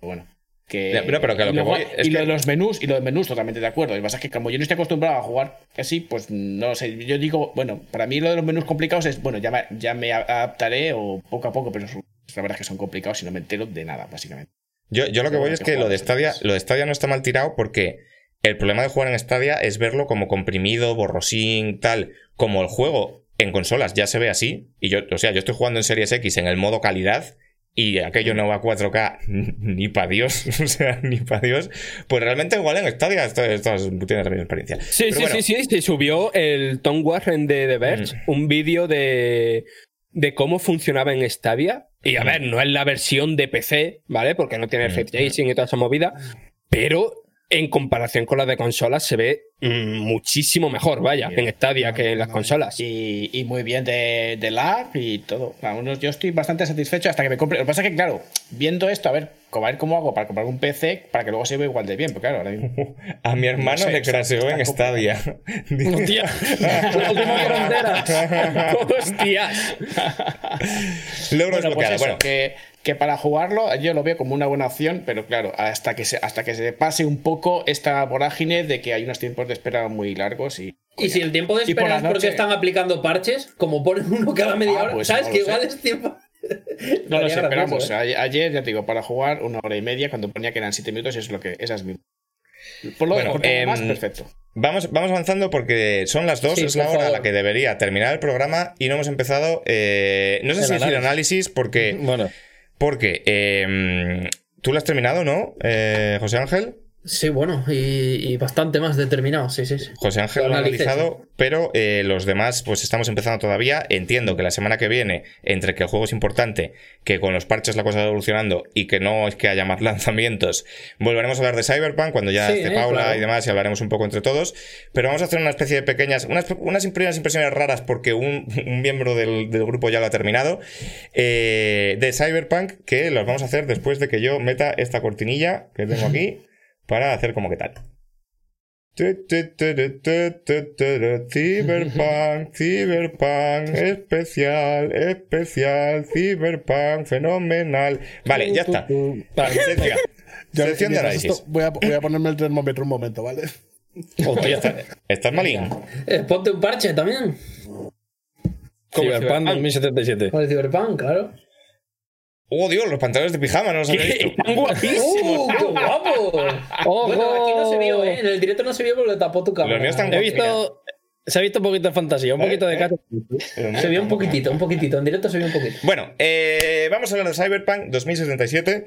Bueno. Que, Ya, pero- pero que a lo y que voy es y lo de los menús, y lo de menús, totalmente de acuerdo. Lo que pasa es que como yo no estoy acostumbrado a jugar así, pues no lo sé. Yo digo, bueno, para mí lo de los menús complicados es, bueno, ya me, ya me adaptaré o poco a poco, pero la verdad es que son complicados y no me entero de nada, básicamente. Yo, yo lo que voy es que que lo de Stadia, lo de Stadia no está mal tirado porque el problema de jugar en Stadia es verlo como comprimido, borrosín, tal, como el juego en consolas ya se ve así. Y yo, o sea, yo estoy jugando en Series X en el modo calidad y aquello no va a 4K ni para Dios, o sea, ni para Dios. Pues realmente igual en Stadia esto, esto es- tienes la misma experiencia. Sí, Pero sí, bueno, sí, sí. Se subió el Tom Warren de The Verge, un vídeo de, de cómo funcionaba en Stadia. Y a ver, no es la versión de PC, ¿vale? Porque no tiene ray tracing y toda esa movida. Pero en comparación con la de consolas se ve mm, muchísimo mejor, vaya, en Stadia que en las consolas. Y, y muy bien de, de lag y todo. Vamos, yo estoy bastante satisfecho hasta que me compre. Lo que pasa es que, claro, viendo esto, a ver, a ver cómo hago para comprar un PC para que luego se vea igual de bien. Porque, claro, ahora mismo. a mi hermano No sé, le craseó en Stadia. Hostia, la última frontera. ¡Hostias! Logro Bueno, pues eso, bueno, que, que para jugarlo yo lo veo como una buena opción, pero claro, hasta que se, hasta que se pase un poco esta vorágine de que hay unos tiempos de espera muy largos y. Y si el tiempo de por espera es porque noche- están aplicando parches, como ponen uno cada media Ah, hora, pues ¿sabes? no que sé. igual es tiempo. No lo Estaría sé, pero gracioso, vamos, ¿eh? a- ayer ya te digo, para jugar una hora y media, cuando ponía que eran siete minutos, es lo que, esa es mi. Por lo Bueno, eh, Más Em, perfecto. Vamos, vamos avanzando porque son las dos, Sí, es la hora a la que debería terminar el programa y no hemos empezado. eh, no sé El si decir análisis. análisis porque. Bueno, Porque. eh, Tú lo has terminado, ¿no, eh, José Ángel? Sí, bueno, y, y bastante más determinado, sí, sí. sí. José Ángel Lo ha analizado, pero eh, los demás, pues estamos empezando todavía. Entiendo que la semana que viene, entre que el juego es importante, que con los parches la cosa va evolucionando y que no es que haya más lanzamientos, volveremos a hablar de Cyberpunk cuando ya Sí, esté eh, Paula claro. y demás y hablaremos un poco entre todos. Pero vamos a hacer una especie de pequeñas, unas, unas primeras impresiones raras porque un, un miembro del, del grupo ya lo ha terminado, eh, de Cyberpunk, que los vamos a hacer después de que yo meta esta cortinilla que tengo aquí para hacer como que tal. Cyberpunk, Cyberpunk, especial, especial, Cyberpunk, fenomenal. Vale, ya está. Vale. Venga, Yo, sección de análisis. esto, voy, a, voy a ponerme el termómetro un momento, ¿vale? hostia. ¿Estás malín? Eh, ponte un parche también. Cyberpunk. 2077. Con el Cyberpunk, claro. Oh, Dios, los pantalones de pijama no los había visto. Están guapísimos. ¡Uh, qué guapo! ¡Ojo! Bueno, aquí no se vio, ¿eh? En el directo no se vio porque le tapó tu cámara. Los míos están He visto. Se ha visto un poquito de fantasía, un poquito de cacho. Se vio un poquitito, un poquitito. En directo se vio un poquito. Bueno, eh, vamos a hablar de Cyberpunk 2077.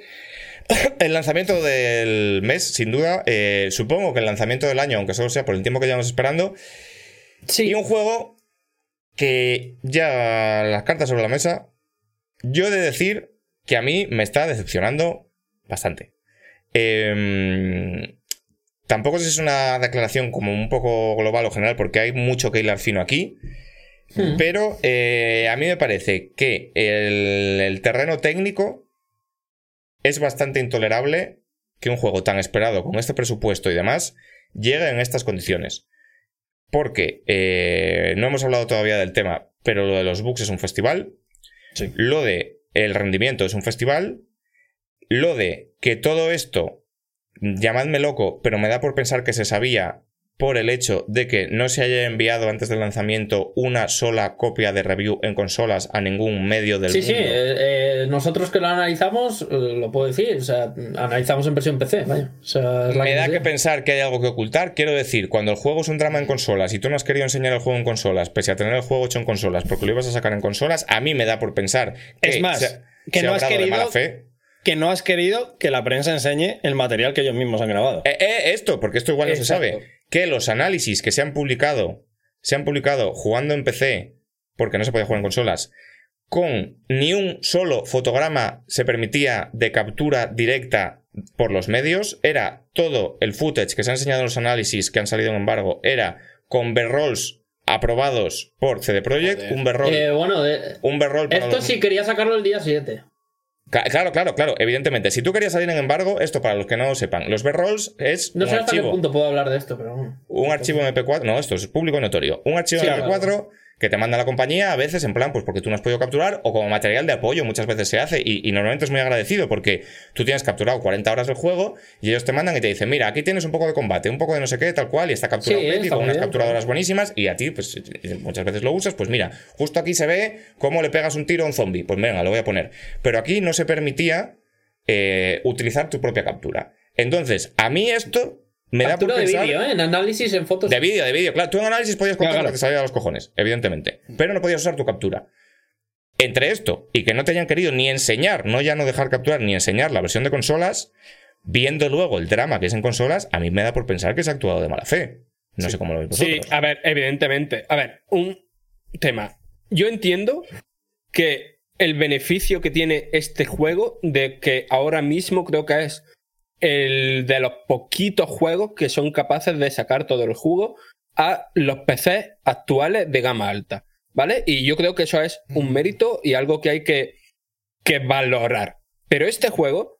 El lanzamiento del mes, sin duda. eh, supongo que el lanzamiento del año, aunque solo sea por el tiempo que llevamos esperando. Sí. Y un juego que ya las cartas sobre la mesa. Yo he de decir que a mí me está decepcionando bastante. Em, tampoco es una declaración como un poco global o general, porque hay mucho que hilar fino aquí. Hmm. Pero eh, a mí me parece que el, el terreno técnico es bastante intolerable que un juego tan esperado con este presupuesto y demás llegue en estas condiciones. Porque eh, no hemos hablado todavía del tema, pero lo de los bugs es un festival. Sí. Lo de el rendimiento es un festival. Lo de que todo esto, llamadme loco, pero me da por pensar que se sabía por el hecho de que no se haya enviado antes del lanzamiento una sola copia de review en consolas a ningún medio del Sí, mundo. sí, eh, eh, nosotros que lo analizamos, eh, lo puedo decir, o sea, analizamos en versión PC, vaya. O sea, es la Me da que sea. pensar que hay algo que ocultar. Quiero decir, cuando el juego es un drama en consolas y tú no has querido enseñar el juego en consolas, pese a tener el juego hecho en consolas, porque lo ibas a sacar en consolas, a mí me da por pensar que Es más, se- que se no ha has de querido- mala fe. Que no has querido que la prensa enseñe el material que ellos mismos han grabado. Eh, eh, esto, porque esto igual no se sabe. Que los análisis que se han publicado, se han publicado jugando en PC, porque no se podía jugar en consolas, con ni un solo fotograma se permitía de captura directa por los medios, era todo el footage que se ha enseñado en los análisis que han salido en embargo, era con B-rolls aprobados por CD Projekt, Joder. un B-roll, Eh, bueno, de- un B-roll para esto los- sí quería sacarlo el día 7. Claro, claro, claro, evidentemente. Si tú querías salir en embargo, esto para los que no lo sepan, los B-rolls es No un sé hasta qué punto puedo hablar de esto, pero. Un archivo MP4, no, esto es público y notorio. Un archivo Sí, MP4 que te manda la compañía a veces en plan, pues porque tú no has podido capturar o como material de apoyo muchas veces se hace y, y normalmente es muy agradecido porque tú tienes capturado 40 horas del juego y ellos te mandan y te dicen, mira, aquí tienes un poco de combate, un poco de no sé qué, tal cual, y está capturado Sí, está con unas bien. capturadoras buenísimas y a ti, pues muchas veces lo usas, pues mira, justo aquí se ve cómo le pegas un tiro a un zombie, pues venga, lo voy a poner. Pero aquí no se permitía eh, utilizar tu propia captura. Entonces, a mí esto me da por Captura de pensar... vídeo, ¿eh? En análisis, en fotos. De vídeo, de vídeo, claro. Tú en análisis podías contar Claro, lo que te salía de los cojones, evidentemente. Pero no podías usar tu captura. Entre esto y que no te hayan querido ni enseñar, no ya no dejar capturar, ni enseñar la versión de consolas, viendo luego el drama que es en consolas, a mí me da por pensar que se ha actuado de mala fe. No sé cómo lo veis Sí, vosotros. a ver, evidentemente. A ver, un tema. Yo entiendo que el beneficio que tiene este juego, de que ahora mismo creo que es el de los poquitos juegos que son capaces de sacar todo el jugo a los PCs actuales de gama alta. ¿Vale? Y yo creo que eso es un mérito y algo que hay que, que valorar. Pero este juego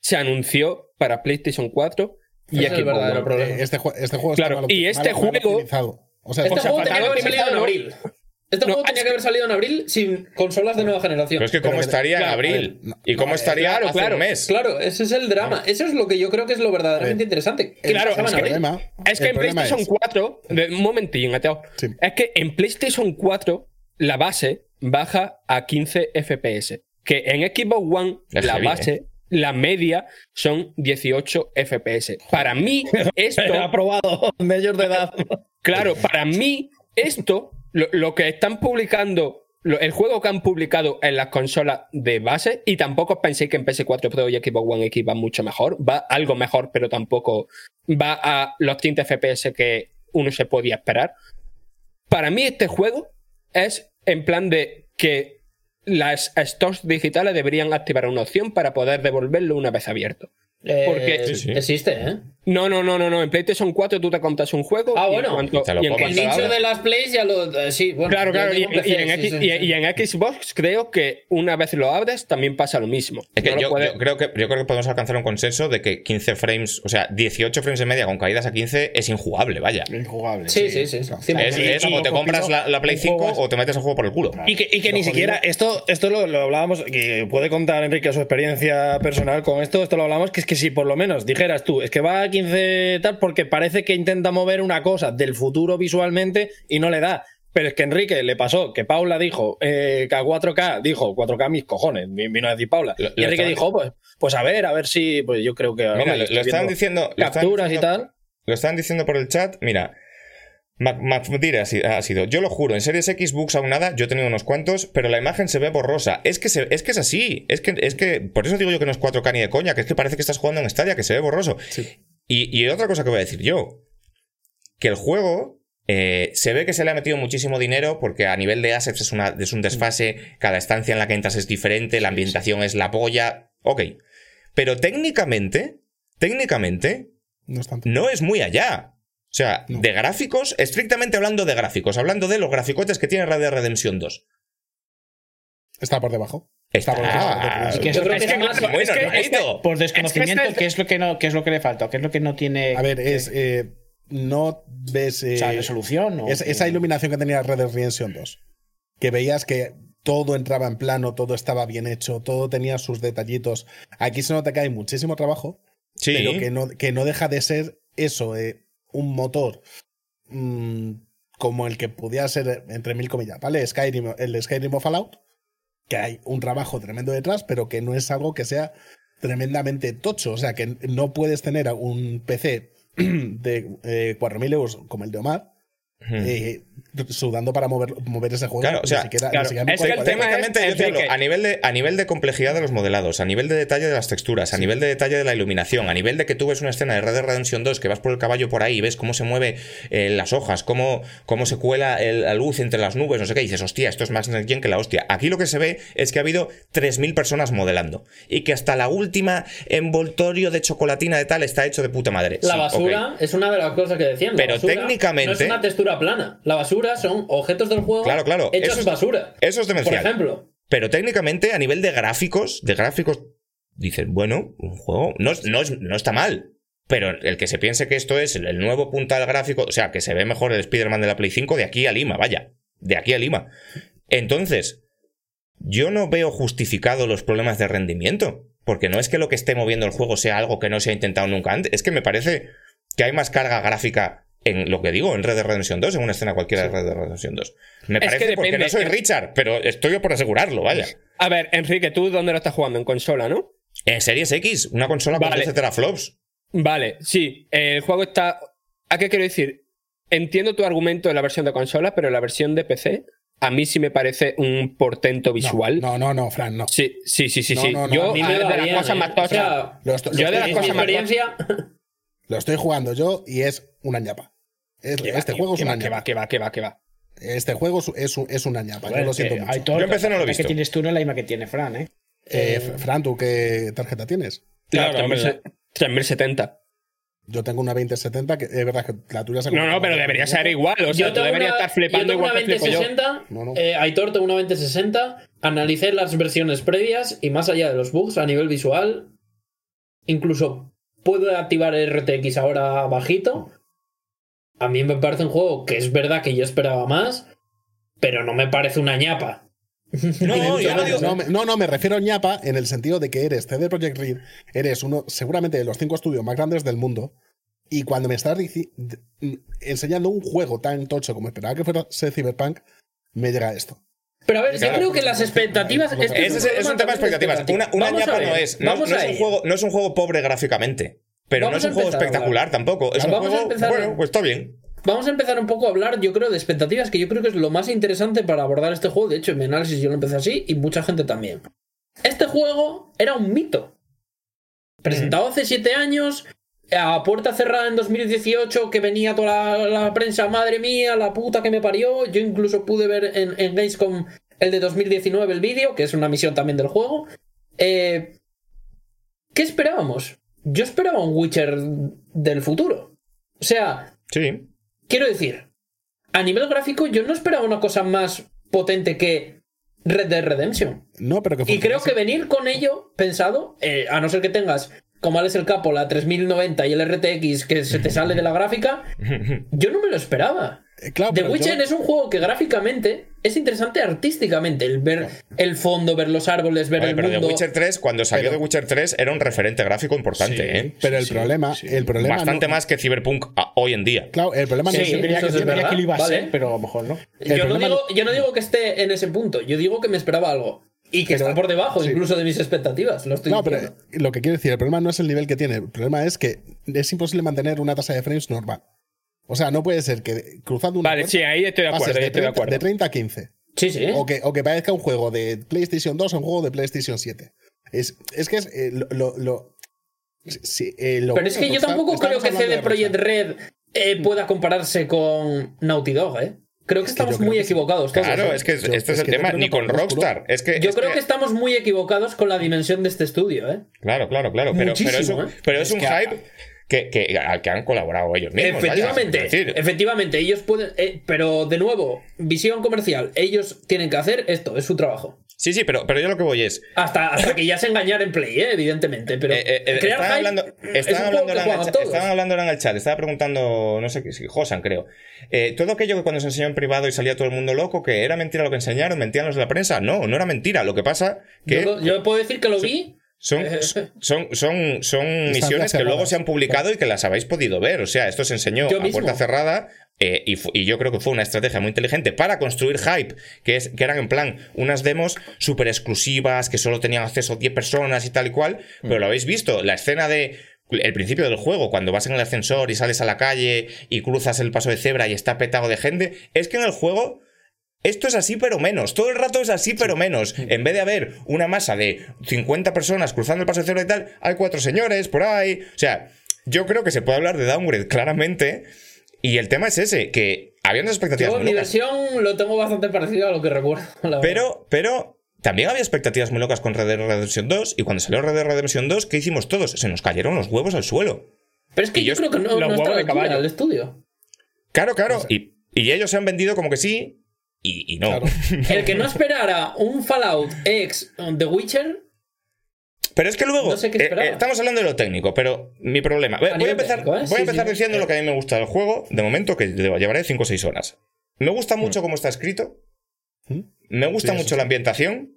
se anunció para PlayStation 4 y Ese es verdadero problema. Este, este juego Claro, está mal, y este mal- juego- optimizado. O sea, Este juego tenía que haber fatal salido en optimizado, abril. Este No, juego tenía que haber salido en abril sin consolas de nueva generación. Pero es que cómo Pero que- estaría en abril y cómo estaría claro, hace claro. un mes. Claro, ese es el drama. Eso es lo que yo creo que es lo verdaderamente interesante. Claro, es que- problema- Es que en PlayStation es- 4, de- un momentín, Ateo. Sí. Es que en PlayStation 4 la base baja a 15 FPS. Que en Xbox One Es la heavy, base la media son 18 FPS. Para mí, esto, aprobado, mayor de edad. claro, para mí, esto, lo, lo que están publicando, lo- el juego que han publicado en las consolas de base, y tampoco os penséis que en PS4 Pro y Xbox One X va mucho mejor, va algo mejor, pero tampoco va a los 30 FPS que uno se podía esperar. Para mí, este juego es en plan de que las stores digitales deberían activar una opción para poder devolverlo una vez abierto. Eh, Porque- Sí, sí. Existe, ¿eh? No, no, no, no, no. En PlayStation 4 tú te compras un juego. Ah, bueno. cuanto- Te lo y en comes. El nicho de las plays ya lo. eh, sí, bueno. Claro, claro. Y, PC, y en, sí, X- sí, y- sí. y en Xbox creo que una vez lo abres también pasa lo mismo. Es que No lo yo, puedes- yo creo que yo creo que podemos alcanzar un consenso de que 15 frames, o sea, 18 frames de media con caídas a 15 es injugable, vaya. Injugable. Sí, sí, sí. Es, 100%. es y- o te compras la, la Play un 5 juego o te metes el juego por el culo. Y que, y que Lo ni siquiera, esto, esto lo, lo hablábamos, que puede contar Enrique su experiencia personal con esto, esto lo hablamos, que es que si por lo menos dijeras tú, es que va a 15 tal, porque parece que intenta mover una cosa del futuro visualmente y no le da. Pero es que Enrique le pasó que Paula dijo eh, que a 4K, dijo 4K mis cojones, vi- vino a decir Paula. Lo- y Enrique dijo, pues, pues a ver, a ver si, pues yo creo que. Mira, lo, lo estaban viendo diciendo. lo Capturas y tal. Lo estaban diciendo por el chat. Mira, MacDire ha si- ha sido. Yo lo juro, en Series X bugs aún nada, yo he tenido unos cuantos, pero la imagen se ve borrosa. Es que, se- es que es así. Es que, es que. Por eso digo yo que no es 4K ni de coña, que es que parece que estás jugando en Stadia, que se ve borroso. Y, y otra cosa que voy a decir yo. Que el juego. eh, se ve que se le ha metido muchísimo dinero porque a nivel de assets es, una, es un desfase, cada estancia en la que entras es diferente, la ambientación es la polla. Ok. Pero técnicamente, técnicamente, No es tanto. no es muy allá. O sea, No. de gráficos, estrictamente hablando de gráficos, hablando de los graficotes que tiene Red Dead Redemption 2. Está por debajo. Está, por debajo. Es que Yo eso- creo es que que- es más- bueno, es que- no, es que- Eito. Por desconocimiento, Es que- ¿qué es lo que no, qué es lo que le falta? ¿Qué es lo que no tiene A ver, es. eh, no ves. eh, o sea, resolución? o- es- esa iluminación que tenía Red Dead Redemption 2. Que veías que todo entraba en plano, todo estaba bien hecho, todo tenía sus detallitos. Aquí se nota que hay muchísimo trabajo, Sí. pero que no, que no deja de ser eso, eh, un motor mm, como el que pudiera ser, entre mil comillas, ¿vale? Skyrim, el Skyrim o Fallout, que hay un trabajo tremendo detrás, pero que no es algo que sea tremendamente tocho. O sea, que no puedes tener un PC de eh, 4.000 euros como el de Omar. Eh, sudando para mover, mover ese juego. Claro, o sea, siquiera, claro, ni siquiera es que el 1040. tema es- Técnicamente, yo te a nivel, de, a nivel de complejidad de los modelados, a nivel de detalle de las texturas, a nivel de detalle de la iluminación, a nivel de que tú ves una escena de Red Dead Redemption 2 que vas por el caballo por ahí y ves cómo se mueve eh, las hojas, cómo, cómo se cuela el- la luz entre las nubes, no sé qué, y dices, hostia, esto es más gen que la hostia. Aquí lo que se ve es que ha habido 3.000 personas modelando y que hasta la última envoltorio de chocolatina de tal está hecho de puta madre. La Sí, basura es una de las cosas que decían. Pero basura técnicamente- No es una textura plana. La basura son objetos del juego Claro, claro, hechos eso es- basura. Eso es Por demencial. ejemplo. Pero técnicamente, a nivel de gráficos, de gráficos, dicen, bueno, un juego no, no, no está mal. Pero el que se piense que esto es el, el nuevo puntal gráfico, o sea, que se ve mejor el Spider-Man de la Play 5 de aquí a Lima, vaya. De aquí a Lima. Entonces, yo no veo justificado los problemas de rendimiento. Porque no es que lo que esté moviendo el juego sea algo que no se ha intentado nunca antes. Es que me parece que hay más carga gráfica en lo que digo, en Red Dead Redemption 2, en una escena cualquiera de Red Dead Redemption 2. Me Es que parece porque no soy Richard, pero estoy por asegurarlo, vaya. A ver, Enrique, ¿tú dónde lo estás jugando? En consola, ¿no? En Series X, una consola con Vale. 12 teraflops. Vale, sí. El juego está. ¿A qué quiero decir? Entiendo tu argumento de la versión de consola, pero la versión de PC a mí sí me parece un portento visual. No, no, no, Fran, no. Sí, sí, sí, sí. No, sí. no, no, Yo, A mí me de las cosas más estoy, Yo de las en cosas más experiencia. lo estoy jugando yo y es una ñapa. Es- Que va, este tío, juego es una ñapa. va, que va, que va, que va. Este juego es, es, es una ñapa. Yo lo siento que mucho. hay todo- Yo en PC no lo he visto. que tienes tú no es la misma que tiene Fran, ¿eh? Eh, Fran, ¿tú qué tarjeta tienes? La Claro, hombre, 3000 3070. Yo tengo una 2070, que es verdad que la tuya se No, no, pero debería ser igual. O sea, yo tú tengo deberías una, estar flipando yo tengo igual una que flipo yo. 2060, No, no. eh, Aitor tengo una 2060, analicé las versiones previas y más allá de los bugs a nivel visual, incluso puedo activar el RTX ahora bajito. A mí me parece un juego que es verdad que yo esperaba más, pero no me parece una ñapa. No, yo no digo. No, me- no, no, me refiero a ñapa en el sentido de que eres CD Projekt Red, eres uno seguramente de los cinco estudios más grandes del mundo, y cuando me estás enseñando un juego tan tocho como esperaba que fuera ser Cyberpunk, me llega esto. Pero a ver, yo creo que las expectativas. este es, un tema de expectativas. Una, ñapa no es. No, es un juego, no es un juego pobre gráficamente. Pero Vamos no es un juego espectacular tampoco. Es un Vamos juego. empezar- Bueno, pues está bien. Vamos a empezar un poco a hablar, yo creo, de expectativas, que yo creo que es lo más interesante para abordar este juego. De hecho, en mi análisis yo lo empecé así y mucha gente también. Este juego era un mito. Presentado hace siete años, a puerta cerrada en 2018, que venía toda la, la prensa, madre mía, la puta que me parió. Yo incluso pude ver en, en Gamescom el de 2019 el vídeo, que es una misión también del juego. Eh, ¿Qué esperábamos? Yo esperaba un Witcher del futuro. O sea, Sí. Quiero decir, a nivel gráfico yo no esperaba una cosa más potente que Red Dead Redemption. No, pero que Y creo que venir con ello pensado, eh, a no ser que tengas, como Alex el Capo, la 3090 y el RTX que se te sale de la gráfica, yo no me lo esperaba. Eh, claro, The Witcher yo- es un juego que gráficamente es interesante artísticamente. El ver el fondo, ver los árboles, ver Oye, el pero The mundo. Witcher 3, cuando salió Pero- The Witcher 3, era un referente gráfico importante, Sí. ¿eh? Pero el Sí, problema, sí. el problema Bastante no- más que Cyberpunk a- hoy en día. Claro, el problema no Sí, es Yo creía, eso que, es yo creía verdad. que lo iba a Vale. ser, pero a lo mejor no. el Yo no, digo, yo no digo que esté en ese punto, yo digo que me esperaba algo. Y que Pero- está por debajo sí. incluso de mis expectativas. Lo estoy No, pero lo que quiero decir, el problema no es el nivel que tiene, el problema es que es imposible mantener una tasa de frames normal. O sea, no puede ser que cruzando una Vale, puerta sí, ahí estoy de acuerdo, ahí estoy de 30, acuerdo. de 30 a 15. Sí, sí. O, que, o que parezca un juego de PlayStation 2 o un juego de PlayStation 7. Es, es que es eh, lo... lo, lo- sí, eh, lo Pero es que yo está- tampoco creo que CD de Projekt. Red eh, pueda compararse con Naughty Dog, ¿eh? Creo que Es que yo estamos muy que equivocados todos. Claro, es que Yo- este es es el tema, ni con. Rockstar. Es que, Yo es creo que... estamos muy equivocados con la dimensión de este estudio, ¿eh? Claro, claro, claro. Pero, pero, es un, ¿eh? pero es Es un que a- hype que, que- al que han colaborado ellos mismos. efectivamente, efectivamente, ellos pueden. eh, pero de nuevo, visión comercial. Ellos tienen que hacer esto, es su trabajo. sí, sí, pero, pero yo lo que voy es. Hasta, hasta que ya se engañar en play, ¿eh? evidentemente. Pero Eh, eh, eh, crear estaban hype hablando, es estaban hablando que en el chat- estaban hablando ahora en el chat, estaba preguntando, no sé qué, si Josan creo. Todo aquello que cuando se enseñó en privado y salía todo el mundo loco, que era mentira lo que enseñaron, mentían los de la prensa. No, no era mentira. Lo que pasa que Yo, yo puedo decir que lo vi. Son, Eh, son, son, son misiones que luego se han publicado y que las habéis podido ver. O sea, esto se enseñó Yo a mismo. puerta cerrada. eh, y, y yo creo que fue una estrategia muy inteligente para construir hype, que, es, que eran en plan unas demos súper exclusivas, que solo tenían acceso 10 personas y tal y cual. Pero lo habéis visto, la escena de el principio del juego, cuando vas en el ascensor y sales a la calle y cruzas el paso de cebra y está petado de gente, es que en el juego esto es así pero menos, todo el rato es así pero menos. En vez de haber una masa de 50 personas cruzando el paso de cebra y tal, hay cuatro señores por ahí. O sea, yo creo que se puede hablar de downgrade claramente. Y el tema es ese, que había unas expectativas Yo muy mi locas. versión lo tengo bastante parecido a lo que recuerdo. la verdad. Pero, pero también había expectativas muy locas con Red Dead Redemption 2. Y cuando salió Red Dead Redemption 2, ¿qué hicimos todos? Se nos cayeron los huevos al suelo. Pero es que y yo, yo- creo que no, los huevos de caballo. el estudio. Claro, claro. Y, y ellos se han vendido como que sí y, y no. Claro. El que no esperara un Fallout X The Witcher. Pero es que luego, No sé qué eh, esperaba. eh, estamos hablando de lo técnico, pero mi problema. Voy, voy a empezar, técnico, ¿eh? voy a empezar sí. diciendo lo que a mí me gusta del juego, de momento, que llevaré 5 o 6 horas. Me gusta Mm. mucho cómo está escrito. ¿Mm? Me gusta Sí, mucho sí. la ambientación.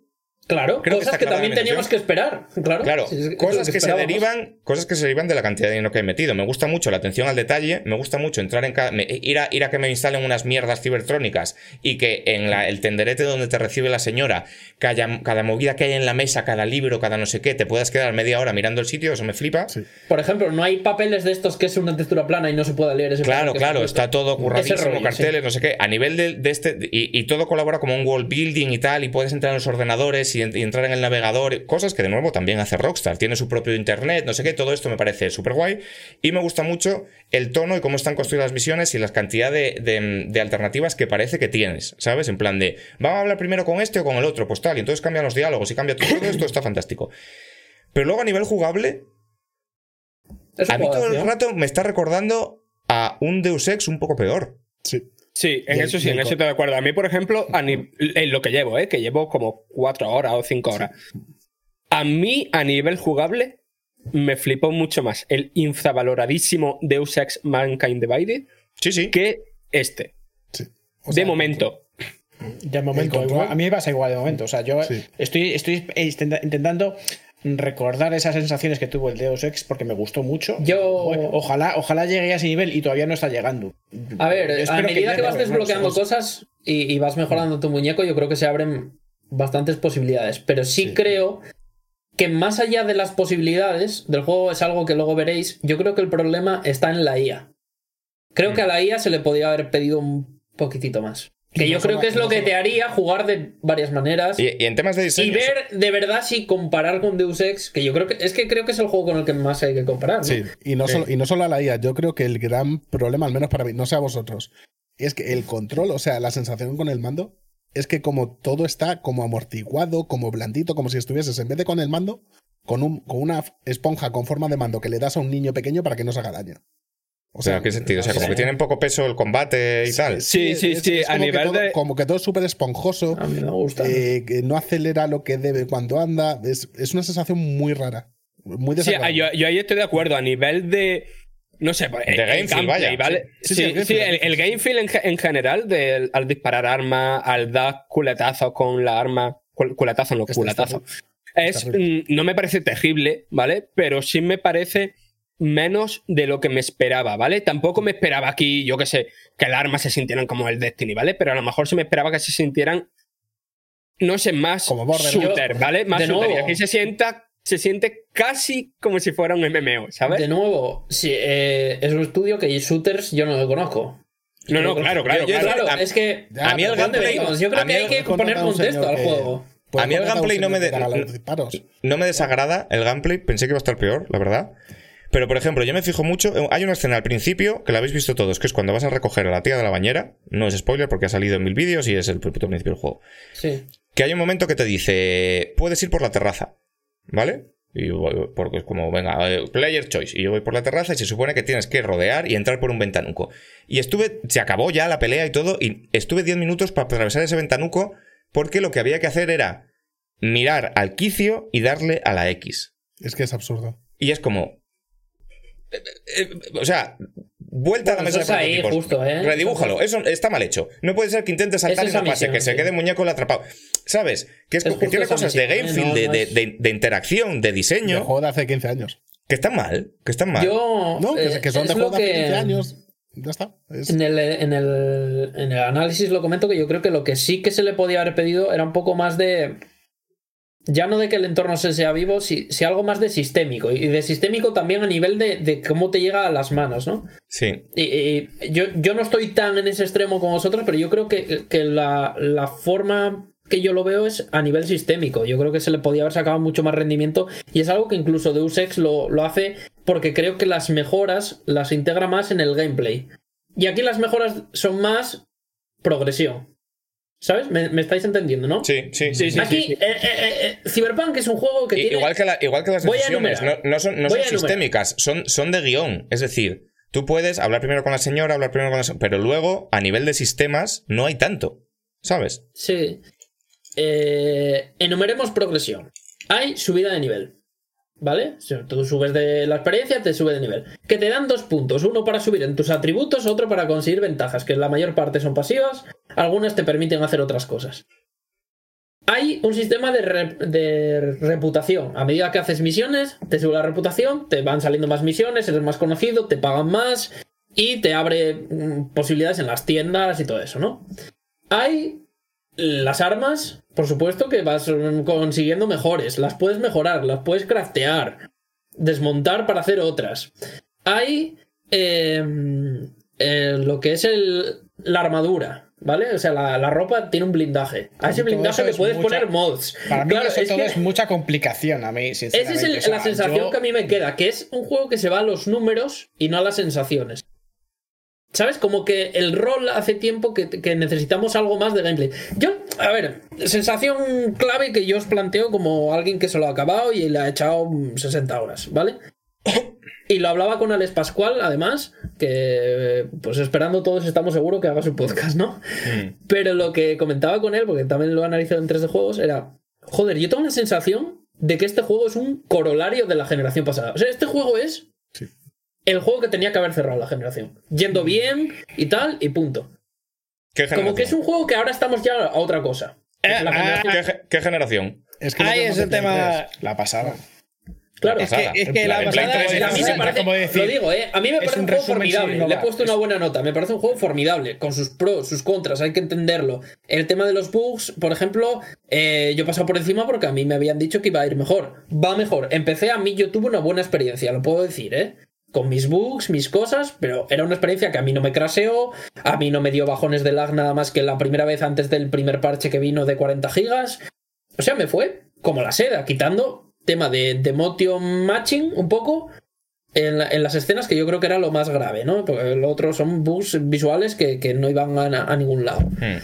Claro, Creo cosas que, también teníamos que esperar. Claro, cosas que, se derivan, cosas que se derivan de la cantidad de dinero que he metido. Me gusta mucho la atención al detalle, me gusta mucho entrar en cada, me- ir a ir a que me instalen unas mierdas cibertrónicas y que en la- el tenderete donde te recibe la señora, que haya- cada movida que hay en la mesa, cada libro, cada no sé qué, te puedas quedar media hora mirando el sitio, eso me flipa. Sí. Por ejemplo, no hay papeles de estos que es una textura plana y no se pueda leer ese Claro, claro, está todo curradísimo, carteles, no sé qué. A nivel de, de este. Y, y todo colabora como un world building y tal, y puedes entrar en los ordenadores y, y entrar en el navegador, cosas que de nuevo también hace Rockstar. Tiene su propio internet, no sé qué, todo esto me parece súper guay. Y me gusta mucho el tono y cómo están construidas las misiones y la cantidad de, de- de alternativas que parece que tienes, ¿sabes? En plan de, vamos a hablar primero con este o con el otro, pues tal, y entonces cambian los diálogos y cambia todo, todo esto, está fantástico. Pero luego a nivel jugable, a mí todo el rato me está recordando a un Deus Ex un poco peor. Sí. Sí, en Y eso sí, en eso estoy de acuerdo. A mí, por ejemplo, a ni- en lo que llevo, ¿eh? que llevo como cuatro horas o cinco horas. A mí, a nivel jugable, me flipó mucho más el infravaloradísimo Deus Ex Mankind Divided Sí, sí. que este. sí. O de momento. De momento, igual- a mí me pasa igual de momento. O sea, yo Sí. estoy, estoy intenta- intentando recordar esas sensaciones que tuvo el Deus Ex porque me gustó mucho. Yo- Ojalá, ojalá llegue a ese nivel y todavía no está llegando. A ver, a medida que, vas desbloqueando cosas, y, y vas mejorando tu muñeco, yo creo que se abren bastantes posibilidades. Pero sí, Sí. creo que más allá de las posibilidades del juego, es algo que luego veréis, yo creo que el problema está en la IA. Creo Mm. que a la IA se le podía haber pedido un poquitito más. Que Y yo creo que es y lo que te haría jugar de varias maneras. Y, y en temas de Y diseño. ver de verdad si comparar con Deus Ex, que yo creo que es que creo que es el juego con el que más hay que comparar. ¿no? Sí, y no, Sí. Solo, y no solo a la IA, yo creo que el gran problema, al menos para mí, no sé a vosotros, es que el control, o sea, la sensación con el mando, es que como todo está como amortiguado, como blandito, como si estuvieses en vez de con el mando, con, un, con una esponja con forma de mando que le das a un niño pequeño para que no se haga daño. O sea, ¿en qué sentido? O sea, como que tienen poco peso el combate y tal. Sí, sí, es- sí, es a como que nivel todo- de- Como que todo es súper esponjoso, A mí me gusta. eh, que no acelera lo que debe cuando anda. Es, es una sensación muy rara. Muy Sí, desagradable. yo, yo ahí estoy de acuerdo. A nivel de. No sé, pues, De el- el game feel, vaya. ¿vale? Sí, sí, Sí, el game sí, feel, el, sí, el sí. game feel en, ge- en general, de, al disparar armas, al dar culetazos con la arma. cul- Culetazos, no, está- Es, mm, no me parece terrible, ¿vale? Pero sí me parece menos de lo que me esperaba, ¿vale? Tampoco me esperaba aquí, yo qué sé, que las armas se sintieran como el Destiny, ¿vale? Pero a lo mejor sí me esperaba que se sintieran, no sé, más Como shooter, ¿vale? Más de shooter. Y nuevo. aquí se sienta, se siente casi como si fuera un MMO, ¿sabes? De nuevo, sí, eh, es un estudio que shooters yo no lo conozco. No, no, claro, claro, Yo- yo- claro. A- es que. Ya, a mí el pero ¿dónde gameplay. Yo creo que el- hay que poner contexto al juego. A mí el gameplay no me de-. No me desagrada el gameplay, pensé que iba a estar peor, la verdad. Pero, por ejemplo, yo me fijo mucho. Hay una escena al principio que la habéis visto todos, que es cuando vas a recoger a la tía de la bañera. No es spoiler porque ha salido en mil vídeos y es el puto principio del juego. Sí. Que hay un momento que te dice: Puedes ir por la terraza, ¿vale? Y voy- porque es como, venga, eh, player choice. Y yo voy por la terraza y se supone que tienes que rodear y entrar por un ventanuco. Y estuve, se acabó ya la pelea y todo, y estuve 10 minutos para atravesar ese ventanuco porque lo que había que hacer era mirar al quicio y darle a la X. Es que es absurdo. Y es como. Eh, eh, o sea, vuelta a la mesa de prototipos. justo, ¿eh? Redibújalo. Eso está mal hecho. No puede ser que intentes saltar Es y no esa pase, misión, que se quede muñeco el atrapado. ¿Sabes? Que, es, Es que tiene cosas de misión, game ¿eh? feel, No- de, no de- es- de- de interacción, de diseño, juego de hace 15 años. que están mal. Que están mal. Yo. No, que, eh, que son de es juego de hace que- 15 años. Ya está. Es- En el, en, el, en el análisis lo comento que yo creo que lo que sí que se le podía haber pedido era un poco más de. Ya no de que el entorno se sea vivo, si, si algo más de sistémico. Y de sistémico también a nivel de, de cómo te llega a las manos, ¿no? Sí. Y, y yo, yo no estoy tan en ese extremo como vosotros, pero yo creo que, que la, la forma que yo lo veo es a nivel sistémico. Yo creo que se le podía haber sacado mucho más rendimiento y es algo que incluso Deus Ex lo, lo hace porque creo que las mejoras las integra más en el gameplay. Y aquí las mejoras son más progresión. ¿Sabes? ¿Me, me estáis entendiendo, no? Sí, sí, Sí, sí, Aquí, eh, eh, eh, Cyberpunk es un juego que tiene... Igual, que la- igual que las Voy a decisiones, no, enumerar. no son, no son sistémicas, son, son de guion. Es decir, tú puedes hablar primero con la señora, hablar primero con la se- pero luego, a nivel de sistemas, no hay tanto. ¿Sabes? Sí. Eh, enumeremos progresión. Hay subida de nivel. ¿Vale? Si tú subes de la experiencia, te sube de nivel. Que te dan dos puntos. Uno para subir en tus atributos, otro para conseguir ventajas, que la mayor parte son pasivas. Algunas te permiten hacer otras cosas. Hay un sistema de, de reputación. A medida que haces misiones, te sube la reputación, te van saliendo más misiones, eres más conocido, te pagan más y te abre mm, posibilidades en las tiendas y todo eso, ¿no? Hay las armas, por supuesto que vas consiguiendo mejores. Las puedes mejorar, las puedes craftear, desmontar para hacer otras. Hay eh, eh, lo que es el, la armadura, ¿vale? O sea, la, la ropa tiene un blindaje. A ese blindaje le es puedes mucha- poner mods. Para mí Claro, eso es todo que- es mucha complicación a mí, esa sinceramente. es el- O sea, la sensación yo- que a mí me queda, que es un juego que se va a los números y no a las sensaciones. ¿Sabes? Como que el rol hace tiempo que, que necesitamos algo más de gameplay. Yo, a ver, sensación clave que yo os planteo como alguien que se lo ha acabado y le ha echado mm, 60 horas, ¿vale? Y lo hablaba con Alex Pascual, además, que pues esperando todos estamos seguros que haga su podcast, ¿no? Pero lo que comentaba con él, porque también lo he analizado en 3 de juegos, era, joder, yo tengo la sensación de que este juego es un corolario de la generación pasada. O sea, este juego es el juego que tenía que haber cerrado la generación. Yendo bien y tal, y punto. ¿Qué generación? Como que es un juego que ahora estamos ya a otra cosa. Es la ah, generación- ¿Qué, ge- qué generación? Es que no Ahí es el tema. 3. La pasada. Claro, La es que, pasada. es que la En Play pasada- 3 a mí es me parece, como decir, lo digo, ¿eh? A mí me es parece un un juego formidable. Le he puesto una buena nota. Me parece un juego formidable, con sus pros, sus contras, hay que entenderlo. El tema de los bugs, por ejemplo, eh, yo he pasado por encima porque a mí me habían dicho que iba a ir mejor. Va mejor. Empecé a mí, yo tuve una buena experiencia, lo puedo decir, ¿eh? Con mis bugs, mis cosas, pero era una experiencia que a mí no me craseó, a mí no me dio bajones de lag nada más que la primera vez antes del primer parche que vino de 40 gigas. O sea, me fue como la seda, quitando tema de, de motion matching un poco en, la- en las escenas que yo creo que era lo más grave, ¿no? Porque lo otro son bugs visuales que, que no iban a, a ningún lado. Hmm.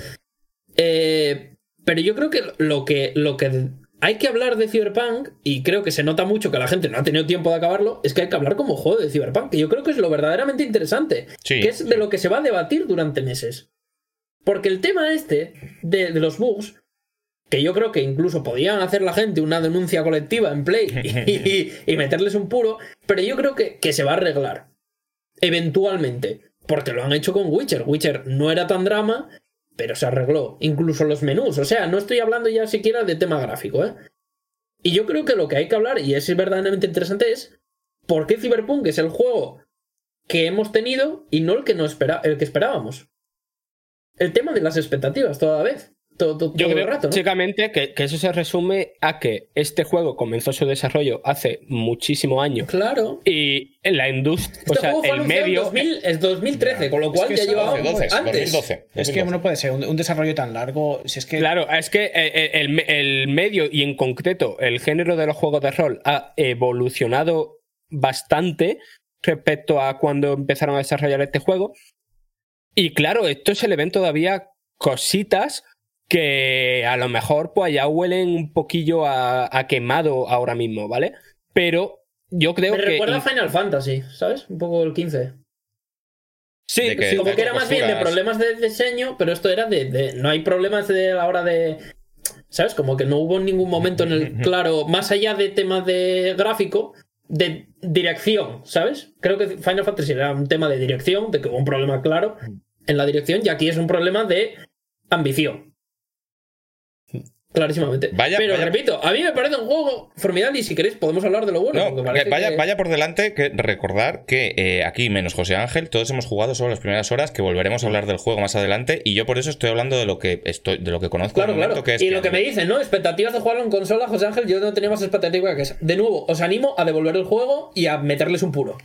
Eh, pero yo creo que lo que lo que hay que hablar de Cyberpunk, y creo que se nota mucho que la gente no ha tenido tiempo de acabarlo, es que hay que hablar como juego de Cyberpunk, que yo creo que es lo verdaderamente interesante, Sí, que es de lo que se va a debatir durante meses. Porque el tema este de, de los bugs, que yo creo que incluso podían hacer la gente una denuncia colectiva en Play y, y- y meterles un puro, pero yo creo que, que se va a arreglar. Eventualmente. Porque lo han hecho con Witcher. Witcher no era tan drama, pero se arregló. Incluso los menús. O sea, no estoy hablando ya siquiera de tema gráfico, ¿eh? Y yo creo que lo que hay que hablar, y es verdaderamente interesante, es por qué Cyberpunk es el juego que hemos tenido y no el que, no espera, el que esperábamos. El tema de las expectativas toda vez. Todo, todo- Yo todo creo, el rato, ¿no? básicamente, que, que eso se resume a que este juego comenzó su desarrollo hace muchísimos años Claro. y en la industria, Este o sea, el medio. en 2000 es 2013, con lo cual que ya llevaba 12, 12, antes. 2012. Es que no puede ser un, un desarrollo tan largo. Si es que. Claro, es que eh, el, el medio y en concreto el género de los juegos de rol ha evolucionado bastante respecto a cuando empezaron a desarrollar este juego. Y claro, esto se le ven todavía cositas que a lo mejor pues ya huelen un poquillo a, a quemado ahora mismo, ¿vale? Pero yo creo Me que... recuerda a Final Fantasy, ¿sabes? Un poco el 15. Sí, que- sí, Como que era más bien de problemas de diseño, pero esto era de, de- No hay problemas de a la hora de. ¿Sabes? Como que no hubo ningún momento en el claro, más allá de temas de gráfico, de dirección, ¿sabes? Creo que Final Fantasy era un tema de dirección, de que hubo un problema claro en la dirección, y aquí es un problema de ambición. Clarísimamente. Vaya- pero vaya- repito, a mí me parece un juego formidable y si queréis podemos hablar de lo bueno. No, vaya, que- vaya por delante que recordar que eh, aquí, menos José Ángel, todos hemos jugado solo las primeras horas, que volveremos a hablar del juego más adelante, y yo por eso estoy hablando de lo que estoy, de lo que conozco Claro, claro. que es y lo que me dicen, ¿no? Expectativas de jugarlo en consola, José Ángel, yo no tenía más expectativa que esa. De nuevo, os animo a devolver el juego y a meterles un puro.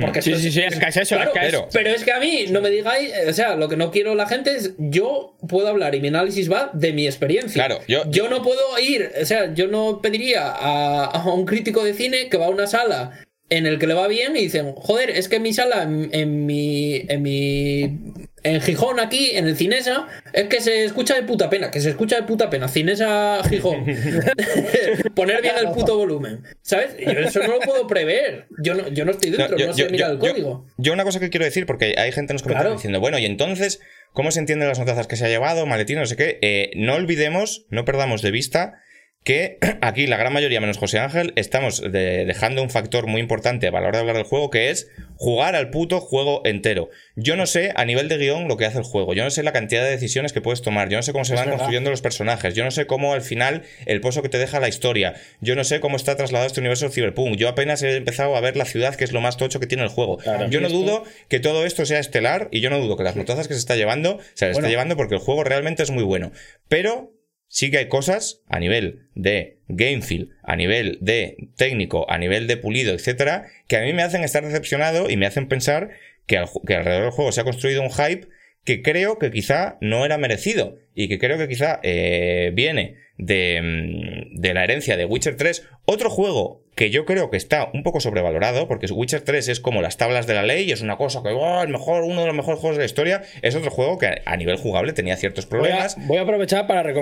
Porque Sí, esto sí, sí, es que es eso, Claro, es que es- pero- pero es que a mí no me digáis, o sea, lo que no quiero la gente es yo puedo hablar y mi análisis va de mi experiencia. Claro, yo- no puedo ir, o sea, yo no pediría a, a un crítico de cine que va a una sala en el que le va bien y dicen, joder, es que en mi sala, en, en mi, en mi, en Gijón aquí, en el Cinesa, es que se escucha de puta pena, que se escucha de puta pena, Cinesa Gijón. Poner bien el puto volumen, ¿sabes? Yo eso no lo puedo prever. Yo no, yo no estoy dentro, no, yo- sé yo- mirar el código. Yo una cosa que quiero decir, porque hay gente en los comentarios Claro. diciendo, bueno, y entonces, ¿cómo se entienden las notazas que se ha llevado, maletín, no sé qué? Eh, no olvidemos, no perdamos de vista que aquí la gran mayoría, menos José Ángel, estamos de- dejando un factor muy importante a la hora de hablar del juego, que es jugar al puto juego entero. Yo no sé a nivel de guion lo que hace el juego, yo no sé la cantidad de decisiones que puedes tomar, yo no sé cómo se van verdad. construyendo los personajes, yo no sé cómo al final el pozo que te deja la historia, yo no sé cómo está trasladado este universo Cyberpunk, yo apenas he empezado a ver la ciudad, que es lo más tocho que tiene el juego. Yo no dudo que todo esto sea estelar y yo no dudo que las notazas que se está llevando se las Bueno. está llevando porque el juego realmente es muy bueno. Pero sí que hay cosas a nivel de game feel, a nivel de técnico, a nivel de pulido, etcétera, que a mí me hacen estar decepcionado y me hacen pensar que, al alrededor del juego se ha construido un hype que creo que quizá no era merecido y que creo que quizá eh, viene de, mm, de la herencia de Witcher 3. Otro juego que yo creo que está un poco sobrevalorado, porque Witcher 3 es como las tablas de la ley, es una cosa que, oh, el mejor, uno de los mejores juegos de la historia. Es otro juego que a nivel jugable tenía ciertos Voy a, problemas. voy a aprovechar para,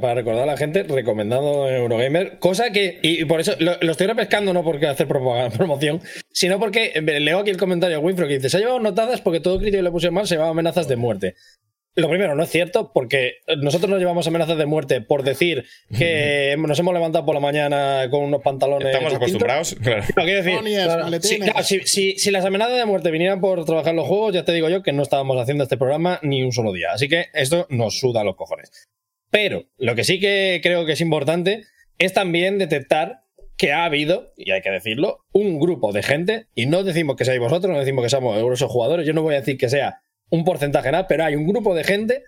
para recordar a la gente recomendando Eurogamer, cosa que, y por eso lo, lo estoy repescando no porque hacer promoción, sino porque eh, leo aquí el comentario de Winfrey que dice: Se ha llevado notadas porque todo crítico que le puse mal se llevaba amenazas de muerte. Lo primero, no es cierto, porque nosotros nos llevamos amenazas de muerte por decir que nos hemos levantado por la mañana con unos pantalones. Estamos distintos. acostumbrados. claro. No, quiero decir, Tonies, claro. si, claro, si- si- si las amenazas de muerte vinieran por trabajar los juegos, ya te digo yo que no estábamos haciendo este programa ni un solo día. Así que esto nos suda los cojones. Pero lo que sí que creo que es importante es también detectar que ha habido, y hay que decirlo, un grupo de gente, y no decimos que seáis vosotros, no decimos que seamos grosos jugadores, yo no voy a decir que sea un porcentaje nada, pero hay un grupo de gente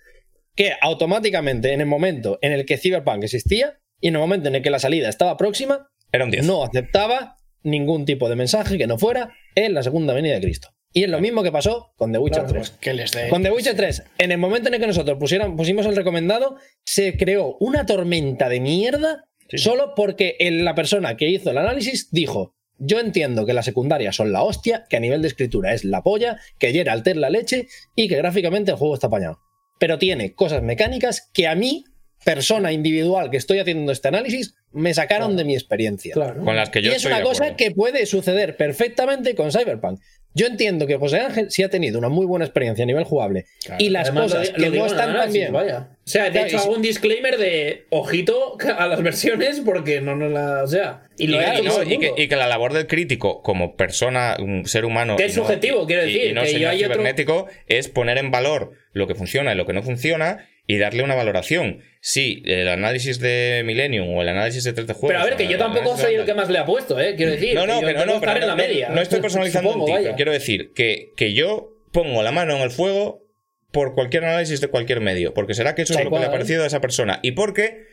que automáticamente en el momento en el que Cyberpunk existía y en el momento en el que la salida estaba próxima, Era un 10. no aceptaba ningún tipo de mensaje que no fuera en la segunda venida de Cristo. Y es lo mismo que pasó con The Witcher 3. Que les. Con The Witcher 3, en el momento en el que nosotros pusieron, pusimos el recomendado, se creó una tormenta de mierda solo porque el- la persona que hizo el análisis dijo: Yo entiendo que las secundarias son la hostia, que a nivel de escritura es la polla, que Geralt es la leche y que gráficamente el juego está apañado. Pero tiene cosas mecánicas que a mí, persona individual que estoy haciendo este análisis, me sacaron de mi experiencia. Claro. Con las que yo y es estoy una de cosa que puede suceder perfectamente con Cyberpunk. Yo entiendo que José Ángel sí ha tenido una muy buena experiencia a nivel jugable. y las cosas lo- que lo no están tan bien. Vaya. O sea, de Claro, hecho hago un disclaimer de ojito a las versiones porque no nos la. O sea, y lo y no, que, mundo. y que la labor del crítico como persona, un ser humano. Que es no- subjetivo, quiero decir, Y, no que yo señor hay otro- cibernético es poner en valor lo que funciona y lo que no funciona y darle una valoración. Sí, el análisis de Millennium o el análisis de 3D juegos. Pero a ver, que yo tampoco soy el que más le ha puesto, ¿eh? Quiero decir. No, no, que no, pero en la no, media. no estoy personalizando Supongo, quiero decir que, que yo pongo la mano en el fuego por cualquier análisis de cualquier medio, porque será que eso es lo que le ha parecido a esa persona. Y porque,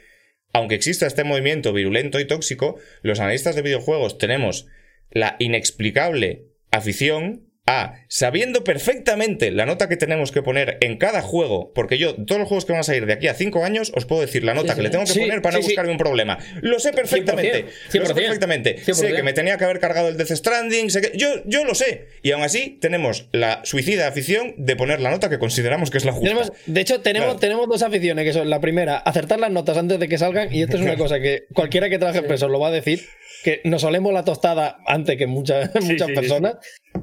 aunque exista este movimiento virulento y tóxico, los analistas de videojuegos tenemos la inexplicable afición a, sabiendo perfectamente la nota que tenemos que poner en cada juego, porque yo, todos los juegos que van a salir de aquí a cinco años, os puedo decir la nota que le tengo que Sí, poner para no sí, buscarme un problema. Lo sé perfectamente. 100%, Lo sé perfectamente. Sé 100%. que me tenía que haber cargado el Death Stranding. sé que- yo, yo lo sé. Y aún así, tenemos la suicida afición de poner la nota que consideramos que es la justa. Tenemos, de hecho, tenemos, Claro. tenemos dos aficiones, que son la primera, acertar las notas antes de que salgan, y esto es una cosa que cualquiera que trabaje preso lo va a decir, que nos olemos la tostada antes que muchas, muchas personas.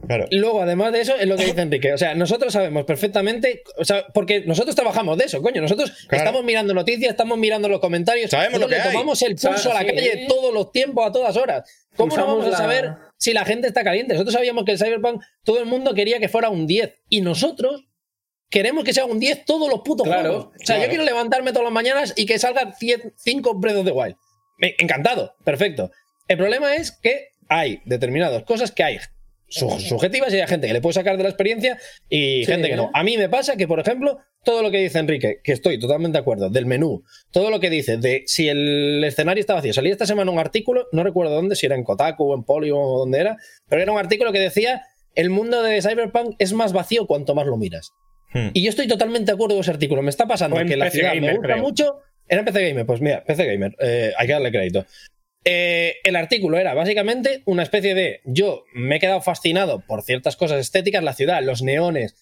Claro. Luego, además de eso, es lo que dice Enrique. O sea, nosotros sabemos perfectamente, o sea, porque nosotros trabajamos de eso, coño. Nosotros Claro. estamos mirando noticias, estamos mirando los comentarios. Sabemos lo que le hay. tomamos el pulso a la sí. calle todos los tiempos, a todas horas. ¿Cómo no vamos a saber si la gente está caliente? Nosotros sabíamos que el Cyberpunk, todo el mundo quería que fuera un 10. Y nosotros queremos que sea un 10 todos los putos Claro, juegos. O sea, yo quiero levantarme todas las mañanas y que salgan 5 Breath of the Wild. Encantado, perfecto. El problema es que hay determinadas cosas que hay subjetivas y hay gente que le puede sacar de la experiencia y Sí. gente que no. A mí me pasa que, por ejemplo, todo lo que dice Enrique, que estoy totalmente de acuerdo, del menú, todo lo que dice de si el escenario está vacío. Salía esta semana un artículo, no recuerdo dónde, si era en Kotaku o en Polygon o dónde era, pero era un artículo que decía el mundo de Cyberpunk es más vacío cuanto más lo miras. Hmm. Y yo estoy totalmente de acuerdo con ese artículo. Me está pasando que la PC ciudad me gusta creo. mucho. Era PC Gamer, pues mira, PC Gamer, eh, hay que darle crédito. Eh, el artículo era básicamente una especie de. Yo me he quedado fascinado por ciertas cosas estéticas, la ciudad, los neones,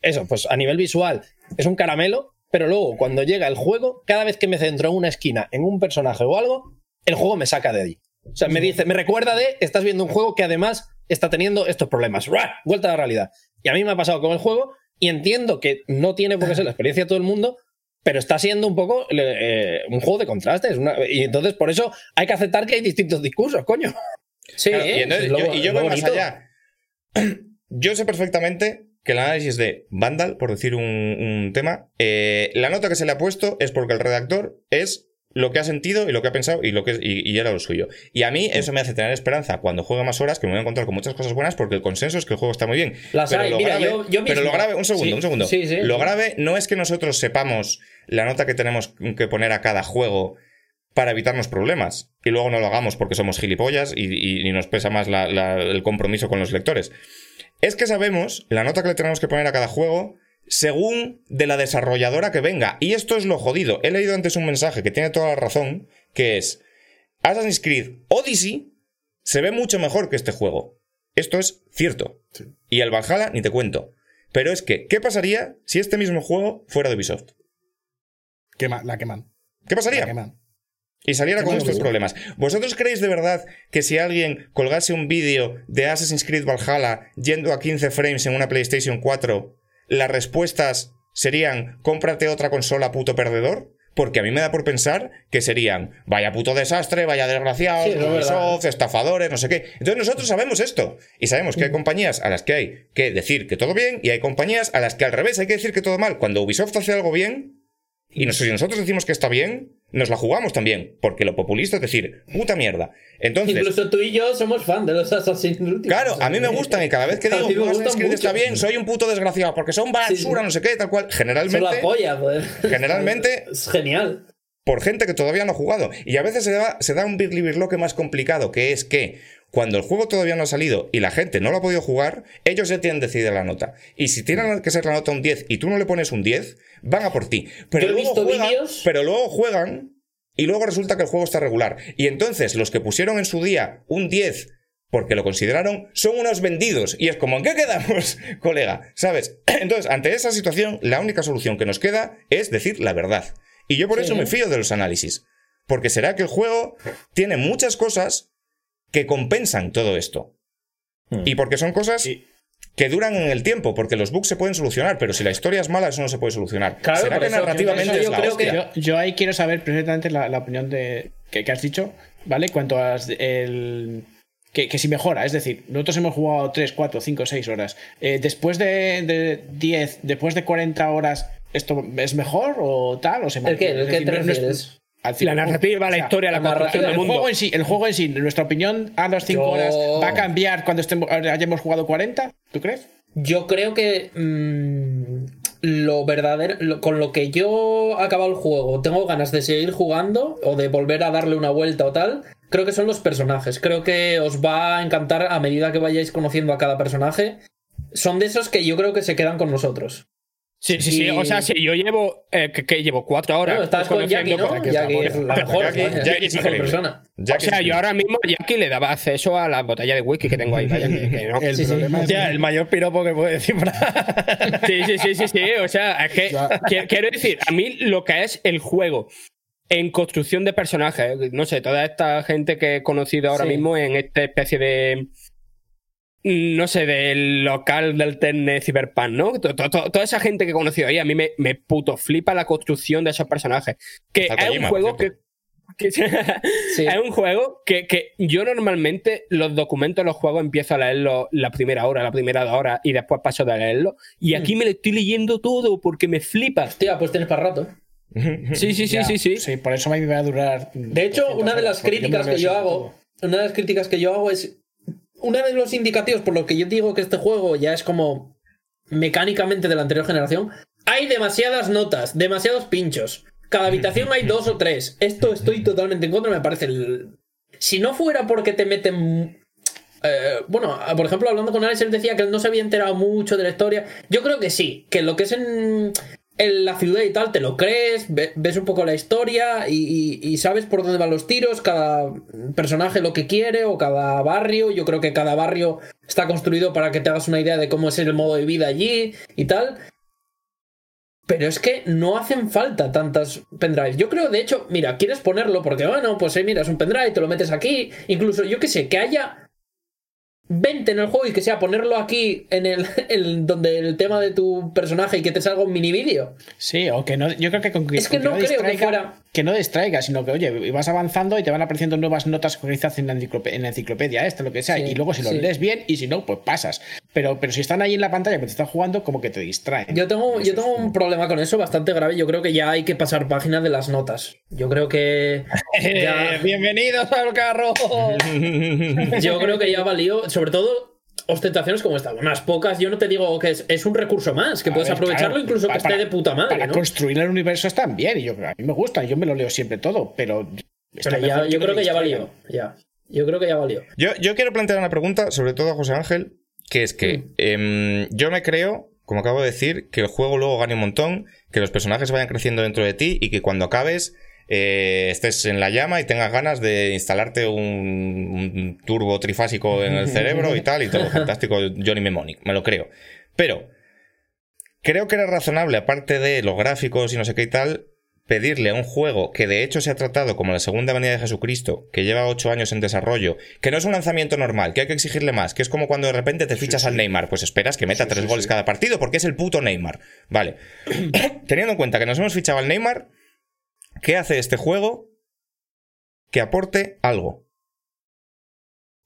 eso, pues a nivel visual es un caramelo, pero luego cuando llega el juego, cada vez que me centro en una esquina, en un personaje o algo, el juego me saca de ahí. O sea, me dice, me recuerda de, estás viendo un juego que además está teniendo estos problemas. ¡Ruah! Vuelta a la realidad. Y a mí me ha pasado con el juego y entiendo que no tiene por qué ser la experiencia de todo el mundo, pero está siendo un poco eh, un juego de contrastes. una- y entonces por eso hay que aceptar que hay distintos discursos, coño. Sí, Claro, ¿eh? y, entonces Es lo- yo, y voy más allá. Yo sé perfectamente que el análisis de Vandal, por decir un, un tema, eh, la nota que se le ha puesto es porque el redactor es lo que ha sentido y lo que ha pensado y lo que y, y era lo suyo. Y a mí eso me hace tener esperanza cuando juegue más horas que me voy a encontrar con muchas cosas buenas porque el consenso es que el juego está muy bien. Las pero hay, lo mira, grave, yo- yo pero lo mismo. grave, un segundo, Sí, un segundo. sí, lo grave no es que nosotros sepamos la nota que tenemos que poner a cada juego para evitarnos problemas y luego no lo hagamos porque somos gilipollas y, y- y nos pesa más la- la- el compromiso con los lectores. Es que sabemos la nota que le tenemos que poner a cada juego según de la desarrolladora que venga. Y esto es lo jodido. He leído antes un mensaje que tiene toda la razón, que es Assassin's Creed Odyssey se ve mucho mejor que este juego. Esto es cierto. Y el Valhalla ni te cuento. Pero es que, ¿qué pasaría si este mismo juego fuera de Ubisoft? Quema- la queman. ¿Qué La pasaría? queman. Y saliera con estos problemas. ¿Vosotros creéis de verdad que si alguien colgase un vídeo de Assassin's Creed Valhalla yendo a 15 frames en una PlayStation 4, las respuestas serían cómprate otra consola puto perdedor? Porque a mí me da por pensar que serían vaya puto desastre, vaya desgraciados, Sí, estafadores, no sé qué. Entonces nosotros sabemos esto. Y sabemos que hay compañías a las que hay que decir que todo bien y hay compañías a las que al revés hay que decir que todo mal. Cuando Ubisoft hace algo bien, y si nosotros decimos que está bien, nos la jugamos también, porque lo populista es decir, puta mierda. Entonces, Incluso tú y yo somos fan de los Assassin's Creed. Claro, a mí me gustan y cada vez que digo me "Assassin's Creed está mucho". bien, soy un puto desgraciado porque son basura, Sí. no sé qué, tal cual. Son la Generalmente, polla, joder. generalmente Es genial. por gente que todavía no ha jugado. Y a veces se da, se da un birlibirloque más complicado, que es que cuando el juego todavía no ha salido y la gente no lo ha podido jugar, ellos ya tienen decidida la nota. Y si tienen que ser la nota un 10 y tú no le pones un 10, van a por ti. Pero Yo he luego visto juegan, pero luego juegan y luego resulta que el juego está regular. Y entonces los que pusieron en su día un 10 porque lo consideraron, son unos vendidos. Y es como, ¿en qué quedamos, colega? ¿Sabes? Entonces, ante esa situación, la única solución que nos queda es decir la verdad. Y yo por Sí. eso me fío de los análisis. Porque será que el juego tiene muchas cosas que compensan todo esto. Hmm. Y porque son cosas Y- que duran en el tiempo, porque los bugs se pueden solucionar, pero si la historia es mala, eso no se puede solucionar. Claro, será que eso- narrativamente por eso es yo la creo que-. Yo, yo ahí quiero saber perfectamente la, la opinión de que, que has dicho, ¿vale? Cuanto a el. Que, que si mejora, es decir, nosotros hemos jugado 3, 4, 5, 6 horas. Eh, después de, de 10, después de 40 horas, ¿esto es mejor o tal? O se ¿El qué? ¿El qué te refieres? Al fin- La narrativa, o la sea, historia, la, narrativa, del el mundo. juego en sí, el juego en sí, en nuestra opinión, a las 5 Yo- horas, ¿va a cambiar cuando estemos, hayamos jugado 40? ¿Tú crees? Yo creo que mm, lo verdadero, lo- con lo que yo he acabado el juego, tengo ganas de seguir jugando o de volver a darle una vuelta o tal. Creo que son los personajes. Creo que os va a encantar a medida que vayáis conociendo a cada personaje. Son de esos que yo creo que se quedan con nosotros. Sí, sí, sí. Y- O sea, si yo llevo. Eh, que, que llevo cuatro horas. Bueno, estás con Jackie, Jackie es la mejor, Jackie- Jackie es mejor persona. O sea, yo ahora mismo Jackie le daba acceso a la botella de whisky que tengo ahí. Vaya, que, que no. El Sí, sí. problema es Hostia, el mayor piropo que puede decir. Sí, sí, sí, sí, sí. O sea, es que qui- quiero decir, a mí lo que es el juego en construcción de personajes, no sé, toda esta gente que he conocido ahora Sí. mismo en esta especie de. No sé, del local del Tenne Cyberpunk, ¿no? To- to- Toda esa gente que he conocido ahí, a mí me, me puto flipa la construcción de esos personajes. Que Está es un juego que. que- Sí. Es un juego que, que yo normalmente los documentos de los juegos empiezo a leerlos la primera hora, la primera dos horas y después paso de leerlo. Y aquí me lo estoy leyendo todo porque me flipa. Hostia, pues tienes para rato. Sí, sí, sí, Ya, sí, sí. Sí, por eso me va a durar. De hecho, una de las críticas que yo hago, una de las críticas que yo hago es uno de los indicativos por los que yo digo que este juego ya es como mecánicamente de la anterior generación. Hay demasiadas notas, demasiados pinchos. Cada habitación hay dos o tres. Esto estoy totalmente en contra, me parece. Si no fuera porque te meten eh, bueno, por ejemplo, hablando con Alex, él decía que él no se había enterado mucho de la historia. Yo creo que sí, que lo que es en, en la ciudad y tal, te lo crees, ve- ves un poco la historia y sabes por dónde van los tiros, cada personaje lo que quiere o cada barrio. Yo creo que cada barrio está construido para que te hagas una idea de cómo es el modo de vida allí y tal. Pero es que no hacen falta tantas pendrives. Yo creo, de hecho, mira, quieres ponerlo porque, bueno, pues eh, mira, es un pendrive, te lo metes aquí. Incluso, yo qué sé, que haya 20 en el juego y que sea ponerlo aquí en el, donde el tema de tu personaje y que te salga un mini vídeo. Sí, o que no, yo creo que con Es que no creo que fuera- que no distraiga, sino que, oye, vas avanzando y te van apareciendo nuevas notas que quizás en la, enciclope- en la enciclopedia, esto, lo que sea, Sí, y luego si lo sí. lees bien y si no, pues pasas. Pero, pero si están ahí en la pantalla que te están jugando, como que te distraen. Yo tengo, Eso yo es tengo un problema con eso bastante grave. Yo creo que ya hay que pasar página de las notas. Yo creo que. ya- Bienvenidos al carro. yo creo que ya valió. Sobre todo. Ostentaciones como esta, unas pocas, yo no te digo que es, es un recurso más, que A puedes ver, aprovecharlo claro, incluso que pa- esté para- de puta madre, Para ¿no? construir el universo están bien, y yo, a mí me gusta, yo me lo leo siempre todo, pero. ya, yo creo que ya valió. Ya. Yo creo que ya valió. Yo, yo quiero plantear una pregunta, sobre todo a José Ángel, que es que em, yo me creo, como acabo de decir, que el juego luego gane un montón, que los personajes vayan creciendo dentro de ti y que cuando acabes eh, estés en la llama y tengas ganas de instalarte un, un turbo trifásico en el cerebro y tal, y todo fantástico, Johnny Mnemonic, me lo creo. Pero creo que era razonable, aparte de los gráficos y no sé qué y tal, pedirle a un juego que de hecho se ha tratado como la segunda venida de Jesucristo, que lleva ocho años en desarrollo, que no es un lanzamiento normal, que hay que exigirle más, que es como cuando de repente te fichas al Neymar, pues esperas que meta tres goles cada partido porque es el puto Neymar. Vale. Teniendo en cuenta que nos hemos fichado al Neymar, ¿qué hace este juego que aporte algo?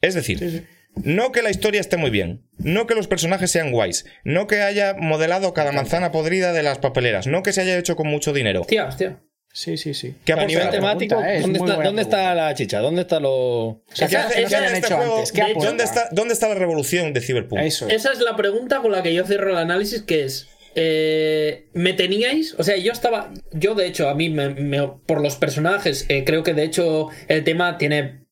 Es decir, no que la historia esté muy bien, no que los personajes sean guays, no que haya modelado cada manzana podrida de las papeleras, no que se haya hecho con mucho dinero. Hostia, hostia. Sí, sí, sí. ¿Qué a aporta? nivel temático, pregunta, ¿eh? Es ¿dónde, está, buena ¿dónde está pregunta. la chicha? ¿Dónde está lo...? O sea, ¿qué ¿Qué hace- hace- no se qué hace hayan este. ¿Dónde está, ¿Dónde está la revolución de Cyberpunk? Eso. es. Esa es la pregunta con la que yo cierro el análisis, que es... eh, ¿Me teníais? O sea, yo estaba... Yo, de hecho, a mí, por los personajes, eh, creo que de hecho el tema tiene...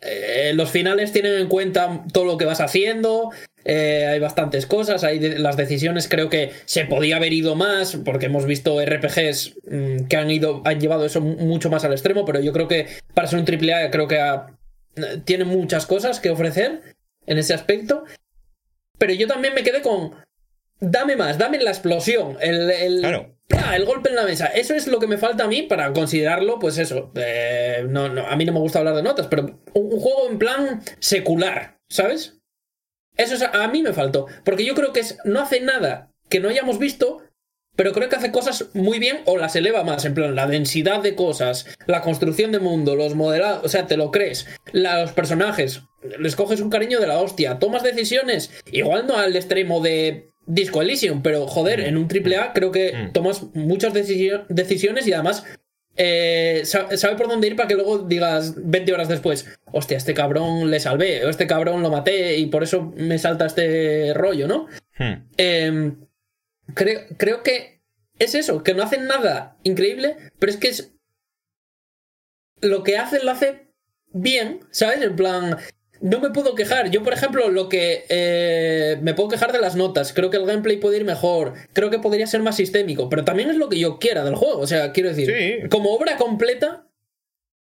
eh, los finales tienen en cuenta todo lo que vas haciendo. eh, hay bastantes cosas. Hay las decisiones creo que se podía haber ido más. Porque hemos visto RPGs mm, que han ido. han llevado eso mu- mucho más al extremo. Pero yo creo que para ser un AAA creo que tiene muchas cosas que ofrecer en ese aspecto. Pero yo también me quedé con. Dame más, dame la explosión. El, el, Claro. ¡pla! el golpe en la mesa. Eso es lo que me falta a mí para considerarlo, pues eso. eh, no, no, a mí no me gusta hablar de notas, pero un, un juego en plan secular, ¿sabes? Eso es, a mí me faltó. Porque yo creo que es, no hace nada que no hayamos visto, pero creo que hace cosas muy bien o las eleva más. En plan, la densidad de cosas, la construcción de mundo, los modelados. O sea, te lo crees. La- los personajes, les coges un cariño de la hostia. Tomas decisiones, igual no al extremo de Disco Elysium, pero joder, en un AAA creo que Mm. tomas muchas decisio- decisiones y además. eh, sa- sabe por dónde ir para que luego digas 20 horas después, hostia, este cabrón le salvé, o este cabrón lo maté y por eso me salta este rollo, ¿no? Hmm. Eh, creo, creo que es eso, que no hacen nada increíble, pero es que es. Lo que hacen lo hace bien, ¿sabes? En plan. No me puedo quejar. Yo, por ejemplo, lo que. eh, me puedo quejar de las notas. Creo que el gameplay puede ir mejor. Creo que podría ser más sistémico. Pero también es lo que yo quiera del juego. O sea, quiero decir. Sí. Como obra completa.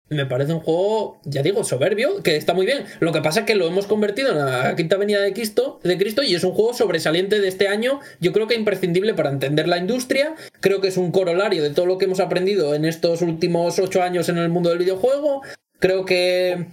Me parece un juego, ya digo, soberbio, que está muy bien. Lo que pasa es que lo hemos convertido en la quinta venida de Cristo, de Cristo y es un juego sobresaliente de este año. Yo creo que imprescindible para entender la industria. Creo que es un corolario de todo lo que hemos aprendido en estos últimos ocho años en el mundo del videojuego. Creo que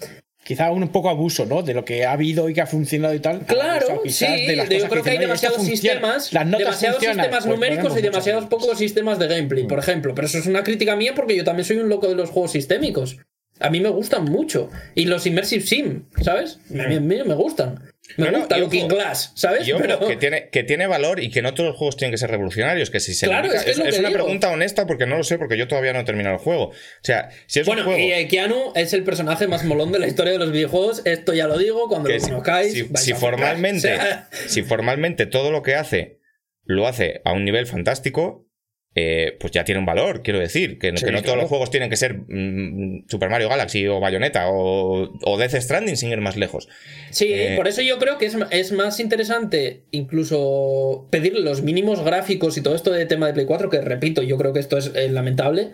Quizá un poco abuso, ¿no? De lo que ha habido y que ha funcionado y tal. Claro, O sea, quizás sí, de las yo creo que hay dicen, "Oye, esto demasiados sistemas, las notas demasiados funcionan", sistemas pues numéricos y demasiados pocos sistemas de gameplay, por ejemplo. Pero eso es una crítica mía porque yo también soy un loco de los juegos sistémicos. A mí me gustan mucho. Y los Immersive Sim, ¿sabes? A mí, a mí me gustan. Me No, no, gusta y Looking ojo, Glass, ¿sabes? Y ojo, Pero- que, tiene, que tiene valor y que no todos los juegos tienen que ser revolucionarios. Que si se Claro, es que es lo que una pregunta honesta porque no lo sé, porque yo todavía no he terminado el juego. O sea, si es Bueno, un juego. y eh, Keanu es el personaje más molón de la historia de los videojuegos. Esto ya lo digo, cuando que lo conozcáis. si- formalmente, O sea, si formalmente todo lo que hace lo hace a un nivel fantástico, eh, pues ya tiene un valor, quiero decir. Que, Sí, que no todos los juegos tienen que ser mm, Super Mario Galaxy o Bayonetta o, o Death Stranding sin ir más lejos. Sí, Eh, por eso yo creo que es, es más interesante incluso pedir los mínimos gráficos y todo esto de tema de Play 4, que repito, yo creo que esto es eh, lamentable.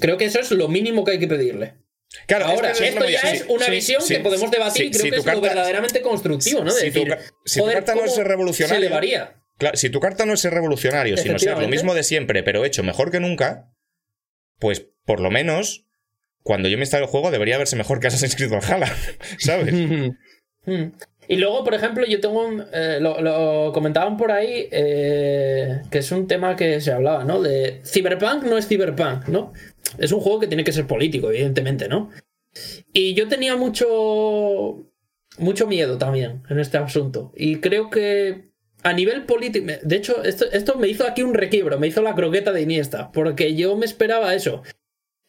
Creo que eso es lo mínimo que hay que pedirle. Claro, Ahora, esto ya es una sí, visión sí, que podemos debatir y creo si que es lo verdaderamente constructivo, ¿no? De si decir, si tu joder, carta no es ¿cómo ser revolucionario, Se elevaría. Claro, si tu carta no es ser revolucionario, sino ser lo mismo de siempre, pero hecho mejor que nunca, pues por lo menos cuando yo me instale el juego debería verse mejor que Assassin's Creed Valhalla, ¿sabes? Mm. Y luego, por ejemplo, yo tengo un. eh, lo, lo comentaban por ahí, eh, que es un tema que se hablaba, ¿no? De. Cyberpunk no es Cyberpunk, ¿no? Es un juego que tiene que ser político, evidentemente, ¿no? Y yo tenía mucho. Mucho miedo también en este asunto. Y creo que. A nivel político. De hecho, esto, esto me hizo aquí un requiebro, me hizo la croqueta de Iniesta. Porque yo me esperaba eso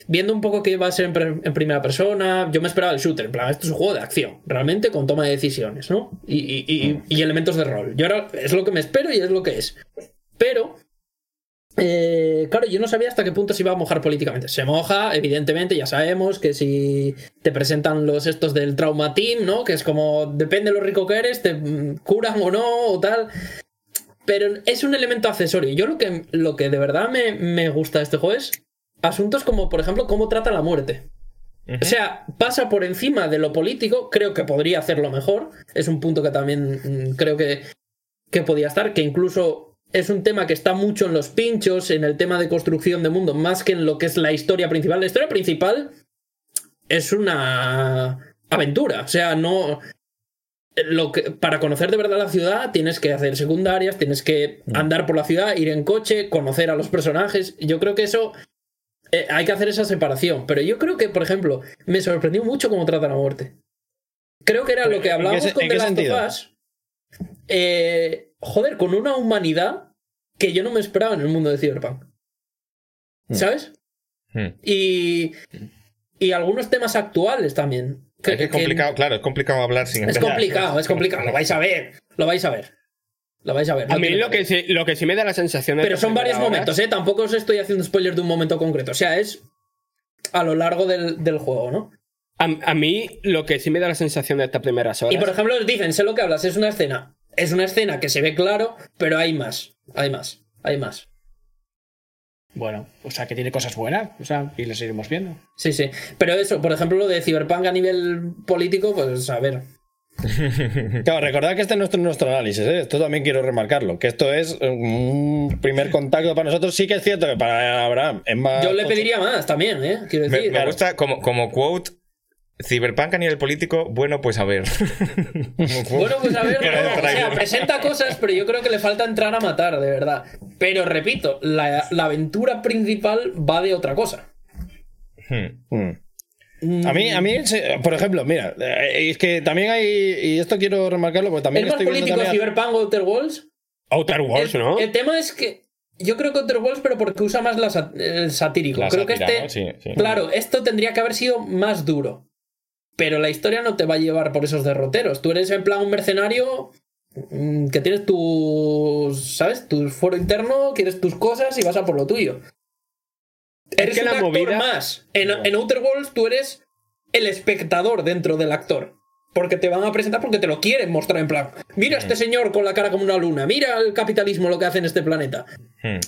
viendo un poco que iba a ser en, primera persona, yo me esperaba el shooter. En plan, esto es un juego de acción, realmente con toma de decisiones, ¿no? Y, y- y- y elementos de rol. Yo ahora es lo que me espero y es lo que es. Pero, eh, claro, yo no sabía hasta qué punto se iba a mojar políticamente. Se moja, evidentemente, ya sabemos que si te presentan los estos del Trauma Team, ¿no? Que es como, depende de lo rico que eres, te curan o no, o tal. Pero es un elemento accesorio. Yo lo que, lo que de verdad me, me gusta de este juego es asuntos como, por ejemplo, cómo trata la muerte. O sea, pasa por encima de lo político, creo que podría hacerlo mejor. Es un punto que también mm, creo que, que podía estar, que incluso es un tema que está mucho en los pinchos, en el tema de construcción de mundo, más que en lo que es la historia principal. La historia principal es una aventura, o sea, no... Lo que, para conocer de verdad la ciudad tienes que hacer secundarias, tienes que andar por la ciudad, ir en coche, conocer a los personajes. Yo creo que eso eh, hay que hacer esa separación. Pero yo creo que, por ejemplo, me sorprendió mucho cómo trata la muerte. Creo que era lo que ¿En qué hablábamos con The Last of? Us. Eh, joder, con una humanidad que yo no me esperaba en el mundo de Cyberpunk. Hmm. ¿Sabes? Hmm. Y, y algunos temas actuales también. Que- Es que es que- complicado, claro, es complicado hablar sin Es empezar. complicado, es complicado. Lo vais a ver. Lo vais a ver. Lo vais a ver. A mí lo que, sí, lo que sí me da la sensación de Pero esta son varios primera momentos, ¿eh? Tampoco os estoy haciendo spoiler de un momento concreto. O sea, es a lo largo del, del juego, ¿no? A, a mí lo que sí me da la sensación de estas primeras horas. Y por ejemplo, os dicen, sé lo que hablas, es una escena. Es una escena que se ve claro, pero hay más. Hay más. Hay más. Bueno, o sea, que tiene cosas buenas, o sea, y las iremos viendo. Sí, sí. Pero eso, por ejemplo, lo de Cyberpunk a nivel político, pues a ver. Claro, recordad que este no es nuestro análisis, ¿eh? esto también quiero remarcarlo, que esto es un primer contacto para nosotros. Sí que es cierto que para Abraham es más. Yo le pediría más también, ¿eh? Quiero Me, decir. me gusta como, como quote. Cyberpunk a nivel político, bueno, pues a ver. Bueno, pues a ver, no, o sea, presenta cosas, pero yo creo que le falta entrar a matar, de verdad. Pero repito, la, la aventura principal va de otra cosa. Hmm. Mm. A mí, a mí, por ejemplo, mira, eh, es que también hay, y esto quiero remarcarlo, porque también ¿Es más político también- Cyberpunk o Outer Worlds? Outer Worlds, el, ¿no? el tema es que yo creo que Outer Worlds, pero porque usa más la sat- el satírico. La creo que este. ¿no? Sí, sí. Claro, esto tendría que haber sido más duro. Pero la historia no te va a llevar por esos derroteros. Tú eres en plan un mercenario mm, que tienes tus. ¿Sabes? Tu foro interno, quieres tus cosas y vas a por lo tuyo. Eres que un la actor movida- más. En, en Outer Worlds tú eres el espectador dentro del actor. Porque te van a presentar porque te lo quieren mostrar en plan. Mira a este señor con la cara como una luna. Mira el capitalismo lo que hace en este planeta. Hmm.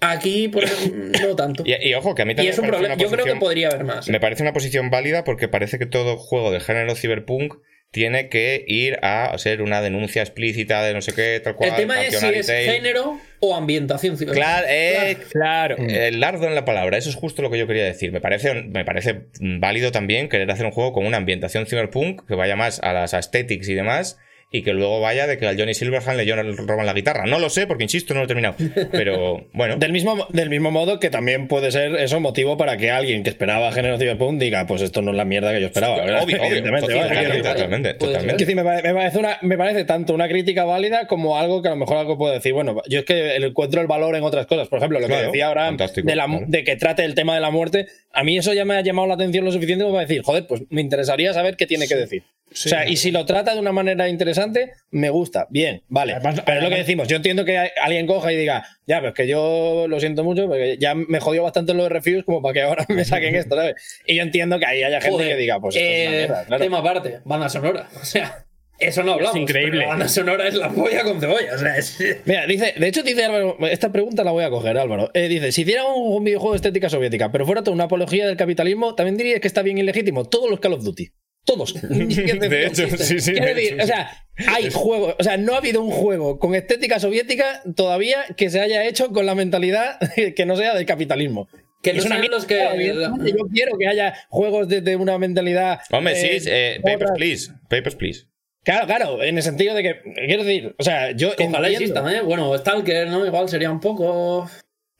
Aquí, por ejemplo, no tanto. Y, y ojo, que a mí Y también es un me parece problema. una Yo creo que posición- podría haber más. Me parece una posición válida porque parece que todo juego de género cyberpunk tiene que ir a ser una denuncia explícita de no sé qué, tal cual. El tema es si es género o ambientación ciberpunk. Claro, eh, Claro. el lardo en la palabra, eso es justo lo que yo quería decir. Me parece, me parece válido también querer hacer un juego con una ambientación cyberpunk que vaya más a las aesthetics y demás. Y que luego vaya de que al Johnny Silverhand le roban la guitarra. No lo sé, porque insisto, no lo he terminado. Pero bueno. Del mismo, del mismo modo que también puede ser eso motivo para que alguien que esperaba género Cyberpunk diga, pues esto no es la mierda que yo esperaba. Obvio, obvio. Evidentemente, ¿vale? Totalmente. totalmente, totalmente. decir, me pare- me parece, una, me parece tanto una crítica válida como algo que a lo mejor algo puedo decir. Bueno, yo es que encuentro el valor en otras cosas. Por ejemplo, lo Claro, que decía fantástico, de, la- claro. de que trate el tema de la muerte. A mí eso ya me ha llamado la atención lo suficiente como para decir, joder, pues me interesaría saber qué tiene que decir. O sea, y si lo trata de una manera interesante, me gusta. Bien, vale. Además- pero es lo que decimos. Yo entiendo que alguien coja y diga, ya, pues que yo lo siento mucho, porque ya me jodió bastante los reviews como para que ahora me saquen esto, ¿sabes? Y yo entiendo que ahí haya gente Joder, que diga, pues esto es una eh, mierda, claro. Tema aparte, banda sonora. O sea, eso no hablamos. Es increíble. pero la banda sonora es la polla con cebolla. O sea, es. Mira, dice, de hecho dice Álvaro, esta pregunta la voy a coger, Álvaro. Eh, dice, si hiciera un, un videojuego de estética soviética, pero fuera toda una apología del capitalismo, también dirías que está bien ilegítimo. Todos los Call of Duty. Todos. De hecho, sí, sí. Quiero de decir, hecho, o sea, hay juegos, o sea, no ha habido un juego con estética soviética todavía que se haya hecho con la mentalidad que no sea del capitalismo. Que no es una sean los que- Yo quiero que haya juegos desde una mentalidad. Hombre, eh, sí, eh, Papers, otras- Please. Papers, Please. Claro, claro, en el sentido de que, quiero decir, o sea, yo. Ojalá entiendo- existan, ¿eh? Bueno, Stalker, ¿no? Igual sería un poco.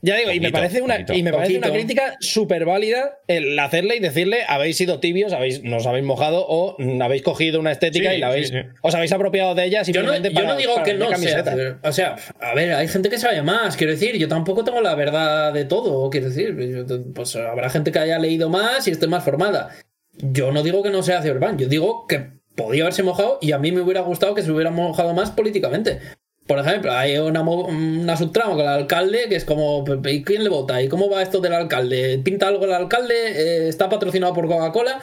Ya digo, y me parece una, poquito. y me parece una crítica súper válida el hacerle y decirle habéis sido tibios, habéis, nos habéis mojado o mm, habéis cogido una estética Sí, y la habéis, sí, sí. os habéis apropiado de ella Yo no, simplemente yo no digo para que no sea. O sea, a ver, hay gente que sabe más. Quiero decir, yo tampoco tengo la verdad de todo. Quiero decir, pues habrá gente que haya leído más y esté más formada. Yo no digo que no sea Cyberpunk, yo digo que podía haberse mojado y a mí me hubiera gustado que se hubiera mojado más políticamente. Por ejemplo, hay una, subtrama con el alcalde que es como, ¿y quién le vota? ¿Y cómo va esto del alcalde? ¿Pinta algo el alcalde? Eh, ¿Está patrocinado por Coca-Cola?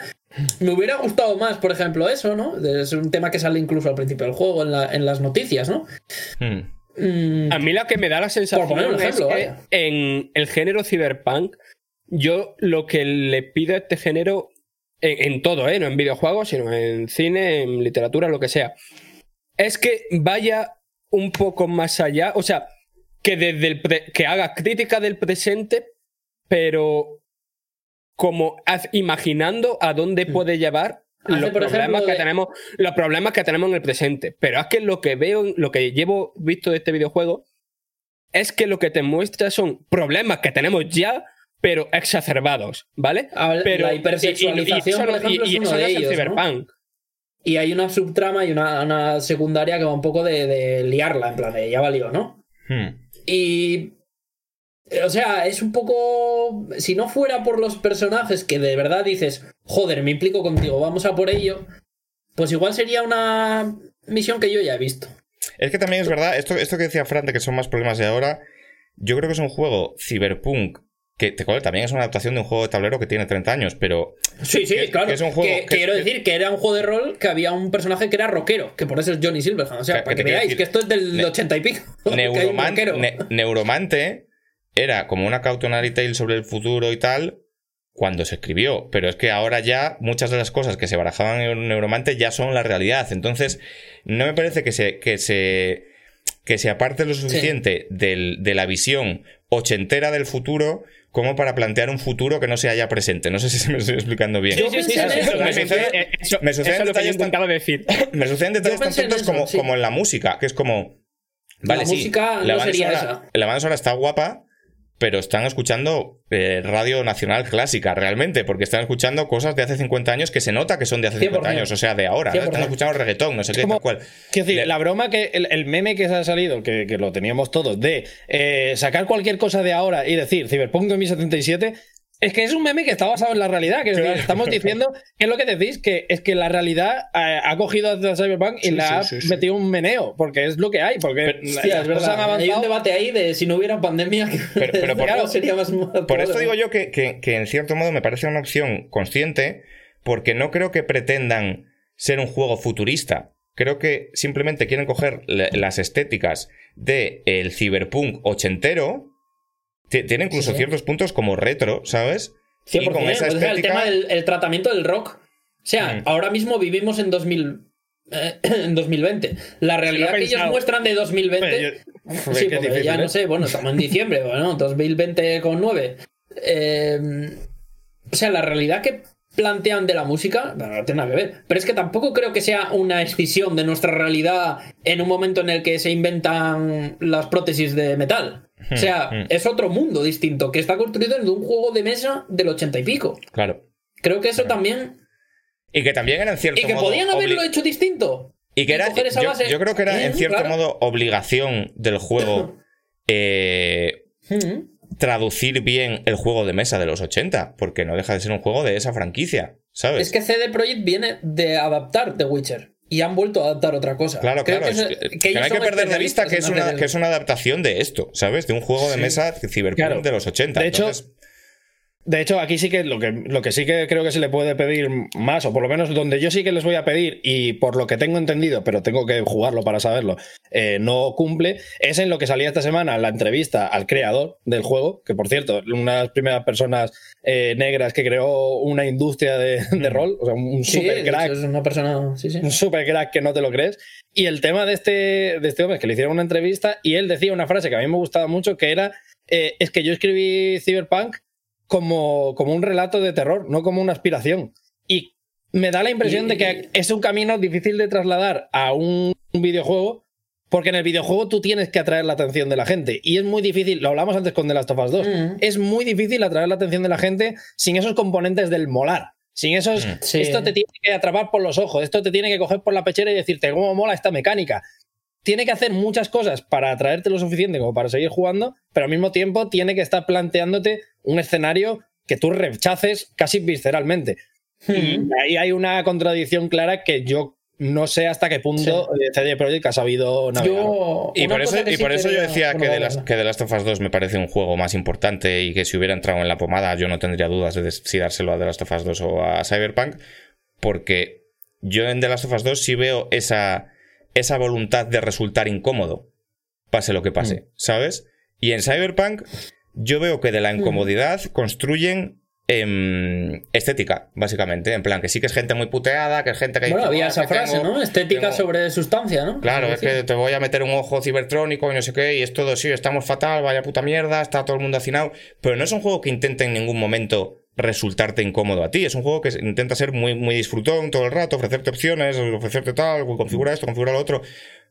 Me hubiera gustado más, por ejemplo, eso, ¿no? Es un tema que sale incluso al principio del juego, en, la- en las noticias, ¿no? Hmm. Mm, A mí lo que me da la sensación poner un ejemplo, es que vaya. en el género cyberpunk, yo lo que le pido a este género, en, en todo, ¿eh? no en videojuegos, sino en cine, en literatura, lo que sea, es que vaya un poco más allá, o sea, que desde el pre- que haga crítica del presente, pero como imaginando a dónde puede llevar Mm. Hace, los problemas ejemplo, que de- tenemos los problemas que tenemos en el presente pero es que lo que veo lo que llevo visto de este videojuego es que lo que te muestra son problemas que tenemos ya pero exacerbados ¿vale? Pero la hipersexualización, por ejemplo, es uno eso de no es el ellos, ¿no? cyberpunk Y hay una subtrama y una, una secundaria que va un poco de, de liarla, en plan de ya valió, ¿no? Hmm. Y O sea, es un poco. Si no fuera por los personajes que de verdad dices, joder, me implico contigo, vamos a por ello, pues igual sería una misión que yo ya he visto. Es que también es verdad, esto, esto que decía Fran de que son más problemas de ahora, yo creo que es un juego cyberpunk que te también es una adaptación de un juego de tablero que tiene 30 años, pero Sí, sí, Que- claro. que es un juego Que- que- quiero decir que era un juego de rol que había un personaje que era rockero, que por eso es Johnny Silverhand. O sea, Que- para que veáis decir, que esto es del ne- 80 y pico. Neuroman-. Ne- Neuromante era como una cautionary tale sobre el futuro y tal cuando se escribió, pero es que ahora ya muchas de las cosas que se barajaban en Neuromante ya son la realidad, entonces no me parece que se que se que se aparte lo suficiente del- de la visión ochentera del futuro como para plantear un futuro que no sea ya presente. No sé si se me estoy explicando bien. Yo pensé en eso, me yo sucede- pensé- Eso, me suceden eso detalles tan- intentado decir. me suceden detalles Yo tan pensé en tontos como, sí. como en la música, que es como. Vale, La sí, música la no sería sonora- esa. La banda sonora está guapa, pero están escuchando eh, radio nacional clásica, realmente, porque están escuchando cosas de hace 50 años que se nota que son de hace 50 100%. años, o sea, de ahora. ¿no? 100%. Están escuchando reggaetón, no sé qué, como- tal cual. Quiero decir, Le- la broma que el, el meme que se ha salido, que, que lo teníamos todos, de eh, sacar cualquier cosa de ahora y decir Cyberpunk 2077, es que es un meme que está basado en la realidad. Que estamos diciendo que es lo que decís, que es que la realidad eh, ha cogido a Cyberpunk y Sí, le sí, ha sí, metido un meneo, porque es lo que hay, porque las Hostia, es cosas han verdad. Hay un avanzado. debate ahí de si no hubiera pandemia, Pero- pero por- claro, sería más. Por esto digo yo que, que- que en cierto modo me parece una opción consciente, porque no creo que pretendan ser un juego futurista. Creo que simplemente quieren coger las estéticas del el cyberpunk ochentero. Ti- Tiene incluso Sí, sí. ciertos puntos como retro, ¿sabes? 100%, y con esa sea, el estética. tema del el tratamiento del rock. O sea, Mm. ahora mismo vivimos en 2000. eh, en 2020. La realidad que ellos muestran de 2020. Pero yo- sí, porque difícil, ya ¿eh? no sé, bueno, estamos en diciembre, bueno, 2020 con 9. o sea, la realidad que plantean de la música, bueno, no tiene nada que ver. Pero es que tampoco creo que sea una escisión de nuestra realidad en un momento en el que se inventan las prótesis de metal. O sea, Hmm, hmm. es otro mundo distinto que está construido en un juego de mesa del 80 y pico. Claro. Creo que eso también. Y que también era en cierto Y que modo. podían haberlo hecho distinto. Y que era. esa Yo, base. yo creo que era en cierto claro. modo obligación del juego. eh, Mm. traducir bien el juego de mesa de los 80, porque no deja de ser un juego de esa franquicia, ¿sabes? Es que CD Projekt viene de adaptar The Witcher. Y han vuelto a adaptar otra cosa. Claro, Creo claro. que, es es- que- que que no hay que perder de vista que es, una, que es una adaptación de esto, ¿sabes? De un juego de mesa Cyberpunk Claro. de los 80. De hecho, Entonces, De hecho, aquí sí que lo, que lo que sí que creo que se le puede pedir más, o por lo menos donde yo sí que les voy a pedir, y por lo que tengo entendido, pero tengo que jugarlo para saberlo, eh, no cumple, es en lo que salía esta semana la entrevista al creador del juego, que por cierto, una de las primeras personas eh, negras que creó una industria de, de rol, o sea, un Sí, super crack es una persona. Sí, sí. un super crack que no te lo crees. Y el tema de este, de este hombre es que le hicieron una entrevista y él decía una frase que a mí me gustaba mucho, que era, eh, es que yo escribí Cyberpunk como, como un relato de terror, no como una aspiración. Y me da la impresión Y- de que es un camino difícil de trasladar a un, un videojuego. Porque en el videojuego tú tienes que atraer la atención de la gente. Y es muy difícil, lo hablamos antes con The Last of Us 2, Mm. es muy difícil atraer la atención de la gente sin esos componentes del molar. Sin esos, Mm. Sí. esto te tiene que atrapar por los ojos, esto te tiene que coger por la pechera y decirte cómo mola esta mecánica. Tiene que hacer muchas cosas para atraerte lo suficiente como para seguir jugando, pero al mismo tiempo tiene que estar planteándote un escenario que tú rechaces casi visceralmente. Y Mm. ahí hay una contradicción clara que yo no sé hasta qué punto eh, CD Projekt ha sabido navegar. Yo. y por eso, y sí por eso yo decía que, de las, que The Last of Us 2 me parece un juego más importante y que si hubiera entrado en la pomada yo no tendría dudas de si dárselo a The Last of Us 2 o a Cyberpunk, porque yo en The Last of Us 2 sí veo esa, esa voluntad de resultar incómodo, pase lo que pase, ¿sabes? Y en Cyberpunk yo veo que de la incomodidad construyen em, estética, básicamente. En plan, que sí que es gente muy puteada, que es gente que... Bueno, dice, había "Oh, esa que frase, tengo- ¿no? Estética tengo- sobre sustancia, ¿no? Claro, es decir. que te voy a meter un ojo cibertrónico y no sé qué, y es todo, sí, estamos fatal, vaya puta mierda, está todo el mundo hacinado. Pero no es un juego que intente en ningún momento resultarte incómodo a ti. Es un juego que intenta ser muy, muy disfrutón todo el rato, ofrecerte opciones, ofrecerte tal, configura esto, configura lo otro.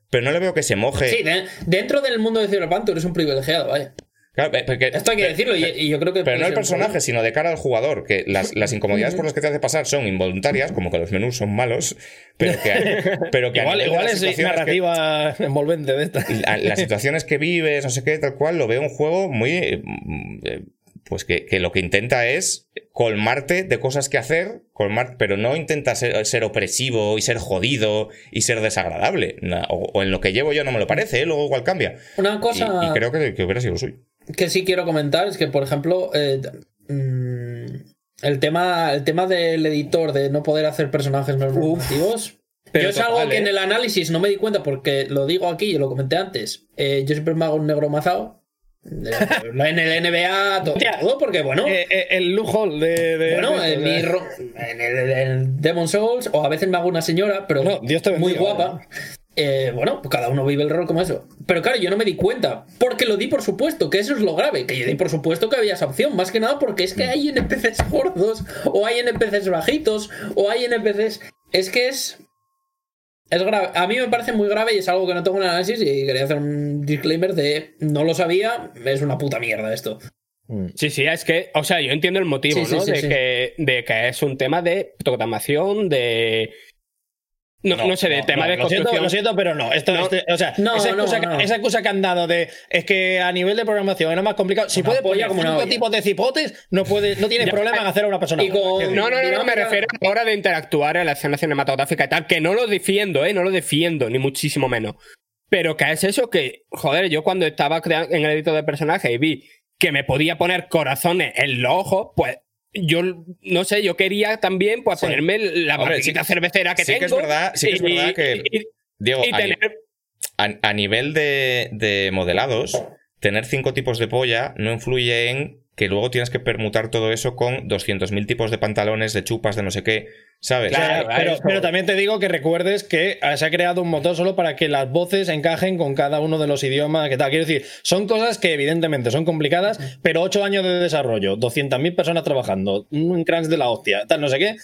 Pero no le veo que se moje. Sí, de- dentro del mundo de Cyberpunk tú eres un privilegiado, vaya. Claro, porque- Esto hay que decirlo, y, y yo creo que. Pero no el personaje, sino de cara al jugador, que las, las incomodidades por las que te hace pasar son involuntarias, como que los menús son malos, pero que, pero que Igual, igual es que- narrativa envolvente de esta. la- las situaciones que vives, no sé qué, tal cual, lo veo un juego muy. eh, eh, Pues que, que lo que intenta es colmarte de cosas que hacer, colmar, pero no intenta ser, ser opresivo y ser jodido y ser desagradable. O, o en lo que llevo yo no me lo parece, ¿eh? luego igual cambia. Una Y, cosa y creo que, que hubiera sido suyo. Que sí quiero comentar es que, por ejemplo, eh, mm, el, tema, el tema del editor de no poder hacer personajes más normativos. pero Yo es algo que ¿eh? en el análisis no me di cuenta porque lo digo aquí, yo lo comenté antes. Eh, yo siempre me hago un negro mazado. Eh, En el NBA, todo, porque bueno. Eh, eh, el lujo de. de- Bueno, de- en, de- mi en el, en Demon Souls, o a veces me hago una señora, pero No, Dios te muy guapa. Eh, bueno, pues cada uno vive el rol como eso. Pero claro, yo no me di cuenta, porque lo di por supuesto, que eso es lo grave, que yo di por supuesto que había esa opción, más que nada porque es que hay NPCs gordos, o hay NPCs bajitos, o hay NPCs... Es que es... Es grave. A mí me parece muy grave y es algo que no tengo en análisis y quería hacer un disclaimer de no lo sabía, es una puta mierda esto. Sí, sí, es que, o sea, yo entiendo el motivo, Sí, ¿no? sí, de. Que, de que es un tema de programación, de. No, no, sé, de no, tema no, de lo siento, construcción. lo siento, pero no. Esto, No. este- o sea, No, esa, excusa, no, no. esa excusa que han dado de es que a nivel de programación era más complicado. Si Una puedes poner como cinco tipos de cipotes, no, puede, no tienes problema en hacer a una persona. y con- No, no, no, no, me refiero a la hora de interactuar en la escena cinematográfica y tal, que no lo defiendo, ¿eh? No lo defiendo, ni muchísimo menos. Pero que es eso que, joder, yo cuando estaba en el editor de personaje y vi que me podía poner corazones en los ojos, pues yo, no sé, yo quería también pues Sí. ponerme la Hombre, sí- cervecera que sí tengo. que es verdad- sí que es y- verdad que- y- Diego, y a, ni- tener a- a nivel de, de modelados, tener cinco tipos de polla no influye en que luego tienes que permutar todo eso con 200.000 tipos de pantalones, de chupas, de no sé qué, ¿sabes? Claro, pero, eso. pero también te digo que recuerdes que eh, se ha creado un motor solo para que las voces encajen con cada uno de los idiomas que tal. Quiero decir, son cosas que evidentemente son complicadas, pero ocho años de desarrollo, 200.000 personas trabajando, un crunch de la hostia, tal, no sé qué.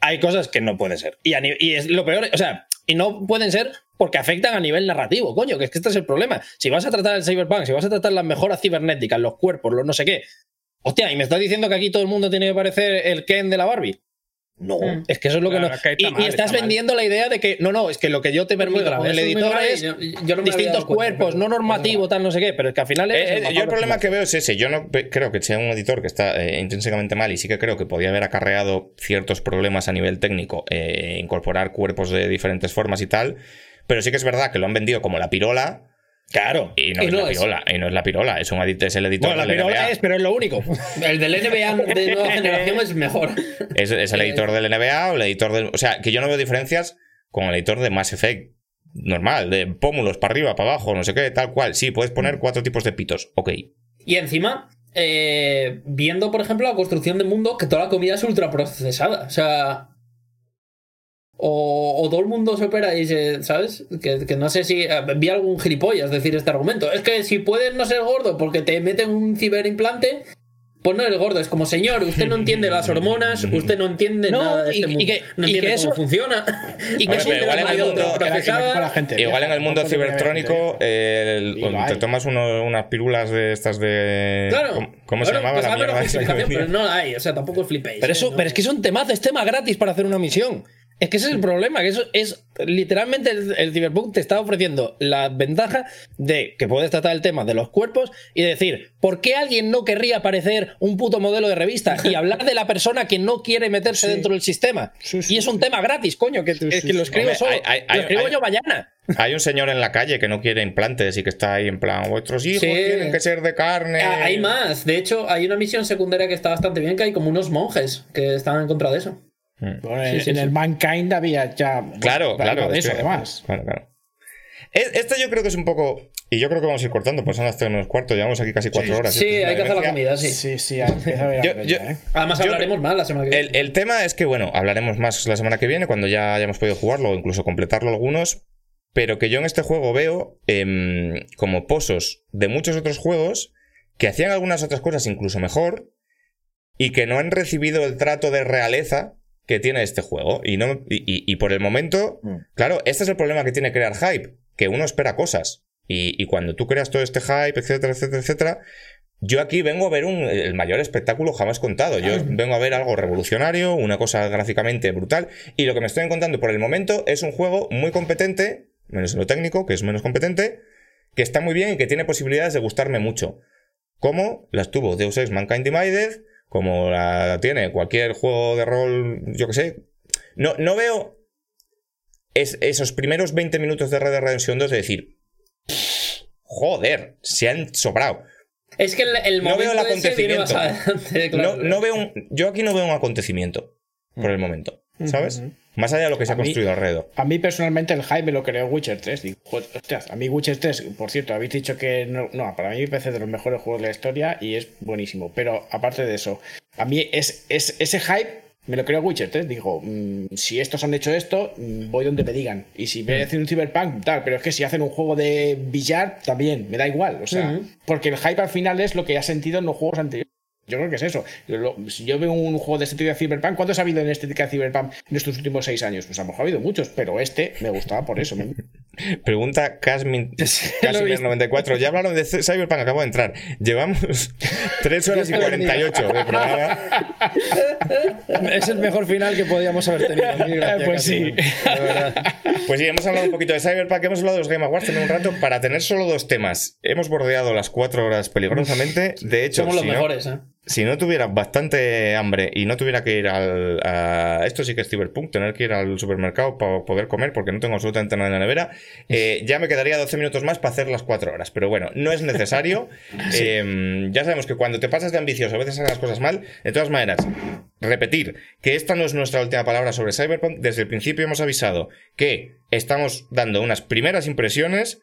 Hay cosas que no pueden ser. Y, y es lo peor, o sea, y no pueden ser porque afectan a nivel narrativo, coño, que es que este es el problema. Si vas a tratar el cyberpunk, si vas a tratar las mejoras cibernéticas, los cuerpos, los no sé qué, Hostia, ¿y me estás diciendo que aquí todo el mundo tiene que parecer el Ken de la Barbie? No, Mm. es que eso es lo que Claro, no. que está y, estás está mal. vendiendo la idea de que no, no, es que lo que yo te permito el editor grave, es yo- yo no distintos cuenta, cuerpos, no normativo, tal, no sé qué, pero es que al final es. Eh, eh, yo el problema que veo es ese. Yo no creo que sea un editor que está eh, intrínsecamente mal y sí que creo que podía haber acarreado ciertos problemas a nivel técnico, eh, incorporar cuerpos de diferentes formas y tal. Pero sí que es verdad que lo han vendido como la pirola Claro. y no Y es no la es. pirola. Y no es la pirola, es, un es el editor Bueno, la del pirola NBA. es, pero es lo único. El del NBA de nueva generación es mejor. Es, es el editor del NBA o el editor del. O sea, que yo no veo diferencias con el editor de Mass Effect normal, de pómulos para arriba, para abajo, no sé qué, tal cual. Sí, puedes poner cuatro tipos de pitos. Ok. Y encima, eh, viendo, por ejemplo, la construcción del mundo, que toda la comida es ultra procesada. O sea. O, o todo el mundo se opera y se. ¿Sabes? Que, que no sé si. eh, Vi algún gilipollas decir este argumento. Es que si puedes no ser gordo porque te meten un ciberimplante. Pues no eres gordo, es como señor, usted no entiende las hormonas, usted no entiende No, nada de y- este y mundo. que- no y entiende cómo eso- funciona. y que Hombre, igual en el mundo- la gente. Igual en el mundo cibertrónico, el- Igual. te tomas uno- unas pirulas de estas de. Claro. ¿Cómo, cómo se llamaba pues la mierda? esa pero no la hay, o sea, tampoco flipéis. Pero, ¿eh? eso, No. pero es que son temazos, es tema gratis para hacer una misión. Es que ese es el problema, que eso es literalmente el, el Cyberpunk te está ofreciendo la ventaja de que puedes tratar el tema de los cuerpos y decir, ¿por qué alguien no querría parecer un puto modelo de revista y hablar de la persona que no quiere meterse dentro del sistema? Sí, sí, y es un tema gratis, coño, que, es que lo escribo Hombre, solo. hay- hay- lo hay- escribo hay- yo mañana. Hay un señor en la calle que no quiere implantes y que está ahí en plan, vuestros hijos Sí. tienen que ser de carne. Ah, Hay más. De hecho, hay una misión secundaria que está bastante bien, que hay como unos monjes que están en contra de eso. Bueno, en, Sí, sí, en sí. el Mankind había ya. Claro, claro. De es eso, que- además. Claro, claro. Es- Esto yo creo que es un poco. Y yo creo que vamos a ir cortando, pues son hasta unos cuartos, llevamos aquí casi cuatro horas. Sí, una hay que hacer la comida, sí. Sí, sí, Yo- yo- ya, ¿eh? Además, Yo- hablaremos más la semana que viene. El, el tema es que, bueno, hablaremos más la semana que viene, cuando ya hayamos podido jugarlo o incluso completarlo algunos. Pero que yo en este juego veo em, como pozos de muchos otros juegos que hacían algunas otras cosas incluso mejor y que no han recibido el trato de realeza que tiene este juego. Y, no, y, y- y por el momento, claro, este es el problema que tiene crear hype, que uno espera cosas. Y, y cuando tú creas todo este hype, etcétera, etcétera, etcétera, Yo aquí vengo a ver un- el mayor espectáculo jamás contado. Yo vengo a ver algo revolucionario, una cosa gráficamente brutal. Y lo que me estoy encontrando por el momento es un juego muy competente, menos en lo técnico, que es menos competente, que está muy bien y que tiene posibilidades de gustarme mucho. Como las tuvo Deus Ex Mankind Divided, como la tiene cualquier juego de rol, yo que sé. No, no veo es- esos primeros 20 minutos de Red Dead Redemption 2 de decir, joder, se han sobrado. Es que el, el No veo momento el ese viene más acontecimiento. adelante, claro. No, no veo un, yo aquí no veo un acontecimiento por el momento, ¿sabes? Más allá de lo que se ha mí- construido alrededor. A mí personalmente el hype me lo creó Witcher 3. Digo, hostias, a mí Witcher 3, por cierto, habéis dicho que no, no, para mí me parece de los mejores juegos de la historia y es buenísimo. Pero aparte de eso, a mí es, es ese hype me lo creó Witcher 3. Digo, mm, si estos han hecho esto, mm, voy donde me digan. Y si me hacen un Cyberpunk, tal, pero es que si hacen un juego de billar, también, me da igual. O sea, porque el hype al final es lo que has sentido en los juegos anteriores. Yo creo que es eso. Lo- si yo veo un juego de estética de Cyberpunk, ¿cuántos ha habido en estética de Cyberpunk en estos últimos seis años? Pues a lo mejor ha habido muchos, pero este me gustaba por eso. me- Pregunta Casmin, lo he visto. 94 Ya hablaron de Cyberpunk, acabo de entrar. Llevamos 3 horas y 48 de programa. Es el mejor final que podíamos haber tenido. Mil gracias, Pues sí. Pues sí, hemos hablado un poquito de Cyberpunk, hemos hablado de los Game Awards también un rato para tener solo dos temas. Hemos bordeado las cuatro horas peligrosamente. De hecho, Somos los si no- mejores, ¿eh? Si no tuviera bastante hambre y no tuviera que ir al. a- esto sí que es Cyberpunk, tener que ir al supermercado para poder comer porque no tengo absolutamente nada en la nevera, eh, ya me quedaría 12 minutos más para hacer las 4 horas. Pero bueno, no es necesario. Eh, ya sabemos que cuando te pasas de ambicioso a veces haces las cosas mal. De todas maneras, repetir que esta no es nuestra última palabra sobre Cyberpunk. Desde el principio hemos avisado que estamos dando unas primeras impresiones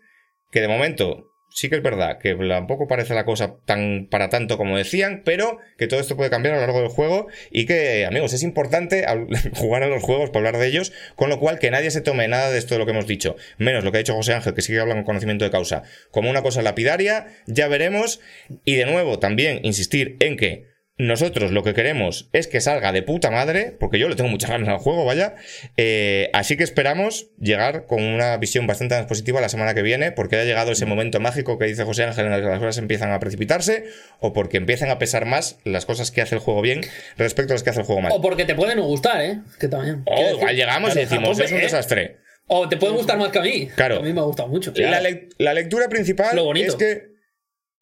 que de momento sí que es verdad que tampoco parece la cosa tan para tanto como decían, pero que todo esto puede cambiar a lo largo del juego y que, amigos, es importante jugar a los juegos para hablar de ellos, con lo cual que nadie se tome nada de esto de lo que hemos dicho, menos lo que ha dicho José Ángel, que sigue hablando con conocimiento de causa, como una cosa lapidaria, ya veremos, y de nuevo también insistir en que nosotros lo que queremos es que salga de puta madre, porque yo le tengo muchas ganas al juego, vaya. Eh, así que esperamos llegar con una visión bastante más positiva la semana que viene, porque ha llegado ese momento mágico que dice José Ángel en el que las cosas empiezan a precipitarse, o porque empiezan a pesar más las cosas que hace el juego bien respecto a las que hace el juego mal. O porque te pueden no gustar, ¿eh? Que también. O Quiero igual llegamos y claro, decimos, es un ¿eh? desastre. O te puede gustar más que a mí. Claro. A mí me ha gustado mucho. La, lec- la lectura principal Lo bonito. es que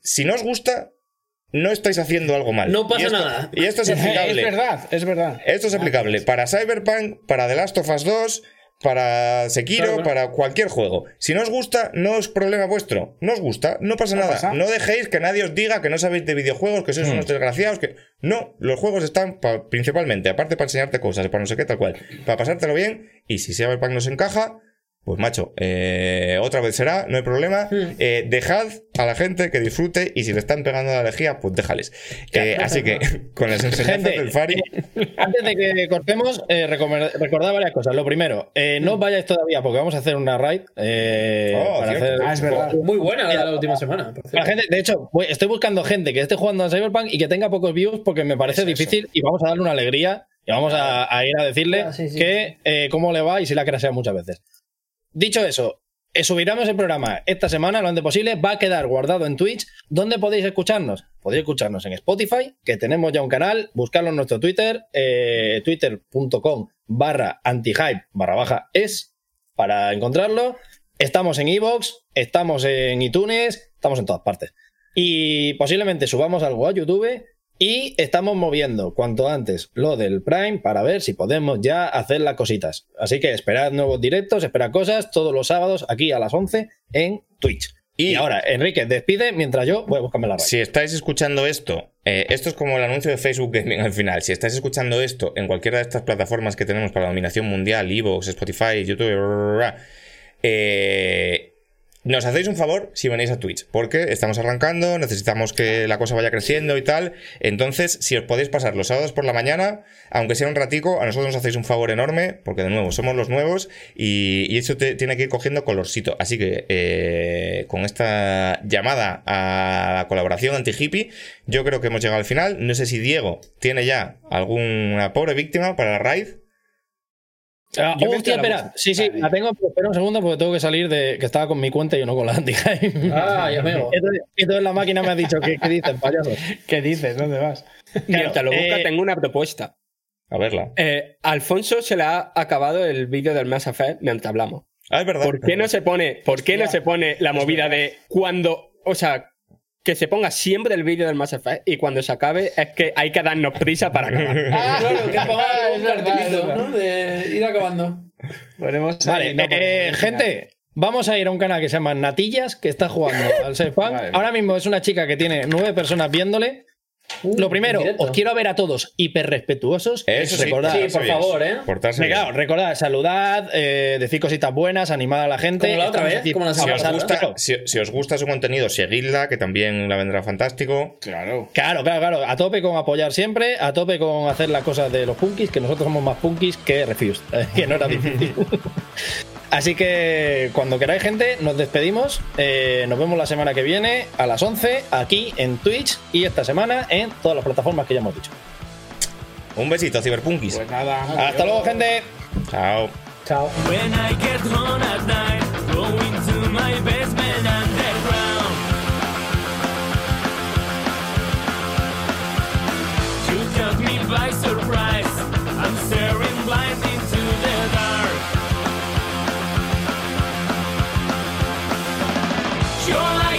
si no os gusta, no estáis haciendo algo mal. No pasa Y esto- nada. Y esto es es aplicable. verdad, es verdad. Esto es aplicable para Cyberpunk, para The Last of Us 2, para Sekiro, Claro, claro. para cualquier juego. Si no os gusta, no es problema vuestro. No os gusta, no pasa No nada. pasa. No dejéis que nadie os diga que no sabéis de videojuegos, que sois unos desgraciados, que... No, los juegos están pa- principalmente, aparte para enseñarte cosas, para no sé qué, tal cual, para pasártelo bien, y si Cyberpunk nos encaja... Pues macho, eh, otra vez será, no hay problema. Eh, dejad a la gente que disfrute y si le están pegando la lejía, pues déjales. Eh, así que con las enseñanzas Gente, del Fari... Antes de que cortemos, eh, recordad varias cosas. Lo primero, eh, no os vayáis todavía porque vamos a hacer una raid. eh, Oh, para cierto. hacer- Ah, es verdad. Muy buena la de la última semana. gente, de hecho, estoy buscando gente que esté jugando a Cyberpunk y que tenga pocos views porque me parece difícil y vamos a darle una alegría y vamos a, a ir a decirle Ah, sí, sí, que eh, cómo le va y si la crasea muchas veces. Dicho eso, eh, subiremos el programa esta semana lo antes posible. Va a quedar guardado en Twitch. ¿Dónde podéis escucharnos? Podéis escucharnos en Spotify, que tenemos ya un canal. Buscarlo en nuestro Twitter, eh, twitter.com barra antihype barra baja es para encontrarlo. Estamos en Evox, estamos en iTunes, estamos en todas partes. Y posiblemente subamos algo a YouTube y estamos moviendo cuanto antes lo del Prime para ver si podemos ya hacer las cositas. Así que esperad nuevos directos, esperad cosas todos los sábados aquí a las 11 en Twitch. Y, Y- ahora, Enrique, despide mientras yo voy a buscarme la radio. Si estáis escuchando esto, eh, esto es como el anuncio de Facebook Gaming al final. Si estáis escuchando esto en cualquiera de estas plataformas que tenemos para la dominación mundial, Evox, Spotify, YouTube, eh, nos hacéis un favor si venís a Twitch, porque estamos arrancando, necesitamos que la cosa vaya creciendo y tal. Entonces, si os podéis pasar los sábados por la mañana, aunque sea un ratico, a nosotros nos hacéis un favor enorme, porque de nuevo somos los nuevos y, y eso te- tiene que ir cogiendo colorcito. Así que eh, con esta llamada a la colaboración anti-hippie, yo creo que hemos llegado al final. No sé si Diego tiene ya alguna pobre víctima para la raid. Ah, hostia, espera. Sí, sí, la tengo, pero espera un segundo porque tengo que salir de que estaba con mi cuenta y yo no con la anti-hype. Ah, ya veo. Entonces, entonces la máquina me ha dicho, ¿qué, qué dices, payaso? ¿Qué dices? ¿Dónde vas? Mientras lo busca, eh, tengo una propuesta. A verla. Eh, Alfonso se le ha acabado el vídeo del Mass Effect mientras hablamos. Ah, es verdad. ¿Por qué no se pone, por qué no se pone la movida de cuando, o sea, que se ponga siempre el vídeo del Mass Effect y cuando se acabe es que hay que darnos prisa para acabar? Ah, claro, que ponga un cartelito. ¿no? De ir acabando. Ponemos Vale, no, eh, gente, vamos a ir a un canal que se llama Natillas, que está jugando al Sefan. Vale. Ahora mismo es una chica que tiene nueve personas viéndole. Uh, Lo primero, os quiero ver a todos hiper respetuosos. Eso sí, recordad, Sí, portarse por favor, ¿eh? Portarse bien. Recordad, saludad, eh, decir cositas buenas, animad a la gente. Como la otra vez, como la Si os, gusta, claro, si, si os gusta su contenido, seguidla, que también la vendrá fantástico. Claro. Claro, claro, claro. A tope con apoyar siempre, a tope con hacer las cosas de los punkis, que nosotros somos más punkis que Refused, que no era difícil. Así que cuando queráis, gente, nos despedimos. Eh, nos vemos la semana que viene a las 11 aquí en Twitch y esta semana en todas las plataformas que ya hemos dicho. Un besito, Cyberpunkis. Pues nada. Hasta luego, gente. Chao. Chao. By surprise. I'm staring You're like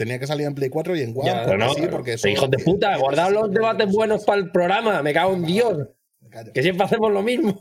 Tenía que salir en Play 4 y en One. Ya, no, sí, porque eso- hijos de puta, guardad los debates buenos para el programa. Me cago en Dios. Que siempre hacemos lo mismo.